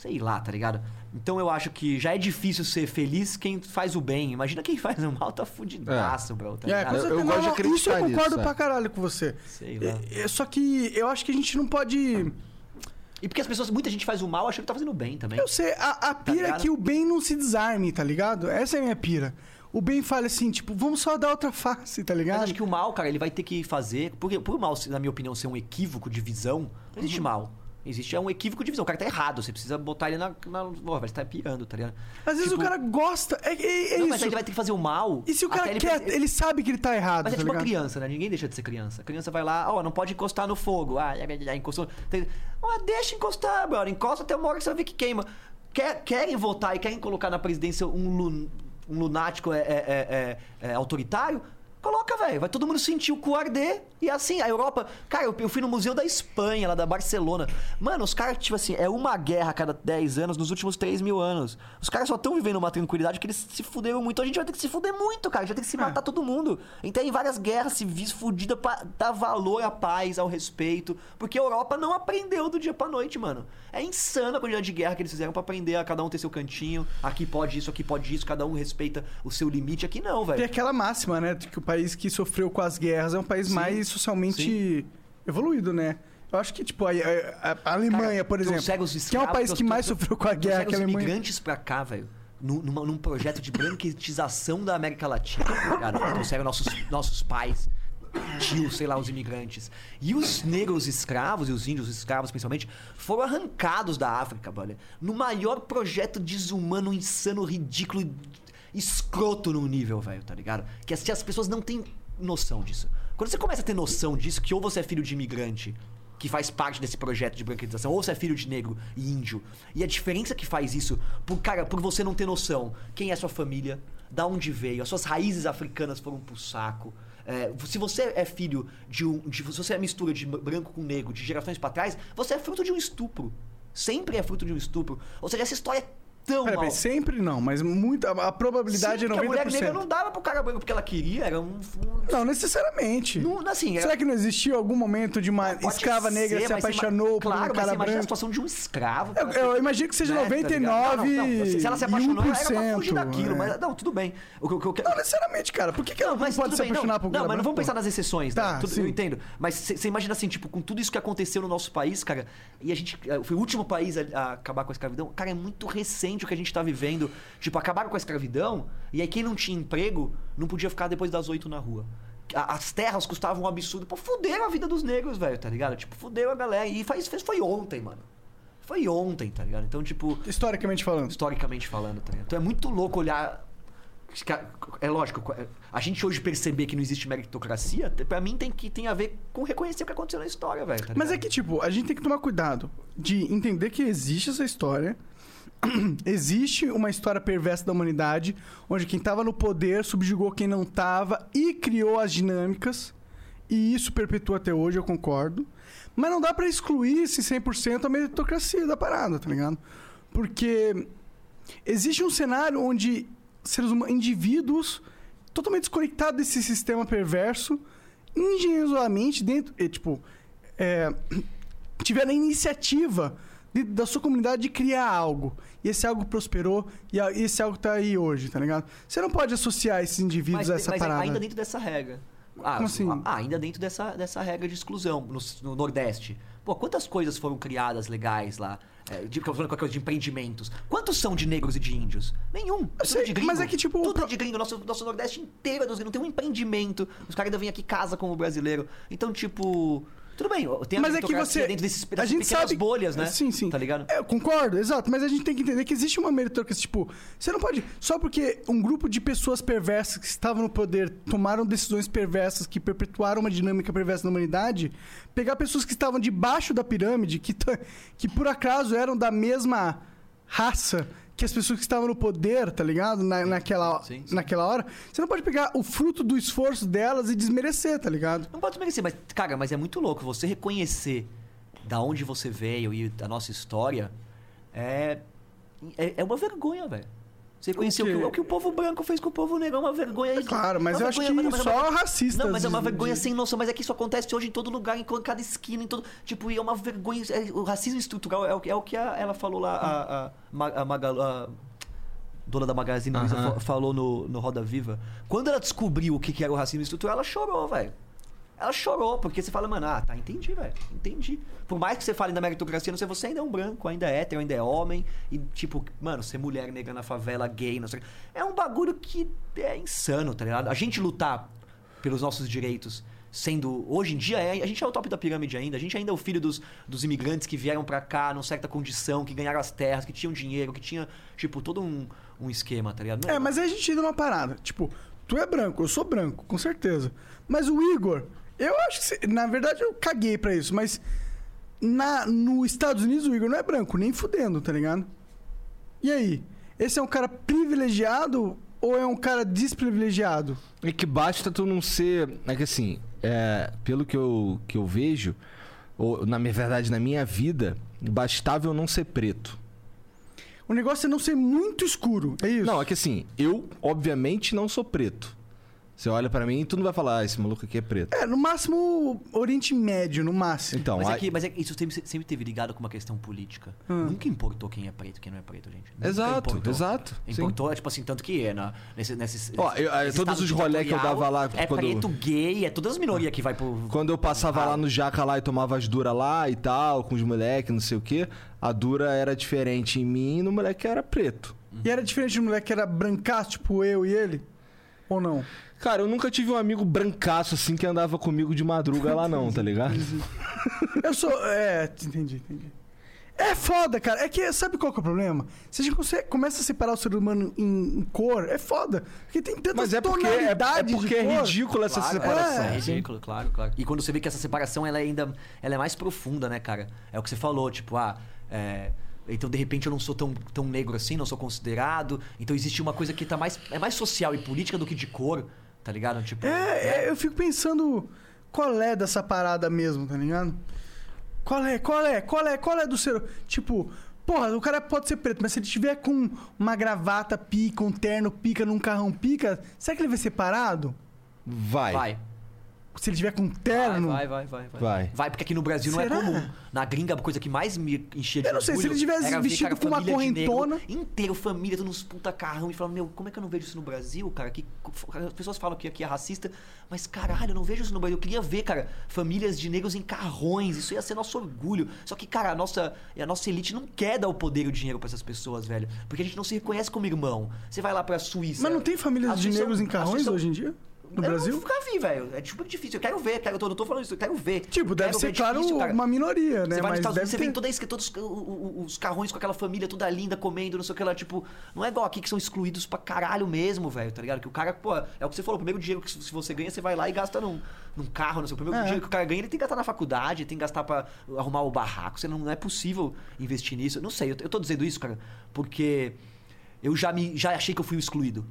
Sei lá, tá ligado? Então eu acho que já é difícil ser feliz quem faz o bem. Imagina quem faz o mal, tá fudidaço, bro. Tá É, Eu- eu certeza. gosto de não, acreditar Isso eu concordo nisso, é. pra caralho com você. Sei lá. É, é, só que eu acho que a gente não pode. E porque as pessoas, muita gente faz o mal achando que tá fazendo bem também. Eu sei, a, a pira é ligado? que o bem não se desarme, tá ligado? Essa é a minha pira. O bem fala assim, tipo, vamos só dar outra face, tá Mas ligado? acho que o mal, cara, ele vai ter que fazer. Porque por o mal, na minha opinião, ser um equívoco de visão, não Uhum. existe mal. Existe é um equívoco de visão. O cara tá errado. Você precisa botar ele na. na porra, você tá pirando, tá ligado? Às vezes Tipo, o cara gosta. É, é, é Não, isso. mas aí ele vai ter que fazer o mal. E se o cara ele quer, perce- ele sabe que ele tá errado, Mas é tá tipo uma ligado? criança, né? Ninguém deixa de ser criança. A criança vai lá, ó, não pode encostar no fogo. Ah, já, já, já encostou. Tem... Ah, deixa encostar, brother. Encosta até uma hora que você vai ver que queima. Quer, querem votar e querem colocar na presidência um, lun- um lunático é, é- é- é- é autoritário? Coloca, velho. Vai todo mundo sentir o cu arder. E assim, a Europa. Cara, eu, eu fui no Museu da Espanha, lá da Barcelona. Mano, os caras, tipo assim, é uma guerra a cada 10 anos nos últimos 3 mil anos. Os caras só estão vivendo uma tranquilidade que eles se fuderam muito. A gente vai ter que se fuder muito, cara. A gente vai ter que se matar todo mundo. Então, em várias guerras civis fudidas pra dar valor à paz, ao respeito. Porque a Europa não aprendeu do dia pra noite, mano. É insano a quantidade de guerra que eles fizeram pra aprender a cada um ter seu cantinho. Aqui pode isso, aqui pode isso. Cada um respeita o seu limite. Aqui não, Tem velho. aquela máxima, né? Que o país que sofreu com as guerras é um país Sim. mais socialmente evoluído, né? Eu acho que, tipo, a, a- a Alemanha, Cara, por exemplo, trouxeram os que é um escravos, país que mais sofreu com a guerra, que a os Alemanha. imigrantes pra cá, velho. Num, num projeto de branquetização da América Latina, cara. Trouxeram nossos, nossos pais, tios, sei lá, os imigrantes. E os negros escravos, e os índios escravos principalmente, foram arrancados da África, brother. No maior projeto desumano, insano, ridículo, escroto num nível, velho, tá ligado? Que as, as pessoas não têm noção disso. Quando você começa a ter noção disso, que ou você é filho de imigrante, que faz parte desse projeto de branquetização, ou você é filho de negro e índio. E a diferença que faz isso, por, cara, por você não ter noção quem é sua família, da onde veio, as suas raízes africanas foram pro saco. É, se você é filho de um. De, se você é mistura de branco com negro de gerações pra trás, você é fruto de um estupro. Sempre é fruto de um estupro. Ou seja, essa história é tão Peraí, mal. peraí, sempre não, mas muito, a, probabilidade Sim, é porque a mulher negra 90%. não dava pro cara branco porque ela queria, era um. um Não, necessariamente. não, assim, era- Será que não existiu algum momento de uma Pode escrava negra ser, se mas você ima- apaixonou por claro, um cara você imagina a branco? situação de um escravo. Eu, eu imagino que seja Né, tá 99 ligado? Não, não, se ela se apaixonou, 1%. era pra fugir daquilo. é. Mas, não, tudo bem. O, o, quero- Não necessariamente, cara. Por que, que ela não, pode se bem, apaixonar não, por um Não, cara mas não branco? vamos pensar nas exceções, Tá, né? Tudo- eu entendo. Mas você imagina assim, tipo, com tudo isso que aconteceu no nosso país, cara, e a gente. eh, Foi o último país a acabar com a escravidão. Cara, é muito recente o que a gente tá vivendo. Tipo, acabaram com a escravidão, e aí quem não tinha emprego não podia ficar depois das oito na rua. As terras custavam um absurdo. Pô, fuderam a vida dos negros, velho, tá ligado? Tipo, fuderam a galera. E faz, fez, foi ontem, mano. Foi ontem, tá ligado? Então, tipo, Historicamente falando. historicamente falando, tá ligado? Então é muito louco olhar. É lógico, a gente hoje perceber que não existe meritocracia, pra mim tem que tem a ver com reconhecer o que aconteceu na história, velho. tá Mas é que, tipo, a gente tem que tomar cuidado de entender que existe essa história. existe uma história perversa da humanidade, onde quem tava no poder subjugou quem não tava e criou as dinâmicas. E isso perpetua até hoje, eu concordo. Mas não dá pra excluir esse 100% a meritocracia da parada, tá ligado? Porque existe um cenário onde seres humanos, indivíduos totalmente desconectados desse sistema perverso, engenhosamente dentro, é, tipo, é, tiveram a iniciativa dentro da sua comunidade de criar algo. E esse algo prosperou e esse algo tá aí hoje, tá ligado? Você não pode associar esses indivíduos mas, a essa mas parada. ainda dentro dessa regra. Ah, Como assim? ah, ainda dentro dessa, dessa regra de exclusão no, no Nordeste. Pô, quantas coisas foram criadas legais lá? É, de, falando qualquer coisa de empreendimentos. Quantos são de negros e de índios? Nenhum. É tudo sei, de gringo. mas é que, tipo, Tudo pro- de gringo. Nosso, nosso Nordeste inteiro é dos gringos. Não tem um empreendimento. Os caras ainda vêm aqui casa como brasileiro. Então, tipo. Tudo bem, tem a Mas é que você. dentro desses a gente sabe. bolhas, né? Sim, sim. Tá ligado? É, eu concordo, exato. Mas a gente tem que entender que existe uma meritocracia. Tipo, você não pode. Só porque um grupo de pessoas perversas que estavam no poder tomaram decisões perversas que perpetuaram uma dinâmica perversa na humanidade, pegar pessoas que estavam debaixo da pirâmide, que, que por acaso eram da mesma raça que as pessoas que estavam no poder, tá ligado? Na, naquela, Sim, sim. naquela hora. Você não pode pegar o fruto do esforço delas e desmerecer, tá ligado? Não pode desmerecer, mas, cara, mas é muito louco. Você reconhecer da onde você veio e da nossa história é. É, é uma vergonha, velho. Você reconhecer o, que, o que o povo branco fez com o povo negro é uma vergonha. É claro, mas eu acho vergonha, que mas- só racistas. Não, mas é uma vergonha de- sem noção. Mas é que isso acontece hoje em todo lugar, em cada esquina, em todo. Tipo, e é uma vergonha. é- o racismo estrutural é o, que- é o que a- ela falou lá, a, a, a Magalu- a dona da Magazine Luiza Aham. fa- falou no, no Roda Viva. Quando ela descobriu o que, que era o racismo estrutural, ela chorou, velho. Ela chorou, porque você fala, mano, ah, tá, entendi, velho. Entendi. Por mais que você fale da meritocracia, não sei, você ainda é um branco, ainda é hétero, ainda é homem. E, tipo, mano, ser mulher negra na favela, gay, não sei. É um bagulho que é insano, tá ligado? A gente lutar pelos nossos direitos, sendo. Hoje em dia, é, a gente é o top da pirâmide ainda. A gente ainda é o filho dos, dos imigrantes que vieram pra cá numa certa condição, que ganharam as terras, que tinham dinheiro, que tinha, tipo, todo um, um esquema, tá ligado? É, mas aí a gente entra numa parada. Tipo, tu é branco, eu sou branco, com certeza. Mas o Igor, eu acho que. na verdade, eu caguei pra isso, mas. Na, nos Estados Unidos, o Igor não é branco, nem fudendo, tá ligado? E aí? Esse é um cara privilegiado ou é um cara desprivilegiado? É que basta tu não ser. É que assim, é, pelo que eu, que eu vejo, ou na minha verdade, na minha vida, bastava eu não ser preto. O negócio é não ser muito escuro, é isso? Não, é que assim, eu, obviamente, não sou preto. Você olha pra mim e tu não vai falar, ah, esse maluco aqui é preto. É, no máximo Oriente Médio, no máximo. Então, Mas é, que, mas é que isso sempre, sempre teve ligado com uma questão política. Nunca importou quem é preto e quem não é preto, gente. Nunca Exato, importou. exato, sim. Importou, tipo assim, tanto que é na, nesse, nesses. Ó, eu- nesse todos os rolê que eu dava lá É quando- preto, gay, é todas as minorias que vai pro. Quando eu passava Ah. lá no Jaca lá e tomava as duras lá e tal, com os moleques, não sei o quê, a dura era diferente em mim e no moleque era preto. E era diferente um moleque que era brancaço, tipo eu e ele? Ou não? Cara, eu nunca tive um amigo brancaço assim que andava comigo de madruga lá não, tá ligado? Eu sou. É, entendi, entendi. É foda, cara. É que sabe qual que é o problema? Se a gente consegue- começa a separar o ser humano em, em cor, é foda. Porque tem tantas Mas é porque é, é porque de é ridícula essa Claro, separação. É, ridículo, claro, claro. E quando você vê que essa separação ela é ainda ela é mais profunda, né, cara? É o que você falou, tipo, ah, é, então de repente eu não sou tão, tão negro assim, não sou considerado. Então existe uma coisa que tá mais é mais social e política do que de cor, tá ligado? Tipo, É, é, eu fico pensando qual é dessa parada mesmo, tá ligado? Qual é, qual é, qual é, qual é do ser. Tipo, porra, o cara pode ser preto, mas se ele tiver com uma gravata pica, um terno pica, num carrão pica, será que ele vai ser parado? Vai. vai. Se ele tiver com terno. Vai, vai, vai, vai. Vai. Vai, porque aqui no Brasil não Será? é comum. Na gringa, a coisa que mais me enchia de Eu não sei, se ele tivesse vestido com uma negro correntona. Inteiro, família, todos uns puta carrão. E falava, meu, como é que eu não vejo isso no Brasil, cara? Que, as pessoas falam que aqui é racista, mas caralho, eu não vejo isso no Brasil. Eu queria ver, cara, famílias de negros em carrões. Isso ia ser nosso orgulho. Só que, cara, a nossa, a nossa elite não quer dar o poder e o dinheiro pra essas pessoas, velho. Porque a gente não se reconhece como irmão. Você vai lá pra Suíça. Mas não tem famílias de negros em a carrões um- hoje em dia? No eu Brasil? nunca vi, velho. É tipo difícil. Eu quero ver, eu tô, não tô falando isso, eu quero ver. Tipo, deve ser, claro, difícil, uma minoria, né? Você vai nos Mas Estados Unidos, você ter. vê toda isso, todos os, o- o- os carrões com aquela família toda linda, comendo, não sei o que lá. Tipo, não é igual aqui que são excluídos pra caralho mesmo, velho, tá ligado? Que o cara, pô, é o que você falou, o primeiro dinheiro que se você ganha, você vai lá e gasta num, num carro, não sei. O primeiro É. dinheiro que o cara ganha, ele tem que gastar na faculdade, tem que gastar pra arrumar o barraco. Você não, não é possível investir nisso. Não sei, eu, eu tô dizendo isso, cara, porque eu já, me, já achei que eu fui excluído.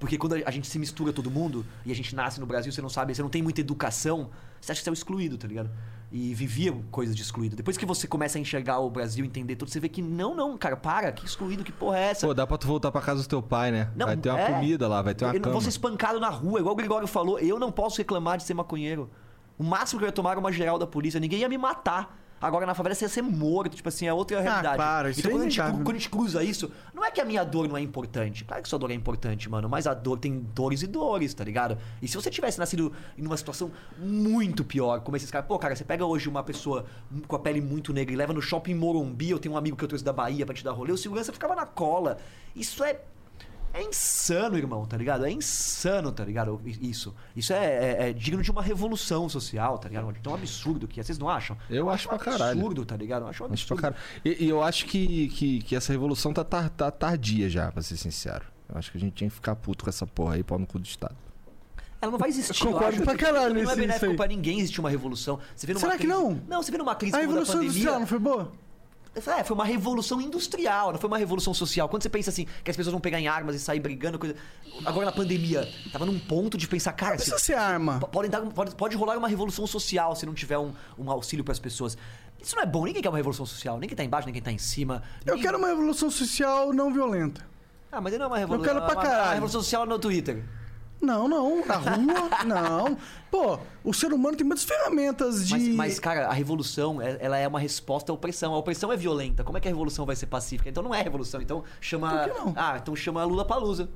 Porque quando a gente se mistura todo mundo e a gente nasce no Brasil, você não sabe, você não tem muita educação, você acha que você é o excluído, tá ligado? E vivia coisas de excluído. Depois que você começa a enxergar o Brasil, entender tudo, você vê que não, não, cara, para, que excluído, que porra é essa? Pô, dá pra tu voltar pra casa do teu pai, né? Não, vai ter uma é. comida lá, vai ter uma eu cama. vou ser espancado na rua, igual o Gregório falou, eu não posso reclamar de ser maconheiro. O máximo que eu ia tomar era uma geral da polícia, ninguém ia me matar. Agora na favela você ia ser morto, tipo assim, é outra realidade. para, isso então é quando a, gente, quando a gente cruza isso, não é que a minha dor não é importante. Claro que sua dor é importante, mano, mas a dor tem dores e dores, tá ligado? E se você tivesse nascido em uma situação muito pior, como esses caras, pô, cara, você pega hoje uma pessoa com a pele muito negra e leva no shopping Morumbi, eu tenho um amigo que eu trouxe da Bahia pra te dar rolê, o segurança ficava na cola. Isso é é insano, irmão, tá ligado? É insano, tá ligado? Isso. Isso é, é- é digno de uma revolução social, tá ligado? É um absurdo que vocês não acham? Eu acho pra um caralho. absurdo, tá ligado? Eu acho um Acho pra absurdo. caralho. E, e eu acho que, que, que essa revolução tá, tar- tá tardia já, pra ser sincero. Eu acho que a gente tinha que ficar puto com essa porra aí, pau no cu do Estado. Ela não vai existir. Eu concordo acho. pra caralho Não é benéfico pra ninguém existir uma revolução. Você vê numa Será que crise- não? Não, você vê numa crise A Revolução pandemia. Industrial não foi boa? É, foi uma revolução industrial, não foi uma revolução social. Quando você pensa assim, que as pessoas vão pegar em armas e sair brigando, coisa. Agora na pandemia, tava num ponto de pensar, cara, Não se- precisa ser arma. po- pode, dar, pode, pode rolar uma revolução social se não tiver um, um auxílio pras pessoas. Isso não é bom, ninguém quer uma revolução social, nem quem tá embaixo, nem quem tá em cima. Eu ninguém- quero uma revolução social não violenta. Ah, mas não é uma revolução. quero pra uma, caralho. uma revolução social no Twitter. Não, não. Na rua, não. Pô, o ser humano tem muitas ferramentas de. Mas, mas, cara, a revolução, é- ela é uma resposta à opressão. A opressão é violenta. Como é que a revolução vai ser pacífica? Então não é revolução. Então chama. Por que não? Ah, então chama Lula Palusa.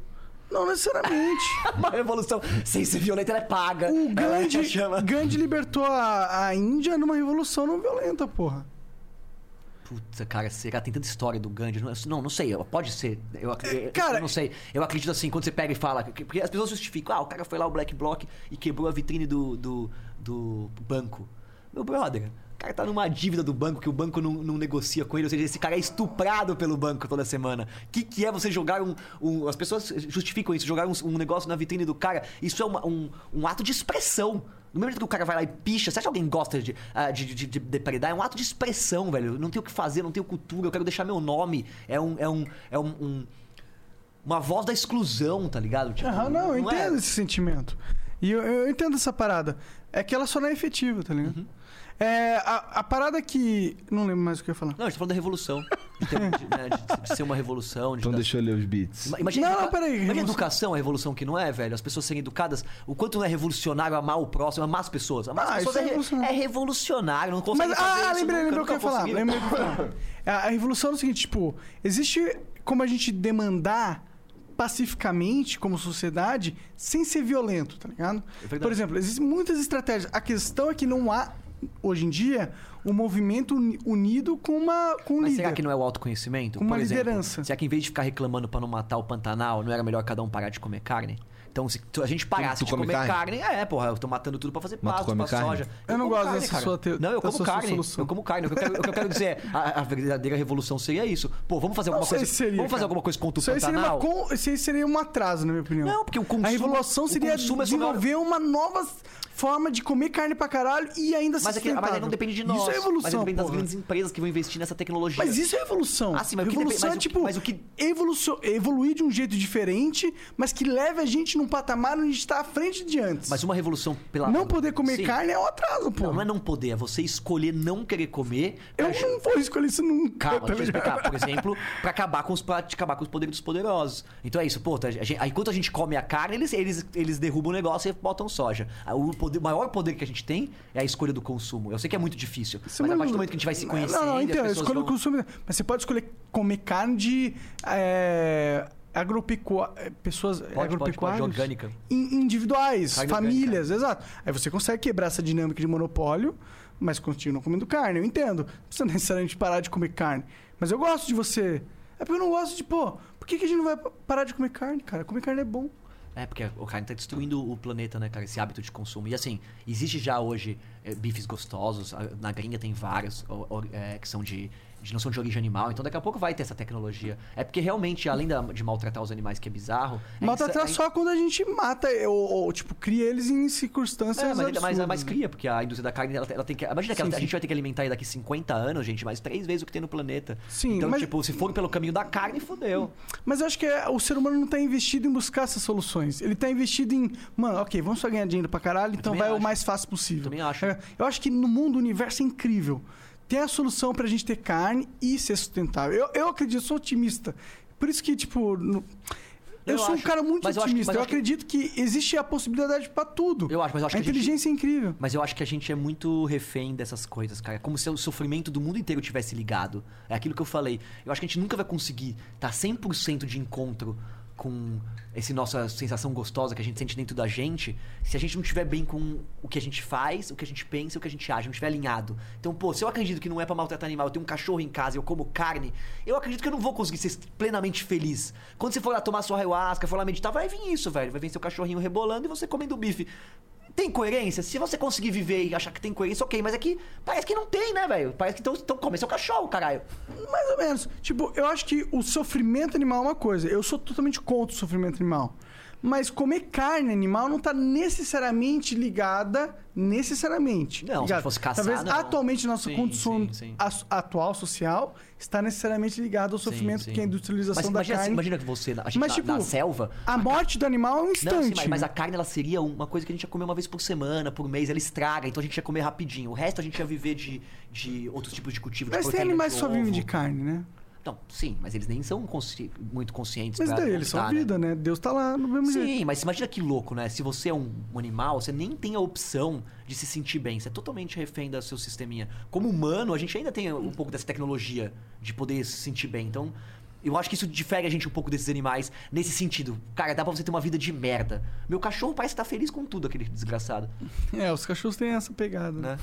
Não necessariamente. Uma revolução sem ser violenta, ela é paga. O Gandhi, chama. Gandhi libertou a, a Índia numa revolução não violenta, porra. Puta, cara, será? Tem tanta história do Gandhi. Não, não, sei. Pode ser. Eu, ac- eu- cara- eu não sei. Eu acredito assim, quando você pega e fala. que- Porque as pessoas justificam. Ah, o cara foi lá, o Black Bloc, e quebrou a vitrine do, do, do banco. Meu brother. O cara tá numa dívida do banco que o banco não, não negocia com ele. Ou seja, esse cara é estuprado pelo banco toda semana. O que, que é você jogar um, um- As pessoas justificam isso, jogar um, um negócio na vitrine do cara. Isso é uma- um, um ato de expressão. No mesmo jeito que o cara vai lá e picha, você acha que alguém gosta de, ah, de, de, de depredar? É um ato de expressão, velho. Eu não tenho o que fazer, não tenho cultura, eu quero deixar meu nome. É um. É um, é um, um- uma voz da exclusão, tá ligado? Tipo, Aham, não, eu é- entendo esse sentimento. E eu, eu entendo essa parada. É que ela só não é efetiva, tá ligado? Uhum. É, a, a parada que. Não lembro mais o que eu ia falar. Não, a gente tá falando da revolução. De, ter- de- né, de- de ser uma revolução. De Então dar- deixa eu ler os beats. Ima- Imagina, Não, educa- não, peraí, imagina a revolução- educação, a revolução que não é, velho. As pessoas serem educadas. O quanto não é revolucionário amar o próximo, amar as pessoas. Amar Ah, as pessoas isso é é, re- revolucionário. é revolucionário. Não consegue Mas, fazer ah, isso, lembrei, nunca, lembrei o que eu ia falar. Lembrei falar. A, a revolução é o seguinte, tipo, existe como a gente demandar pacificamente como sociedade sem ser violento, tá ligado? verdade. Por exemplo, existem muitas estratégias. A questão é que não há, hoje em dia, um movimento uni- unido com uma com um Mas líder. será que não é o autoconhecimento? Com uma exemplo, liderança. Será que em vez de ficar reclamando pra não matar o Pantanal, não era melhor cada um parar de comer carne? Então, se a gente parasse Tu de come comer carne? carne, é, porra, eu tô matando tudo pra fazer pasto, pra carne? soja. Eu não como gosto carne, dessa cara. sua te- Não, eu como sua carne. Eu como carne. O que eu quero, o que eu quero dizer, a, a verdadeira revolução seria isso. Pô, vamos fazer Não alguma coisa. se seria, vamos fazer cara. alguma coisa contra o Isso aí, seria Pantanal? uma, con- isso aí seria um atraso, na minha opinião. Não, porque o consumo- A revolução seria é desenvolver uma nova forma de comer carne pra caralho e ainda Mas, é mas aí não depende de nós. Isso é evolução, Mas depende das porra. grandes empresas que vão investir nessa tecnologia. Mas isso é evolução. Ah, sim, mas o que evolução depe- mas é tipo mas o que- evoluir de um jeito diferente, mas que leve a gente num patamar onde a gente tá à frente de antes. Mas uma revolução pela. Não poder comer Sim. carne é um atraso, pô. Não, não é não poder, é você escolher não querer comer. Eu pra- não vou escolher isso nunca. Calma, tá deixa eu explicar. Por exemplo, pra acabar com os, pra acabar com os poderes dos poderosos. Então é isso, pô, tá, a gente- enquanto a gente come a carne, eles, eles, eles derrubam o negócio e botam soja. O, poder- o maior poder que a gente tem é a escolha do consumo. Eu sei que é muito difícil, Isso mas a é partir uma- do momento que a gente vai se conhecendo, Não, não, e pessoas Escolha o vão... consumo. Mas você pode escolher comer carne de. É, agropecuária. Pessoas Pode, pode, agropecuárias. pode, orgânica. in- individuais, Carne famílias, exato. Aí você consegue quebrar essa dinâmica de monopólio, mas continua comendo carne, eu entendo. Não precisa necessariamente parar de comer carne. Mas eu gosto de você. É porque eu não gosto de, pô, por que, que a gente não vai parar de comer carne, cara? Comer carne é bom. É, porque o carne tá destruindo o planeta, né, cara? Esse hábito de consumo. E assim, existe já hoje é, bifes gostosos. Na gringa tem vários é, que são de, de. não são de origem animal. Então daqui a pouco vai ter essa tecnologia. É porque realmente, além da- de maltratar os animais, que é bizarro. é Maltratar insa- só quando a gente mata, ou, ou, tipo, cria eles em circunstâncias É, mas, absurdas, mais né? cria, porque a indústria da carne, ela, ela tem que. Imagina que ela- Sim, a gente vai ter que alimentar aí daqui 50 anos, gente, mais três vezes o que tem no planeta. Sim, então, mas- tipo, se for pelo caminho da carne, fodeu. Mas eu acho que é- o ser humano não tá investido em buscar essas soluções. Ele tá investido em, mano, ok, vamos só ganhar dinheiro pra caralho, então vai o acho. mais fácil possível. Também acho. É, Eu acho que no mundo o universo é incrível. Tem a solução pra gente ter carne e ser sustentável. Eu, eu acredito, sou otimista. Por isso que, tipo. no- Eu, Eu sou um acho. cara muito otimista. eu eu acho que- acredito que... existe a possibilidade pra tudo. Eu acho, mas eu acho a que a gente- inteligência é incrível. Mas eu acho que a gente é muito refém dessas coisas, cara. Como se o sofrimento do mundo inteiro tivesse ligado. É aquilo que eu falei. Eu acho que a gente nunca vai conseguir estar 100% de encontro com essa nossa sensação gostosa que a gente sente dentro da gente, se a gente não estiver bem com o que a gente faz, o que a gente pensa, o que a gente age, não estiver alinhado. Então, pô, se eu acredito que não é pra maltratar animal, eu tenho um cachorro em casa eu como carne, eu acredito que eu não vou conseguir ser plenamente feliz. Quando você for lá tomar sua ayahuasca, for lá meditar, vai vir isso, velho. Vai vir seu cachorrinho rebolando e você comendo bife. Tem coerência? Se você conseguir viver e achar que tem coerência, ok, mas aqui parece que não tem, né, velho? Parece que então, então come seu cachorro, caralho. Mais ou menos. Tipo, eu acho que o sofrimento animal é uma coisa. Eu sou totalmente contra o sofrimento animal. Mas comer carne animal não tá necessariamente ligada. Necessariamente. Não, se ligado? fosse caçar, Talvez não. atualmente nossa Sim, condição sim, sim. atual social está necessariamente ligada ao sofrimento sim. que é a industrialização Mas da imagina, carne. imagina que você, a gente Mas, na, tipo, na selva. A morte do animal é um Não, instante. sim, mas, mas a carne ela seria uma coisa que a gente ia comer uma vez por semana, por mês, ela estraga, então a gente ia comer rapidinho. O resto a gente ia viver de, de outros tipos de cultivo. de Mas tem proteína animais de que só vivem de carne, né? Não, sim, mas eles nem são consci- muito conscientes. Mas daí eles são né? vida, né? Deus tá lá no mesmo jeito. Sim, mas imagina que louco, né? Se você é um, um animal, você nem tem a opção de se sentir bem. Você é totalmente refém do seu sisteminha. Como humano, a gente ainda tem um pouco dessa tecnologia de poder se sentir bem. Então, eu acho que isso difere a gente um pouco desses animais nesse sentido. Cara, dá pra você ter uma vida de merda. Meu cachorro parece estar feliz com tudo, aquele desgraçado, É, os cachorros têm essa pegada. né?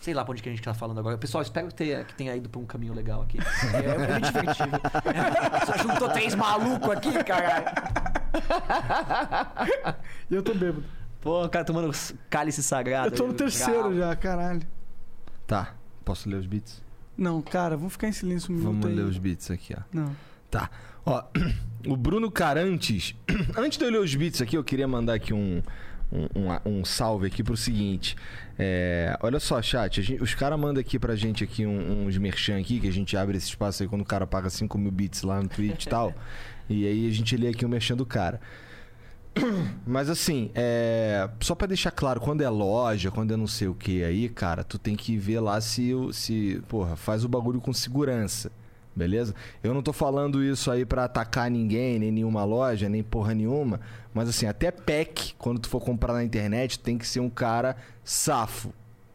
Sei lá pra onde que a gente tá falando agora. Pessoal, espero que tenha, que tenha ido pra um caminho legal aqui. É, é muito divertido. Só juntou três malucos aqui, caralho. E eu tô bêbado. Pô, o cara tomando cálice sagrado. eu tô no terceiro bravo. já, caralho. Tá. Posso ler os beats? Não, cara, vamos ficar em silêncio um minuto Vamos aí. ler os beats aqui, ó. Não. Tá. Ó, o Bruno Carantes. Antes de eu ler os beats aqui, eu queria mandar aqui um, um, um- um salve aqui pro seguinte. É, olha só, chat. a gente- os caras mandam aqui pra gente aqui um- uns merchan aqui, que a gente abre esse espaço aí quando o cara paga 5 mil bits lá no Twitch e tal. E aí a gente lê aqui o merchan do cara. Mas assim, é, só pra deixar claro, quando é loja, quando é não sei o que aí, cara, tu tem que ver lá se, se porra, faz o bagulho com segurança. Beleza? Eu não tô falando isso aí pra atacar ninguém, nem nenhuma loja, nem porra nenhuma. Mas assim, até pack, quando tu for comprar na internet, tem que ser um cara safo.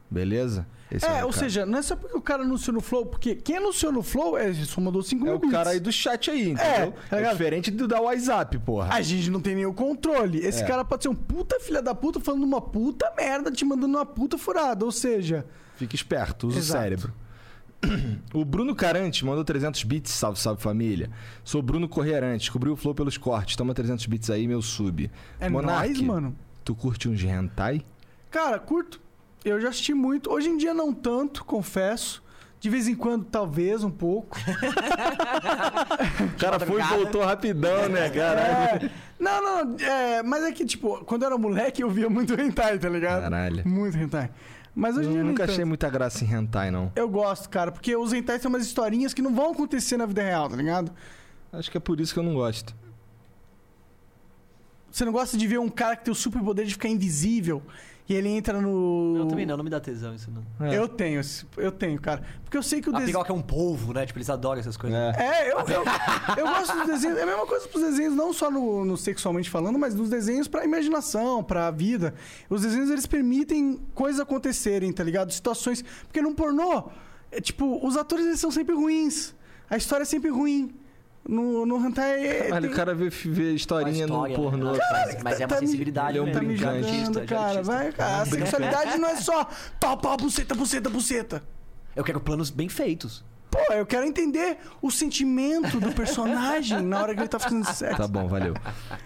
Beleza? Esse É, o ou cara. seja, não é só porque o cara anunciou no Flow, porque quem anunciou no Flow é, só mandou 5 É mil o cara aí bits. do chat aí, entendeu? tá É, diferente do da WhatsApp, porra. A gente não tem nenhum controle. Esse É. cara pode ser um puta filha da puta falando uma puta merda, te mandando uma puta furada. Ou seja, Fica esperto, usa Exato. o cérebro. O Bruno Carante mandou 300 bits, salve, salve família. Sou Bruno Correirante, descobri o flow pelos cortes. Toma 300 bits aí, meu sub. é Monark, nóis, mano. Tu curte uns hentai? Cara, curto. Eu já assisti muito. Hoje em dia não tanto, confesso. De vez em quando, talvez, um pouco. O cara foi e voltou rapidão, né, caralho? É, não, não, é, mas é que, tipo, quando eu era moleque, eu via muito hentai, tá ligado? Caralho. Muito hentai. Mas hoje Eu nunca achei tanto. muita graça em hentai, não. Eu gosto, cara, porque os hentais são umas historinhas que não vão acontecer na vida real, tá ligado? Acho que é por isso que eu não gosto. Você não gosta de ver um cara que tem o superpoder de ficar invisível e ele entra no. Eu também não, não me dá tesão isso não. É. Eu tenho, eu tenho, cara. Porque eu sei que o desenho. piroca é um polvo, né? Tipo, eles adoram essas coisas. É. É, eu, eu, eu gosto dos desenhos. É a mesma coisa pros desenhos, não só no, no sexualmente falando, mas nos desenhos pra imaginação, pra vida. Os desenhos, eles permitem coisas acontecerem, tá ligado? Situações. Porque num pornô, é, tipo, os atores eles são sempre ruins. A história é sempre ruim. No, no hentai. é- Caralho, tem- o cara vê, vê historinha história, no pornô. né? Mas, mas é uma tá sensibilidade ele é um Tá me artista, de cara. artista. Vai, cara. A sexualidade não é só pau, pau, buceta, buceta, buceta. Eu quero planos bem feitos. Pô, eu quero entender o sentimento do personagem na hora que ele tá fazendo sexo. Tá bom, valeu.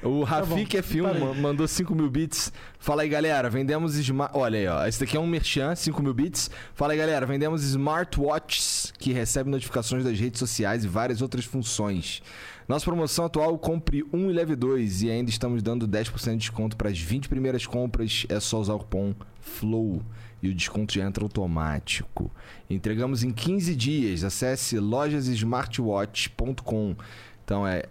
O Rafik F1 parei. ma- mandou 5 mil bits. Fala aí, galera, vendemos smart... Olha aí, ó. Esse daqui é um merchan, 5 mil bits. Fala aí, galera, vendemos smartwatches que recebem notificações das redes sociais e várias outras funções. Nossa promoção atual, compre um e leve dois. E ainda estamos dando 10% de desconto para as 20 primeiras compras. É só usar o cupom FLOW. E o desconto já entra automático. Entregamos em 15 dias. Acesse lojassmartwatch.com. Então é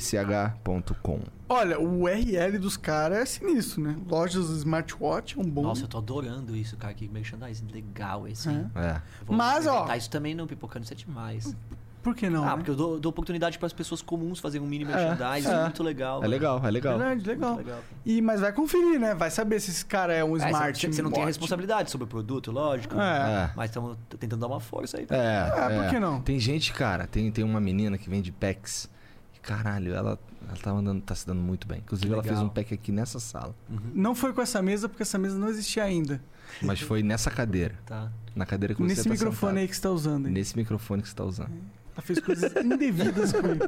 L-O-J-A-S-M-A-R-T-W-A-T-C-H.com. Olha, o URL dos caras é sinistro, né? Lojas smartwatch é um bom. Nossa, eu tô adorando isso, cara. Que merchandising legal esse. É. É. Mas, ó- Isso também no Pipocando, isso é demais. Por que não? ah, né? porque eu dou, dou oportunidade para as pessoas comuns fazerem um mini merchandising. é. É, muito legal. É legal, é legal. Verdade, legal. Legal. E, mas vai conferir, né? Vai saber se esse cara é um É, smart. você, você não tem a responsabilidade sobre o produto, lógico. É. É. Mas estamos tentando dar uma força aí. É, por que não? Tem gente, cara, tem, tem uma menina que vende packs. E caralho, ela, ela tá, andando, tá se dando muito bem. Inclusive, ela fez um pack aqui nessa sala. Não foi com essa mesa, porque essa mesa não existia ainda. Mas foi nessa cadeira. Tá. Na cadeira que você Nesse tá microfone sentado. aí que você tá usando. aí. Nesse microfone que você tá usando. Ela fez coisas indevidas com ele.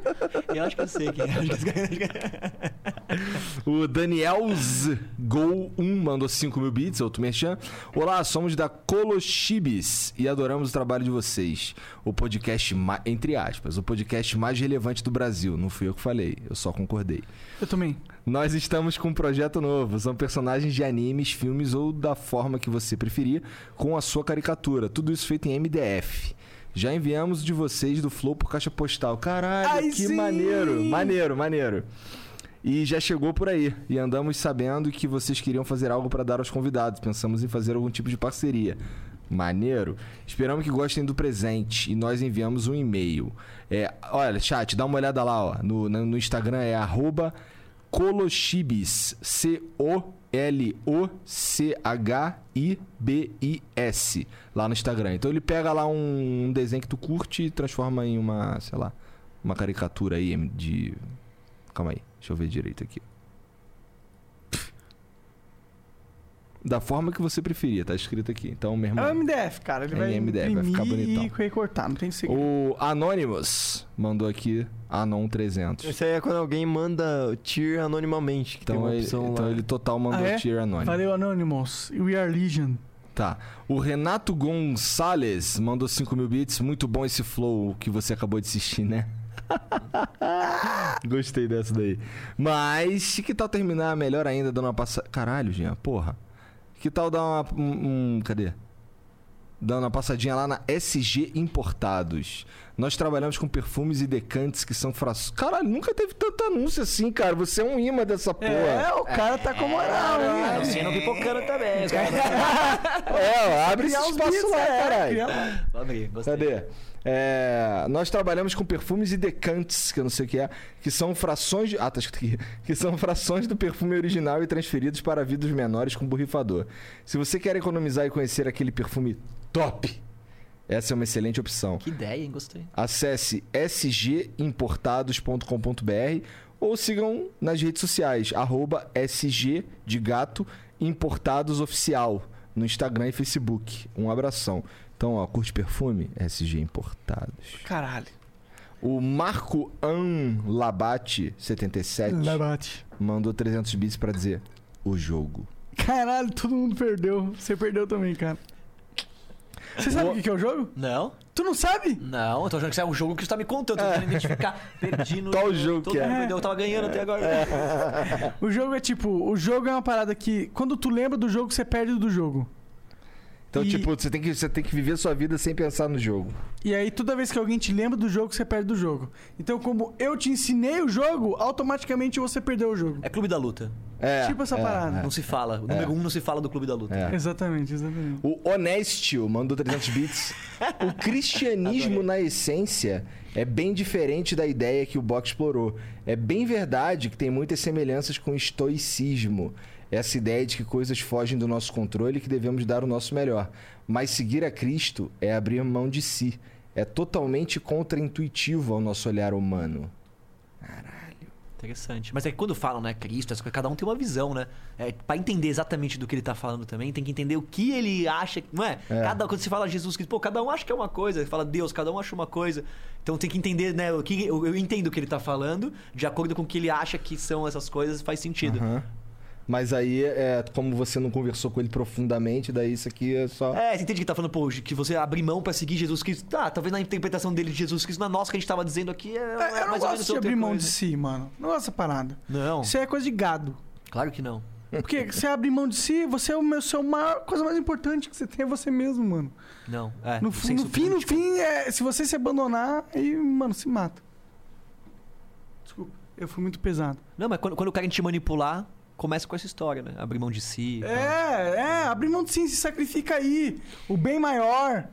Eu acho que eu sei quem é. O Daniels Gol 1 mandou 5 mil bits, outro merchan. Olá, somos da Colochibis e adoramos o trabalho de vocês. O podcast, entre aspas, o podcast mais relevante do Brasil. Não fui eu que falei, eu só concordei. Eu também. Nós estamos com um projeto novo. São personagens de animes, filmes ou da forma que você preferir, com a sua caricatura. Tudo isso feito em MDF. Já enviamos de vocês do Flow por caixa postal. Caralho, Ai, que sim! maneiro! Maneiro, maneiro. E já chegou por aí. E andamos sabendo que vocês queriam fazer algo para dar aos convidados. Pensamos em fazer algum tipo de parceria. Maneiro. Esperamos que gostem do presente. E nós enviamos um e-mail. É, olha, chat, dá uma olhada lá, ó. No, no Instagram é arroba Colochibis. C-O-L-O-C-H-I-B-I-S. Lá no Instagram. Então ele pega lá um, um desenho que tu curte e transforma em uma, sei lá, uma caricatura aí de. Calma aí, deixa eu ver direito aqui. Da forma que você preferia, tá escrito aqui. Então, meu É irmão. o MDF, cara. Ele É vai MDF, vai ficar imprimir bonitão. e recortar, não tem segredo. O Anonymous mandou aqui Anon 300. Esse aí é quando alguém manda tier anonimamente, que tem Então, uma ele, opção então lá. ele total mandou Ah, é? tier anônimo. Valeu, Anonymous. We are Legion. Tá. O Renato Gonçalves mandou 5 mil bits. Muito bom esse flow que você acabou de assistir, né? Gostei dessa daí. Mas, que tal terminar melhor ainda dando uma passada. Caralho, Jean, porra. Que tal dar uma. Um, um- cadê? Dando uma passadinha lá na SG Importados. Nós trabalhamos com perfumes e decantes que são frações. Caralho, nunca teve tanto anúncio assim, cara. Você é um imã dessa porra. É, o cara tá com moral, hein? Anunciando pipocando também. os caras- É, abre esse espaço lá, é, caralho. criar lá. Vou abrir, gostei. Cadê? É, nós trabalhamos com perfumes e decantes, que eu não sei o que é, que são frações de, ah, tá escrito aqui, que são frações do perfume original e transferidos para vidros menores com borrifador. Se você quer economizar e conhecer aquele perfume top, essa é uma excelente opção. Que ideia, hein? Gostei. Acesse sgimportados.com.br ou sigam nas redes sociais, arroba sg de gato importados oficial no Instagram e Facebook. Um abração. Então, ó, curte perfume? SG Importados. Caralho. O Marco An Labate 77 Labate. mandou 300 bits pra dizer o jogo. Caralho, todo mundo perdeu. Você perdeu também, cara. Você sabe o que que é o jogo? Não, Tu não sabe? não. Eu tô achando que isso é um jogo que você tá me contando. Eu tô tentando identificar. Perdi no. Qual jogo todo que é? mundo perdeu, Eu tava ganhando até agora. O jogo é tipo, o jogo é uma parada que quando tu lembra do jogo, você perde do jogo. Então, E- tipo, você tem, que, você tem que viver sua vida sem pensar no jogo. E aí, toda vez que alguém te lembra do jogo, você perde do jogo. Então, como eu te ensinei o jogo, automaticamente você perdeu o jogo. É Clube da Luta. É, Tipo essa é, parada. é. Não se fala. O número um não se fala do Clube da Luta. É. Exatamente, exatamente. O Honestio mandou 300 bits. O cristianismo, na essência, é bem diferente da ideia que o Box explorou. É bem verdade que tem muitas semelhanças com o estoicismo. Essa ideia de que coisas fogem do nosso controle e que devemos dar o nosso melhor. Mas seguir a Cristo é abrir mão de si. É totalmente contraintuitivo ao nosso olhar humano. Interessante. Mas é que quando falam, né, Cristo, cada um tem uma visão, né? É, pra entender exatamente do que ele tá falando também, tem que entender o que ele acha, não é? É. Cada, quando se fala Jesus Cristo, pô, cada um acha que é uma coisa, fala Deus, cada um acha uma coisa. Então tem que entender, né, o que eu, eu entendo o que ele tá falando, de acordo com o que ele acha que são essas coisas, faz sentido. Aham. Mas aí, é, como você não conversou com ele profundamente, daí isso aqui é só. É, você entende que tá falando, pô, que você abrir mão pra seguir Jesus Cristo. Tá, talvez na interpretação dele de Jesus Cristo, na nossa que a gente tava dizendo aqui, é, É, eu é não mais ou menos gosto de abrir mão de si, mano. Não gosto dessa parada. Não, Isso é coisa de gado. claro que não. Porque você abre mão de si, você é o meu, seu maior coisa mais importante que você tem é você mesmo, mano. Não, é. No, no fim, no fim, é, se você se abandonar, aí, mano, se mata. Desculpa, eu fui muito pesado. Não, mas quando, quando querem te manipular, começa com essa história, né? Abrir mão de si. e tal. É, é, abrir mão de si, se sacrifica aí. O bem maior.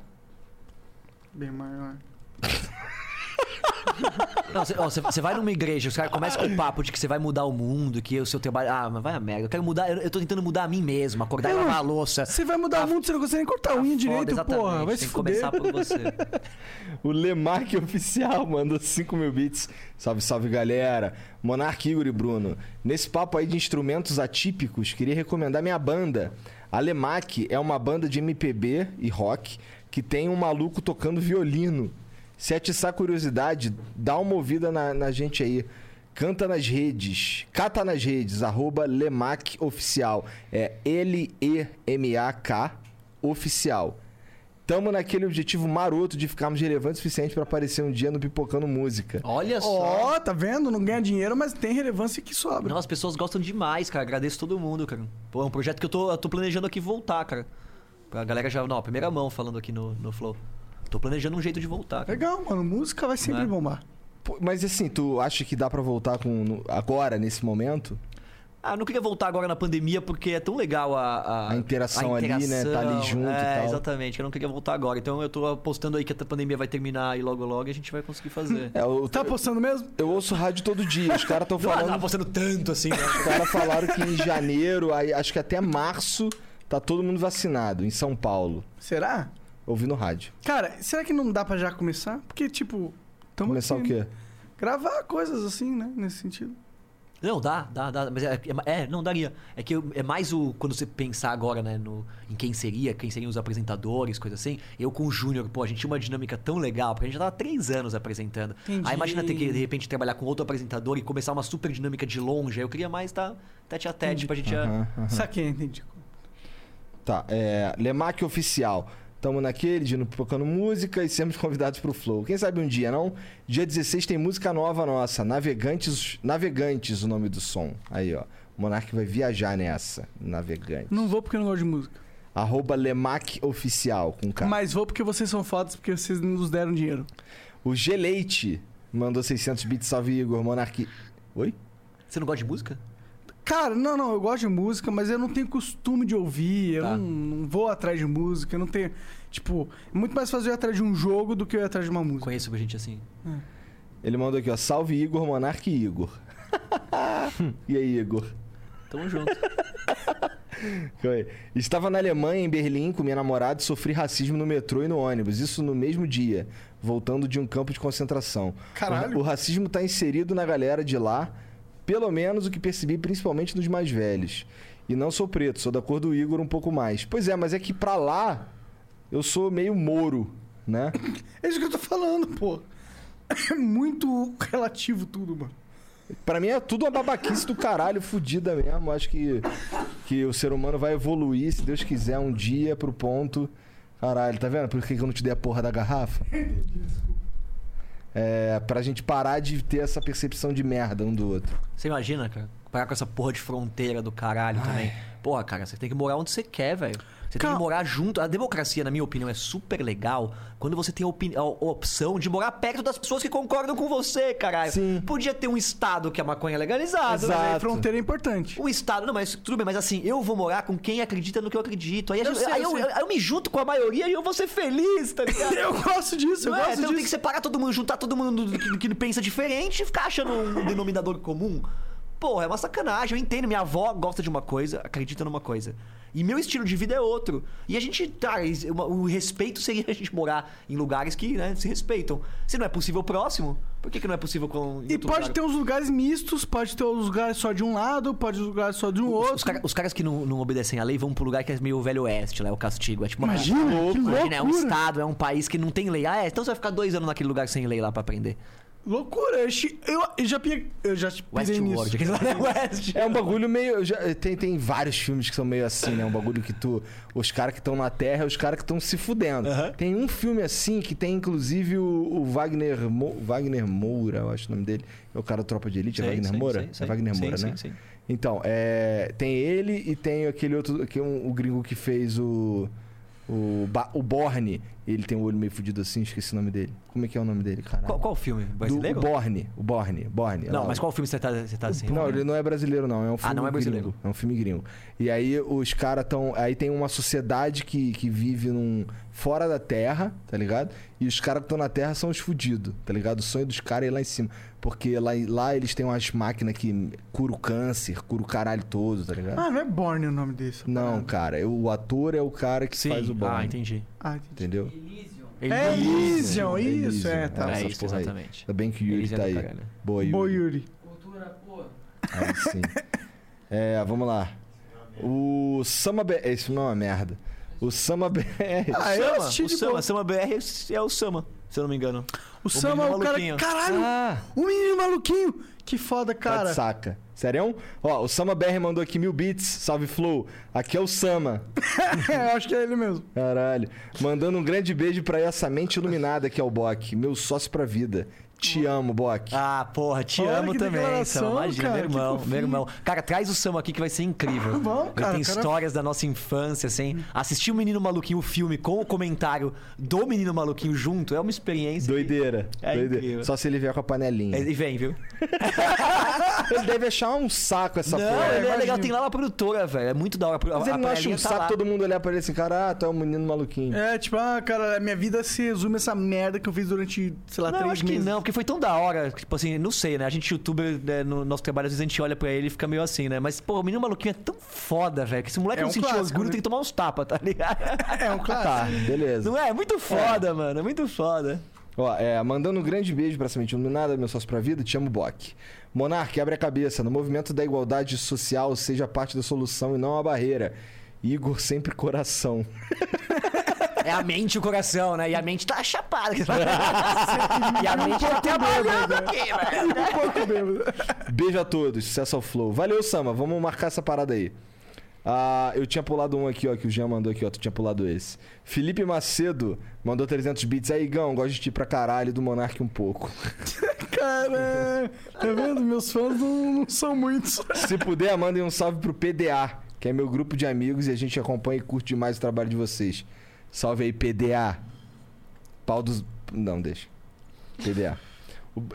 Bem maior. Você, vai numa igreja, os caras começam com o papo de que você vai mudar o mundo, que o seu trabalho. Ah, mas vai a merda. Eu quero mudar. Eu, eu tô tentando mudar a mim mesmo, acordar e lavar a louça. Você vai mudar o mundo, você não consegue nem cortar a unha Tá Foda, direito, exatamente. porra. Vai Tem se que fuder. começar por você. O Lemarque Oficial mandou 5 mil bits. Salve, salve, galera. Monark, Igor e Bruno. Nesse papo aí de instrumentos atípicos, queria recomendar minha banda. A Lemarque é uma banda de MPB e rock que tem um maluco tocando violino. Se atiçar a curiosidade, dá uma ouvida na, na gente aí. Canta nas redes, cata nas redes, arroba Lemac Oficial. É L-E-M-A-K Oficial. Tamo naquele objetivo maroto de ficarmos relevantes o suficiente pra aparecer um dia no Pipocando Música. Olha só. Ó, tá vendo? Não ganha dinheiro, mas tem relevância que sobra. Não, as pessoas gostam demais, cara. Agradeço todo mundo, cara. Pô, é um projeto que eu tô, eu tô planejando aqui voltar, cara. Pra galera já. Não, primeira mão falando aqui no, no Flow. Tô planejando um jeito de voltar. Cara. Legal, mano. Música vai sempre Né? bombar. Pô, Mas assim, tu acha que dá pra voltar com no- agora, nesse momento? Ah, eu não queria voltar agora na pandemia porque é tão legal a, a, A interação ali, né? Tá ali junto e é, tal. exatamente. Eu não queria voltar agora. Então eu tô apostando aí que a pandemia vai terminar e logo logo a gente vai conseguir fazer. É, eu, Tá apostando mesmo? eu ouço rádio todo dia. Os caras estão Não, não falando. apostando tanto assim, né? Os caras falaram que em janeiro, aí, acho que até março, tá todo mundo vacinado em São Paulo. Será? Ouvi no rádio. Cara, será que não dá pra já começar? Porque, tipo. tamo Começar aqui, o quê? Gravar coisas assim, né? Nesse sentido. Não, dá, dá, dá. Mas é, é- é, não daria. É que eu- é mais o. Quando você pensar agora, né, no, em quem seria, quem seriam os apresentadores, coisa assim. Eu com o Júnior, pô, a gente tinha uma dinâmica tão legal, porque a gente já tava três anos apresentando. Entendi. Aí imagina ter que, de repente, trabalhar com outro apresentador e começar uma super dinâmica de longe. Aí eu queria mais estar tete a tete pra gente. Aham, aham. Saquei, entendi. Tá, é. Lemac Oficial. Tamo naquele, de no Pipocando Música e sermos convidados pro Flow. Quem sabe um dia, não? Dia 16 tem música nova nossa. Navegantes, Navegantes o nome do som. Aí, ó. O Monark vai viajar nessa. Navegante. Não vou porque eu não gosto de música. Arroba Lemac Oficial, com K. Mas vou porque vocês são fodas, porque vocês nos deram dinheiro. O Geleite mandou 600 bits. Salve, Igor. Monark... Oi? Você não gosta de música? Cara, não, não, eu gosto de música, mas eu não tenho costume de ouvir, eu Tá. não, não vou atrás de música, eu não tenho. Tipo, é muito mais fácil eu ir atrás de um jogo do que eu ir atrás de uma música. Conheço gente assim. Ele mandou aqui, ó. Salve, Igor, Monark e Igor. e aí, Igor? Tamo junto. Oi. Estava na Alemanha, em Berlim, com minha namorada e sofri racismo no metrô e no ônibus. Isso no mesmo dia, voltando de um campo de concentração. Caralho. O, o racismo está inserido na galera de lá, pelo menos o que percebi, principalmente nos mais velhos. E não sou preto, sou da cor do Igor um pouco mais. Pois é, mas é que pra lá eu sou meio mouro, né? É isso que eu tô falando, pô. É muito relativo tudo, mano. Pra mim é tudo uma babaquice do caralho, fudida mesmo. Acho que, que o ser humano vai evoluir, se Deus quiser, um dia pro ponto. Caralho, tá vendo? Por que que eu não te dei a porra da garrafa? É, pra gente parar de ter essa percepção de merda um do outro. Você imagina, cara? Parar com essa porra de fronteira do caralho também. Porra, cara, você tem que morar onde você quer, velho. Você tem Calma. que morar junto. A democracia, na minha opinião, é super legal quando você tem a, opini- a opção de morar perto das pessoas que concordam com você, caralho. Sim. Podia ter um estado que a maconha é legalizada. Exato. Mas aí, fronteira é importante. Um estado, não, mas tudo bem, mas assim, eu vou morar com quem acredita no que eu acredito. Aí, a Eu gente- sei, aí eu eu, eu me junto com a maioria e eu vou ser feliz, tá ligado? Eu gosto disso, eu Não é? gosto Então tem que disso. separar todo mundo, juntar todo mundo que, que pensa diferente e ficar achando um denominador comum. Porra, é uma sacanagem. Eu entendo. Minha avó gosta de uma coisa, acredita numa coisa. E meu estilo de vida é outro. E a gente, tá, is- uma- o respeito seria a gente morar em lugares que né, se respeitam. Se não é possível próximo, por que, que não é possível com. E pode lugar? ter uns lugares mistos, pode ter uns lugares só de um lado, pode ter uns lugares só de um outro. Os, cara- os caras que não, não obedecem à lei vão pro lugar que é meio velho oeste, lá é o castigo. É tipo uma Imagina, Imagina, é um estado, é um país que não tem lei. Ah, é, então você vai ficar dois anos naquele lugar sem lei lá pra aprender. Loucura. Eu, chi- eu, eu já, pi- eu já pisei nisso. Westworld, aquele lá é West. É um bagulho meio. já- tem, tem vários filmes que são meio assim, né? Um bagulho que tu. Os caras que estão na Terra os caras que estão se fudendo. Aham. Tem um filme assim que tem inclusive o, o Wagner, Mo- Wagner Moura, eu acho o nome dele. É o cara do Tropa de Elite, é Wagner Moura? sim, sim. é Wagner Sim, Moura, sim, né? sim. Então, é, tem ele e tem aquele outro, que é um, o gringo que fez o. O, Ba- o Borne. Ele tem o olho meio fudido assim, esqueci o nome dele. Como é que é o nome dele, cara? Qual, qual filme? Do, Brasileiro? o Borne. O Borne. Borne. Não, Lá, mas qual filme você tá, você tá assim? não, ele não é brasileiro, não. É um filme não é brasileiro. gringo. É um filme gringo. E aí os caras estão. Aí tem uma sociedade que, que vive num. fora da terra, tá ligado? E os caras que estão na terra são os fudidos, tá ligado? O sonho dos caras é ir lá em cima. Porque lá, lá eles têm umas máquinas que cura o câncer, cura o caralho todo, tá ligado? Ah, não é Borne o nome desse. não, cara. O ator é o cara que Sim. faz o bom. Ah, entendi. Ah, entendi. Entendeu? É Elysium, Elysium. isso, é, tá. É isso, exatamente. Ainda bem que o Yuri Elysium tá é do aí. Boa, Yuri. Boa, Yuri. Aí sim. É, vamos lá. O Samba. Esse não é uma merda. O Sama BR. Ah, eu assisti o de Sama, boa. Sama BR é o Sama, se eu não me engano. O Sama, menino o cara. Caralho! Ah, O menino maluquinho! Que foda, tá cara. de saca. Sério? Ó, o Sama BR mandou aqui mil bits. Salve, Flow. Aqui é o Sama. eu acho que é ele mesmo. Caralho. Mandando um grande beijo pra essa mente iluminada que é o Bok. Meu sócio pra vida. Te amo, Bok. Ah, porra, te Olha amo que também, Sama. Imagina, cara, meu que irmão, meu irmão. Cara, traz o Sama aqui que vai ser incrível. Vamos, Ele cara, tem cara- histórias da nossa infância, assim. Assistir o Menino Maluquinho, o filme, com o comentário do Menino Maluquinho junto, é uma experiência. que- Doideira. É doideira. incrível. Só se ele vier com a panelinha. E vem, viu? Ele deve achar um saco essa não, porra. ele é legal, tem lá uma produtora, velho. É muito da hora. Mas A ele não acha um tá saco lá. todo mundo olhar pra ele assim, cara, ah, tu é um menino maluquinho. É, tipo, ah, cara, a minha vida se resume a essa merda que eu fiz durante, sei lá, Não, três acho que meses. não, porque foi tão da hora. Tipo assim, não sei, né? A gente, youtuber, né, no nosso trabalho, às vezes a gente olha pra ele e fica meio assim, né? Mas, pô, o menino maluquinho é tão foda, velho, que esse moleque É não um sentiu clássico, orgulho, né? tem que tomar uns tapas, tá ligado? É um clássico. Tá, beleza. Não é? É muito foda, mano. É muito foda. Ó, é, mandando um grande beijo pra essa mente iluminada, meu sócio pra vida, te amo, Bok. Monark, abre a cabeça. No movimento da igualdade social, seja parte da solução e não a barreira. Igor sempre coração. É a mente e o coração, né? E a mente tá chapada. e a mente tá trabalhando aqui, velho. Um pouco mesmo. Beijo a todos, sucesso ao flow. Valeu, Sama, vamos marcar essa parada aí. Ah, eu tinha pulado um aqui, ó, que o Jean mandou aqui, ó. Tu tinha pulado esse. Felipe Macedo mandou 300 bits. Aí, Gão, gosto de ti pra caralho, do Monark um pouco. Cara, tá vendo? Meus fãs não, não são muitos. Se puder, mandem um salve pro PDA, que é meu grupo de amigos e a gente acompanha e curte demais o trabalho de vocês. Salve aí, PDA. Pau dos. Não, deixa. PDA.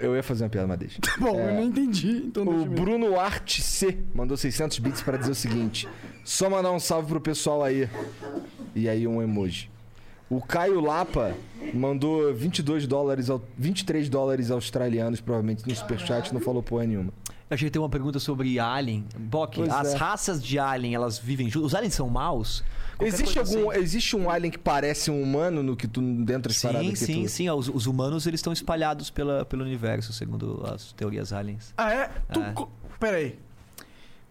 Eu ia fazer uma piada, mas deixa. Bom, É. eu não entendi, então O. Bruno Arte C mandou 600 bits pra dizer o seguinte: só mandar um salve pro pessoal aí. E aí um emoji. O Caio Lapa mandou 22 dólares, au- 23 dólares australianos, provavelmente no superchat, não falou porra nenhuma. Eu achei que tem uma pergunta sobre Alien. Bok, Pois as é. raças de Alien, elas vivem juntas? Os aliens são maus? Qualquer Existe algum, assim. existe um alien que parece um humano no que tu dentro paradas Sim, que sim, tu... sim. Os, os humanos, eles estão espalhados pela, pelo universo, segundo as teorias aliens. Ah, é? Tu, É. co- Pera aí.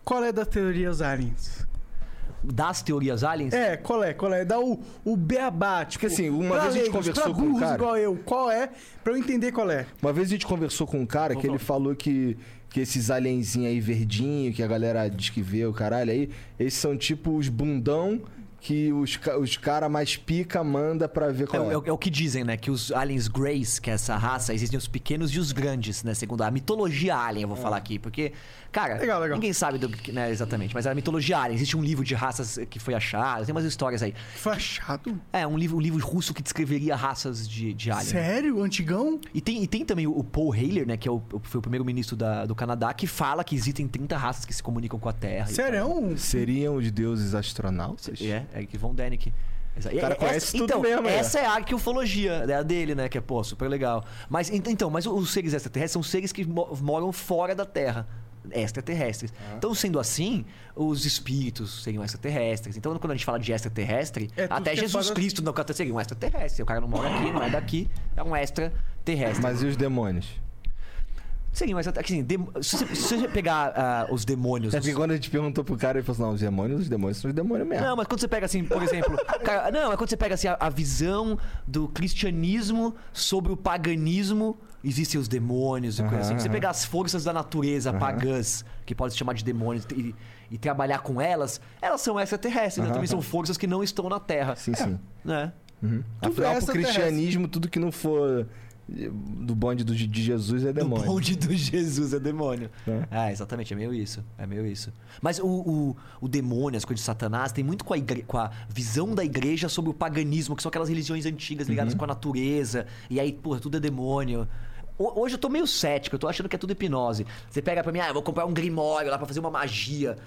Qual é das teorias aliens? Das teorias aliens? É, qual é? Qual é? Dá o, o beabá, tipo... Porque, assim, uma vez a gente conversou com um cara- igual eu. Qual é? Pra eu entender qual é. Uma vez a gente conversou com um cara que ele falou que, que esses alienzinhos aí verdinho, que a galera diz que vê o caralho aí, esses são tipo os bundão que os, os cara mais pica manda pra ver É, qual é. o- é o- é o que dizem, né? Que os aliens greys, que é essa raça, existem os pequenos e os grandes, né? Segundo a mitologia alien, eu vou falar aqui. Porque, cara, Legal, legal. ninguém sabe do que, né, exatamente. Mas a mitologia alien, existe um livro de raças que foi achado, tem umas histórias aí. Foi achado? É, um livro, um livro russo que descreveria raças de, de alien. Sério? Antigão? E tem, e tem também o, Paul Heyler, né? Que é o, foi o primeiro-ministro da- do Canadá, que fala que existem 30 raças que se comunicam com a Terra. Sério? Seriam os deuses astronautas? É, Eric Von Däniken. Exa- O cara e- conhece essa, tudo então, mesmo, né? Essa é a arqueufologia né, a dele, né? Que é, pô, super legal. Mas, ent- então, mas os seres extraterrestres são seres que mo- moram fora da Terra. Extraterrestres. Ah. Então, sendo assim, os espíritos seriam extraterrestres. Então, quando a gente fala de extraterrestre, É até é Jesus Cristo não seria um extraterrestre. O cara não mora aqui, não é daqui, é um extraterrestre. Mas e os demônios? Seria um extraterrestre. Assim, dem- se, você, se você pegar ah, os demônios. É os- porque quando a gente perguntou pro cara, ele falou assim, não, os demônios, os demônios são os demônios mesmo. Não, mas quando você pega assim, por exemplo. cara, não, é quando você pega assim a, a visão do cristianismo sobre o paganismo. Existem os demônios e coisa assim. Você pegar as forças da natureza Aham. pagãs, que pode se chamar de demônios, e, e trabalhar com elas, elas são extraterrestres, né? Aham, também são forças que não estão na Terra. Sim, sim. Né? Uhum. Tudo Afinal, é pro cristianismo, tudo que não for do bonde do, de Jesus é demônio. bonde do Jesus é demônio. Né? É, exatamente, é meio isso. É meio isso. Mas o, o, o demônio, as coisas de Satanás, tem muito com a, igre- com a visão da igreja sobre o paganismo, que são aquelas religiões antigas ligadas com a natureza. E aí, pô, tudo é demônio. Ho- Hoje eu tô meio cético, eu tô achando que é tudo hipnose. Você pega pra mim, ah, eu vou comprar um grimório lá pra fazer uma magia.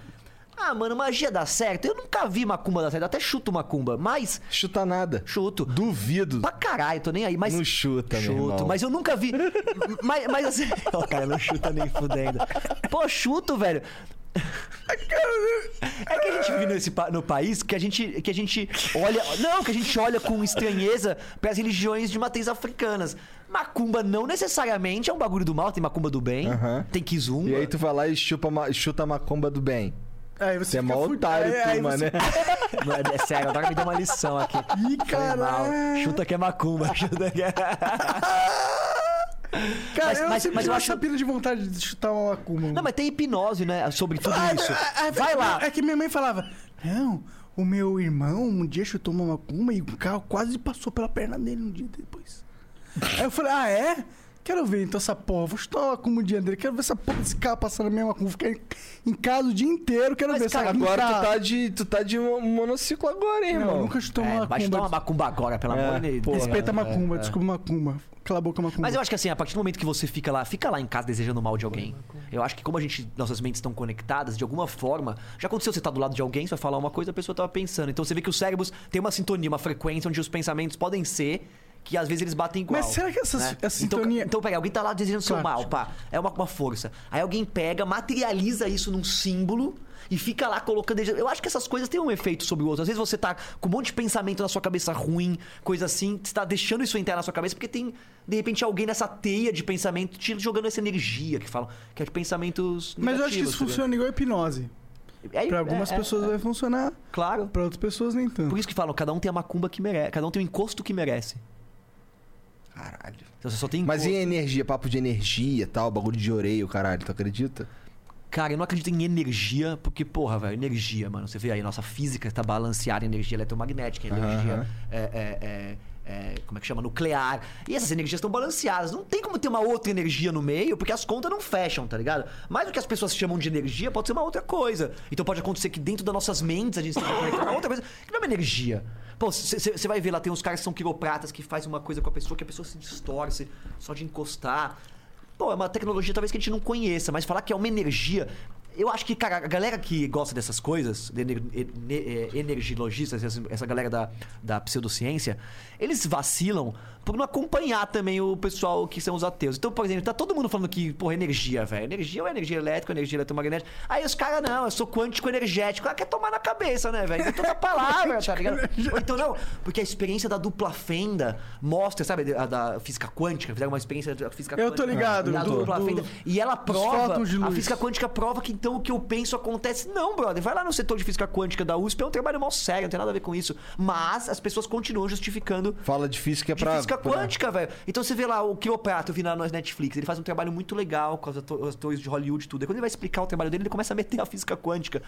Ah, mano, magia dá certo? Eu nunca vi macumba dar certo, eu até chuto macumba, mas Chuta nada. chuto. Duvido. Pra caralho, tô nem aí, mas. Não chuta, meu Chuto, irmão. mas eu nunca vi. mas, mas assim. Ó, cara, não chuta nem fudendo. Pô, chuto, velho. É que a gente vive nesse, no país que a gente, que a gente olha. Não, que a gente olha com estranheza para as religiões de matriz africanas. Macumba não necessariamente é um bagulho do mal, tem macumba do bem, Aham. tem kizumba. E aí tu vai lá e chupa, chuta a macumba do bem. Aí Você é mó otário, aí tu, você- mano. Não, é, é sério, agora me deu uma lição aqui. Ih, caralho. Chuta que é macumba. Chuta que é... Cara, Mas- eu mas- mas eu essa acho- pira de vontade de chutar uma macumba. Não, mas tem hipnose, né? Sobre tudo Ah, isso. é- é- Vai lá. É que minha mãe falava, não, o meu irmão um dia chutou uma macumba e o carro quase passou pela perna dele um dia depois. Aí eu falei, ah, é? Quero ver então essa porra, vou chutar uma macumba um dia dele, quero ver essa porra desse carro passando na minha macumba, ficar em, em casa o dia inteiro, quero Mas, ver cara, essa Agora tu tá de, tu tá de mo- monociclo agora, hein, Não, irmão. eu nunca chutou uma É, vai chutar uma macumba. macumba agora, pelo É, amor de Deus. Respeita a É, macumba, é. desculpa macumba. Cala a boca macumba. Mas eu acho que assim, a partir do momento que você fica lá, fica lá em casa desejando mal de alguém. Eu acho que como a gente, nossas mentes estão conectadas, de alguma forma, já aconteceu você tá do lado de alguém, você vai falar uma coisa, a pessoa tava pensando. Então você vê que os cérebros têm uma sintonia, uma frequência onde os pensamentos podem ser que às vezes eles batem igual. Mas será que essa- né? essa então, sintonia- Então, pega, alguém tá lá desejando seu Claro. mal, pá. É uma, uma força. Aí alguém pega, materializa isso num símbolo e fica lá colocando. Eu acho que essas coisas têm um efeito sobre o outro. Às vezes você tá com um monte de pensamento na sua cabeça ruim, coisa assim, você tá deixando isso entrar na sua cabeça porque tem, de repente, alguém nessa teia de pensamento te jogando essa energia que falam, que é de pensamentos. Mas eu acho que isso tá funciona igual hipnose. É, Pra algumas é, é, pessoas vai funcionar, Claro. pra outras pessoas nem tanto. Por isso que falam, cada um tem a macumba que merece, cada um tem o encosto que merece. Caralho. Então você só tem Mas encosto. e energia, papo de energia e tal, bagulho de orelha, caralho, tu acredita? Cara, eu não acredito em energia, porque, porra, velho, energia, mano. Você vê aí, nossa física tá balanceada em energia eletromagnética, energia. Aham. é, é, é, como é que chama? Nuclear. E essas energias estão balanceadas. Não tem como ter uma outra energia no meio, porque as contas não fecham, tá ligado? Mas o que as pessoas chamam de energia pode ser uma outra coisa. Então pode acontecer que dentro das nossas mentes a gente esteja conectando uma outra coisa que não é uma energia. Pô, você vai ver lá, tem uns caras que são quiropratas que fazem uma coisa com a pessoa que a pessoa se distorce só de encostar. Pô, é uma tecnologia talvez que a gente não conheça, mas falar que é uma energia. Eu acho que, cara, a galera que gosta dessas coisas, de ener, ener, eh, energilogistas, essa, galera da, da pseudociência, eles vacilam por não acompanhar também o pessoal que são os ateus. Então, por exemplo, tá todo mundo falando que, porra, energia, velho. Energia ou energia elétrica, energia eletromagnética. Aí os caras, não, eu sou quântico energético. Ah, quer tomar na cabeça, né, velho? Toda palavra, tá ligado? Ou então, não, porque a experiência da dupla fenda mostra, sabe, a da física quântica, fizeram uma experiência da física Eu quântica. tô ligado, da do- dupla do- fenda. E ela prova, a física quântica prova que então o que eu penso acontece. Não, brother, vai lá no setor de física quântica da USP, é um trabalho mal sério, não tem nada a ver com isso. Mas as pessoas continuam justificando Fala de física de pra. física pra- quântica, velho. Então você vê lá o Quiroprato, eu vi na Netflix, ele faz um trabalho muito legal com os ato- os atores de Hollywood e tudo. Aí quando ele vai explicar o trabalho dele, ele começa a meter a física quântica.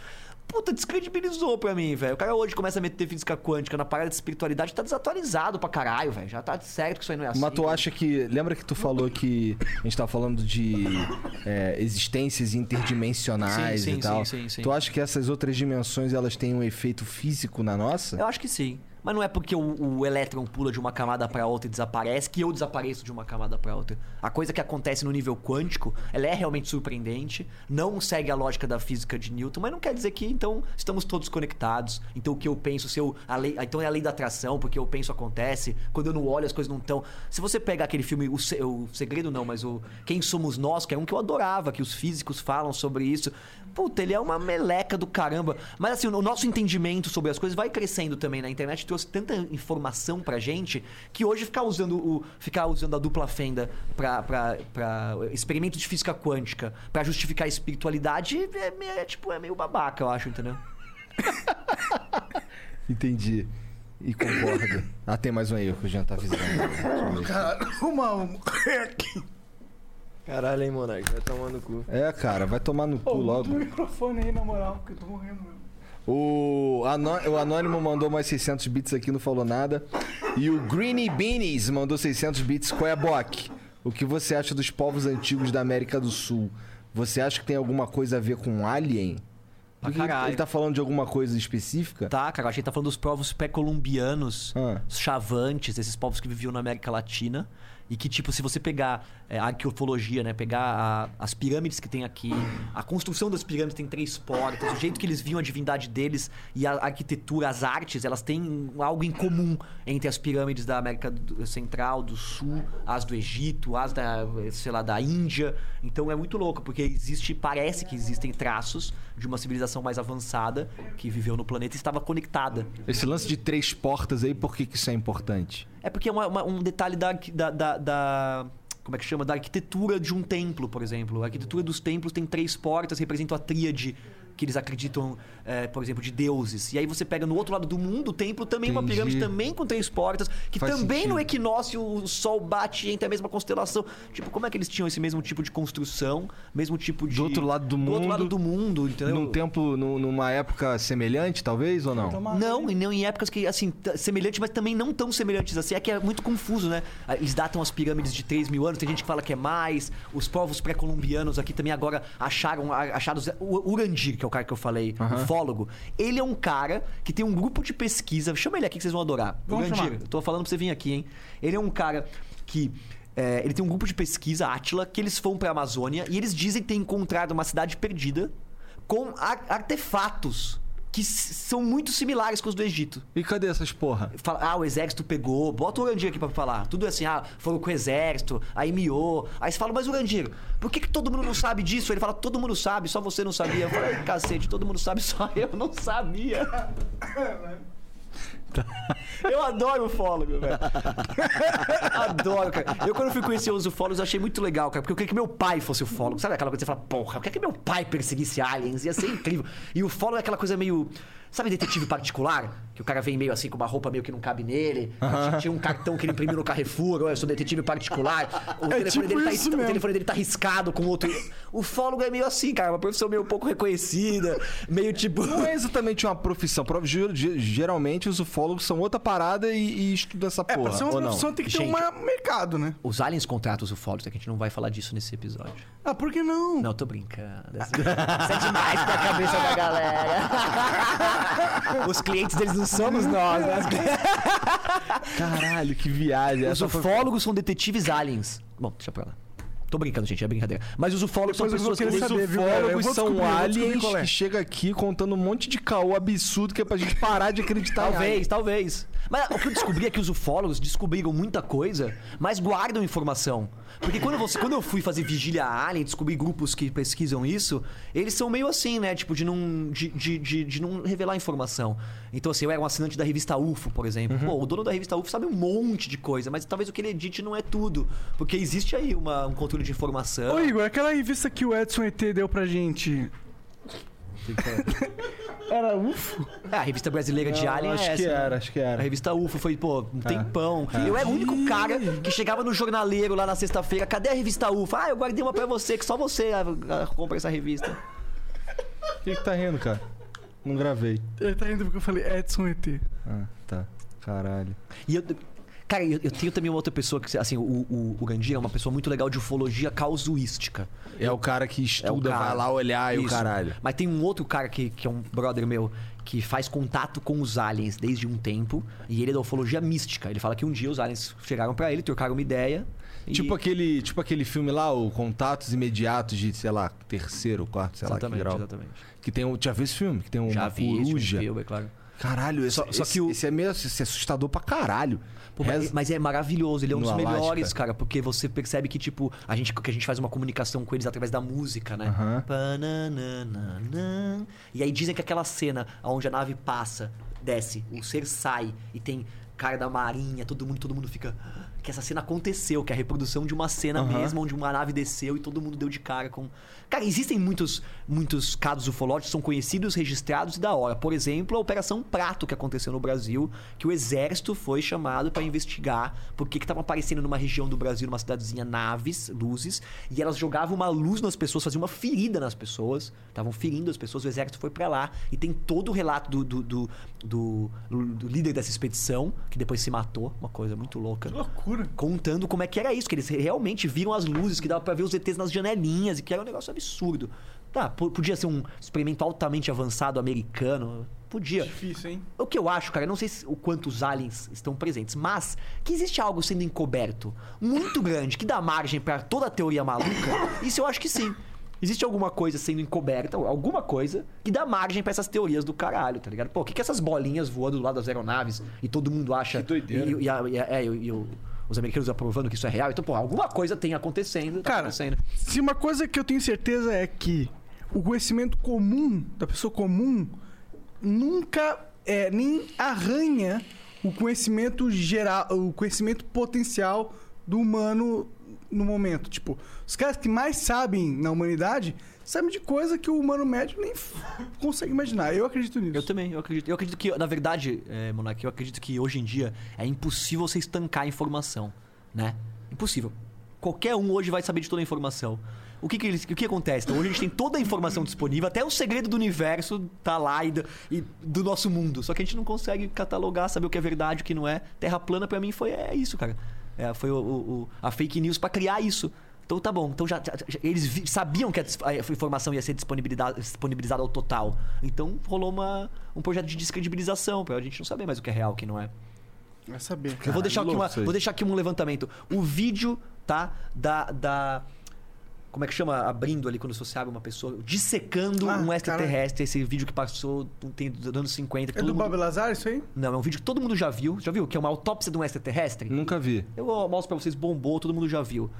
Puta, descredibilizou pra mim, velho. O cara hoje começa a meter física quântica na parada de espiritualidade, tá desatualizado pra caralho, velho. Já tá certo que isso aí não é assim. Mas tu acha que. Lembra que tu falou que a gente tava falando de é, existências interdimensionais Sim, sim, e tal? sim, sim, sim. Tu acha que essas outras dimensões elas têm um efeito físico na nossa? Eu acho que sim. Mas não é porque o, o elétron pula de uma camada pra outra e desaparece que eu desapareço de uma camada pra outra. A coisa que acontece no nível quântico, ela é realmente surpreendente, não segue a lógica da física de Newton, mas não quer dizer que então estamos todos conectados. Então o que eu penso, se eu, lei, então é a lei da atração, porque eu penso acontece, quando eu não olho as coisas não estão. Se você pegar aquele filme, o, Se- o Segredo não, mas o Quem Somos Nós, que é um que eu adorava, que os físicos falam sobre isso. Puta, ele é uma meleca do caramba. Mas assim, o nosso entendimento sobre as coisas vai crescendo também na internet, trouxe tanta informação pra gente que hoje ficar usando o ficar usando a dupla fenda pra, pra, pra experimento de física quântica pra justificar a espiritualidade é, meio- é, tipo é meio babaca, eu acho, entendeu? Entendi. E concordo. ah, tem mais um aí que o Jean tá avisando. Deixa eu ver. Cara, uma. uma- aqui. Caralho, hein, Monark? Vai tomar no cu. É, cara, vai tomar no cu Ô, muda logo. o microfone aí, na moral, porque eu tô morrendo mesmo. O, Anó- o Anônimo mandou mais 600 bits aqui, não falou nada. E o Greeny Beanies mandou 600 bits. Qual é, Bock? O que você acha dos povos antigos da América do Sul? Você acha que tem alguma coisa a ver com alien? Pra ele- caralho. ele tá falando de alguma coisa específica? Tá, cara, a gente tá falando dos povos pré-colombianos, Ah. chavantes, esses povos que viviam na América Latina. E que, tipo, se você pegar é, a arqueologia, né? Pegar a- as pirâmides que tem aqui, a construção das pirâmides tem três portas, o jeito que eles viam a divindade deles e a arquitetura, as artes, elas têm algo em comum entre as pirâmides da América Central, do Sul, as do Egito, as da, sei lá, da Índia. Então é muito louco, porque existe, parece que existem traços de uma civilização mais avançada que viveu no planeta e estava conectada. Esse lance de três portas aí, por que, que isso é importante? É porque é uma- uma- um detalhe da, da, da- da- Como é que chama? Da arquitetura de um templo, por exemplo. A arquitetura dos templos tem três portas, representam a tríade que eles acreditam, é, por exemplo, de deuses. E aí você pega no outro lado do mundo o templo também, uma Entendi. pirâmide também com três portas, que Faz também sentido. no equinócio o sol bate entre a mesma constelação. Tipo, como é que eles tinham esse mesmo tipo de construção, mesmo tipo de. Do outro lado do Do outro lado mundo, do mundo, entendeu? Num tempo, num- numa época semelhante, talvez, ou não? Não, e não em épocas que, assim, semelhantes, mas também não tão semelhantes assim. É que é muito confuso, né? Ah, Eles datam as pirâmides de 3 mil anos, tem gente que fala que é mais. Os povos pré-colombianos aqui também agora acharam, a- acharam os- o Urandir, que é o cara que eu falei, Ele é um cara que tem um grupo de pesquisa. Chama ele aqui que vocês vão adorar. Vamos chamar. eu tô falando pra você vir aqui, hein? Ele é um cara que. é, ele tem um grupo de pesquisa, Atila, que eles foram pra Amazônia e eles dizem ter encontrado uma cidade perdida com ar- artefatos que são muito similares com os do Egito. E cadê essas porra? Fala, ah, o exército pegou. Bota o Urandir aqui pra falar. Tudo assim, ah, foram com o exército, aí miou. Aí você fala, mas Urandir, por que, que todo mundo não sabe disso? Ele fala, todo mundo sabe, só você não sabia. Eu falei, cacete, todo mundo sabe, só eu não sabia. Eu adoro ufólogo, velho. Adoro, cara. Eu, quando fui conhecer os ufólogos, achei muito legal, cara. Porque eu queria que meu pai fosse ufólogo. Sabe aquela coisa que você fala, porra, eu queria que meu pai perseguisse aliens. Ia ser incrível. E o ufólogo é aquela coisa meio. Sabe detetive particular? Que o cara vem meio assim com uma roupa meio que não cabe nele. Aí Tinha um cartão que ele imprimiu no Carrefour. Eu sou detetive particular. O, telefone, tipo dele tá, isso o telefone dele tá riscado com outro. O ufólogo é meio assim, cara. Uma profissão meio pouco reconhecida. Meio tipo. Não é exatamente uma profissão. Geralmente os ufólogos são outra parada e, e estudam essa É, porra. pra ser uma ou não? profissão tem que ter um mercado, né? Os aliens contratam os ufólogos, é que a gente não vai falar disso nesse episódio. Ah, por que não? Não, tô brincando. Isso é demais pra cabeça da galera. Os clientes deles não somos nós, né? Caralho, que viagem. Os ufólogos são detetives aliens. Bom, deixa pra lá. Tô brincando, gente, é brincadeira. Mas os ufólogos Depois são pessoas que... Os saber, viu, ufólogos vou são aliens é. que chega aqui contando um monte de caô absurdo que é pra gente parar de acreditar Talvez, talvez. Mas o que eu descobri é que os ufólogos descobriram muita coisa, mas guardam informação. Porque quando, você, quando eu fui fazer vigília alien, descobri grupos que pesquisam isso, eles são meio assim, né? Tipo, de não, de, de, de, de não revelar informação. Então, assim, eu era um assinante da revista UFO, por exemplo. Pô, o dono da revista UFO sabe um monte de coisa, mas talvez o que ele edite não é tudo. Porque existe aí uma, um controle de informação. Ô, Igor, aquela revista que o Edson ET deu pra gente. Era UFO? É, a revista brasileira de Não, Alien acho é essa. que né? era, acho que era. A revista UFO foi, pô, um tempão. Eu era o único cara que chegava no jornaleiro lá na sexta-feira. Cadê a revista UFO? Ah, eu guardei uma pra você, que só você ah, ah, compra essa revista. O que, que tá rindo, cara? Não gravei. Ele tá rindo porque eu falei Edson ET. Ah, tá. Caralho. E eu. Cara, eu, eu tenho também uma outra pessoa que, assim, o, o, o é uma pessoa muito legal de ufologia causuística. É o cara que estuda, cara. vai lá olhar e o Isso. caralho. Mas tem um outro cara que, que é um brother meu que faz contato com os aliens desde um tempo. E ele é da ufologia mística. Ele fala que um dia os aliens chegaram pra ele, trocaram uma ideia. e- Tipo aquele, tipo aquele filme lá, o Contatos Imediatos de, sei lá, terceiro, quarto, sei lá que Exatamente, grau. exatamente. Que tem o. Já viu esse filme? Que tem uma Já vi, coruja. Spielberg, claro. Caralho, esse, Só- só que o- esse é meio esse é assustador pra caralho. Pô, mas, mas é maravilhoso, ele é um No dos melhores, cara, porque você percebe que, tipo, a gente, que a gente faz uma comunicação com eles através da música, né? Pananana. E aí dizem que aquela cena onde a nave passa, desce, o ser sai e tem cara da marinha, todo mundo, todo mundo fica. Que essa cena aconteceu, que é a reprodução de uma cena Aham. mesmo, onde uma nave desceu e todo mundo deu de cara com. Cara, existem muitos, muitos casos ufológicos que são conhecidos, registrados e da hora. Por exemplo, a Operação Prato que aconteceu no Brasil, que o exército foi chamado para investigar por que estavam aparecendo numa região do Brasil, numa cidadezinha, naves, luzes, e elas jogavam uma luz nas pessoas, faziam uma ferida nas pessoas, estavam ferindo as pessoas, o exército foi para lá e tem todo o relato do, do, do, do- do líder dessa expedição, que depois se matou, uma coisa muito louca Loucura. Contando como é que era isso, que eles realmente viram as luzes, que dava pra ver os ETs nas janelinhas, e que era um negócio absurdo. Tá, po- podia ser um experimento altamente avançado americano, podia. Difícil, hein? O que eu acho, cara, eu não sei se- o quanto os aliens estão presentes, mas que existe algo sendo encoberto muito grande que dá margem pra toda a teoria maluca, isso eu acho que sim. Existe alguma coisa sendo encoberta, alguma coisa que dá margem pra essas teorias do caralho, tá ligado? Pô, o que, que essas bolinhas voando do lado das aeronaves e todo mundo acha. Que doideira. E, e e é, e o- os americanos aprovando que isso é real. Então, pô, alguma coisa tem acontecendo. Tá Cara, acontecendo. se uma coisa que eu tenho certeza é que o conhecimento comum, da pessoa comum, nunca é, nem arranha o conhecimento geral, o conhecimento potencial do humano no momento. Tipo, os caras que mais sabem na humanidade sabem de coisa que o humano médio nem consegue imaginar. Eu acredito nisso. Eu também, eu acredito. Eu acredito que, na verdade, é, Monark, eu acredito que hoje em dia é impossível você estancar a informação, né? Impossível. Qualquer um hoje vai saber de toda a informação. O que, que, eles- o que acontece? Então, hoje a gente tem toda a informação disponível, até o segredo do universo tá lá e do, e do nosso mundo. Só que a gente não consegue catalogar, saber o que é verdade, o que não é. Terra plana, pra mim, foi é isso, cara. É, foi o, o- a fake news pra criar isso. Então tá bom. Então já, já- já- eles vi- sabiam que a, a informação ia ser disponibilizada, disponibilizada ao total. Então rolou uma, um projeto de descredibilização pra gente não saber mais o que é real, o que não é. Vai saber. Eu vou deixar, aqui uma, vou deixar aqui um levantamento. O vídeo, tá? Da. da como é que chama? Abrindo ali quando você abre uma pessoa. Dissecando Ah, um extraterrestre. Esse vídeo que passou tem, dos anos 50. que É do mundo- Bob Lazar isso aí? Não, é um vídeo que todo mundo já viu. Já viu? Que é uma autópsia de um extraterrestre? Nunca vi. Eu mostro pra vocês, bombou, todo mundo já viu.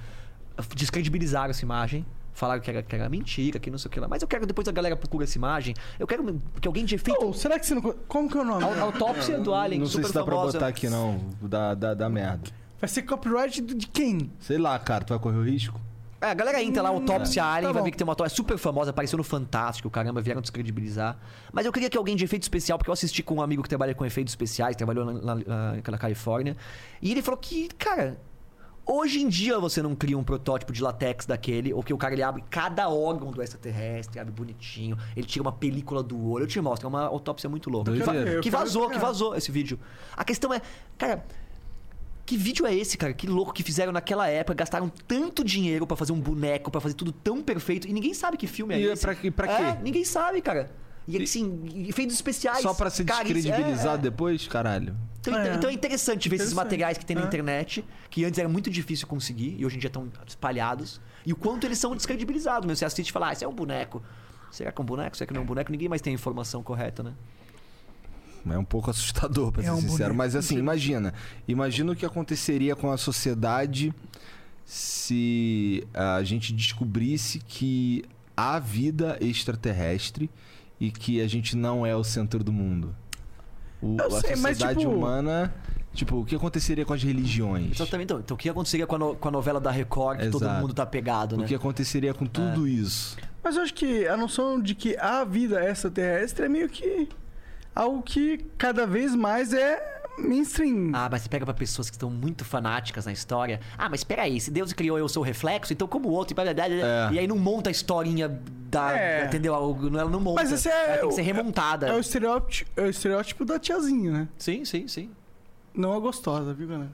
Descredibilizaram essa imagem. Falaram que era, que era mentira, que não sei o que lá. Mas eu quero, depois a galera procura essa imagem. Eu quero que alguém de efeito. Ou será que você não. co- Como que é o nome? A autópsia do Alien, Não sei super se dá pra famosa. botar aqui, não. Da, da, da merda. Vai ser copyright de quem? Sei lá, cara, tu vai correr o risco? É, a galera entra lá, autópsia Alien, tá vai ver que tem uma autópsia super famosa, apareceu no Fantástico, caramba, vieram descredibilizar. Mas eu queria que alguém de efeito especial, porque eu assisti com um amigo que trabalha com efeitos especiais, trabalhou na, na- na- na Califórnia, e ele falou que, cara, hoje em dia você não cria um protótipo de latex daquele, ou que o cara ele abre cada órgão do extraterrestre, abre bonitinho, ele tira uma película do olho, eu te mostro, é uma autópsia muito louca. Que, va- que vazou, que é. vazou esse vídeo. A questão é, cara, que vídeo é esse, cara? Que louco que fizeram naquela época, gastaram tanto dinheiro pra fazer um boneco, pra fazer tudo tão perfeito, e ninguém sabe que filme é E esse. pra quê- pra É, quê? ninguém sabe, cara. E assim, efeitos especiais. Só pra ser caríssimos. descredibilizado É, é. depois, caralho. Então, É. então é interessante ver esses materiais que tem na É. internet, que antes era muito difícil conseguir, e hoje em dia estão espalhados, e o quanto eles são descredibilizados. Mesmo. Você assiste e fala, ah, isso é um boneco. Será que é um boneco? Será que não é um boneco? Ninguém mais tem a informação correta, né? É um pouco assustador, pra É ser um sincero. boneco. Mas assim, imagina. Imagina o que aconteceria com a sociedade se a gente descobrisse que há vida extraterrestre e que a gente não é o centro do mundo. O- Eu a sei, mas, sociedade tipo- humana. Tipo, o que aconteceria com as religiões? Exatamente. Então, então, o que aconteceria com a, no- com a novela da Record, que todo Exato. mundo tá pegado, né? O que aconteceria com tudo isso? Mas eu acho que a noção de que a vida extraterrestre é meio que algo que cada vez mais é mainstream. Ah, mas você pega pra pessoas que estão muito fanáticas na história. Ah, mas peraí, se Deus criou eu sou o reflexo, então como o outro. E, blá, blá, blá, blá. É. e aí não monta a historinha da. É. Entendeu? Ela não monta. Mas esse é. Ela tem que ser remontada. É, o estereótipo, é o estereótipo da tiazinha, né? Sim, sim, sim. Não a gostosa, viu, galera?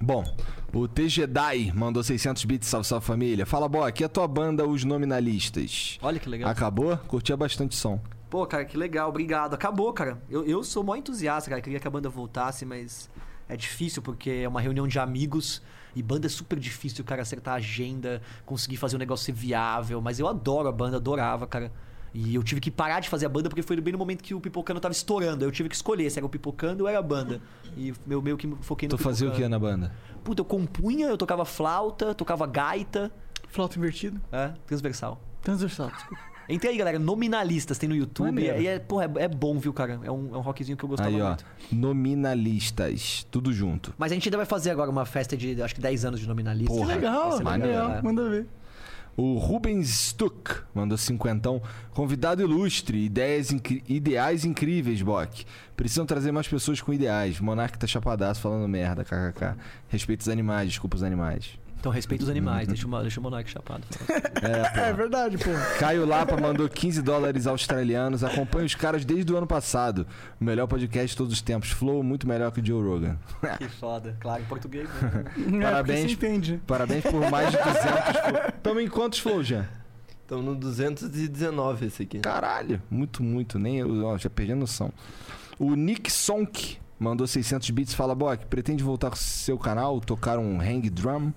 Bom, o TGDai mandou 600 bits, salve, salve família. Fala, Bo, aqui é a tua banda, Os Nominalistas. Olha que legal. Acabou? Curtia bastante som. Pô, cara, que legal, obrigado. Acabou, cara. Eu, eu sou mó entusiasta, cara. Queria que a banda voltasse, mas é difícil porque é uma reunião de amigos e banda é super difícil, cara, acertar a agenda, conseguir fazer o negócio ser viável. Mas eu adoro a banda, adorava, cara. E eu tive que parar de fazer a banda porque foi bem no momento que o Pipocando tava estourando. Eu tive que escolher se era o Pipocando ou era a banda. E meu meio que me foquei no Tu fazia o que na banda? Puta, eu compunha, eu tocava flauta, tocava gaita, Flauta invertida. é, transversal. Transversal, desculpa. Entre aí, galera, nominalistas tem no YouTube. Maneiro. E é, porra, é, é bom, viu, cara? É um, é um rockzinho que eu gostava Aí, ó. muito. Nominalistas. Tudo junto. Mas a gente ainda vai fazer agora uma festa de, acho que 10 anos de nominalistas. Porra, Vai legal, ser legal. né? Manda ver. O Rubens Stuck mandou cinquentão. Convidado ilustre, ideias incri- ideais incríveis, Bock. Precisam trazer mais pessoas com ideais. Monark tá chapadaço falando merda, kkk. Respeita os animais, desculpa os animais. Então respeita os animais, deixa, o, deixa o Monark chapado. É. É verdade, pô. Caio Lapa mandou 15 dólares australianos. Acompanha os caras desde o ano passado. O melhor podcast de todos os tempos. Flow muito melhor que o Joe Rogan. que foda. Claro, em português. Né? É, Parabéns. Você entende. Parabéns por mais de 200 flow. Tamo em quantos flow, Jean? Então no 219 esse aqui. Caralho, muito, muito. Nem eu, ó, já perdi a noção. O Nick Sonk mandou 600 bits. Fala, Bock, pretende voltar com seu canal, tocar um hang drum?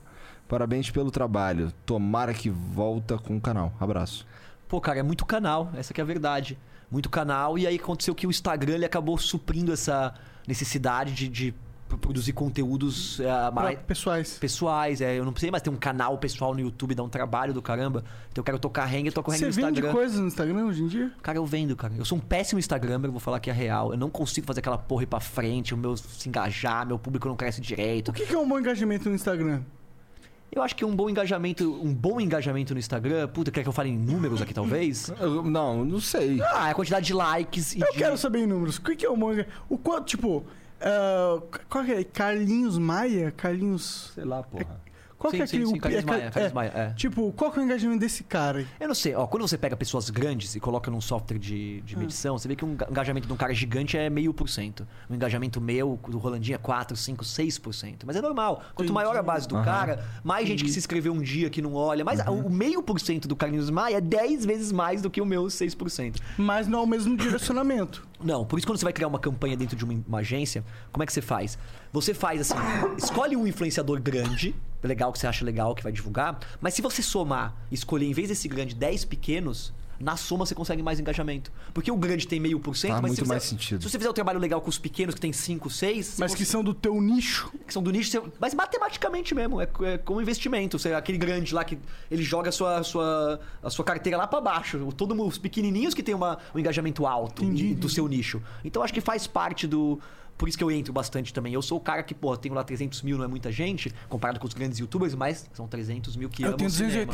Parabéns pelo trabalho. Tomara que volta com o canal. Abraço. Pô, cara, é muito canal, essa que é a verdade. Muito canal, e aí aconteceu que o Instagram ele acabou suprindo essa necessidade de, de produzir conteúdos é, mais pessoais. pessoais. É, eu não precisei mais ter um canal pessoal no YouTube, dar um trabalho do caramba. Então eu quero tocar hang, eu toco hang Você no vende Instagram. coisas no Instagram hoje em dia? Cara, eu vendo, cara. Eu sou um péssimo Instagramer, vou falar que é real. Eu não consigo fazer aquela porra ir pra frente, o meu se engajar, meu público não cresce direito. O que que é um bom engajamento no Instagram? Eu acho que um bom engajamento, um bom engajamento no Instagram, puta, quer que eu fale em números aqui talvez? Eu- não, não sei. Ah, a quantidade de likes e Eu de... quero saber em números. O que é o manga? O quanto, tipo. ah, qual que é? Carlinhos Maia? Carlinhos. Sei lá, porra. Qual sim, que é sim, aquele. sim, o- Carlinhos é, Maia, Carlinhos é, Maia, é. Tipo, qual que é o engajamento desse cara aí? Eu não sei, ó, quando você pega pessoas grandes e coloca num software de, de medição, você vê que um enga- engajamento de um cara gigante é meio por cento. Um engajamento meu, do Rolandinho, é 4, 5, 6%. Mas é normal. Quanto maior a base do Aham. cara, mais gente que se inscreveu um dia que não olha. Mas o meio por cento do Carlinhos Maia é 10 vezes mais do que o meu 6%. Mas não é o mesmo direcionamento. Não, por isso quando você vai criar uma campanha dentro de uma, uma agência, como é que você faz? Você faz assim, escolhe um influenciador grande, legal que você acha legal, que vai divulgar, mas se você somar, escolher em vez desse grande 10 pequenos, na soma você consegue mais engajamento. Porque o grande tem meio por cento, mas muito se você, mais sentido. se você fizer o trabalho legal com os pequenos que tem 5, 6, Mas que são do teu nicho. que são do nicho, você- mas matematicamente mesmo, é, é como investimento. Você, aquele grande lá que ele joga a sua, sua, a sua carteira lá pra baixo. Todo mundo, os pequenininhos que tem uma, um engajamento alto Entendi, do seu nicho. Então acho que faz parte do. Por isso que eu entro bastante também. Eu sou o cara que, pô, tenho lá 300 mil, não é muita gente, comparado com os grandes youtubers, mas são 300 mil que eu amam tenho o cinema.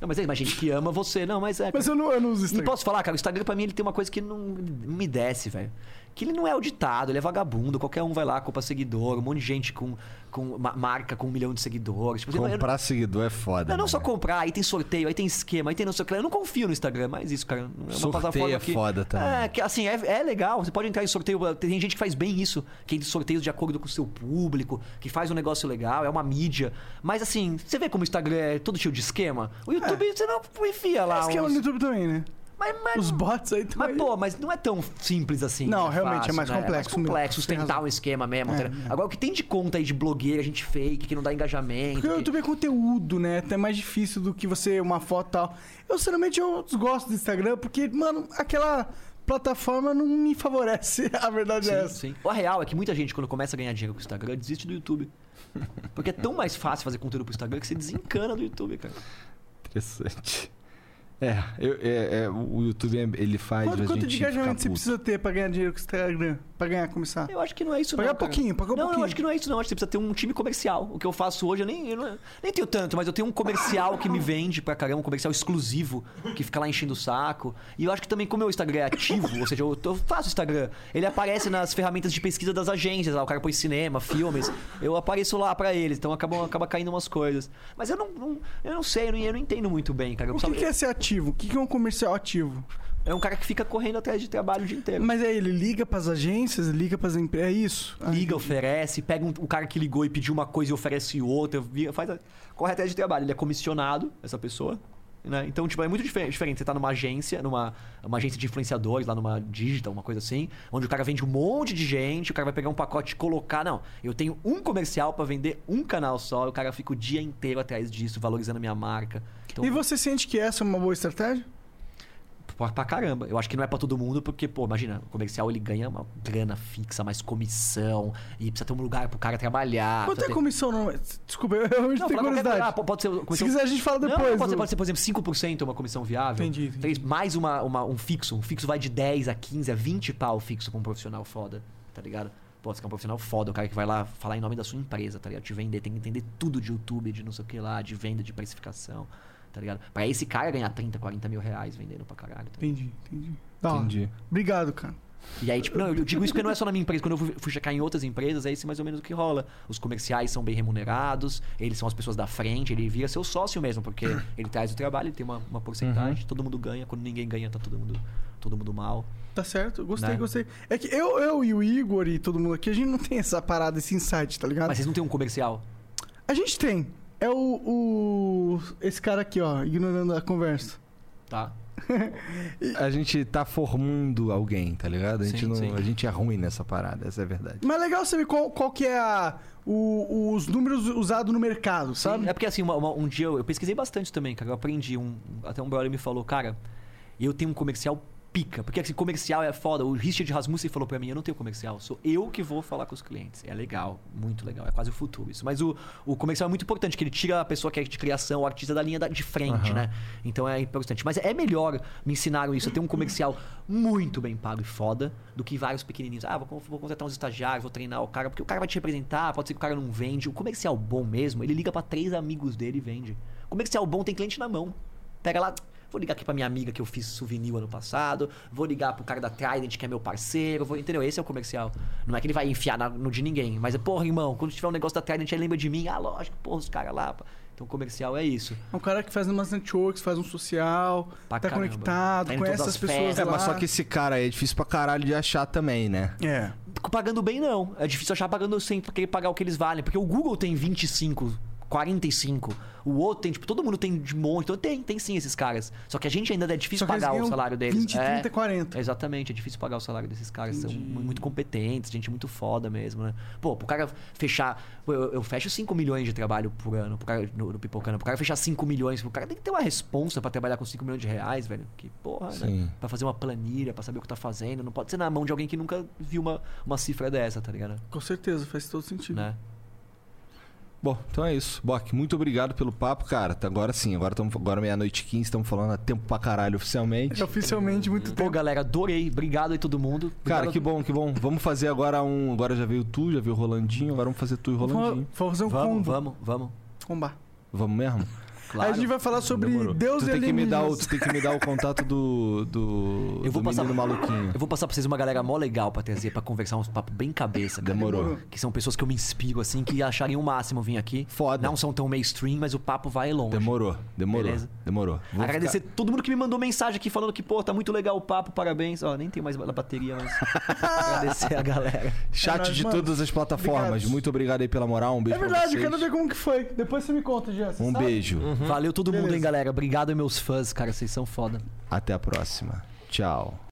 280. Não, mas é mais gente que ama você. Não, mas é. Mas eu não, eu não uso E Instagram. posso falar, cara, o Instagram pra mim ele tem uma coisa que não me desce, velho. Que ele não é auditado, ele é vagabundo. Qualquer um vai lá, compra seguidor, um monte de gente com, com ma- marca com um milhão de seguidores. Tipo, Comprar seguidor é foda. não, não né? só comprar, aí tem sorteio, aí tem esquema, aí tem não sei o que. lá. Eu não confio no Instagram, mas isso, cara. É uma Sorteio é que- foda também. É, que assim, é, é legal. Você pode entrar em sorteio. Tem gente que faz bem isso, que tem sorteios de acordo com o seu público, que faz um negócio legal, é uma mídia. Mas assim, você vê como o Instagram é todo cheio de esquema? O YouTube, você não enfia lá. Acho que é uns- no YouTube também, né? Mas, mas, Os bots aí mas, também. pô, mas não é tão simples assim. Não, de realmente, é fácil, mais né? complexo É mais complexo, sustentar um esquema mesmo. É, é. Agora, o que tem de conta aí de blogueira, gente fake, que não dá engajamento. Porque o que- YouTube é conteúdo, né? Até mais difícil do que você uma foto e tal. Eu, sinceramente, eu desgosto do Instagram porque, mano, aquela plataforma não me favorece. A verdade é Sim, essa. sim. O real é que muita gente, quando começa a ganhar dinheiro com o Instagram, desiste do YouTube. Porque é tão mais fácil fazer conteúdo pro Instagram que você desencana do YouTube, cara. Interessante. É, eu- é, é, o YouTube ele faz Quanto, quanto de engajamento você precisa ter pra ganhar dinheiro com o Instagram? Pra ganhar, começar? Eu acho que não é isso, Pagar não. cara. pouquinho, pagar não, pouquinho. eu acho que não é isso, não. Acho que você precisa ter um time comercial. O que eu faço hoje, eu nem, eu não- nem tenho tanto, mas eu tenho um comercial que me vende pra caramba, um comercial exclusivo, que fica lá enchendo o saco. E eu acho que também, como o meu Instagram é ativo, ou seja, eu, eu faço Instagram, ele aparece nas ferramentas de pesquisa das agências, lá, o cara põe cinema, filmes, eu apareço lá pra eles, então acaba, acaba caindo umas coisas. Mas eu não, não- eu não sei, eu não, eu não entendo muito bem, cara. Eu O que, que é ser ativo? O que, que é um comercial ativo? É um cara que fica correndo atrás de trabalho o dia inteiro. Mas aí ele liga pras agências, liga pras empresas. É isso? Liga, oferece, pega um, o cara que ligou e pediu uma coisa e oferece outra, faz corre atrás de trabalho. Ele é comissionado, essa pessoa. Né? Então, tipo, é muito difer- diferente. Você tá numa agência, numa uma agência de influenciadores, lá numa digital, uma coisa assim, onde o cara vende um monte de gente, o cara vai pegar um pacote e colocar. Não, eu tenho um comercial pra vender um canal só, e o cara fica o dia inteiro atrás disso, valorizando a minha marca. Então, E você sente que essa é uma boa estratégia? Pra, pra caramba. Eu acho que não é pra todo mundo, porque, pô, imagina, o comercial ele ganha uma grana fixa, mais comissão, e precisa ter um lugar pro cara trabalhar. Quanto é ter- comissão? Não, desculpa, eu realmente Não, tenho curiosidade. Ah, pode ser Se comissão... quiser, a gente fala Não, depois. pode, ser, do- pode ser, por exemplo, 5% uma comissão viável. Entendi, entendi. Três- mais uma, uma- um fixo. Um fixo vai de 10 a 15 a 20 pau fixo pra um profissional foda, tá ligado? Pô, você quer um profissional foda, o cara que vai lá falar em nome da sua empresa, tá ligado? Te vender, tem que entender tudo de YouTube, de não sei o que lá, de venda, de precificação, tá ligado? Pra esse cara ganhar 30, 40 mil reais vendendo pra caralho. Tá? Entendi, entendi. Hora. Entendi. Obrigado, cara. E aí, tipo, não, eu digo isso porque não é só na minha empresa. Quando eu fui, fui checar em outras empresas, é isso mais ou menos o que rola. Os comerciais são bem remunerados, eles são as pessoas da frente, ele vira seu sócio mesmo, porque ele traz o trabalho, ele tem uma, uma porcentagem, todo mundo ganha. Quando ninguém ganha, tá todo mundo, todo mundo mal. Tá certo, gostei, Né? gostei. É que eu, eu e o Igor e todo mundo aqui, a gente não tem essa parada, esse insight, tá ligado? Mas vocês não têm um comercial? A gente tem. É o, o. Esse cara aqui, ó, ignorando a conversa. Tá? A gente tá formando alguém, tá ligado? A gente, Sim, não, sim. a gente é ruim nessa parada, essa é a verdade. Mas é legal saber qual, qual que é a, o- os números usados no mercado, sabe? Sim, É porque assim, uma- uma- um dia eu, eu pesquisei bastante também, cara. Eu aprendi. Um, até um brother me falou, cara, eu tenho um comercial pica. Porque assim, comercial é foda. O Richard Rasmussen falou pra mim, eu não tenho comercial, sou eu que vou falar com os clientes. É legal, muito legal. É quase o futuro isso. Mas o, o comercial é muito importante, que ele tira a pessoa que é de criação, o artista da linha da- de frente, né? Então é importante. Mas é melhor, me ensinaram isso, eu ter um comercial muito bem pago e foda, do que vários pequenininhos. Ah, vou, vou contratar uns estagiários, vou treinar o cara, porque o cara vai te representar, pode ser que o cara não vende. O comercial bom mesmo, ele liga pra três amigos dele e vende. Comercial bom tem cliente na mão. Pega lá, vou ligar aqui pra minha amiga que eu fiz souvenir ano passado, vou ligar pro cara da Trident que é meu parceiro, vou, entendeu? Esse é o comercial. Não é que ele vai enfiar na- no de ninguém, mas é, porra, irmão, quando tiver um negócio da Trident, aí lembra de mim. Ah, lógico, porra, os caras lá. Então, comercial é isso. É um cara que faz umas networks, faz um social, Pra tá caramba. conectado, Tá conhece as as pessoas. É, mas lá. só que esse cara aí é difícil pra caralho de achar também, né? É. Pagando bem, não. É difícil achar pagando sem porque pagar o que eles valem. Porque o Google tem 25, 45. O outro tem, tipo, todo mundo tem de monte. Então tem, tem sim esses caras. Só que a gente ainda é difícil pagar o salário deles. 20, é, 30, 40. Exatamente, é difícil pagar o salário desses caras. São Entendi. mu- muito competentes, gente muito foda mesmo, né? Pô, pro cara fechar. pô, Eu, eu fecho 5 milhões de trabalho por ano pro cara, no, no Pipocana. Pro cara fechar 5 milhões, o cara tem que ter uma responsa pra trabalhar com 5 milhões de reais, velho. Que porra, né? Sim. Pra fazer uma planilha, pra saber o que tá fazendo. Não pode ser na mão de alguém que nunca viu uma, uma cifra dessa, tá ligado? Com certeza, faz todo sentido. Né? Bom, então é isso. Bok, muito obrigado pelo papo, cara. Tá- Agora sim, agora, tamo, agora meia-noite e 15, estamos falando há tempo pra caralho oficialmente. É oficialmente muito Pô, tempo. galera, adorei. Obrigado aí todo mundo. Cara, Obrigado- que bom, que bom. Vamos fazer agora um. Agora já veio tu, já veio o Rolandinho, agora vamos fazer tu e o Rolandinho. vamos fazer um Vamos, combo. vamos, vamos. Combar. Vamos mesmo? Claro. Aí a gente vai falar sobre Demorou. Deus tu e tem que me dar o. Tu tem que me dar o contato do. do. Eu vou do passar- maluquinho. Eu vou passar pra vocês uma galera mó legal pra trazer, pra conversar uns papos bem cabeça, cara. Demorou. Que são pessoas que eu me inspiro, assim, que achariam o máximo vir aqui. Foda. Não são tão mainstream, mas o papo vai longe. Demorou, demorou. Beleza. Demorou. Vou Agradecer ficar- todo mundo que me mandou mensagem aqui falando que, pô, tá muito legal o papo, parabéns. Ó, nem tem mais bateria, mas. Agradecer a galera. Chat É nóis, de mano. todas as plataformas. Obrigado. Muito obrigado aí pela moral. Um É beijo pra verdade, vocês. quero ver como que foi. Depois você me conta, você Um sabe? beijo. Valeu todo mundo, Beleza. hein, galera. Obrigado, meus fãs, cara. Vocês são foda. Até a próxima. Tchau.